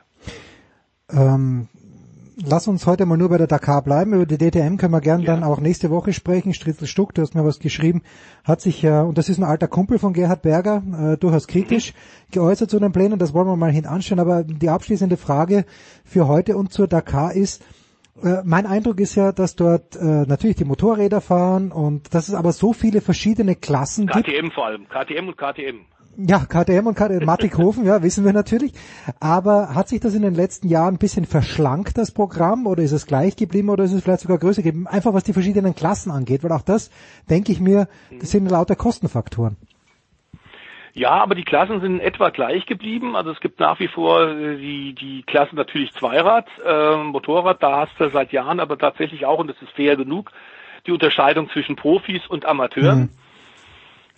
Ähm, lass uns heute mal nur bei der Dakar bleiben. Über die DTM können wir gern ja. dann auch nächste Woche sprechen. Stritzel Stuck, du hast mir was geschrieben, hat sich ja, und das ist ein alter Kumpel von Gerhard Berger, äh, durchaus kritisch mhm. geäußert zu den Plänen. Das wollen wir mal hinanstellen. Aber die abschließende Frage für heute und zur Dakar ist, äh, mein Eindruck ist ja, dass dort äh, natürlich die Motorräder fahren und dass es aber so viele verschiedene Klassen KTM gibt. KTM vor allem, KTM und KTM. Ja, KTM und KTM, Mattighofen, ja, wissen wir natürlich. Aber hat sich das in den letzten Jahren ein bisschen verschlankt, das Programm, oder ist es gleich geblieben, oder ist es vielleicht sogar größer geblieben? Einfach was die verschiedenen Klassen angeht, weil auch das, denke ich mir, das sind lauter Kostenfaktoren. Ja, aber die Klassen sind etwa gleich geblieben. Also es gibt nach wie vor äh, die, die Klassen natürlich Zweirad, äh, Motorrad, da hast du seit Jahren aber tatsächlich auch, und das ist fair genug, die Unterscheidung zwischen Profis und Amateuren. Mhm.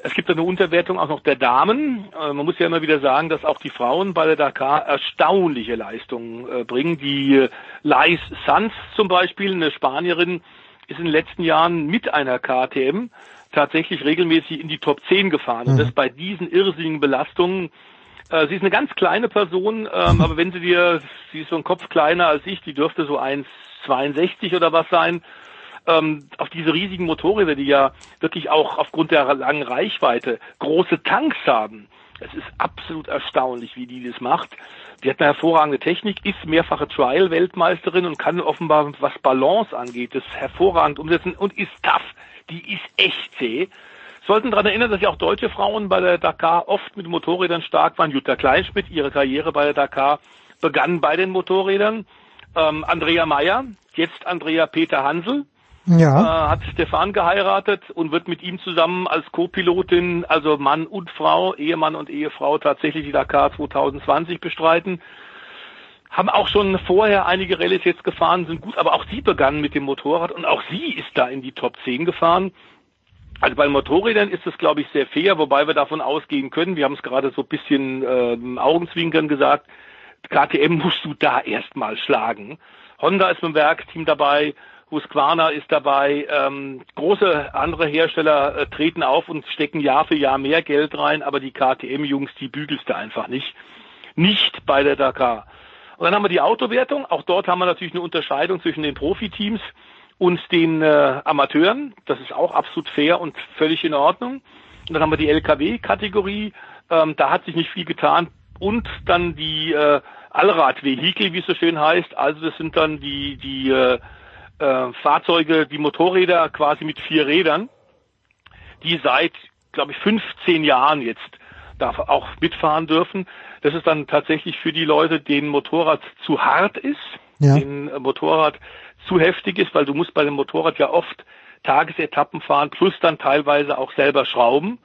Es gibt eine Unterwertung auch noch der Damen. Äh, man muss ja immer wieder sagen, dass auch die Frauen bei der Dakar erstaunliche Leistungen äh, bringen. Die äh, Lais Sanz zum Beispiel, eine Spanierin, ist in den letzten Jahren mit einer KTM tatsächlich regelmäßig in die Top 10 gefahren. Und das bei diesen irrsinnigen Belastungen. Äh, sie ist eine ganz kleine Person, ähm, aber wenn sie dir, sie ist so ein Kopf kleiner als ich, die dürfte so 1,62 oder was sein, ähm, auf diese riesigen Motorräder, die ja wirklich auch aufgrund der langen Reichweite große Tanks haben. Es ist absolut erstaunlich, wie die das macht. Die hat eine hervorragende Technik, ist mehrfache Trial-Weltmeisterin und kann offenbar, was Balance angeht, das hervorragend umsetzen und ist tough. Die ist echt zäh. Sollten daran erinnern, dass ja auch deutsche Frauen bei der Dakar oft mit Motorrädern stark waren. Jutta Kleinschmidt, ihre Karriere bei der Dakar begann bei den Motorrädern. Ähm, Andrea Meyer, jetzt Andrea Peter Hansel, ja. äh, hat Stefan geheiratet und wird mit ihm zusammen als Co-Pilotin, also Mann und Frau, Ehemann und Ehefrau, tatsächlich die Dakar 2020 bestreiten. Haben auch schon vorher einige Rallyes jetzt gefahren, sind gut, aber auch sie begannen mit dem Motorrad und auch sie ist da in die Top 10 gefahren. Also bei Motorrädern ist es, glaube ich, sehr fair, wobei wir davon ausgehen können, wir haben es gerade so ein bisschen äh, Augenzwinkern gesagt, KTM musst du da erstmal schlagen. Honda ist im Werkteam dabei, Husqvarna ist dabei, ähm, große andere Hersteller äh, treten auf und stecken Jahr für Jahr mehr Geld rein, aber die KTM-Jungs, die bügelst du einfach nicht. Nicht bei der Dakar. Und dann haben wir die Autowertung. Auch dort haben wir natürlich eine Unterscheidung zwischen den Profiteams und den äh, Amateuren. Das ist auch absolut fair und völlig in Ordnung. Und dann haben wir die LKW-Kategorie. Ähm, da hat sich nicht viel getan. Und dann die äh, Allradvehikel, wie es so schön heißt. Also das sind dann die, die äh, äh, Fahrzeuge, die Motorräder quasi mit vier Rädern, die seit, glaube ich, 15 Jahren jetzt da auch mitfahren dürfen. Das ist dann tatsächlich für die Leute, denen Motorrad zu hart ist, ja. denen Motorrad zu heftig ist, weil du musst bei dem Motorrad ja oft Tagesetappen fahren, plus dann teilweise auch selber schrauben.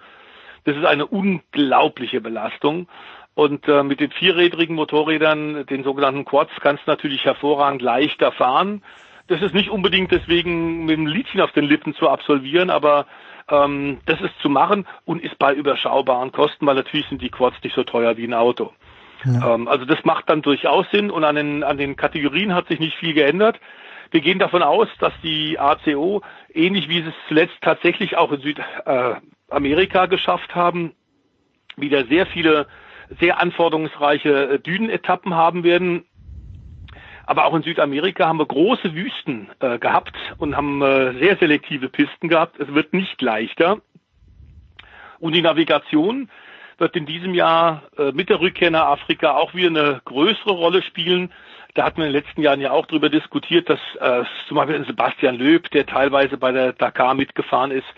Das ist eine unglaubliche Belastung. Und äh, mit den vierrädrigen Motorrädern, den sogenannten Quads, kannst du natürlich hervorragend leichter fahren. Das ist nicht unbedingt deswegen mit dem Liedchen auf den Lippen zu absolvieren, aber ähm, das ist zu machen und ist bei überschaubaren Kosten, weil natürlich sind die Quads nicht so teuer wie ein Auto. Ja. Ähm, also das macht dann durchaus Sinn und an den, an den Kategorien hat sich nicht viel geändert. Wir gehen davon aus, dass die ACO, ähnlich wie sie es zuletzt tatsächlich auch in Südamerika geschafft haben, wieder sehr viele sehr anforderungsreiche äh, Dünenetappen haben werden. Aber auch in Südamerika haben wir große Wüsten äh, gehabt und haben äh, sehr selektive Pisten gehabt. Es wird nicht leichter. Und die Navigation wird in diesem Jahr äh, mit der Rückkehr nach Afrika auch wieder eine größere Rolle spielen. Da hatten wir in den letzten Jahren ja auch darüber diskutiert, dass äh, zum Beispiel Sebastian Löb, der teilweise bei der Dakar mitgefahren ist,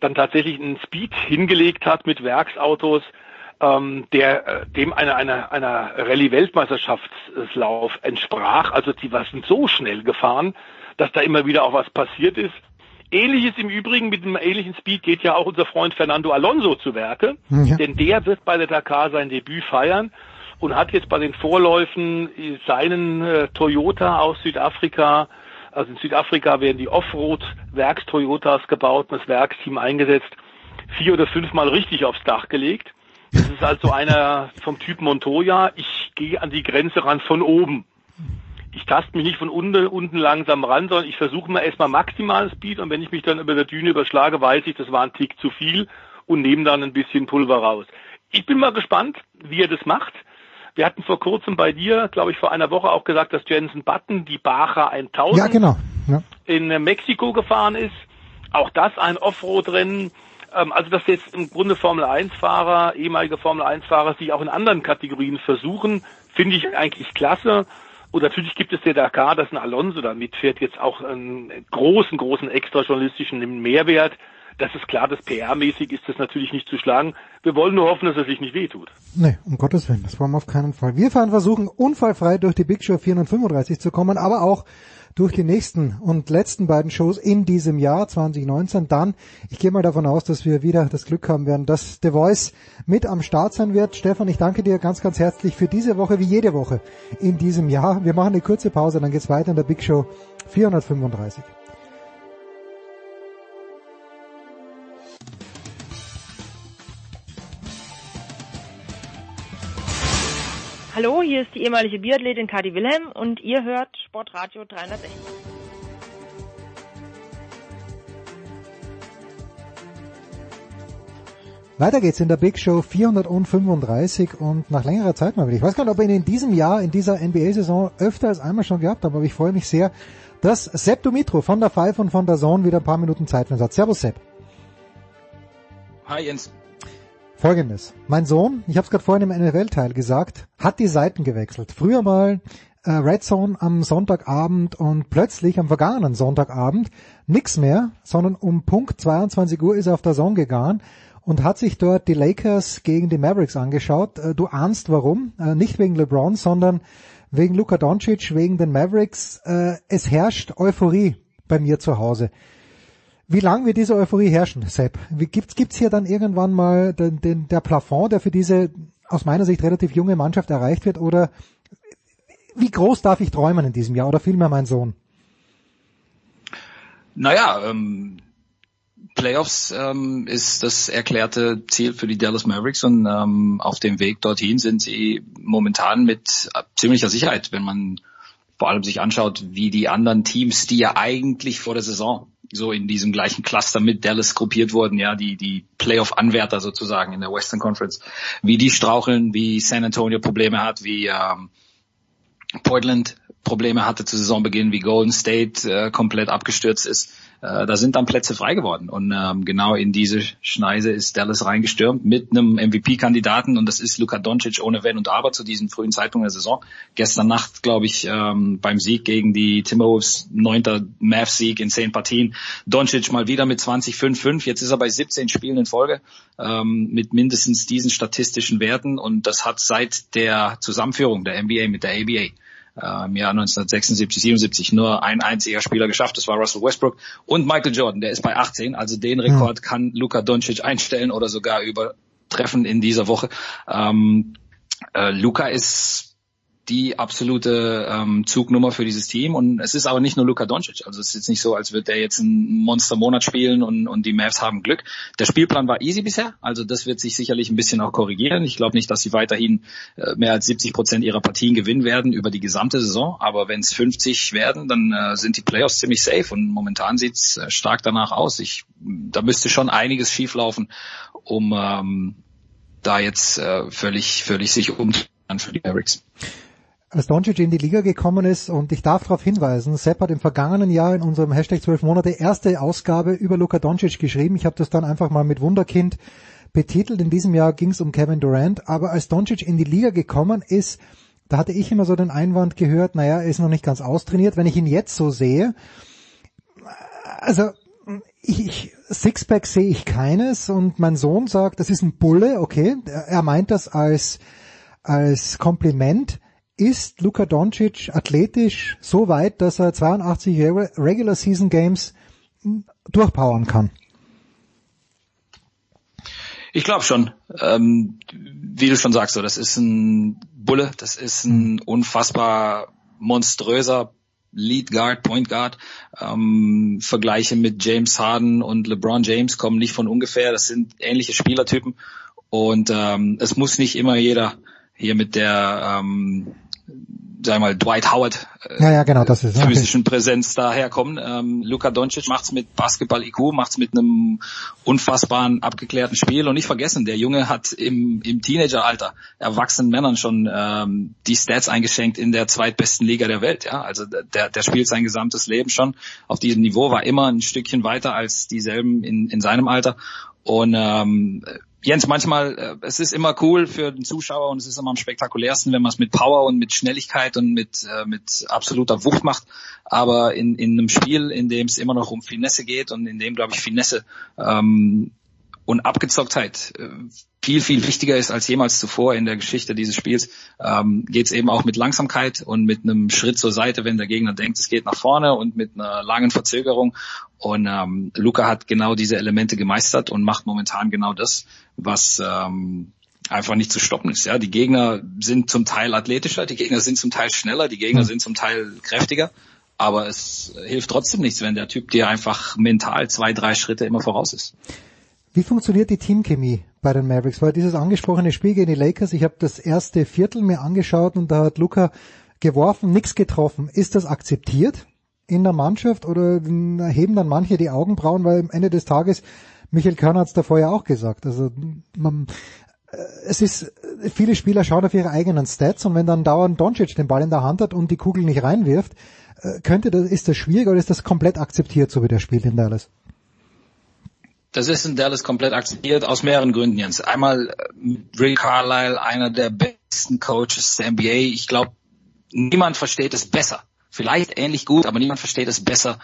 dann tatsächlich einen Speed hingelegt hat mit Werksautos, ähm, der äh, dem einer einer einer Rallye-Weltmeisterschaftslauf entsprach. Also die waren so schnell gefahren, dass da immer wieder auch was passiert ist. Ähnliches im Übrigen mit einem ähnlichen Speed geht ja auch unser Freund Fernando Alonso zu Werke, ja. denn der wird bei der Dakar sein Debüt feiern und hat jetzt bei den Vorläufen seinen äh, Toyota aus Südafrika, also in Südafrika werden die Offroad-Werks-Toyotas gebaut und das Werksteam eingesetzt, vier oder fünfmal richtig aufs Dach gelegt. Das ist also einer vom Typ Montoya. Ich gehe an die Grenze ran von oben. Ich taste mich nicht von unten, unten langsam ran, sondern ich versuche mal erstmal maximalen Speed und wenn ich mich dann über der Düne überschlage, weiß ich, das war ein Tick zu viel und nehme dann ein bisschen Pulver raus. Ich bin mal gespannt, wie er das macht. Wir hatten vor kurzem bei dir, glaube ich, vor einer Woche auch gesagt, dass Jensen Button die Baja 1000 ja, genau. ja. in Mexiko gefahren ist. Auch das ein Offroad-Rennen also dass jetzt im Grunde Formel 1 Fahrer, ehemalige Formel 1 Fahrer sich auch in anderen Kategorien versuchen, finde ich eigentlich klasse. Und natürlich gibt es der Dakar, dass ein Alonso da mitfährt, jetzt auch einen großen, großen extrajournalistischen Mehrwert. Das ist klar, das PR-mäßig ist das natürlich nicht zu schlagen. Wir wollen nur hoffen, dass er sich nicht wehtut. Nee, um Gottes Willen, das wollen wir auf keinen Fall. Wir fahren versuchen, unfallfrei durch die Big Show 435 zu kommen, aber auch durch die nächsten und letzten beiden Shows in diesem Jahr 2019. Dann, ich gehe mal davon aus, dass wir wieder das Glück haben werden, dass The Voice mit am Start sein wird. Stefan, ich danke dir ganz, ganz herzlich für diese Woche, wie jede Woche in diesem Jahr. Wir machen eine kurze Pause, dann geht's weiter in der Big Show 435. Hallo, hier ist die ehemalige Biathletin Kadi Wilhelm und ihr hört Sportradio 360. Weiter geht's in der Big Show 435 und nach längerer Zeit mal wieder. Ich weiß gar nicht, ob ich ihn in diesem Jahr, in dieser NBA-Saison öfter als einmal schon gehabt habe, aber ich freue mich sehr, dass Sepp Dumitro von der Five und von der Zone wieder ein paar Minuten Zeit für uns hat. Servus Sepp. Hi Jens. Folgendes. Mein Sohn, ich habe es gerade vorhin im NFL-Teil gesagt, hat die Seiten gewechselt. Früher mal äh, Red Zone am Sonntagabend und plötzlich am vergangenen Sonntagabend nix mehr, sondern um Punkt 22 Uhr ist er auf der Zone gegangen und hat sich dort die Lakers gegen die Mavericks angeschaut. Äh, du ahnst warum, äh, nicht wegen LeBron, sondern wegen Luka Doncic, wegen den Mavericks. Äh, es herrscht Euphorie bei mir zu Hause. Wie lange wird diese Euphorie herrschen, Sepp? Gibt's gibt's hier dann irgendwann mal den, den, der Plafond, der für diese aus meiner Sicht relativ junge Mannschaft erreicht wird? Oder wie groß darf ich träumen in diesem Jahr? Oder vielmehr mein Sohn? Naja, ähm, Playoffs ähm, ist das erklärte Ziel für die Dallas Mavericks und ähm, auf dem Weg dorthin sind sie momentan mit ziemlicher Sicherheit, wenn man vor allem sich anschaut, wie die anderen Teams, die ja eigentlich vor der Saison so in diesem gleichen Cluster mit Dallas gruppiert wurden, ja, die, die Playoff-Anwärter sozusagen in der Western Conference, wie die straucheln, wie San Antonio Probleme hat, wie ähm, Portland Probleme hatte zu Saisonbeginn, wie Golden State äh, komplett abgestürzt ist, äh, da sind dann Plätze frei geworden. Und ähm, genau in diese Schneise ist Dallas reingestürmt mit einem MVP-Kandidaten und das ist Luka Doncic ohne Wenn und Aber zu diesem frühen Zeitpunkt der Saison. Gestern Nacht, glaube ich, ähm, beim Sieg gegen die Timberwolves, neunter Mavs-Sieg in zehn Partien. Doncic mal wieder mit 20-5-5. Jetzt ist er bei 17 Spielen in Folge ähm, mit mindestens diesen statistischen Werten und das hat seit der Zusammenführung der NBA mit der ABA äh, im Jahr 1976, 77 nur ein einziger Spieler geschafft, das war Russell Westbrook und Michael Jordan, der ist bei 18, also den Rekord kann Luka Doncic einstellen oder sogar übertreffen in dieser Woche. Ähm, äh, Luka ist die absolute ähm, Zugnummer für dieses Team. Und es ist aber nicht nur Luka Doncic. Also es ist jetzt nicht so, als würde er jetzt einen Monstermonat spielen und, und die Mavs haben Glück. Der Spielplan war easy bisher. Also das wird sich sicherlich ein bisschen auch korrigieren. Ich glaube nicht, dass sie weiterhin äh, mehr als 70 Prozent ihrer Partien gewinnen werden über die gesamte Saison. Aber wenn es 50 werden, dann äh, sind die Playoffs ziemlich safe. Und momentan sieht's äh, stark danach aus. Ich, da müsste schon einiges schieflaufen, um ähm, da jetzt äh, völlig, völlig sich um für die Mavericks. Als Doncic in die Liga gekommen ist und ich darf darauf hinweisen, Sepp hat im vergangenen Jahr in unserem Hashtag 12 Monate erste Ausgabe über Luka Doncic geschrieben. Ich habe das dann einfach mal mit Wunderkind betitelt. In diesem Jahr ging es um Kevin Durant, aber als Doncic in die Liga gekommen ist, da hatte ich immer so den Einwand gehört, naja, er ist noch nicht ganz austrainiert. Wenn ich ihn jetzt so sehe, also ich, Sixpack sehe ich keines und mein Sohn sagt, das ist ein Bulle, okay, er meint das als, als Kompliment. Ist Luka Doncic athletisch so weit, dass er 82 Regular Season Games durchpowern kann? Ich glaube schon. Ähm, wie du schon sagst, so, das ist ein Bulle, das ist ein unfassbar monströser Lead Guard, Point Guard. Ähm, Vergleiche mit James Harden und LeBron James kommen nicht von ungefähr. Das sind ähnliche Spielertypen. Und ähm, es muss nicht immer jeder hier mit der ähm, wir mal, Dwight Howard äh, ja, ja, genau, das ist, physischen okay. Präsenz daherkommen. Ähm, Luka Doncic macht's mit Basketball-IQ, macht's mit einem unfassbaren, abgeklärten Spiel. Und nicht vergessen, der Junge hat im, im Teenageralter erwachsenen Männern schon ähm, die Stats eingeschenkt in der zweitbesten Liga der Welt. Ja, Also der, der spielt sein gesamtes Leben schon auf diesem Niveau, war immer ein Stückchen weiter als dieselben in, in seinem Alter. Und ähm, Jens, manchmal, äh, es ist immer cool für den Zuschauer und es ist immer am spektakulärsten, wenn man es mit Power und mit Schnelligkeit und mit, äh, mit absoluter Wucht macht. Aber in, in einem Spiel, in dem es immer noch um Finesse geht und in dem, glaube ich, Finesse ähm, und Abgezocktheit äh, viel, viel wichtiger ist als jemals zuvor in der Geschichte dieses Spiels, ähm, geht es eben auch mit Langsamkeit und mit einem Schritt zur Seite, wenn der Gegner denkt, es geht nach vorne und mit einer langen Verzögerung. Und ähm, Luca hat genau diese Elemente gemeistert und macht momentan genau das, was ähm, einfach nicht zu stoppen ist. Ja, die Gegner sind zum Teil athletischer, die Gegner sind zum Teil schneller, die Gegner sind zum Teil kräftiger. Aber es hilft trotzdem nichts, wenn der Typ dir einfach mental zwei, drei Schritte immer voraus ist. Wie funktioniert die Teamchemie bei den Mavericks? Weil dieses angesprochene Spiel gegen die Lakers, ich habe das erste Viertel mir angeschaut und da hat Luca geworfen, nichts getroffen. Ist das akzeptiert in der Mannschaft oder heben dann manche die Augenbrauen, weil am Ende des Tages, Michael Körner hat es davor ja auch gesagt, also man, äh, es ist, viele Spieler schauen auf ihre eigenen Stats und wenn dann dauernd Doncic den Ball in der Hand hat und die Kugel nicht reinwirft, äh, könnte das, ist das schwierig oder ist das komplett akzeptiert, so wie der spielt in Dallas? Das ist in Dallas komplett akzeptiert aus mehreren Gründen, Jens. Einmal äh, Rick Carlisle, einer der besten Coaches der NBA. Ich glaube, niemand versteht es besser. Vielleicht ähnlich gut, aber niemand versteht es besser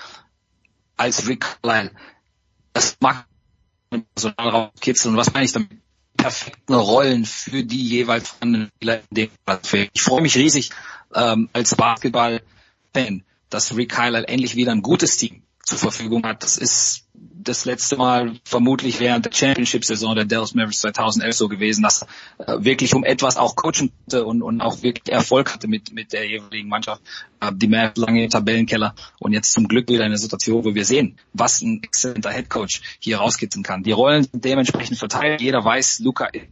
als Rick Carlisle. Das mag Personal rauskitzeln. Und was meine ich damit? Perfekten Rollen für die jeweils vorhandenen Spieler in dem Ich freue mich riesig ähm, als Basketball-Fan, dass Rick Carlisle endlich wieder ein gutes Team zur Verfügung hat. Das ist das letzte Mal vermutlich während der Championship-Saison der Dallas Mavericks 2011 so gewesen, dass er wirklich um etwas auch coachen konnte und, und auch wirklich Erfolg hatte mit, mit der jeweiligen Mannschaft. Äh, die Mavs lange im Tabellenkeller und jetzt zum Glück wieder eine Situation, wo wir sehen, was ein exzellenter Headcoach hier rauskitzeln kann. Die Rollen sind dementsprechend verteilt. Jeder weiß, Luca ist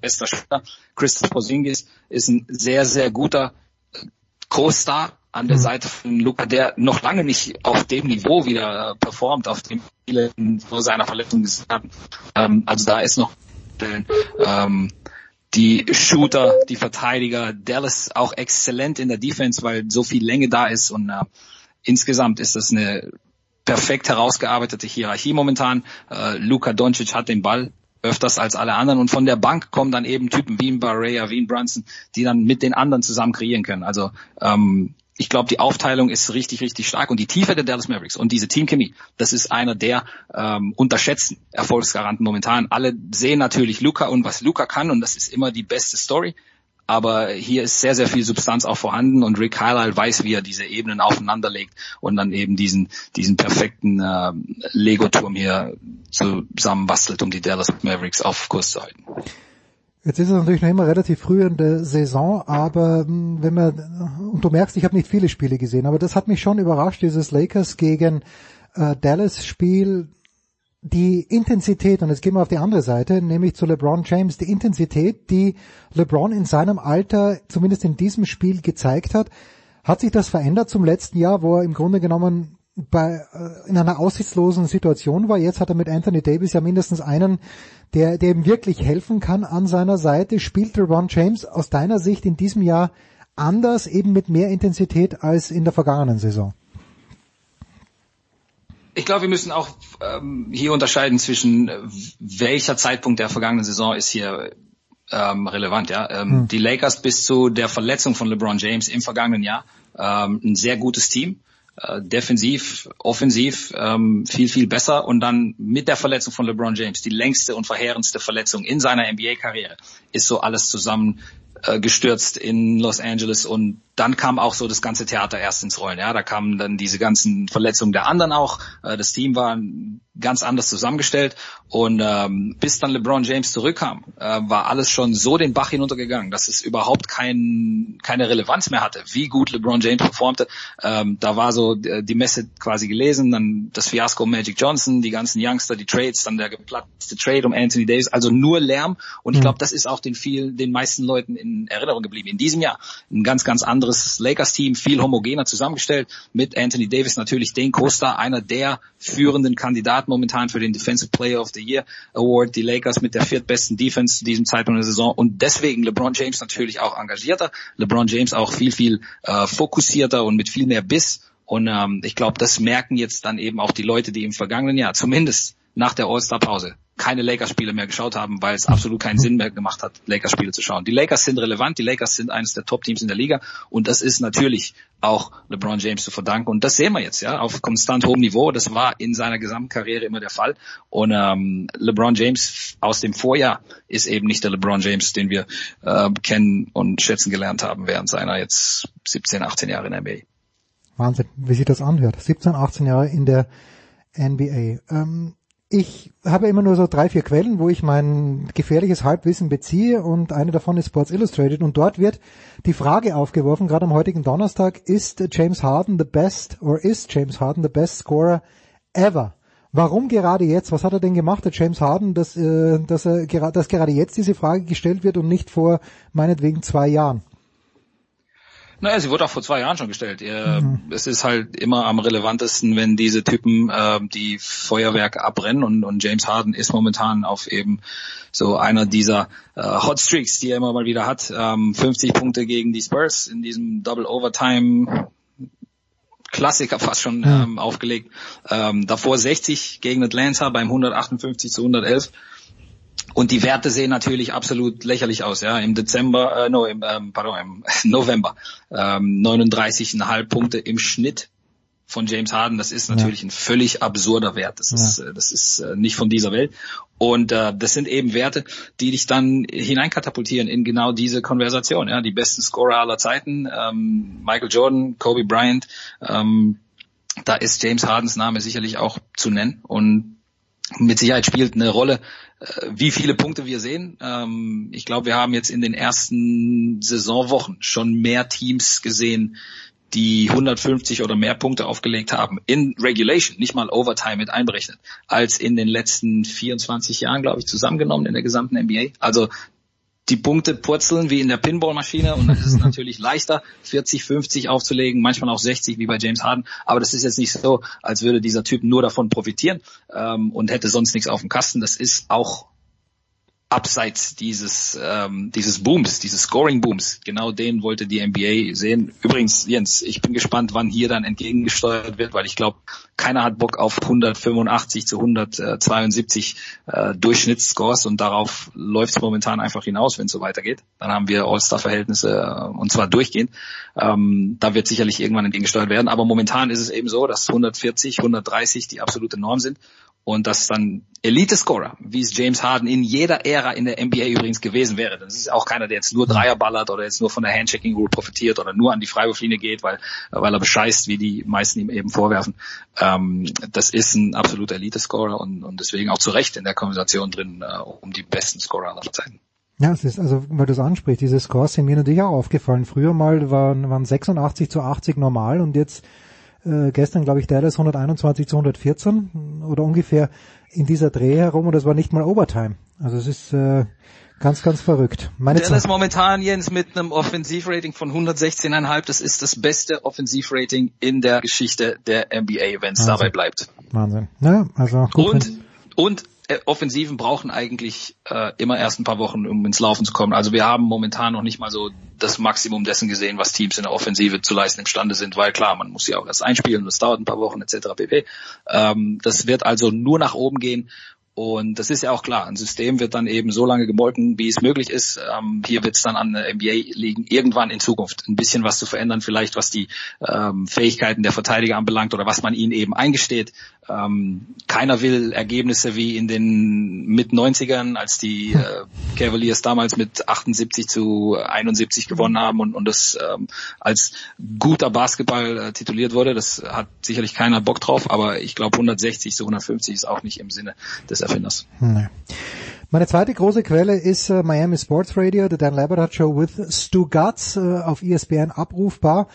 bester Spieler. Christoph Porzingis ist ein sehr, sehr guter Co-Star an der mhm. Seite von Luca, der noch lange nicht auf dem Niveau wieder performt, auf dem viele vor seiner Verletzung gesehen haben. Ähm, also da ist noch ähm, die Shooter, die Verteidiger, Dallas auch exzellent in der Defense, weil so viel Länge da ist und äh, insgesamt ist das eine perfekt herausgearbeitete Hierarchie momentan. Äh, Luka Doncic hat den Ball öfters als alle anderen und von der Bank kommen dann eben Typen wie ein Barrea, wie ein Brunson, die dann mit den anderen zusammen kreieren können. Also ähm, ich glaube, die Aufteilung ist richtig, richtig stark und die Tiefe der Dallas Mavericks und diese Teamchemie, das ist einer der ähm, unterschätzten Erfolgsgaranten momentan. Alle sehen natürlich Luca und was Luca kann und das ist immer die beste Story. Aber hier ist sehr, sehr viel Substanz auch vorhanden und Rick Carlisle weiß, wie er diese Ebenen aufeinanderlegt und dann eben diesen, diesen perfekten äh, Lego-Turm hier zusammenbastelt, um die Dallas Mavericks auf Kurs zu halten. Jetzt ist es natürlich noch immer relativ früh in der Saison, aber hm, wenn man, und du merkst, ich habe nicht viele Spiele gesehen, aber das hat mich schon überrascht, dieses Lakers gegen äh, Dallas Spiel, die Intensität, und jetzt gehen wir auf die andere Seite, nämlich zu LeBron James, die Intensität, die LeBron in seinem Alter, zumindest in diesem Spiel gezeigt hat, hat sich das verändert zum letzten Jahr, wo er im Grunde genommen bei, äh, in einer aussichtslosen Situation war. Jetzt hat er mit Anthony Davis ja mindestens einen, der, der ihm wirklich helfen kann an seiner Seite. Spielt LeBron James aus deiner Sicht in diesem Jahr anders, eben mit mehr Intensität als in der vergangenen Saison? Ich glaube, wir müssen auch ähm, hier unterscheiden zwischen äh, welcher Zeitpunkt der vergangenen Saison ist hier ähm, relevant. Ja, ähm, hm. die Lakers bis zu der Verletzung von LeBron James im vergangenen Jahr ähm, ein sehr gutes Team, äh, defensiv, offensiv ähm, viel viel besser und dann mit der Verletzung von LeBron James die längste und verheerendste Verletzung in seiner NBA-Karriere ist so alles zusammen äh, gestürzt in Los Angeles und dann kam auch so das ganze Theater erst ins Rollen. Ja, da kamen dann diese ganzen Verletzungen der anderen auch. Äh, das Team war ganz anders zusammengestellt und ähm, bis dann LeBron James zurückkam, äh, war alles schon so den Bach hinuntergegangen, dass es überhaupt kein, keine Relevanz mehr hatte, wie gut LeBron James performte. Ähm, da war so äh, die Messe quasi gelesen, dann das Fiasko Magic Johnson, die ganzen Youngster, die Trades, dann der geplatzte Trade um Anthony Davis, also nur Lärm und ich mhm. glaube, das ist auch den vielen, den meisten Leuten in Erinnerung geblieben. In diesem Jahr ein ganz, ganz anderes anderes Lakers-Team, viel homogener zusammengestellt, mit Anthony Davis natürlich den Co-Star, einer der führenden Kandidaten momentan für den Defensive Player of the Year Award, die Lakers mit der viertbesten Defense zu diesem Zeitpunkt der Saison. Und deswegen LeBron James natürlich auch engagierter, LeBron James auch viel, viel äh, fokussierter und mit viel mehr Biss. Und ähm, ich glaube, das merken jetzt dann eben auch die Leute, die im vergangenen Jahr zumindest nach der All-Star-Pause keine Lakers-Spiele mehr geschaut haben, weil es absolut keinen Sinn mehr gemacht hat, Lakers-Spiele zu schauen. Die Lakers sind relevant, die Lakers sind eines der Top-Teams in der Liga und das ist natürlich auch LeBron James zu verdanken und das sehen wir jetzt ja auf konstant hohem Niveau. Das war in seiner gesamten Karriere immer der Fall und ähm, LeBron James aus dem Vorjahr ist eben nicht der LeBron James, den wir äh, kennen und schätzen gelernt haben während seiner jetzt 17, 18 Jahre in der NBA. Wahnsinn, wie sich das anhört. 17, 18 Jahre in der NBA. Ähm ich habe immer nur so drei, vier Quellen, wo ich mein gefährliches Halbwissen beziehe und eine davon ist Sports Illustrated und dort wird die Frage aufgeworfen, gerade am heutigen Donnerstag, ist James Harden the best or is James Harden the best scorer ever? Warum gerade jetzt? Was hat er denn gemacht, der James Harden, dass, äh, dass, er, dass gerade jetzt diese Frage gestellt wird und nicht vor meinetwegen zwei Jahren? Naja, sie wurde auch vor zwei Jahren schon gestellt. Mhm. Es ist halt immer am relevantesten, wenn diese Typen äh, die Feuerwerke abbrennen und, und James Harden ist momentan auf eben so einer dieser äh, Hot Streaks, die er immer mal wieder hat. Ähm, 50 Punkte gegen die Spurs in diesem Double Overtime Klassiker fast schon ähm, aufgelegt. Ähm, davor 60 gegen Atlanta beim 158 zu 111. Und die Werte sehen natürlich absolut lächerlich aus. Ja, im Dezember, äh, no, im, ähm, pardon, im November ähm, 39,5 Punkte im Schnitt von James Harden. Das ist natürlich ja. ein völlig absurder Wert. Das ist, ja. Äh, das ist äh, nicht von dieser Welt. Und äh, das sind eben Werte, die dich dann hineinkatapultieren in genau diese Konversation. Ja, die besten Scorer aller Zeiten, ähm, Michael Jordan, Kobe Bryant. Ähm, da ist James Hardens Name sicherlich auch zu nennen. Und mit Sicherheit spielt eine Rolle, wie viele Punkte wir sehen. Ähm, ich glaube, wir haben jetzt in den ersten Saisonwochen schon mehr Teams gesehen, die 150 oder mehr Punkte aufgelegt haben in Regulation, nicht mal Overtime mit einberechnet, als in den letzten 24 Jahren, glaube ich, zusammengenommen in der gesamten NBA. Also die Punkte purzeln wie in der Pinballmaschine und dann ist es natürlich leichter, 40, 50 aufzulegen, manchmal auch 60 wie bei James Harden. Aber das ist jetzt nicht so, als würde dieser Typ nur davon profitieren ähm, und hätte sonst nichts auf dem Kasten. Das ist auch abseits dieses ähm, dieses Booms, dieses Scoring-Booms. Genau den wollte die NBA sehen. Übrigens, Jens, ich bin gespannt, wann hier dann entgegengesteuert wird, weil ich glaube, keiner hat Bock auf 185 zu 172 äh, Durchschnittsscores und darauf läuft es momentan einfach hinaus, wenn es so weitergeht. Dann haben wir All-Star-Verhältnisse äh, und zwar durchgehend. Ähm, da wird sicherlich irgendwann entgegengesteuert werden, aber momentan ist es eben so, dass 140, 130 die absolute Norm sind und dass dann Elite-Scorer, wie es James Harden in jeder Ära in der NBA übrigens gewesen wäre. Das ist auch keiner, der jetzt nur Dreier ballert oder jetzt nur von der Handchecking-Rule profitiert oder nur an die Freiwurflinie geht, weil, weil er bescheißt, wie die meisten ihm eben vorwerfen. Ähm, das ist ein absoluter Elite-Scorer und, und deswegen auch zu Recht in der Konversation drin äh, um die besten Scorer aller Zeiten. Ja, es ist, also, weil du es ansprichst, diese Scores sind mir natürlich auch aufgefallen. Früher mal waren, waren 86 zu 80 normal und jetzt äh, gestern, glaube ich, Dallas 121 zu 114 oder ungefähr in dieser Dreh herum und das war nicht mal Overtime. Also es ist äh, ganz, ganz verrückt. Meine Dallas Zeit. momentan, Jens, mit einem Offensivrating von 116,5. Das ist das beste Offensivrating in der Geschichte der NBA, wenn es dabei bleibt. Wahnsinn. Ja, also gut. Und, und Offensiven brauchen eigentlich äh, immer erst ein paar Wochen, um ins Laufen zu kommen. Also wir haben momentan noch nicht mal so das Maximum dessen gesehen, was Teams in der Offensive zu leisten imstande sind, weil klar, man muss ja auch erst einspielen, das dauert ein paar Wochen etc. pp. Ähm, das wird also nur nach oben gehen. Und das ist ja auch klar, ein System wird dann eben so lange gemolken, wie es möglich ist. Ähm, hier wird es dann an der NBA liegen, irgendwann in Zukunft ein bisschen was zu verändern, vielleicht was die ähm, Fähigkeiten der Verteidiger anbelangt oder was man ihnen eben eingesteht. Ähm, keiner will Ergebnisse wie in den Mit-90ern, als die äh, Cavaliers damals mit 78 zu 71 gewonnen haben und, und das ähm, als guter Basketball äh, tituliert wurde. Das hat sicherlich keiner Bock drauf, aber ich glaube 160 zu 150 ist auch nicht im Sinne des Erfinders. Nee. Meine zweite große Quelle ist äh, Miami Sports Radio, The Dan Labrador Show with Stu Gatz äh, auf ESPN abrufbar.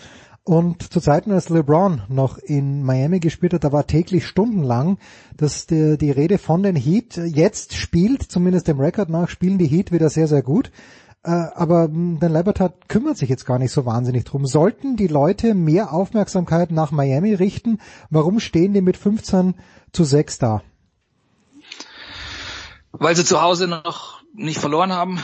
Und zu Zeiten, als LeBron noch in Miami gespielt hat, da war täglich stundenlang das die, die Rede von den Heat. Jetzt spielt, zumindest dem Rekord nach, spielen die Heat wieder sehr, sehr gut. Äh, aber mh, Dan Labrador kümmert sich jetzt gar nicht so wahnsinnig drum. Sollten die Leute mehr Aufmerksamkeit nach Miami richten? Warum stehen die mit 15 zu 6 da? Weil sie zu Hause noch nicht verloren haben,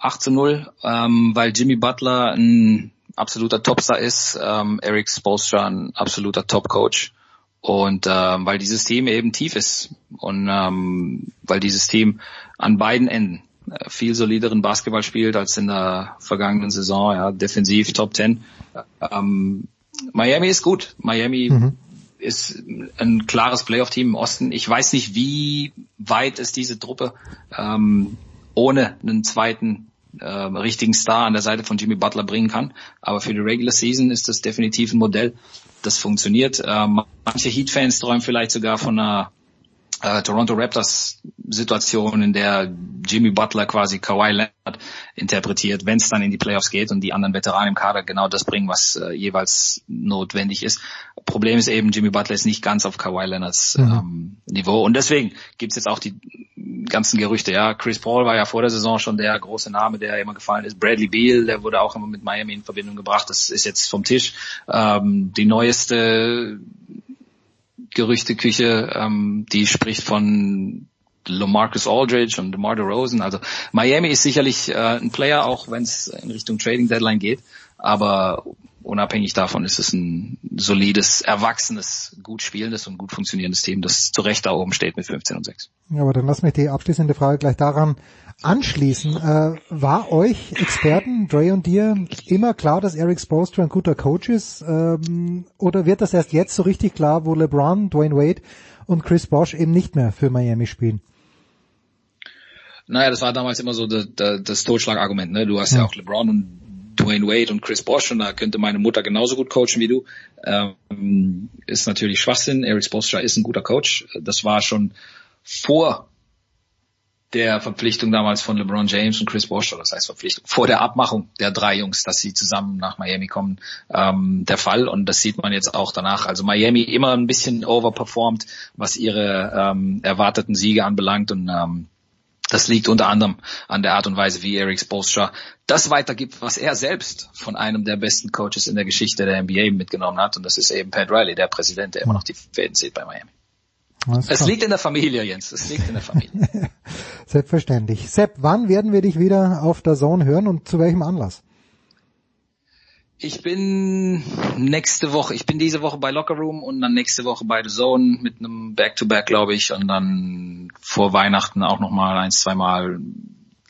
8 zu 0, ähm, weil Jimmy Butler ein absoluter Topstar ist, ähm, Eric Spoelstra ein absoluter Topcoach und ähm, weil dieses Team eben tief ist und ähm, weil dieses Team an beiden Enden äh, viel solideren Basketball spielt als in der vergangenen Saison, ja, defensiv Top 10. Ähm, Miami ist gut. Miami Mhm. ist ein klares Playoff-Team im Osten. Ich weiß nicht, wie weit es diese Truppe ähm, ohne einen zweiten äh, richtigen Star an der Seite von Jimmy Butler bringen kann. Aber für die Regular Season ist das definitiv ein Modell, das funktioniert. Ähm, manche Heat-Fans träumen vielleicht sogar von einer äh, Toronto Raptors Situation, in der Jimmy Butler quasi Kawhi Leonard interpretiert, wenn es dann in die Playoffs geht und die anderen Veteranen im Kader genau das bringen, was äh, jeweils notwendig ist. Problem ist eben, Jimmy Butler ist nicht ganz auf Kawhi Leonards Mhm. ähm, Niveau und deswegen gibt's jetzt auch die ganzen Gerüchte. Ja, Chris Paul war ja vor der Saison schon der große Name, der immer gefallen ist. Bradley Beal, der wurde auch immer mit Miami in Verbindung gebracht. Das ist jetzt vom Tisch. Ähm, die neueste Gerüchteküche, ähm, die spricht von LaMarcus Aldridge und DeMar DeRozan. Also Miami ist sicherlich äh, ein Player, auch wenn es in Richtung Trading Deadline geht. Aber unabhängig davon ist es ein solides, erwachsenes, gut spielendes und gut funktionierendes Team, das zu Recht da oben steht mit 15 und 6. Ja, aber dann lass mich die abschließende Frage gleich daran anschließen. Äh, war euch Experten, Dre und dir, immer klar, dass Eric Spoelstra ein guter Coach ist? Ähm, oder wird das erst jetzt so richtig klar, wo LeBron, Dwayne Wade und Chris Bosh eben nicht mehr für Miami spielen? Naja, das war damals immer so das, das, Totschlagargument. Ne? Du hast ja. Ja. auch LeBron und Dwayne Wade und Chris Bosh und da könnte meine Mutter genauso gut coachen wie du. Ähm, ist natürlich Schwachsinn. Eric Spoelstra ist ein guter Coach. Das war schon vor der Verpflichtung damals von LeBron James und Chris Bosh, das heißt Verpflichtung, vor der Abmachung der drei Jungs, dass sie zusammen nach Miami kommen, ähm, der Fall. Und das sieht man jetzt auch danach. Also Miami immer ein bisschen overperformed, was ihre ähm, erwarteten Siege anbelangt und ähm, das liegt unter anderem an der Art und Weise, wie Eric Spoelstra das weitergibt, was er selbst von einem der besten Coaches in der Geschichte der NBA mitgenommen hat. Und das ist eben Pat Riley, der Präsident, der immer noch die Fäden zieht bei Miami. Alles Es klar. liegt in der Familie, Jens. Es liegt in der Familie. Selbstverständlich. Sepp, wann werden wir dich wieder auf der Zone hören und zu welchem Anlass? Ich bin nächste Woche, ich bin diese Woche bei Locker Room und dann nächste Woche bei The Zone mit einem Back-to-Back, glaube ich, und dann vor Weihnachten auch nochmal eins, zweimal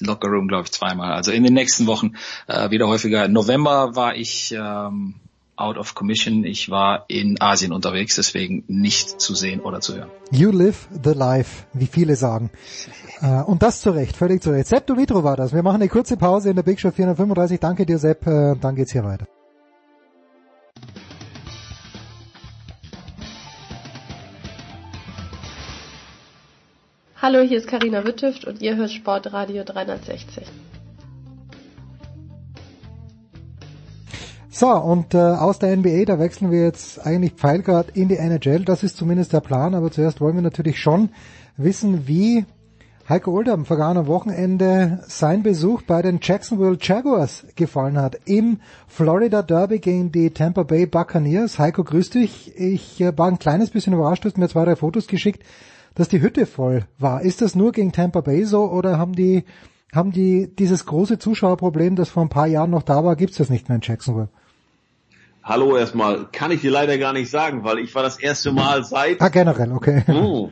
Locker Room, glaube ich, zweimal. Also in den nächsten Wochen äh, wieder häufiger. November war ich ähm, out of commission. Ich war in Asien unterwegs, deswegen nicht zu sehen oder zu hören. You live the life, wie viele sagen. Äh, und das zu Recht, völlig zu Recht. Sepp Dumitro war das. Wir machen eine kurze Pause in der Big Show 435. Danke dir, Sepp. Äh, dann geht's hier weiter. Hallo, hier ist Karina Wittüft und ihr hört Sportradio 360. So, und äh, aus der NBA, da wechseln wir jetzt eigentlich pfeilgrad in die NHL. Das ist zumindest der Plan, aber zuerst wollen wir natürlich schon wissen, wie Heiko Older am vergangenen Wochenende sein Besuch bei den Jacksonville Jaguars gefallen hat. Im Florida Derby gegen die Tampa Bay Buccaneers. Heiko, grüß dich. Ich äh, war ein kleines bisschen überrascht, du hast mir zwei, drei Fotos geschickt, dass die Hütte voll war. Ist das nur gegen Tampa Bay so oder haben die, haben die dieses große Zuschauerproblem, das vor ein paar Jahren noch da war, gibt's das nicht mehr in Jacksonville? Hallo erstmal. Kann ich dir leider gar nicht sagen, weil ich war das erste Mal seit... Ah, generell, okay. Oh,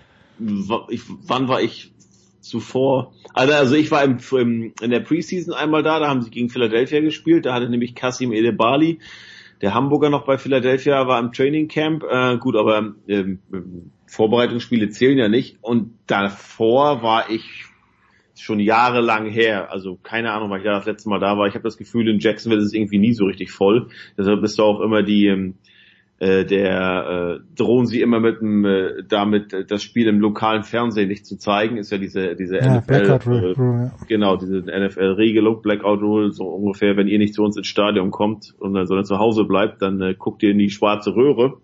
ich, wann war ich zuvor? Also, also ich war im, im, in der Preseason einmal da, da haben sie gegen Philadelphia gespielt, da hatte nämlich Kasim Edebali, der Hamburger noch bei Philadelphia, war im Training Camp. Äh, gut, aber ähm, Vorbereitungsspiele zählen ja nicht. Und davor war ich schon jahrelang her. Also keine Ahnung, weil ich da das letzte Mal da war. Ich habe das Gefühl, in Jacksonville ist es irgendwie nie so richtig voll. Deshalb ist da auch immer die ähm, äh, der äh, drohen sie immer mit dem äh, damit äh, das Spiel im lokalen Fernsehen nicht zu zeigen, ist ja diese diese Ja, NFL Blackout Rule, äh, Rule, ja. genau diese NFL Regelung Blackout Rule so ungefähr, wenn ihr nicht zu uns ins Stadion kommt und dann sondern zu Hause bleibt, dann äh, guckt ihr in die schwarze Röhre.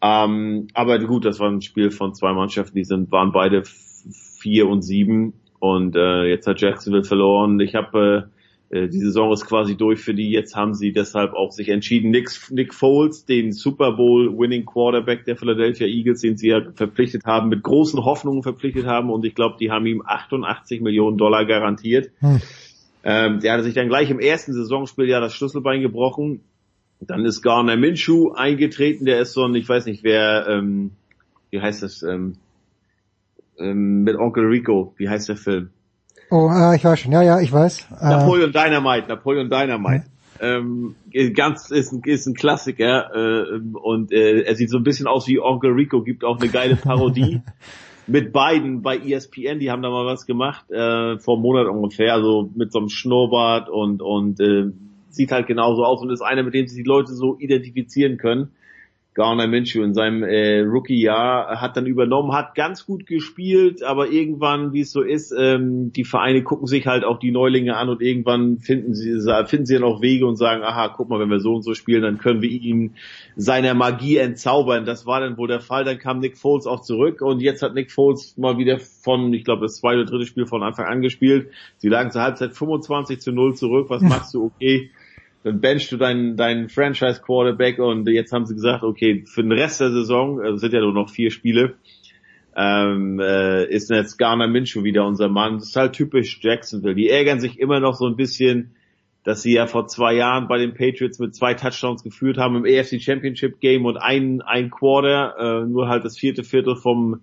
Ähm, aber gut, das war ein Spiel von zwei Mannschaften, die sind waren beide vier und sieben und äh, jetzt hat Jacksonville verloren. Ich habe äh, äh, die Saison ist quasi durch für die. Jetzt haben sie deshalb auch sich entschieden, Nick, Nick Foles, den Super Bowl Winning Quarterback der Philadelphia Eagles, den sie ja verpflichtet haben, mit großen Hoffnungen verpflichtet haben und ich glaube, die haben ihm 88 Millionen Dollar garantiert. Hm. Ähm, der hatte sich dann gleich im ersten Saisonspiel ja das Schlüsselbein gebrochen. Dann ist Garner Minshew eingetreten, der ist so ein, ich weiß nicht wer, ähm, wie heißt das, ähm, ähm, mit Onkel Rico, wie heißt der Film? Oh, äh, ich weiß schon. Ja, ja, ich weiß. Äh, Napoleon Dynamite, Napoleon Dynamite. Ähm, ganz ist ein, ist ein Klassiker äh, und äh, er sieht so ein bisschen aus wie Onkel Rico, gibt auch eine geile Parodie mit beiden bei ESPN, die haben da mal was gemacht äh, vor einem Monat ungefähr, also mit so einem Schnurrbart und und äh, sieht halt genauso aus und ist einer, mit dem sich die Leute so identifizieren können. Garner Minshew in seinem äh, Rookie-Jahr hat dann übernommen, hat ganz gut gespielt, aber irgendwann, wie es so ist, ähm, die Vereine gucken sich halt auch die Neulinge an und irgendwann finden sie finden sie dann auch Wege und sagen, aha, guck mal, wenn wir so und so spielen, dann können wir ihn seiner Magie entzaubern. Das war dann wohl der Fall. Dann kam Nick Foles auch zurück und jetzt hat Nick Foles mal wieder von, ich glaube, das zweite oder dritte Spiel von Anfang an gespielt. Sie lagen zur Halbzeit 25 zu 0 zurück. Was machst du? Okay dann benchst du deinen, deinen Franchise-Quarterback und jetzt haben sie gesagt, okay, für den Rest der Saison, also sind ja nur noch vier Spiele, ähm, äh, ist jetzt Garner Minshew wieder unser Mann. Das ist halt typisch Jacksonville. Die ärgern sich immer noch so ein bisschen, dass sie ja vor zwei Jahren bei den Patriots mit zwei Touchdowns geführt haben im AFC Championship Game und ein, ein Quarter, äh, nur halt das vierte Viertel vom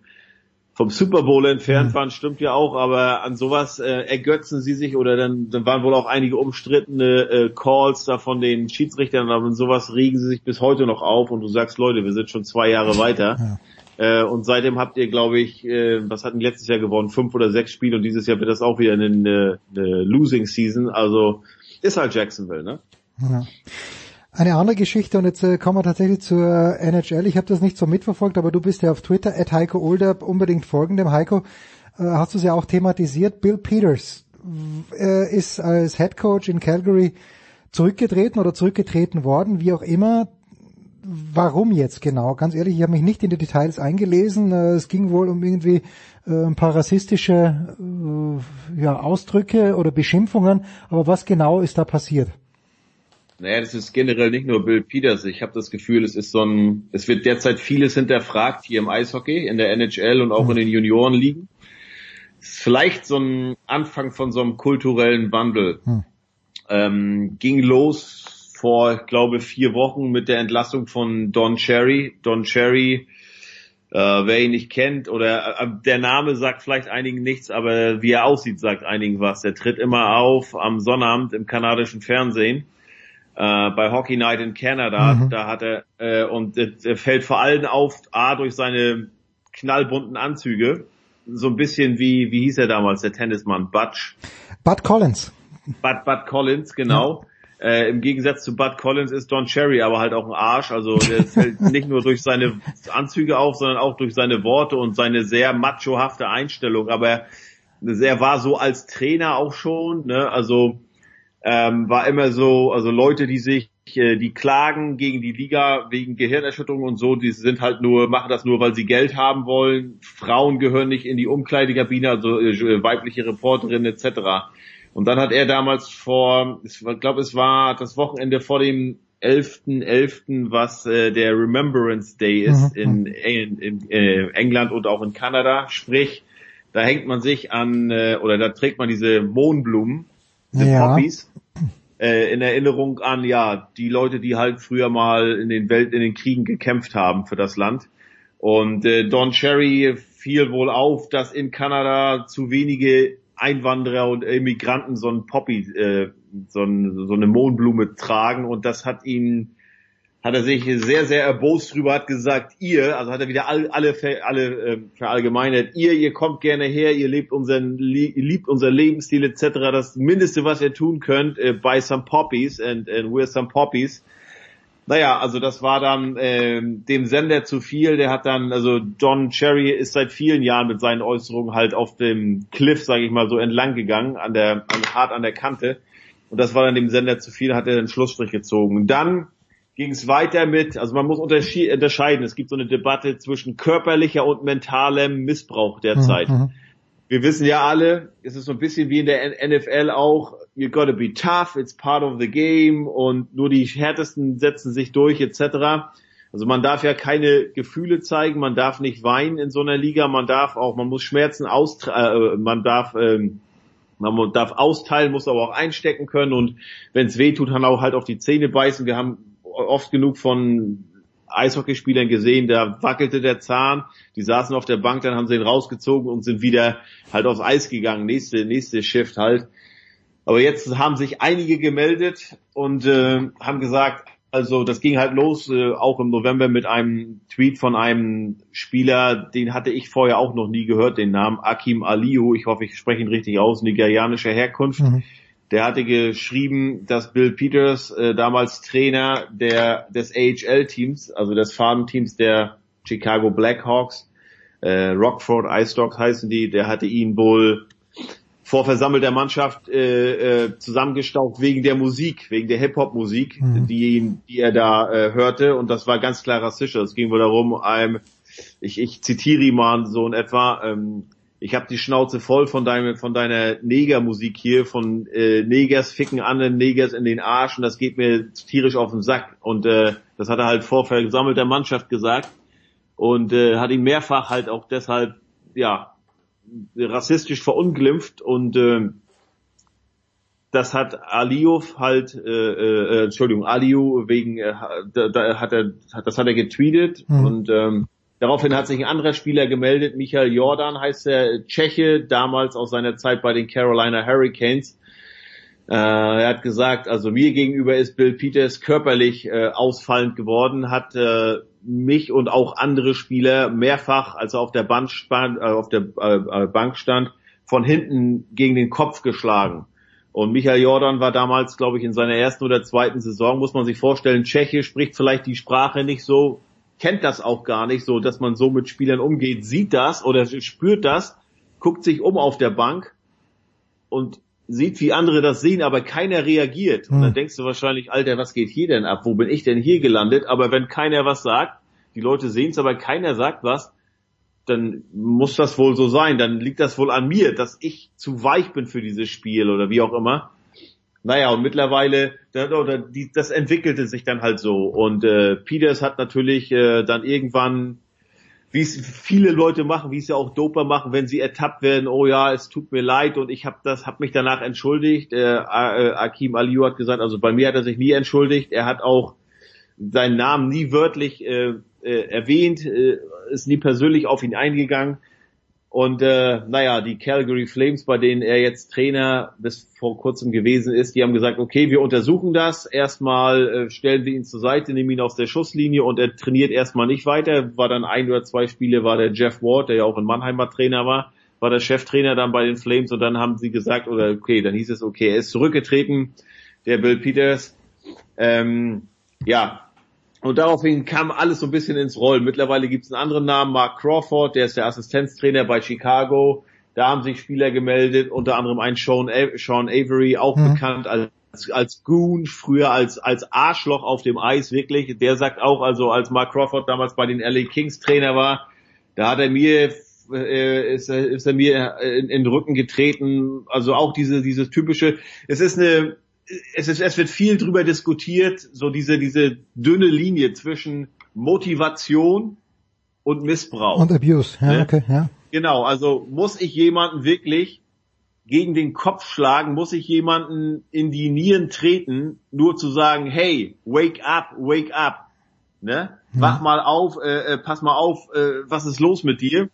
vom Super Bowl entfernt waren, stimmt ja auch, aber an sowas äh, ergötzen sie sich oder dann, dann waren wohl auch einige umstrittene äh, Calls da von den Schiedsrichtern, aber an sowas regen sie sich bis heute noch auf und du sagst, Leute, wir sind schon zwei Jahre weiter. Äh, und seitdem habt ihr, glaube ich, äh, was hatten letztes Jahr gewonnen? Fünf oder sechs Spiele und dieses Jahr wird das auch wieder eine, eine, eine Losing Season. Also ist halt Jacksonville, ne? Ja. Eine andere Geschichte und jetzt äh, kommen wir tatsächlich zur NHL. Ich habe das nicht so mitverfolgt, aber du bist ja auf Twitter at Heiko Older unbedingt folgendem. Heiko, äh, hast du es ja auch thematisiert. Bill Peters äh, ist als Head Coach in Calgary zurückgetreten oder zurückgetreten worden, wie auch immer. Warum jetzt genau? Ganz ehrlich, ich habe mich nicht in die Details eingelesen. Äh, Es ging wohl um irgendwie äh, ein paar rassistische äh, ja, Ausdrücke oder Beschimpfungen. Aber was genau ist da passiert? Naja, das ist generell nicht nur Bill Peters. Ich habe das Gefühl, es ist so ein, es wird derzeit vieles hinterfragt hier im Eishockey, in der NHL und auch in den Juniorenligen. Es ist vielleicht so ein Anfang von so einem kulturellen Wandel. Ähm, ging los vor, ich glaube, vier Wochen mit der Entlassung von Don Cherry. Don Cherry, äh, wer ihn nicht kennt oder äh, der Name sagt vielleicht einigen nichts, aber wie er aussieht, sagt einigen was. Er tritt immer auf am Sonnabend im kanadischen Fernsehen äh, bei Hockey Night in Canada. Mhm. Da hat er äh, und er fällt vor allem auf A durch seine knallbunten Anzüge, so ein bisschen wie wie hieß er damals der Tennismann Butch. Bud Collins. Bud, Bud Collins, genau. Äh, Im Gegensatz zu Bud Collins ist Don Cherry aber halt auch ein Arsch. Also der fällt nicht nur durch seine Anzüge auf, sondern auch durch seine Worte und seine sehr machohafte Einstellung. Aber er war so als Trainer auch schon, ne? Also ähm, war immer so, also Leute, die sich äh, die klagen gegen die Liga wegen Gehirnerschütterung und so, die sind halt nur, machen das nur, weil sie Geld haben wollen. Frauen gehören nicht in die Umkleidekabine, also äh, weibliche Reporterinnen etc. Und dann hat er damals vor, ich glaube, es war das Wochenende vor dem 11.11., was äh, der Remembrance Day ist Mhm, in, in, in äh, England und auch in Kanada. Sprich, da hängt man sich an, äh, oder da trägt man diese Mohnblumen, diese Ja. Poppies, äh, in Erinnerung an, ja, die Leute, die halt früher mal in den Welt, in den Kriegen gekämpft haben für das Land. Und äh, Don Cherry fiel wohl auf, dass in Kanada zu wenige Einwanderer und Immigranten so ein Poppy, äh, so, ein, so eine Mohnblume tragen und das hat ihn hat er sich sehr, sehr erbost drüber, hat gesagt, ihr, also hat er wieder all, alle, ver- alle äh, verallgemeinert, ihr, ihr kommt gerne her, ihr lebt unseren, liebt unser Lebensstil etc. Das Mindeste, was ihr tun könnt, äh, buy some poppies and, and wear some poppies. Naja, also das war dann ähm, dem Sender zu viel. Der hat dann, also Don Cherry ist seit vielen Jahren mit seinen Äußerungen halt auf dem Cliff, sage ich mal, so entlang gegangen, an der, an, hart an der Kante. Und das war dann dem Sender zu viel, hat er den Schlussstrich gezogen. Und dann ging es weiter mit, also man muss unterscheiden, es gibt so eine Debatte zwischen körperlicher und mentalem Missbrauch derzeit. Mhm. Wir wissen ja alle, es ist so ein bisschen wie in der NFL auch, you gotta be tough, it's part of the game und nur die härtesten setzen sich durch etc. Also man darf ja keine Gefühle zeigen, man darf nicht weinen in so einer Liga, man darf auch, man muss Schmerzen austra äh, man darf ähm, man darf austeilen, muss aber auch einstecken können und wenn es weh tut, dann auch halt auf die Zähne beißen. Wir haben oft genug von Eishockeyspielern gesehen, da wackelte der Zahn, die saßen auf der Bank, dann haben sie ihn rausgezogen und sind wieder halt aufs Eis gegangen, nächste, nächste Shift halt. Aber jetzt haben sich einige gemeldet und äh, haben gesagt, also das ging halt los, äh, auch im November mit einem Tweet von einem Spieler, den hatte ich vorher auch noch nie gehört, den Namen Akim Aliu, ich hoffe, ich spreche ihn richtig aus, nigerianischer Herkunft. Der hatte geschrieben, dass Bill Peters, äh, damals Trainer der des AHL-Teams, also des Farbenteams der Chicago Blackhawks, äh, Rockford Ice Dogs heißen die, der hatte ihn wohl vor versammelter Mannschaft äh, äh, zusammengestaucht wegen der Musik, wegen der Hip-Hop-Musik, Mhm. die, ihn- die er da äh, hörte und das war ganz klar rassistisch. Es ging wohl darum, einem, ich, ich zitiere ihn mal so in etwa, ähm, ich habe die Schnauze voll von deinem, von deiner Negermusik hier, von äh, Negers ficken anderen Negers in den Arsch und das geht mir tierisch auf den Sack. Und äh, das hat er halt vor versammelter Mannschaft gesagt und äh, hat ihn mehrfach halt auch deshalb ja rassistisch verunglimpft und äh, das hat Aliyev halt, äh, äh, Entschuldigung, Aliu wegen, äh, da, da hat er, das hat er getweetet Mhm. und ähm, daraufhin hat sich ein anderer Spieler gemeldet, Michael Jordan heißt der Tscheche, damals aus seiner Zeit bei den Carolina Hurricanes. Äh, er hat gesagt, also mir gegenüber ist Bill Peters körperlich äh, ausfallend geworden, hat äh, mich und auch andere Spieler mehrfach, als er auf der Bank, span- äh, auf der äh, äh, Bank stand, von hinten gegen den Kopf geschlagen. Und Michael Jordan war damals, glaube ich, in seiner ersten oder zweiten Saison, muss man sich vorstellen, Tscheche spricht vielleicht die Sprache nicht so, kennt das auch gar nicht so, dass man so mit Spielern umgeht, sieht das oder spürt das, guckt sich um auf der Bank und sieht, wie andere das sehen, aber keiner reagiert. Und Hm. dann denkst du wahrscheinlich, Alter, was geht hier denn ab? Wo bin ich denn hier gelandet? Aber wenn keiner was sagt, die Leute sehen es, aber keiner sagt was, dann muss das wohl so sein. Dann liegt das wohl an mir, dass ich zu weich bin für dieses Spiel oder wie auch immer. Naja, und mittlerweile, das entwickelte sich dann halt so. Und äh, Peters hat natürlich äh, dann irgendwann, wie es viele Leute machen, wie es ja auch Doper machen, wenn sie ertappt werden, oh ja, es tut mir leid und ich habe das, habe mich danach entschuldigt. Äh, äh, Akim Aliou hat gesagt, also bei mir hat er sich nie entschuldigt. Er hat auch seinen Namen nie wörtlich äh, äh, erwähnt, äh, ist nie persönlich auf ihn eingegangen. Und äh, naja, die Calgary Flames, bei denen er jetzt Trainer bis vor kurzem gewesen ist, die haben gesagt, okay, wir untersuchen das. Erstmal äh, stellen wir ihn zur Seite, nehmen ihn aus der Schusslinie und er trainiert erstmal nicht weiter. War dann ein oder zwei Spiele, war der Jeff Ward, der ja auch in Mannheimer Trainer war, war der Cheftrainer dann bei den Flames und dann haben sie gesagt, oder okay, dann hieß es, okay, er ist zurückgetreten, der Bill Peters. Ähm, ja, und daraufhin kam alles so ein bisschen ins Rollen. Mittlerweile gibt es einen anderen Namen, Mark Crawford, der ist der Assistenztrainer bei Chicago. Da haben sich Spieler gemeldet, unter anderem ein Sean, A Sean Avery, auch Mhm. bekannt als als, als Goon, früher als, als Arschloch auf dem Eis wirklich. Der sagt auch, also als Mark Crawford damals bei den LA Kings Trainer war, da hat er mir äh, ist, er- ist er mir in, in den Rücken getreten. Also auch diese dieses typische. Es ist eine es, ist, es wird viel drüber diskutiert, so diese diese dünne Linie zwischen Motivation und Missbrauch. Und Abuse, ja, Ne? okay, ja. Genau, also muss ich jemanden wirklich gegen den Kopf schlagen, muss ich jemanden in die Nieren treten, nur zu sagen, hey, wake up, wake up, ne? Wach mal auf, äh, äh, pass mal auf, äh, was ist los mit dir?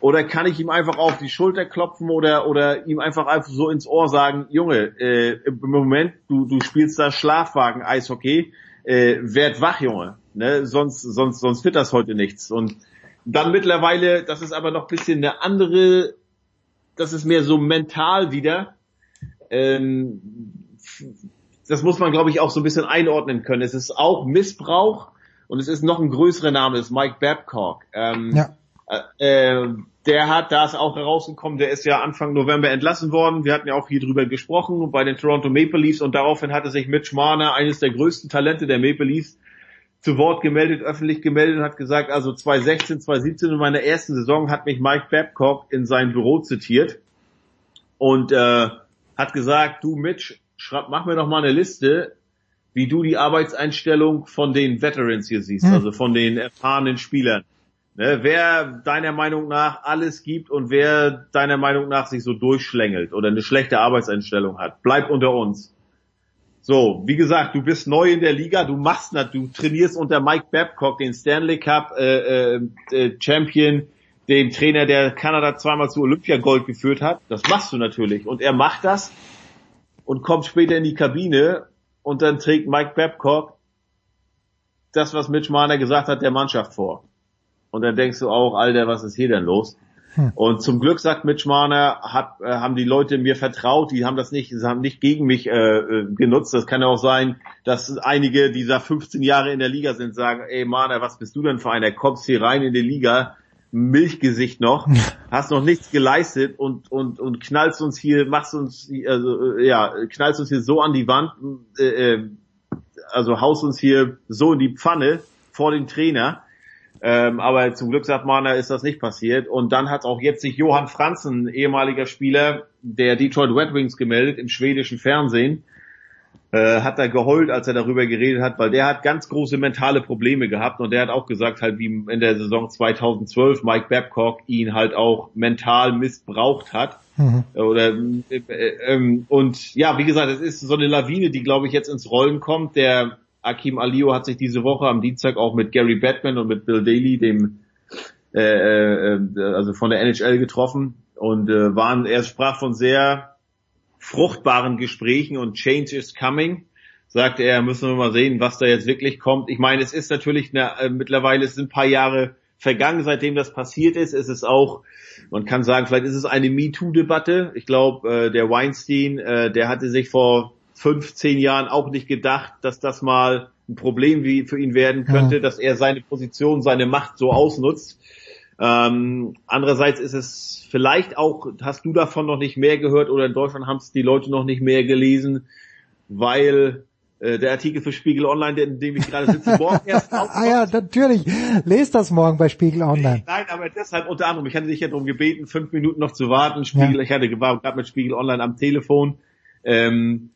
Oder kann ich ihm einfach auf die Schulter klopfen oder oder ihm einfach einfach so ins Ohr sagen, Junge, äh, im Moment du du spielst da Schlafwagen Eishockey, äh, werd wach, Junge, ne? Sonst sonst sonst wird das heute nichts und dann mittlerweile, das ist aber noch bisschen eine andere, das ist mehr so mental wieder. Ähm, das muss man, glaube ich, auch so ein bisschen einordnen können. Es ist auch Missbrauch und es ist noch ein größerer Name, das ist Mike Babcock. Ähm, Ja. Äh, äh, der hat, da ist auch herausgekommen, der ist ja Anfang November entlassen worden. Wir hatten ja auch hier drüber gesprochen bei den Toronto Maple Leafs und daraufhin hatte sich Mitch Marner, eines der größten Talente der Maple Leafs, zu Wort gemeldet, öffentlich gemeldet und hat gesagt, also 2016, 2017 in meiner ersten Saison hat mich Mike Babcock in sein Büro zitiert und äh, hat gesagt, du Mitch, schreib, mach mir doch mal eine Liste, wie du die Arbeitseinstellung von den Veterans hier siehst, Hm. also von den erfahrenen Spielern. Ne, wer deiner Meinung nach alles gibt und wer deiner Meinung nach sich so durchschlängelt oder eine schlechte Arbeitseinstellung hat, bleib unter uns. So, wie gesagt, du bist neu in der Liga, du machst na, du trainierst unter Mike Babcock, den Stanley Cup äh, äh, äh, Champion, den Trainer, der Kanada zweimal zu Olympiagold geführt hat. Das machst du natürlich. Und er macht das und kommt später in die Kabine und dann trägt Mike Babcock das, was Mitch Marner gesagt hat, der Mannschaft vor. Und dann denkst du auch, Alter, was ist hier denn los? Und zum Glück sagt Mitch Marner, hat, äh, haben die Leute mir vertraut, die haben das nicht, sie haben nicht gegen mich äh, äh, genutzt. Das kann ja auch sein, dass einige dieser 15 Jahre in der Liga sind, sagen, ey Marner, was bist du denn für einer? Kommst hier rein in die Liga, Milchgesicht noch, hast noch nichts geleistet und und und knallst uns hier, machst uns also äh, ja, knallst uns hier so an die Wand, äh, äh, also haust uns hier so in die Pfanne vor den Trainer. Ähm, aber zum Glück sagt Marner, ist das nicht passiert. Und dann hat auch jetzt sich Johann Franzen, ehemaliger Spieler der Detroit Red Wings, gemeldet im schwedischen Fernsehen. Äh, hat er geheult, als er darüber geredet hat, weil der hat ganz große mentale Probleme gehabt und der hat auch gesagt, halt wie in der Saison 2012 Mike Babcock ihn halt auch mental missbraucht hat. Mhm. Oder äh, äh, ähm, und ja, wie gesagt, es ist so eine Lawine, die glaube ich jetzt ins Rollen kommt. Der Akim Alio hat sich diese Woche am Dienstag auch mit Gary Batman und mit Bill Daly, dem äh, äh, also von der NHL getroffen und äh, waren er sprach von sehr fruchtbaren Gesprächen und Change is coming. Sagte er, müssen wir mal sehen, was da jetzt wirklich kommt. Ich meine, es ist natürlich eine, äh, mittlerweile es sind ein paar Jahre vergangen, seitdem das passiert ist. Es ist auch, man kann sagen, vielleicht ist es eine MeToo-Debatte. Ich glaube, äh, der Weinstein, äh, der hatte sich vor 15 Jahren auch nicht gedacht, dass das mal ein Problem wie für ihn werden könnte, Ja. dass er seine Position, seine Macht so ausnutzt. Ähm, andererseits ist es vielleicht auch, hast du davon noch nicht mehr gehört oder in Deutschland haben es die Leute noch nicht mehr gelesen, weil äh, der Artikel für Spiegel Online, in dem ich gerade sitze, morgen erst Ah ja, natürlich. Lest das morgen bei Spiegel Online. Nein, aber deshalb unter anderem, ich hatte dich ja darum gebeten, fünf Minuten noch zu warten. Spiegel, Ja. ich hatte gerade mit Spiegel Online am Telefon. Ähm,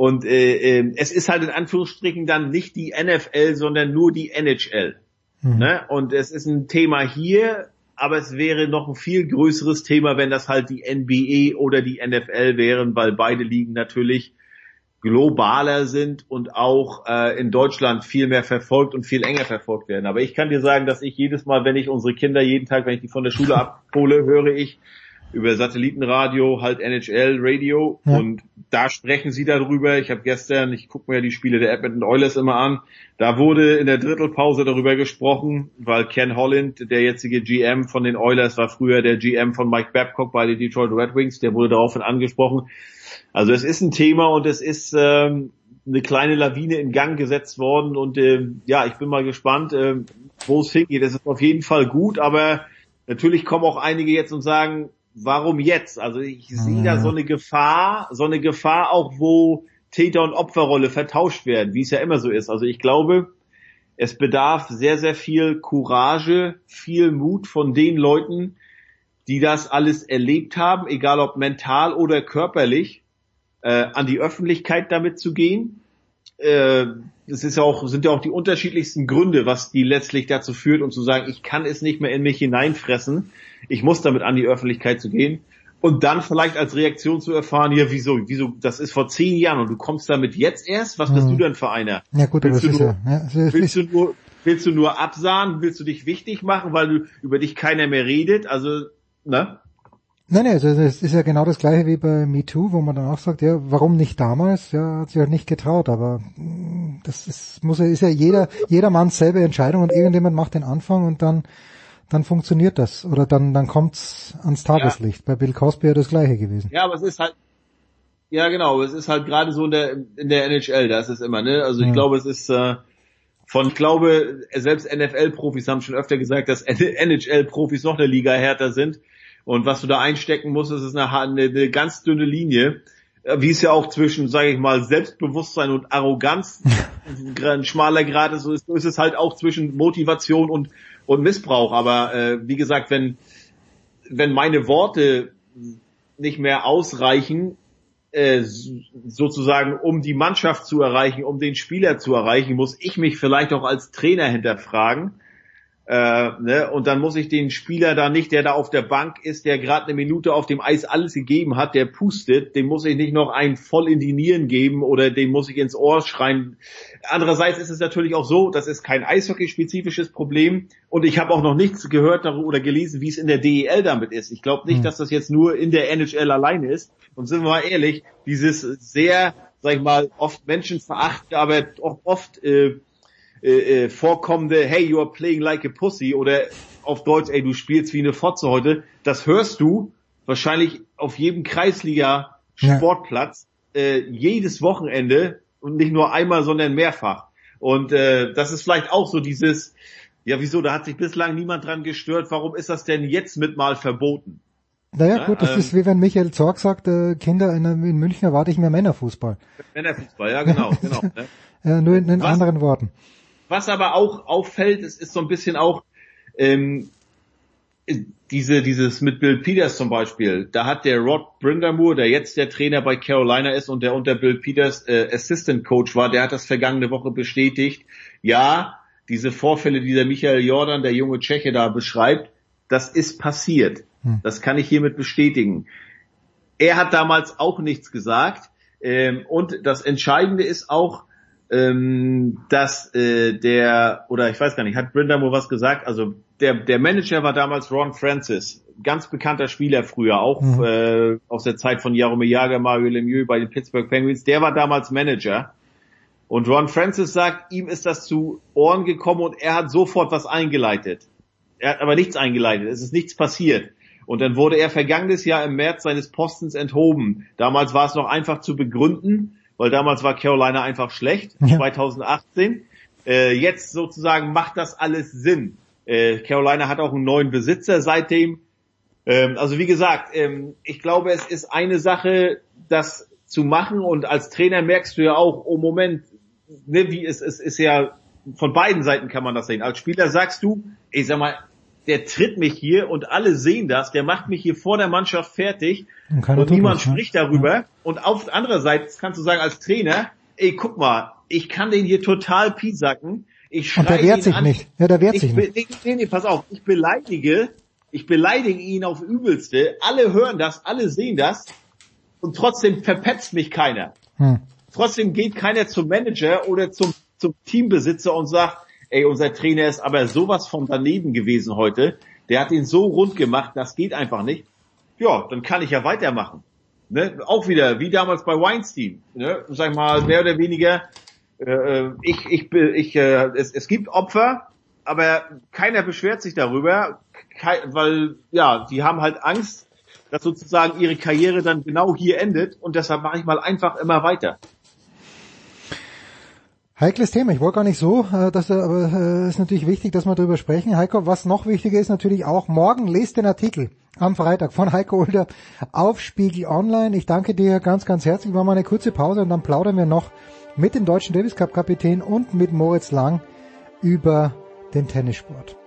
und äh, äh, es ist halt in Anführungsstrichen dann nicht die NFL, sondern nur die NHL. Mhm. Ne? Und es ist ein Thema hier, aber es wäre noch ein viel größeres Thema, wenn das halt die NBA oder die NFL wären, weil beide Ligen natürlich globaler sind und auch äh, in Deutschland viel mehr verfolgt und viel enger verfolgt werden. Aber ich kann dir sagen, dass ich jedes Mal, wenn ich unsere Kinder jeden Tag, wenn ich die von der Schule abhole, höre ich über Satellitenradio, halt NHL Radio Ja. und da sprechen sie darüber. Ich habe gestern, ich gucke mir ja die Spiele der Edmonton Oilers immer an, da wurde in der Drittelpause darüber gesprochen, weil Ken Holland, der jetzige GM von den Oilers, war früher der GM von Mike Babcock bei den Detroit Red Wings, der wurde daraufhin angesprochen. Also es ist ein Thema und es ist ähm, eine kleine Lawine in Gang gesetzt worden und ähm, ja, ich bin mal gespannt, ähm, wo es hingeht. Es ist auf jeden Fall gut, aber natürlich kommen auch einige jetzt und sagen, warum jetzt? Also ich sehe da so eine Gefahr, so eine Gefahr auch, wo Täter- und Opferrolle vertauscht werden, wie es ja immer so ist. Also ich glaube, es bedarf sehr, sehr viel Courage, viel Mut von den Leuten, die das alles erlebt haben, egal ob mental oder körperlich, äh, an die Öffentlichkeit damit zu gehen. Äh, es ist ja auch, sind ja auch die unterschiedlichsten Gründe, was die letztlich dazu führt, um zu sagen, ich kann es nicht mehr in mich hineinfressen, ich muss damit an die Öffentlichkeit zu gehen. Und dann vielleicht als Reaktion zu erfahren, ja, wieso, wieso, das ist vor zehn Jahren und du kommst damit jetzt erst? Was bist Mhm. du denn für einer? Ja gut, aber willst, das du nur, ja, ja willst du nur, willst du nur absahen? Willst du dich wichtig machen, weil du über dich keiner mehr redet? Also, ne? Nein, nein, also es ist ja genau das gleiche wie bei MeToo, wo man dann auch sagt, ja, warum nicht damals? Ja, hat sich halt nicht getraut, aber mm, das ist, muss ja, ist ja jeder, jedermanns selbe Entscheidung und irgendjemand macht den Anfang und dann, dann funktioniert das oder dann, dann kommt's ans Tageslicht. Bei Bill Cosby ja das gleiche gewesen. Ja, aber es ist halt, ja genau, es ist halt gerade so in der, in der NHL, da ist es immer, ne? Also ich Ja. glaube, es ist, äh, von, ich glaube, selbst NFL-Profis haben schon öfter gesagt, dass NHL-Profis noch eine Liga härter sind. Und was du da einstecken musst, ist eine, eine, ganz dünne Linie, äh, wie es ja auch zwischen, sage ich mal, Selbstbewusstsein und Arroganz ein schmaler Grad ist, so ist, so ist es halt auch zwischen Motivation und, und Missbrauch. Aber äh, wie gesagt, wenn, wenn meine Worte nicht mehr ausreichen, äh, sozusagen, um die Mannschaft zu erreichen, um den Spieler zu erreichen, muss ich mich vielleicht auch als Trainer hinterfragen. Äh, ne? Und dann muss ich den Spieler da nicht, der da auf der Bank ist, der gerade eine Minute auf dem Eis alles gegeben hat, der pustet, dem muss ich nicht noch einen voll in die Nieren geben oder dem muss ich ins Ohr schreien. Andererseits ist es natürlich auch so, das ist kein Eishockey-spezifisches Problem und ich habe auch noch nichts gehört darüber oder gelesen, wie es in der DEL damit ist. Ich glaube nicht, Hm. dass das jetzt nur in der NHL alleine ist. Und sind wir mal ehrlich, dieses sehr, sag ich mal, oft menschenverachtende, aber auch oft äh, äh, äh, vorkommende, hey, you are playing like a pussy oder auf Deutsch, ey, du spielst wie eine Fotze heute, das hörst du wahrscheinlich auf jedem Kreisliga-Sportplatz äh, jedes Wochenende und nicht nur einmal, sondern mehrfach. Und äh, das ist vielleicht auch so dieses, ja wieso, da hat sich bislang niemand dran gestört, warum ist das denn jetzt mit mal verboten? Naja, Ja, gut, das ähm, ist wie wenn Michael Zorg sagt, äh, Kinder in, in München erwarte ich mehr Männerfußball. Männerfußball, ja genau, genau. Ne? Äh, nur in, in anderen Worten. Was aber auch auffällt, es ist so ein bisschen auch ähm, diese dieses mit Bill Peters zum Beispiel. Da hat der Rod Brindamore, der jetzt der Trainer bei Carolina ist und der unter Bill Peters äh, Assistant Coach war, der hat das vergangene Woche bestätigt. Ja, diese Vorfälle, die der Michael Jordan, der junge Tscheche da beschreibt, das ist passiert. Hm. Das kann ich hiermit bestätigen. Er hat damals auch nichts gesagt. Ähm, und das Entscheidende ist auch, ähm, dass äh, der, oder ich weiß gar nicht, hat Brindamore was gesagt? Also der, der Manager war damals Ron Francis, ganz bekannter Spieler früher, auch Mhm. äh, aus der Zeit von Jaromir Jagr, Mario Lemieux bei den Pittsburgh Penguins. Der war damals Manager. Und Ron Francis sagt, ihm ist das zu Ohren gekommen und er hat sofort was eingeleitet. Er hat aber nichts eingeleitet, es ist nichts passiert. Und dann wurde er vergangenes Jahr im März seines Postens enthoben. Damals war es noch einfach zu begründen, weil damals war Carolina einfach schlecht, Ja. 2018. Äh, jetzt sozusagen macht das alles Sinn. Äh, Carolina hat auch einen neuen Besitzer seitdem. Ähm, also wie gesagt, ähm, ich glaube, es ist eine Sache, das zu machen und als Trainer merkst du ja auch, oh Moment, ne, wie es, es ist ja von beiden Seiten kann man das sehen. Als Spieler sagst du, ich sag mal, der tritt mich hier und alle sehen das, der macht mich hier vor der Mannschaft fertig Und und niemand was, ne? spricht darüber. Und auf der anderen Seite kannst du sagen als Trainer, ey, guck mal, ich kann den hier total piesacken. Ich Und der wehrt sich an. nicht. Ja, der wehrt ich sich nicht. Nee, nee, nee, pass auf, ich beleidige, ich beleidige ihn auf übelste. Alle hören das, alle sehen das und trotzdem verpetzt mich keiner. Hm. Trotzdem geht keiner zum Manager oder zum, zum Teambesitzer und sagt, ey, unser Trainer ist aber sowas von daneben gewesen heute. Der hat ihn so rund gemacht, das geht einfach nicht. Ja, dann kann ich ja weitermachen. Ne? Auch wieder, wie damals bei Weinstein. Ne? Sag ich mal, mehr oder weniger, äh, ich, ich, be- ich, äh, es, es gibt Opfer, aber keiner beschwert sich darüber, weil, ja, die haben halt Angst, dass sozusagen ihre Karriere dann genau hier endet und deshalb mache ich mal einfach immer weiter. Heikles Thema. Ich wollte gar nicht so, äh, dass, aber es äh, ist natürlich wichtig, dass wir darüber sprechen. Heiko, was noch wichtiger ist natürlich auch, morgen lest den Artikel am Freitag von Heiko Ulder auf Spiegel Online. Ich danke dir ganz, ganz herzlich. Wir machen eine kurze Pause und dann plaudern wir noch mit dem deutschen Davis Cup Kapitän und mit Moritz Lang über den Tennissport.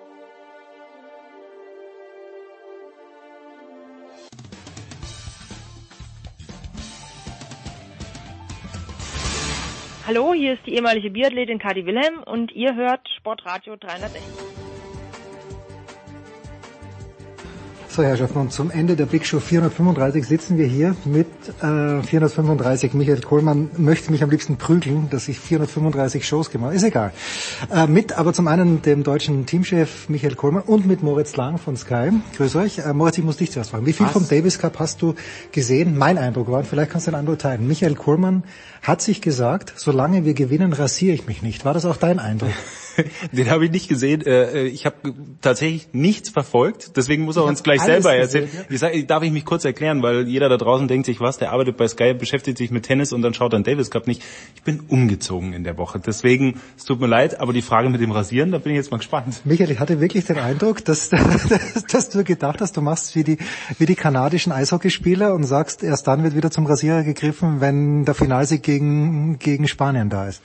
Hallo, hier ist die ehemalige Biathletin Kadi Wilhelm und ihr hört Sportradio 360. So, Herrschaften, und zum Ende der Big Show 435 sitzen wir hier mit äh, 435. Michael Kohlmann möchte mich am liebsten prügeln, dass ich 435 Shows gemacht habe. Ist egal. Äh, mit aber zum einen dem deutschen Teamchef Michael Kohlmann und mit Moritz Lang von Sky. Grüß euch. Äh, Moritz, ich muss dich zuerst fragen. Wie viel Was? vom Davis Cup hast du gesehen? Mein Eindruck war, und vielleicht kannst du den Eindruck teilen. Michael Kohlmann hat sich gesagt, solange wir gewinnen, rasiere ich mich nicht. War das auch dein Eindruck? Den habe ich nicht gesehen. Äh, ich habe tatsächlich nichts verfolgt. Deswegen muss er uns gleich selber erzählen. Gesehen, ja? ich sag, darf ich mich kurz erklären, weil jeder da draußen denkt sich, was, der arbeitet bei Sky, beschäftigt sich mit Tennis und dann schaut dann Davis Cup nicht. Ich bin umgezogen in der Woche. Deswegen, es tut mir leid, aber die Frage mit dem Rasieren, da bin ich jetzt mal gespannt. Michael, ich hatte wirklich den Eindruck, dass, dass, dass du gedacht hast, du machst wie die, wie die kanadischen Eishockeyspieler und sagst, erst dann wird wieder zum Rasierer gegriffen, wenn der Finalsieg gegen, gegen Spanien da ist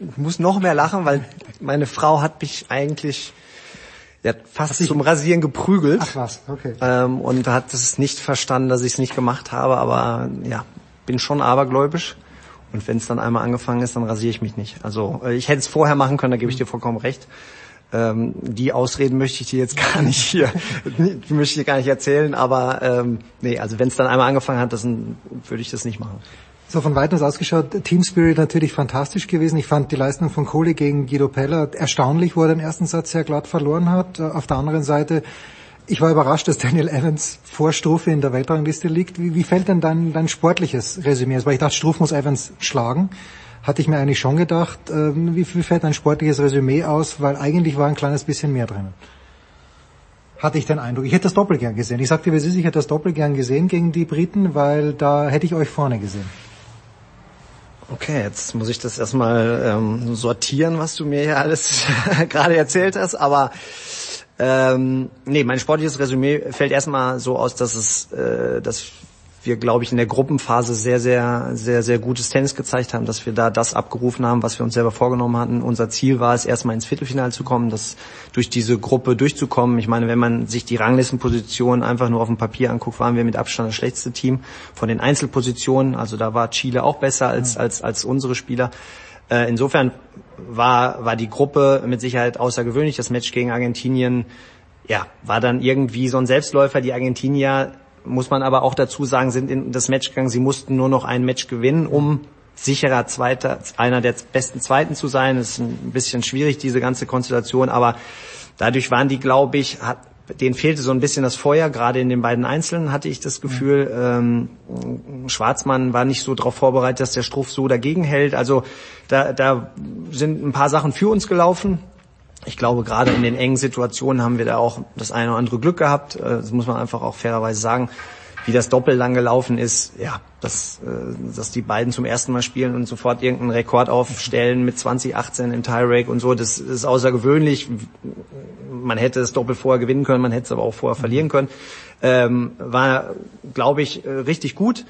ich muss noch mehr lachen, weil meine Frau hat mich eigentlich ja, fast zum Rasieren geprügelt. Ach was, okay. Ähm, und hat es nicht verstanden, dass ich es nicht gemacht habe, aber ja, bin schon abergläubisch. Und wenn es dann einmal angefangen ist, dann rasiere ich mich nicht. Also äh, ich hätte es vorher machen können, da gebe ich dir vollkommen recht. Ähm, die Ausreden möchte ich dir jetzt gar nicht hier, die möchte ich dir gar nicht erzählen, aber ähm, nee, also wenn es dann einmal angefangen hat, dann würde ich das nicht machen. So von weitem aus ausgeschaut, Team Spirit natürlich fantastisch gewesen. Ich fand die Leistung von Kohli gegen Guido Peller erstaunlich, wo er den ersten Satz sehr glatt verloren hat. Auf der anderen Seite, ich war überrascht, dass Daniel Evans vor Strufe in der Weltrangliste liegt. Wie, wie fällt denn dein, dein sportliches Resümee aus? Weil ich dachte, Struff muss Evans schlagen. Hatte ich mir eigentlich schon gedacht. Ähm, wie, wie fällt dein sportliches Resümee aus? Weil eigentlich war ein kleines bisschen mehr drin hatte ich den Eindruck. Ich hätte das Doppel gern gesehen. Ich sagte, ist, ich hätte das Doppel gern gesehen gegen die Briten, weil da hätte ich euch vorne gesehen. Okay, jetzt muss ich das erstmal ähm, sortieren, was du mir hier alles gerade erzählt hast, aber ähm, nee, mein sportliches Resümee fällt erstmal so aus, dass es, äh, dass wir, glaube ich, in der Gruppenphase sehr, sehr, sehr, sehr gutes Tennis gezeigt haben, dass wir da das abgerufen haben, was wir uns selber vorgenommen hatten. Unser Ziel war es, erstmal ins Viertelfinale zu kommen, das durch diese Gruppe durchzukommen. Ich meine, wenn man sich die Ranglistenpositionen einfach nur auf dem Papier anguckt, waren wir mit Abstand das schlechteste Team von den Einzelpositionen. Also da war Chile auch besser als, als, als unsere Spieler. Äh, insofern war, war die Gruppe mit Sicherheit außergewöhnlich. Das Match gegen Argentinien, ja, war dann irgendwie so ein Selbstläufer. Die Argentinier muss man aber auch dazu sagen, sind in das Match gegangen. Sie mussten nur noch ein Match gewinnen, um sicherer Zweiter, einer der besten Zweiten zu sein. Das ist ein bisschen schwierig, diese ganze Konstellation, aber dadurch waren die, glaube ich, hat, denen fehlte so ein bisschen das Feuer, gerade in den beiden Einzelnen hatte ich das Gefühl. Ähm, Schwarzmann war nicht so darauf vorbereitet, dass der Struff so dagegen hält. Also da, da sind ein paar Sachen für uns gelaufen. Ich glaube, gerade in den engen Situationen haben wir da auch das eine oder andere Glück gehabt. Äh, das muss man einfach auch fairerweise sagen. Wie das Doppel lang gelaufen ist, ja, dass, äh, dass die beiden zum ersten Mal spielen und sofort irgendeinen Rekord aufstellen mit 2018 im Tiebreak und so, das ist außergewöhnlich. Man hätte das Doppel vorher gewinnen können, man hätte es aber auch vorher verlieren können. Ähm, war, glaube ich, äh, richtig gut.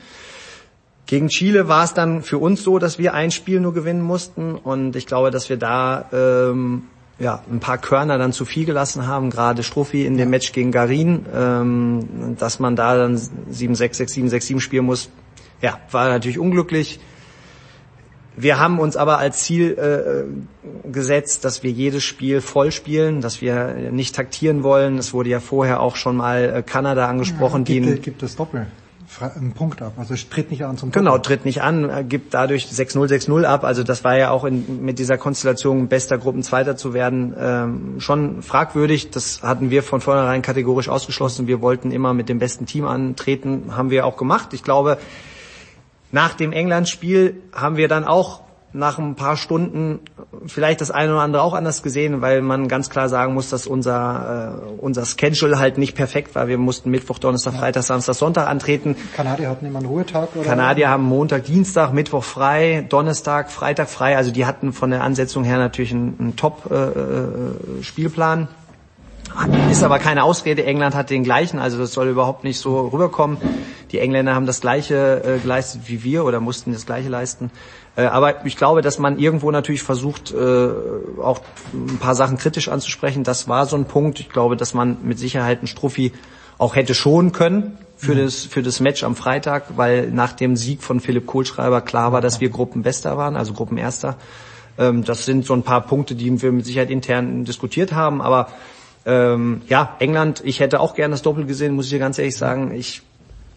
Gegen Chile war es dann für uns so, dass wir ein Spiel nur gewinnen mussten und ich glaube, dass wir da ähm, ja, ein paar Körner dann zu viel gelassen haben, gerade Struffi in dem Match gegen Garin, ähm, dass man da dann 7-6, 6-7, 6-7 spielen muss, ja, war natürlich unglücklich. Wir haben uns aber als Ziel äh, gesetzt, dass wir jedes Spiel voll spielen, dass wir nicht taktieren wollen. Es wurde ja vorher auch schon mal äh, Kanada angesprochen. Ja, gibt, die gibt es Doppel einen Punkt ab. Also tritt nicht an zum Genau, Punkt. tritt nicht an, gibt dadurch 6-0, 6-0 ab. Also das war ja auch in, mit dieser Konstellation bester Gruppenzweiter zu werden ähm, schon fragwürdig. Das hatten wir von vornherein kategorisch ausgeschlossen. Wir wollten immer mit dem besten Team antreten, haben wir auch gemacht. Ich glaube, nach dem England-Spiel haben wir dann auch nach ein paar Stunden vielleicht das eine oder andere auch anders gesehen, weil man ganz klar sagen muss, dass unser äh, unser Schedule halt nicht perfekt war. Wir mussten Mittwoch, Donnerstag, ja. Freitag, Samstag, Sonntag antreten. Kanadier hatten immer einen Ruhetag oder? Kanadier haben Montag, Dienstag, Mittwoch frei, Donnerstag, Freitag frei. Also die hatten von der Ansetzung her natürlich einen, einen Top äh, äh, Spielplan. Ist aber keine Ausrede. England hat den gleichen, also das soll überhaupt nicht so rüberkommen. Die Engländer haben das gleiche äh, geleistet wie wir oder mussten das gleiche leisten. Äh, aber ich glaube, dass man irgendwo natürlich versucht, äh, auch ein paar Sachen kritisch anzusprechen. Das war so ein Punkt. Ich glaube, dass man mit Sicherheit einen Struffi auch hätte schonen können für mhm. das für das Match am Freitag, weil nach dem Sieg von Philipp Kohlschreiber klar war, dass wir Gruppenbester waren, also Gruppenerster. Ähm, das sind so ein paar Punkte, die wir mit Sicherheit intern diskutiert haben. Aber ähm, ja, England, ich hätte auch gerne das Doppel gesehen, muss ich dir ganz ehrlich sagen. Ich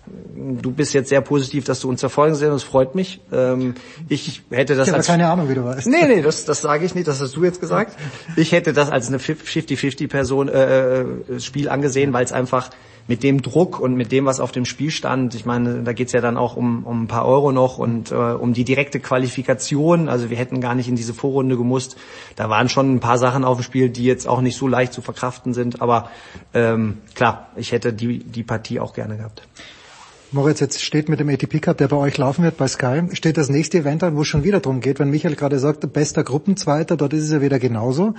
du bist jetzt sehr positiv, dass du uns verfolgen sehen, das freut mich. Ähm, ich hätte das ich als keine Ahnung, wie du weißt. Nee, nee, das, das sage ich nicht, das hast du jetzt gesagt. Ich hätte das als eine 50-50 Person äh, äh, Spiel angesehen, weil es einfach mit dem Druck und mit dem, was auf dem Spiel stand, ich meine, da geht's ja dann auch um, um ein paar Euro noch und äh, um die direkte Qualifikation. Also wir hätten gar nicht in diese Vorrunde gemusst. Da waren schon ein paar Sachen auf dem Spiel, die jetzt auch nicht so leicht zu verkraften sind. Aber ähm, klar, ich hätte die, die Partie auch gerne gehabt. Moritz, jetzt steht mit dem ATP Cup, der bei euch laufen wird bei Sky, steht das nächste Event an, wo es schon wieder darum geht, wenn Michael gerade sagt, bester Gruppenzweiter, dort ist es ja wieder genauso.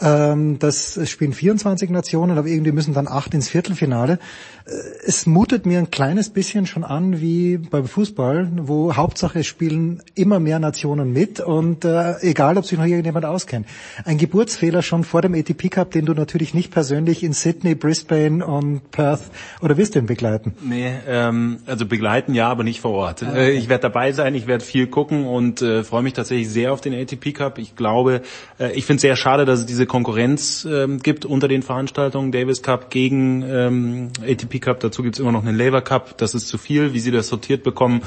Ähm, das spielen 24 Nationen, aber irgendwie müssen dann acht ins Viertelfinale. Äh, es mutet mir ein kleines bisschen schon an wie beim Fußball, wo Hauptsache es spielen immer mehr Nationen mit und äh, egal, ob sich noch irgendjemand auskennt. Ein Geburtsfehler schon vor dem ATP Cup, den du natürlich nicht persönlich in Sydney, Brisbane und Perth oder wirst du ihn begleiten? Nee, ähm, also begleiten ja, aber nicht vor Ort. Ah, okay. Ich werde dabei sein, ich werde viel gucken und äh, freue mich tatsächlich sehr auf den ATP Cup. Ich glaube, äh, ich finde es sehr schade, dass es diese Konkurrenz ähm, gibt unter den Veranstaltungen. Davis Cup gegen ähm, ATP Cup, dazu gibt es immer noch einen Labour Cup. Das ist zu viel, wie sie das sortiert bekommen.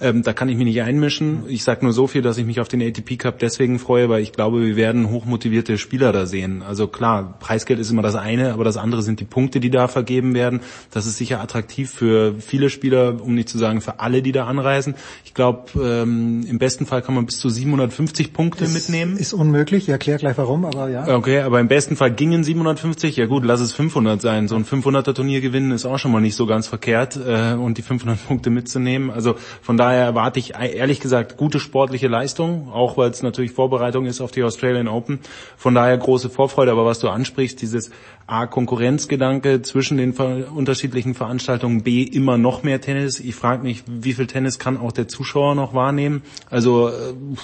Ähm, da kann ich mich nicht einmischen. Ich sage nur so viel, dass ich mich auf den ATP Cup deswegen freue, weil ich glaube, wir werden hochmotivierte Spieler da sehen. Also klar, Preisgeld ist immer das eine, aber das andere sind die Punkte, die da vergeben werden. Das ist sicher attraktiv für viele Spieler, um nicht zu sagen für alle, die da anreisen. Ich glaube, ähm, im besten Fall kann man bis zu 750 Punkte ist, mitnehmen. Ist unmöglich, ich erkläre gleich warum, aber ja. Okay, aber im besten Fall gingen 750. Ja gut, lass es 500 sein. So ein 500er Turnier gewinnen ist auch schon mal nicht so ganz verkehrt äh, und die 500 Punkte mitzunehmen. Also von daher erwarte ich ehrlich gesagt gute sportliche Leistung, auch weil es natürlich Vorbereitung ist auf die Australian Open. Von daher große Vorfreude. Aber was du ansprichst, dieses A, Konkurrenzgedanke zwischen den unterschiedlichen Veranstaltungen, B, immer noch mehr Tennis. Ich frage mich, wie viel Tennis kann auch der Zuschauer noch wahrnehmen? Also, äh,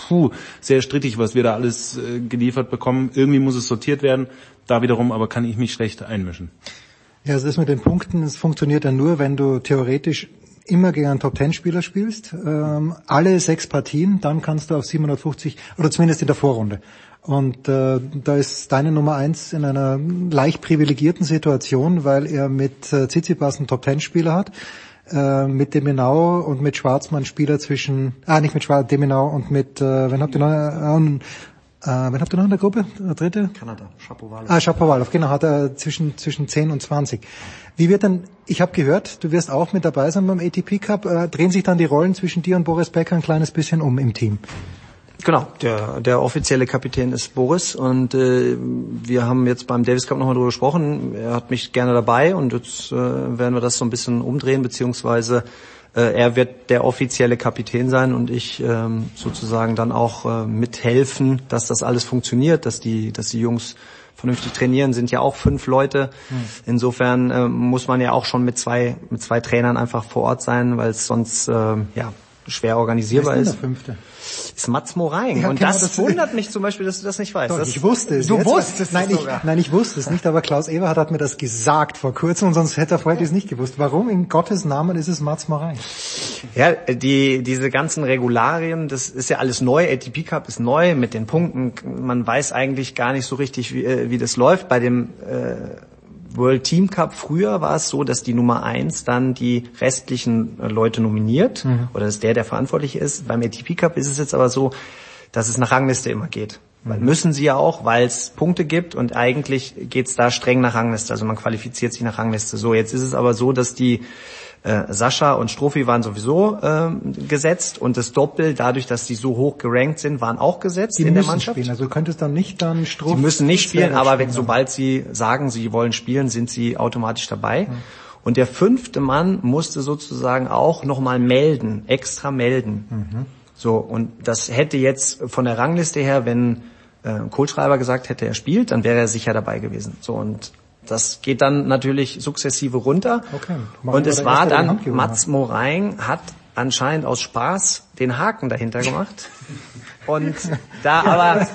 puh, sehr strittig, was wir da alles äh, geliefert bekommen. Irgendwie muss es sortiert werden. Da wiederum aber kann ich mich schlecht einmischen. Ja, also das mit den Punkten, es funktioniert ja nur, wenn du theoretisch immer gegen einen Top-Ten-Spieler spielst, ähm, alle sechs Partien, dann kannst du auf 750, oder zumindest in der Vorrunde. Und äh, da ist deine Nummer eins in einer leicht privilegierten Situation, weil er mit äh, Tsitsipas einen Top-Ten-Spieler hat, äh, mit Demenau und mit Schwarzmann Spieler zwischen, ah nicht mit Schwarz, Demenau und mit, äh, wen habt ihr noch, äh, äh, wen habt ihr noch in der Gruppe? Der dritte? Kanada, Shapovalov. Ah, Shapovalov, genau, hat er zwischen, zwischen 10 und 20. Wie wird denn, ich habe gehört, du wirst auch mit dabei sein beim ATP Cup, äh, drehen sich dann die Rollen zwischen dir und Boris Becker ein kleines bisschen um im Team? Genau, der, der offizielle Kapitän ist Boris und äh, wir haben jetzt beim Davis Cup nochmal drüber gesprochen. Er hat mich gerne dabei und jetzt äh, werden wir das so ein bisschen umdrehen, beziehungsweise äh, er wird der offizielle Kapitän sein und ich ähm, sozusagen dann auch äh, mithelfen, dass das alles funktioniert, dass die, dass die Jungs vernünftig trainieren, sind ja auch fünf Leute. Hm. Insofern äh, muss man ja auch schon mit zwei, mit zwei Trainern einfach vor Ort sein, weil es sonst äh, ja schwer organisierbar Wer ist. ist. Der fünfte? Ist Mats Moraing. Ja, und genau, das, das wundert mich zum Beispiel, dass du das nicht weißt. Doch, das, ich wusste es. Du Jetzt, wusstest nein, es ich, sogar. Nein, ich wusste es nicht, aber Klaus Eberhardt hat mir das gesagt vor kurzem und sonst hätte er vorher das nicht gewusst. Warum in Gottes Namen ist es Mats Moraing? Ja, die, diese ganzen Regularien, das ist ja alles neu. ATP Cup ist neu mit den Punkten. Man weiß eigentlich gar nicht so richtig, wie, äh, wie das läuft. Bei dem äh, World Team Cup früher war es so, dass die Nummer eins dann die restlichen äh, Leute nominiert mhm. oder dass der, der verantwortlich ist. Beim ATP Cup ist es jetzt aber so, dass es nach Rangliste immer geht. Weil müssen sie ja auch, weil es Punkte gibt und eigentlich geht's da streng nach Rangliste. Also man qualifiziert sich nach Rangliste. So, jetzt ist es aber so, dass die Äh, Sascha und Strophi waren sowieso ähm, gesetzt und das Doppel, dadurch, dass die so hoch gerankt sind, waren auch gesetzt Die in der müssen Mannschaft. spielen, also du könntest dann nicht dann Strophe. Sie müssen nicht spielen, aber spielen. sobald sie sagen, sie wollen spielen, sind sie automatisch dabei. Und der fünfte Mann musste sozusagen auch nochmal melden, extra melden. Mhm. So, und das hätte jetzt von der Rangliste her, wenn äh, Kohlschreiber gesagt hätte, er spielt, dann wäre er sicher dabei gewesen. So, und das geht dann natürlich sukzessive runter. Okay. Und es war dann, Mats Morein hat anscheinend aus Spaß den Haken dahinter gemacht. Und da aber,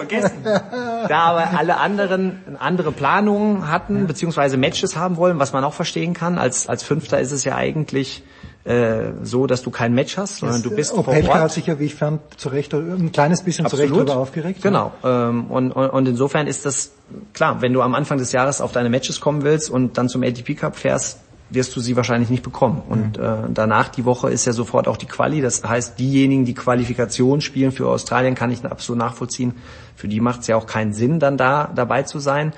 da aber alle anderen andere Planungen hatten, beziehungsweise Matches haben wollen, was man auch verstehen kann, als, als Fünfter ist es ja eigentlich äh, so, dass du kein Match hast, sondern du bist vor Opelka hat Ort. sich ja, wie ich fand, zu Recht, ein kleines bisschen zu Recht Absolut. darüber aufgeregt. Genau. Ähm, und, und, und insofern ist das klar, wenn du am Anfang des Jahres auf deine Matches kommen willst und dann zum ATP Cup fährst, wirst du sie wahrscheinlich nicht bekommen. Und äh, danach die Woche ist ja sofort auch die Quali. Das heißt, diejenigen, die Qualifikation spielen für Australien, kann ich absolut nachvollziehen. Für die macht es ja auch keinen Sinn, dann da dabei zu sein.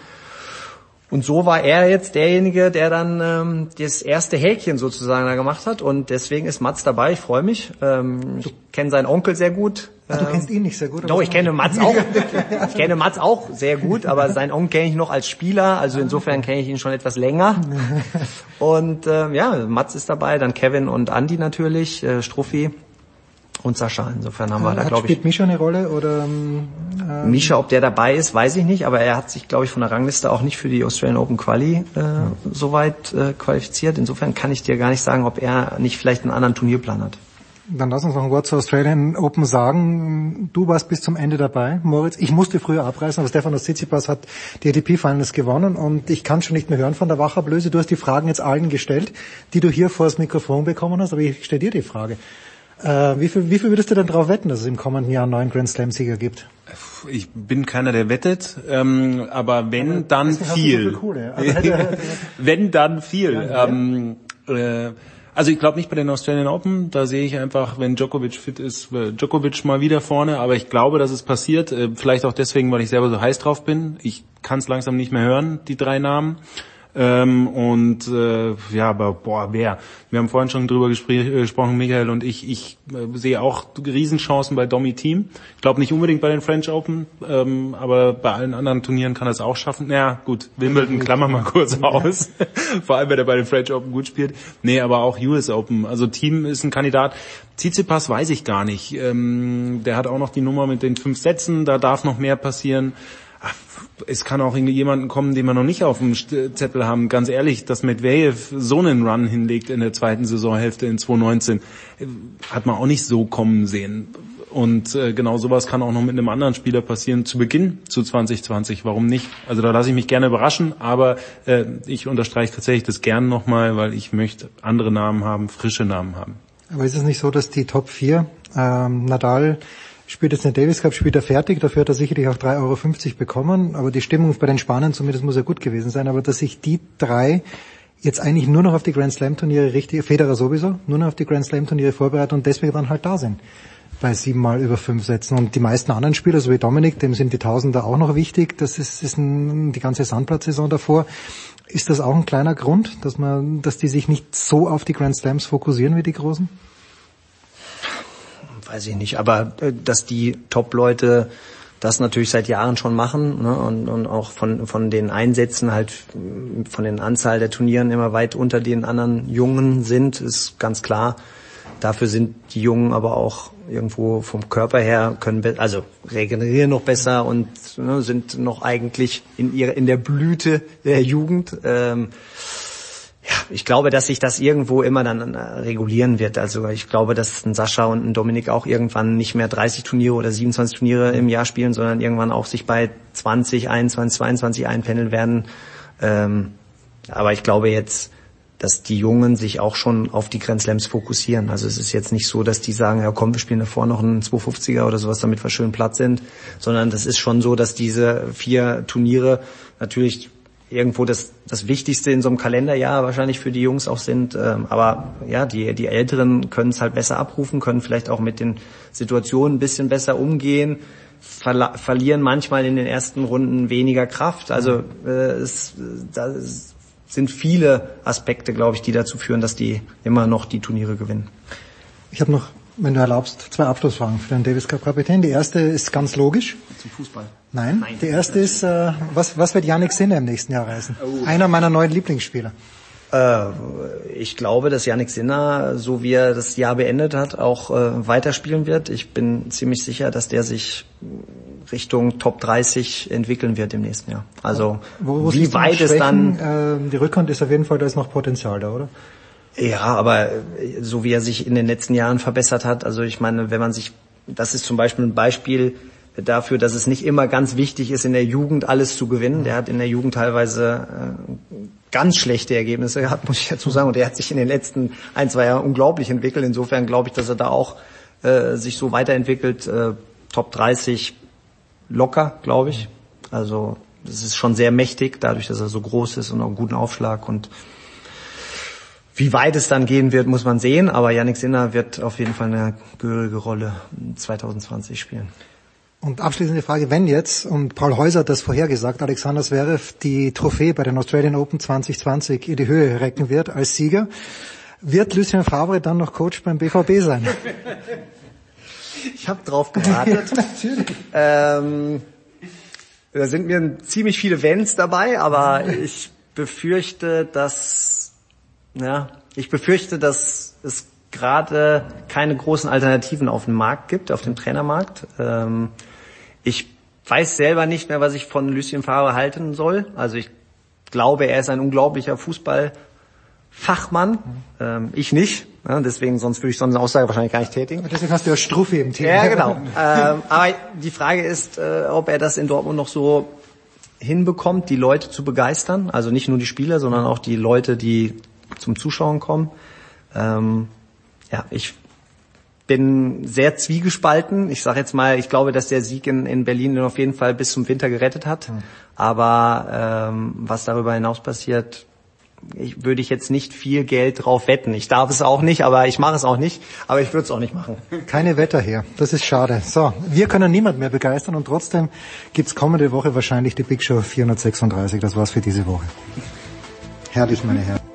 Und so war er jetzt derjenige, der dann ähm, das erste Häkchen sozusagen da gemacht hat. Und deswegen ist Mats dabei. Ich freue mich. Ähm, ich kenne seinen Onkel sehr gut. Ah, du Ähm, kennst ihn nicht sehr gut. Doch, ich kenne Mats auch. Ich kenne Mats auch sehr gut, aber seinen Onkel kenne ich noch als Spieler, also insofern kenne ich ihn schon etwas länger. Und ähm, ja, Mats ist dabei, dann Kevin und Andy natürlich, äh, Struffi und Sascha. Insofern haben wir da, glaube ich, spielt Mischa eine Rolle oder ähm, äh, Misha, ob der dabei ist, weiß ich nicht, aber er hat sich, glaube ich, von der Rangliste auch nicht für die Australian Open Quali äh, soweit äh, qualifiziert. Insofern kann ich dir gar nicht sagen, ob er nicht vielleicht einen anderen Turnierplan hat. Dann lass uns noch ein Wort zur Australian Open sagen. Du warst bis zum Ende dabei, Moritz. Ich musste früher abreißen, aber Stefanos Tsitsipas hat die ATP Finals gewonnen und ich kann schon nicht mehr hören von der Wachablöse. Du hast die Fragen jetzt allen gestellt, die du hier vor das Mikrofon bekommen hast, aber ich stelle dir die Frage. Äh, wie, viel, wie viel würdest du denn darauf wetten, dass es im kommenden Jahr einen neuen Grand Slam Sieger gibt? Ich bin keiner, der wettet, ähm, aber wenn, dann du so viel. viel Kohle. Also hätte- wenn, dann viel. Ja, ähm, äh, also ich glaube nicht bei den Australian Open, da sehe ich einfach, wenn Djokovic fit ist, Djokovic mal wieder vorne, aber ich glaube, dass es passiert, äh, vielleicht auch deswegen, weil ich selber so heiß drauf bin. Ich kann es langsam nicht mehr hören, die drei Namen. Ähm, und äh, ja, aber boah, wer? Wir haben vorhin schon drüber äh, gesprochen, Michael und ich. Ich äh, sehe auch Riesenchancen bei Domi Team. Ich glaube nicht unbedingt bei den French Open, ähm, aber bei allen anderen Turnieren kann er es auch schaffen. Naja, gut, Wimbledon klammern wir kurz aus. Vor allem, wenn er bei den French Open gut spielt. Nee, aber auch US Open. Also Team ist ein Kandidat. Tsitsipas weiß ich gar nicht. Ähm, der hat auch noch die Nummer mit den fünf Sätzen. Da darf noch mehr passieren es kann auch jemanden kommen, den wir noch nicht auf dem Zettel haben. Ganz ehrlich, dass Medvedev so einen Run hinlegt in der zweiten Saisonhälfte in 2019, äh, hat man auch nicht so kommen sehen. Und äh, genau sowas kann auch noch mit einem anderen Spieler passieren zu Beginn zu 2020. Warum nicht? Also da lasse ich mich gerne überraschen, aber äh, ich unterstreiche tatsächlich das gern nochmal, weil ich möchte andere Namen haben, frische Namen haben. Aber ist es nicht so, dass die Top 4, ähm, Nadal spielt jetzt den Davis Cup, spielt er fertig, dafür hat er sicherlich auch 3,50 Euro bekommen, aber die Stimmung bei den Spaniern zumindest muss ja gut gewesen sein, aber dass sich die drei jetzt eigentlich nur noch auf die Grand Slam Turniere richtig, Federer sowieso, nur noch auf die Grand Slam Turniere vorbereiten und deswegen dann halt da sind bei siebenmal über fünf Sätzen. Und die meisten anderen Spieler, so wie Dominik, dem sind die Tausender auch noch wichtig. Das ist, ist ein, die ganze Sandplatzsaison davor. Ist das auch ein kleiner Grund, dass man, dass die sich nicht so auf die Grand Slams fokussieren wie die Großen? Weiß ich nicht, aber äh, dass die Top-Leute das natürlich seit Jahren schon machen ne, und, und auch von, von den Einsätzen halt von den Anzahl der Turnieren immer weit unter den anderen Jungen sind, ist ganz klar. Dafür sind die Jungen aber auch irgendwo vom Körper her können also regenerieren noch besser und ne, sind noch eigentlich in ihrer in der Blüte der Jugend. Ähm, ja, ich glaube, dass sich das irgendwo immer dann äh, regulieren wird. Also ich glaube, dass ein Sascha und ein Dominik auch irgendwann nicht mehr 30 Turniere oder 27 Turniere im Jahr spielen, sondern irgendwann auch sich bei 20, 21, 22 einpendeln werden. Ähm, aber ich glaube jetzt, dass die Jungen sich auch schon auf die Grand fokussieren. Also es ist jetzt nicht so, dass die sagen, ja komm, wir spielen davor noch einen 250er oder sowas, damit wir schön platt sind, sondern das ist schon so, dass diese vier Turniere natürlich irgendwo das, das Wichtigste in so einem Kalenderjahr wahrscheinlich für die Jungs auch sind. Ähm, aber ja, die, die Älteren können es halt besser abrufen, können vielleicht auch mit den Situationen ein bisschen besser umgehen, verla- verlieren manchmal in den ersten Runden weniger Kraft. Also äh, es, das sind viele Aspekte, glaube ich, die dazu führen, dass die immer noch die Turniere gewinnen. Ich habe noch, wenn du erlaubst, zwei Abschlussfragen für den Davis Cup Kapitän. Die erste ist ganz logisch. Zum Fußball. Nein, Nein. die erste ist, äh, was, was wird Yannick Sinner im nächsten Jahr reisen? Oh. Einer meiner neuen Lieblingsspieler. Äh, ich glaube, dass Yannick Sinner, so wie er das Jahr beendet hat, auch äh, weiterspielen wird. Ich bin ziemlich sicher, dass der sich Richtung Top 30 entwickeln wird im nächsten Jahr. Also wo, wo wie weit es dann... Äh, die Rückhand ist auf jeden Fall, da ist noch Potenzial da, oder? Ja, aber so wie er sich in den letzten Jahren verbessert hat, also ich meine, wenn man sich, das ist zum Beispiel ein Beispiel dafür, dass es nicht immer ganz wichtig ist, in der Jugend alles zu gewinnen. Der hat in der Jugend teilweise äh, ganz schlechte Ergebnisse gehabt, muss ich dazu sagen. Und er hat sich in den letzten ein, zwei Jahren unglaublich entwickelt. Insofern glaube ich, dass er da auch äh, sich so weiterentwickelt. Äh, Top 30 locker, glaube ich. Also das ist schon sehr mächtig, dadurch, dass er so groß ist und auch einen guten Aufschlag und wie weit es dann gehen wird, muss man sehen, aber Yannick Sinner wird auf jeden Fall eine gehörige Rolle 2020 spielen. Und abschließende Frage, wenn jetzt, und Paul Häuser hat das vorhergesagt, Alexander Zverev die Trophäe bei den Australian Open 2020 in die Höhe recken wird als Sieger, wird Lucien Favre dann noch Coach beim BVB sein? Ich habe drauf gewartet. ähm, da sind mir ziemlich viele Wenns dabei, aber ich befürchte, dass ja, ich befürchte, dass es gerade keine großen Alternativen auf dem Markt gibt, auf dem Trainermarkt. Ähm, ich weiß selber nicht mehr, was ich von Lucien Favre halten soll. Also ich glaube, er ist ein unglaublicher Fußballfachmann. Ähm, ich nicht. Ja, deswegen, sonst würde ich so eine Aussage wahrscheinlich gar nicht tätigen. Deswegen hast du ja Struffi im Team. Ja, genau. ähm, aber die Frage ist, äh, ob er das in Dortmund noch so hinbekommt, die Leute zu begeistern. Also nicht nur die Spieler, sondern auch die Leute, die zum Zuschauen kommen. Ähm, ja, ich bin sehr zwiegespalten. Ich sage jetzt mal, ich glaube, dass der Sieg in, in Berlin auf jeden Fall bis zum Winter gerettet hat. Mhm. Aber ähm, was darüber hinaus passiert, ich, würde ich jetzt nicht viel Geld drauf wetten. Ich darf es auch nicht, aber ich mache es auch nicht. Aber ich würde es auch nicht machen. Keine Wetter hier. Das ist schade. So, wir können niemand mehr begeistern und trotzdem gibt's kommende Woche wahrscheinlich die Big Show 436. Das war's für diese Woche. Herrlich, meine Herren.